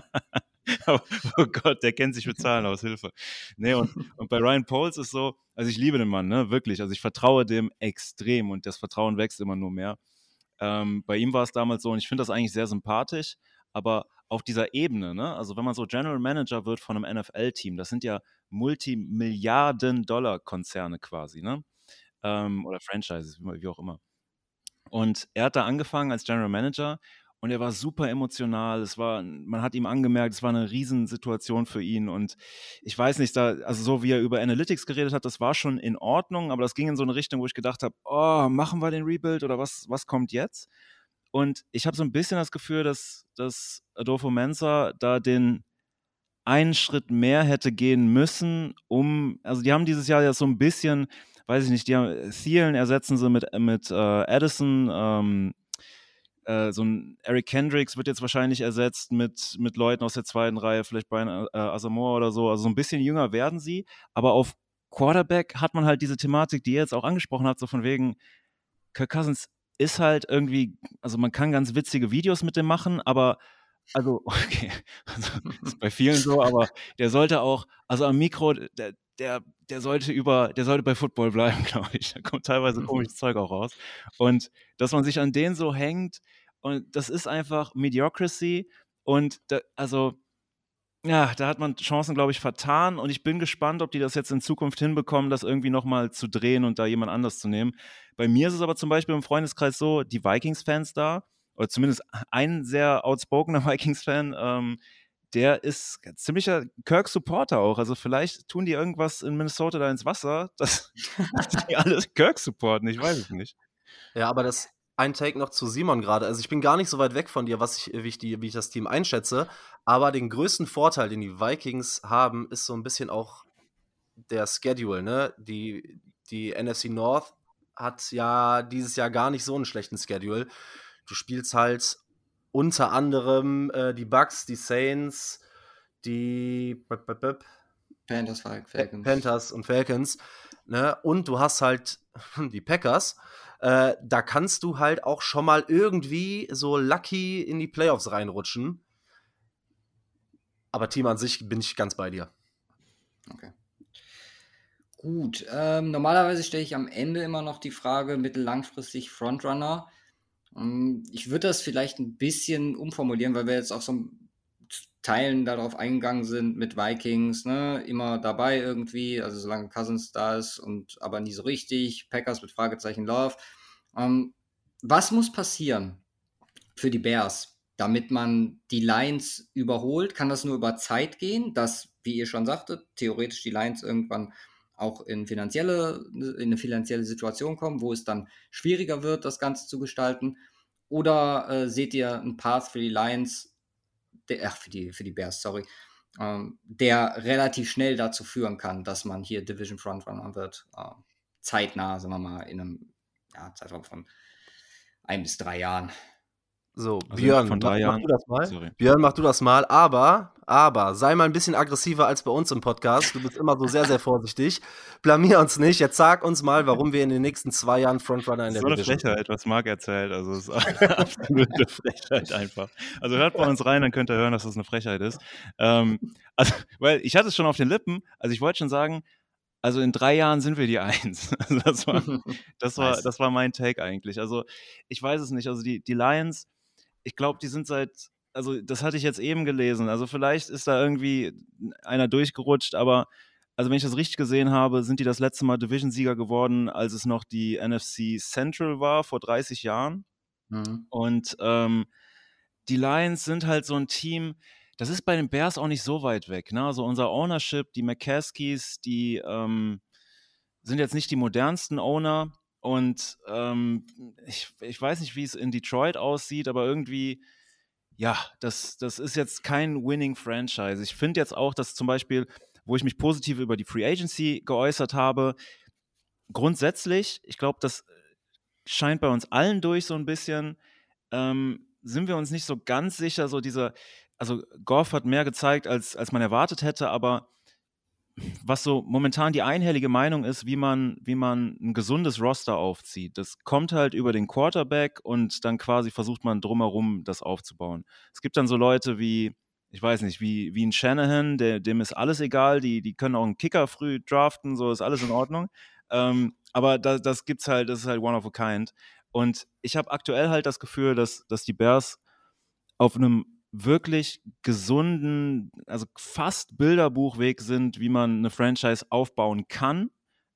aber, oh Gott, der kennt sich mit Zahlen aus, Hilfe. Nee, und, und bei Ryan Poles ist so, also ich liebe den Mann, ne, wirklich, also ich vertraue dem extrem und das Vertrauen wächst immer nur mehr. Ähm, bei ihm war es damals so und ich finde das eigentlich sehr sympathisch, aber auf dieser Ebene, ne? also wenn man so General Manager wird von einem NFL-Team, das sind ja Multimilliarden-Dollar-Konzerne quasi, ne? Ähm, oder Franchises, wie, wie auch immer. Und er hat da angefangen als General Manager und er war super emotional. Es war, man hat ihm angemerkt, es war eine Riesensituation für ihn. Und ich weiß nicht, da, also so wie er über Analytics geredet hat, das war schon in Ordnung, aber das ging in so eine Richtung, wo ich gedacht habe, oh, machen wir den Rebuild oder was, was kommt jetzt? Und ich habe so ein bisschen das Gefühl, dass, dass Adolfo Mensa da den einen Schritt mehr hätte gehen müssen, um, also die haben dieses Jahr ja so ein bisschen, weiß ich nicht, die haben Thielen ersetzen sie mit, mit äh, Addison, ähm, äh, so ein Eric Kendricks wird jetzt wahrscheinlich ersetzt mit, mit Leuten aus der zweiten Reihe, vielleicht Brian äh, Asamoah oder so. Also so ein bisschen jünger werden sie, aber auf Quarterback hat man halt diese Thematik, die ihr jetzt auch angesprochen habt, so von wegen, Kirk Cousins ist halt irgendwie, also man kann ganz witzige Videos mit dem machen, aber also, okay, also, ist bei vielen so, aber der sollte auch, also am Mikro, der, der, der sollte über, der sollte bei Football bleiben, glaube ich. Da kommt teilweise komisches Zeug auch raus. Und dass man sich an den so hängt, und das ist einfach Mediocrity. Und da, also, ja, da hat man Chancen, glaube ich, vertan. Und ich bin gespannt, ob die das jetzt in Zukunft hinbekommen, das irgendwie nochmal zu drehen und da jemand anders zu nehmen. Bei mir ist es aber zum Beispiel im Freundeskreis so, die Vikings-Fans da, oder zumindest ein sehr outspokener Vikings-Fan, ähm, der ist ziemlicher Kirk-Supporter auch. Also vielleicht tun die irgendwas in Minnesota da ins Wasser, dass, dass die alle Kirk supporten. Ich weiß es nicht. Ja, aber das ein Take noch zu Simon gerade. Also ich bin gar nicht so weit weg von dir, was ich, wie, ich die, wie ich das Team einschätze. Aber den größten Vorteil, den die Vikings haben, ist so ein bisschen auch der Schedule. Ne? Die, die NFC North hat ja dieses Jahr gar nicht so einen schlechten Schedule. Du spielst halt unter anderem äh, die Bucks, die Saints, die Panthers, Falcons. Panthers und Falcons. Ne? Und du hast halt die Packers. Äh, da kannst du halt auch schon mal irgendwie so lucky in die Playoffs reinrutschen. Aber Team an sich bin ich ganz bei dir. Okay. Gut, ähm, normalerweise stelle ich am Ende immer noch die Frage mittellangfristig Frontrunner. Ähm, ich würde das vielleicht ein bisschen umformulieren, weil wir jetzt auch so Teilen darauf eingegangen sind mit Vikings, ne, immer dabei irgendwie, also solange Cousins da ist und aber nie so richtig, Packers mit Fragezeichen Love. Ähm, was muss passieren für die Bears, damit man die Lions überholt? Kann das nur über Zeit gehen, dass, wie ihr schon sagtet, theoretisch die Lions irgendwann auch in finanzielle, in eine finanzielle Situation kommen, wo es dann schwieriger wird, das Ganze zu gestalten? Oder äh, seht ihr einen Path für die Lions, der, ach, für die, für die Bears, sorry, ähm, der relativ schnell dazu führen kann, dass man hier Division Frontrunner wird? Äh, zeitnah, sagen wir mal, in einem ja, Zeitraum von ein bis drei Jahren. So, Also Björn, von drei mach, Jahren. mach du das mal. Sorry. Björn, mach du das mal, aber, aber, sei mal ein bisschen aggressiver als bei uns im Podcast. Du bist immer so sehr, sehr vorsichtig. Blamier uns nicht. Jetzt sag uns mal, warum wir in den nächsten zwei Jahren Frontrunner in Das der ist so eine sind. Frechheit, was Marc erzählt. Also, es ist eine absolute Frechheit einfach. Also, hört bei uns rein, dann könnt ihr hören, dass das eine Frechheit ist. Ähm, also, weil ich hatte es schon auf den Lippen. Also, ich wollte schon sagen, also in drei Jahren sind wir die Eins. Also, das war, das war, das war mein Take eigentlich. Also, ich weiß es nicht. Also, die, die Lions, ich glaube, die sind seit, also, das hatte ich jetzt eben gelesen. Also, vielleicht ist da irgendwie einer durchgerutscht, aber, also, wenn ich das richtig gesehen habe, sind die das letzte Mal Division-Sieger geworden, als es noch die NFC Central war, vor 30 Jahren. Mhm. Und ähm, die Lions sind halt so ein Team, das ist bei den Bears auch nicht so weit weg. Ne? Also unser Ownership, die McCaskies, die ähm, sind jetzt nicht die modernsten Owner. Und ähm, ich, ich weiß nicht, wie es in Detroit aussieht, aber irgendwie, ja, das, das ist jetzt kein Winning Franchise. Ich finde jetzt auch, dass zum Beispiel, wo ich mich positiv über die Free Agency geäußert habe, grundsätzlich, ich glaube, das scheint bei uns allen durch so ein bisschen, ähm, sind wir uns nicht so ganz sicher, so dieser, also Goff hat mehr gezeigt, als, als man erwartet hätte, aber was so momentan die einhellige Meinung ist, wie man, wie man ein gesundes Roster aufzieht. Das kommt halt über den Quarterback und dann quasi versucht man drumherum das aufzubauen. Es gibt dann so Leute wie, ich weiß nicht, wie, wie ein Shanahan, der, dem ist alles egal, die, die können auch einen Kicker früh draften, so ist alles in Ordnung. Ähm, aber da, das gibt's halt, das ist halt one of a kind. Und ich habe aktuell halt das Gefühl, dass, dass die Bears auf einem wirklich gesunden, also fast Bilderbuchweg sind, wie man eine Franchise aufbauen kann.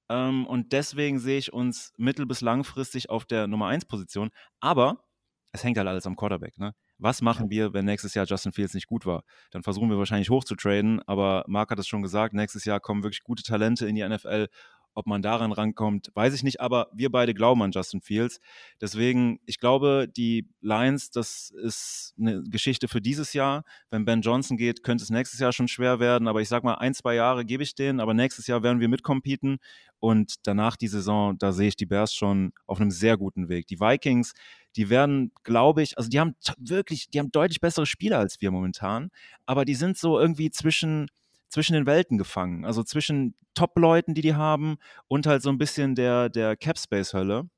Ähm, und deswegen sehe ich uns mittel- bis langfristig auf der Nummer 1 Position. Aber es hängt halt alles am Quarterback. Ne? Was machen wir, wenn nächstes Jahr Justin Fields nicht gut war? Dann versuchen wir wahrscheinlich hochzutraden, aber Marc hat es schon gesagt, nächstes Jahr kommen wirklich gute Talente in die NFL. Ob man daran rankommt, weiß ich nicht, aber wir beide glauben an Justin Fields. Deswegen, ich glaube, die Lions, das ist eine Geschichte für dieses Jahr. Wenn Ben Johnson geht, könnte es nächstes Jahr schon schwer werden, aber ich sag mal, ein, zwei Jahre gebe ich denen, aber nächstes Jahr werden wir mitcompeten und danach die Saison, da sehe ich die Bears schon auf einem sehr guten Weg. Die Vikings, die werden, glaube ich, also die haben wirklich, die haben deutlich bessere Spieler als wir momentan, aber die sind so irgendwie zwischen zwischen den Welten gefangen. Also zwischen Top-Leuten, die die haben und halt so ein bisschen der, der Cap-Space-Hölle.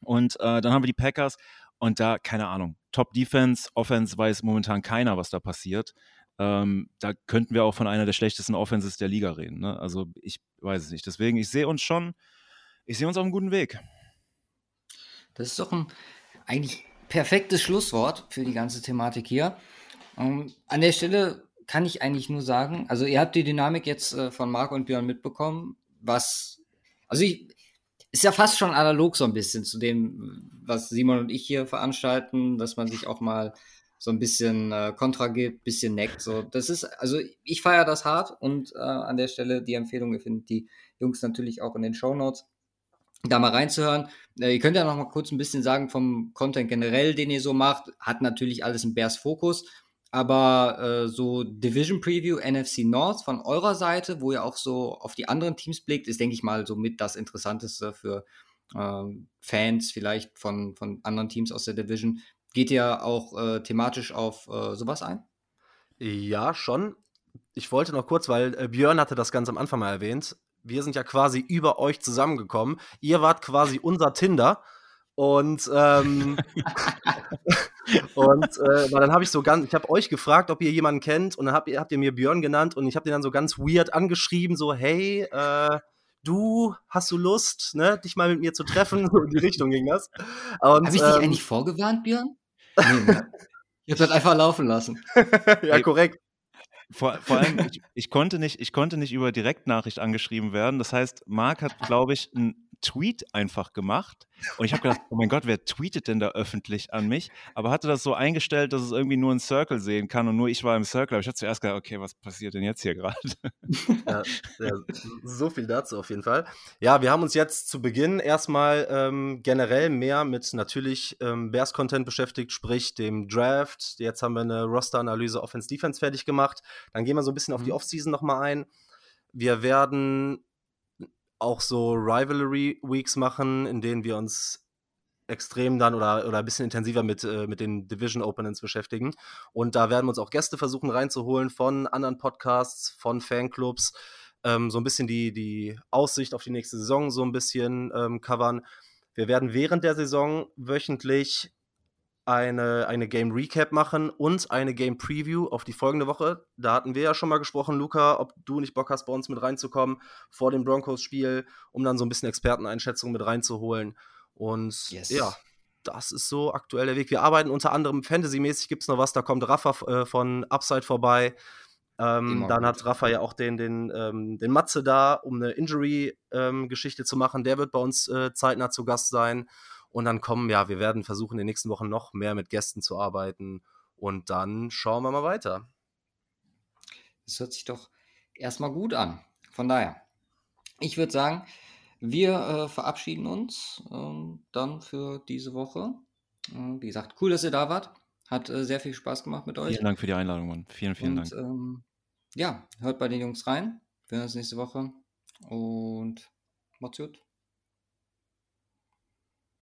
Und äh, dann haben wir die Packers und da, keine Ahnung, Top-Defense, Offense weiß momentan keiner, was da passiert. Ähm, da könnten wir auch von einer der schlechtesten Offenses der Liga reden. Ne? Also ich weiß es nicht. Deswegen, ich sehe uns schon, ich sehe uns auf einem guten Weg. Das ist doch ein eigentlich perfektes Schlusswort für die ganze Thematik hier. Ähm, an der Stelle kann ich eigentlich nur sagen, also ihr habt die Dynamik jetzt äh, von Marc und Björn mitbekommen, was, also ich, ist ja fast schon analog so ein bisschen zu dem, was Simon und ich hier veranstalten, dass man sich auch mal so ein bisschen äh, Kontra gibt, bisschen neckt. So, das ist, also ich feiere das hart und äh, an der Stelle die Empfehlung, ihr findet die Jungs natürlich auch in den Show Notes da mal reinzuhören. Äh, ihr könnt ja noch mal kurz ein bisschen sagen vom Content generell, den ihr so macht. Hat natürlich alles im Bears Fokus, aber äh, so Division Preview NFC North von eurer Seite, wo ihr auch so auf die anderen Teams blickt, ist, denke ich mal, so mit das Interessanteste für ähm, Fans vielleicht von, von anderen Teams aus der Division. Geht ihr auch äh, thematisch auf äh, sowas ein? Ja, schon. Ich wollte noch kurz, weil äh, Björn hatte das ganz am Anfang mal erwähnt. Wir sind ja quasi über euch zusammengekommen. Ihr wart quasi unser Tinder. Und, ähm, und äh, weil dann habe ich so ganz, ich habe euch gefragt, ob ihr jemanden kennt, und dann habt ihr, habt ihr mir Björn genannt und ich habe den dann so ganz weird angeschrieben, so, hey, äh, du, hast du Lust, ne, dich mal mit mir zu treffen? So in die Richtung ging das. Habe ich dich ähm, eigentlich vorgewarnt, Björn? Nee, ne? Ich habe das einfach laufen lassen. ja, korrekt. vor, vor allem, ich, ich, konnte nicht, ich konnte nicht über Direktnachricht angeschrieben werden. Das heißt, Marc hat, glaube ich, ein Tweet einfach gemacht. Und ich habe gedacht, oh mein Gott, wer tweetet denn da öffentlich an mich? Aber hatte das so eingestellt, dass es irgendwie nur ein Circle sehen kann und nur ich war im Circle. Aber ich hatte zuerst gedacht, okay, was passiert denn jetzt hier gerade? Ja, ja, so viel dazu auf jeden Fall. Ja, wir haben uns jetzt zu Beginn erstmal ähm, generell mehr mit natürlich ähm, Bears-Content beschäftigt, sprich dem Draft. Jetzt haben wir eine Roster-Analyse Offense-Defense fertig gemacht. Dann gehen wir so ein bisschen auf die mhm. Offseason nochmal ein. Wir werden auch so Rivalry Weeks machen, in denen wir uns extrem dann oder, oder ein bisschen intensiver mit, äh, mit den Division Openings beschäftigen. Und da werden wir uns auch Gäste versuchen reinzuholen von anderen Podcasts, von Fanclubs, ähm, so ein bisschen die, die Aussicht auf die nächste Saison so ein bisschen ähm, covern. Wir werden während der Saison wöchentlich eine, eine Game Recap machen und eine Game Preview auf die folgende Woche. Da hatten wir ja schon mal gesprochen, Luca, ob du nicht Bock hast, bei uns mit reinzukommen vor dem Broncos-Spiel, um dann so ein bisschen Experteneinschätzung mit reinzuholen. Und yes. ja, das ist so aktuell der Weg. Wir arbeiten unter anderem Fantasy-mäßig, gibt es noch was, da kommt Rafa äh, von Upside vorbei. Ähm, dann hat Rafa ja auch den, den, ähm, den Matze da, um eine Injury-Geschichte ähm, zu machen. Der wird bei uns äh, zeitnah zu Gast sein. Und dann kommen, ja, wir werden versuchen, in den nächsten Wochen noch mehr mit Gästen zu arbeiten. Und dann schauen wir mal weiter. Das hört sich doch erstmal gut an. Von daher, ich würde sagen, wir äh, verabschieden uns äh, dann für diese Woche. Äh, wie gesagt, cool, dass ihr da wart. Hat äh, sehr viel Spaß gemacht mit euch. Vielen Dank für die Einladung, Mann. Vielen, vielen Und, Dank. Ähm, ja, hört bei den Jungs rein. Wir sehen uns nächste Woche. Und macht's gut.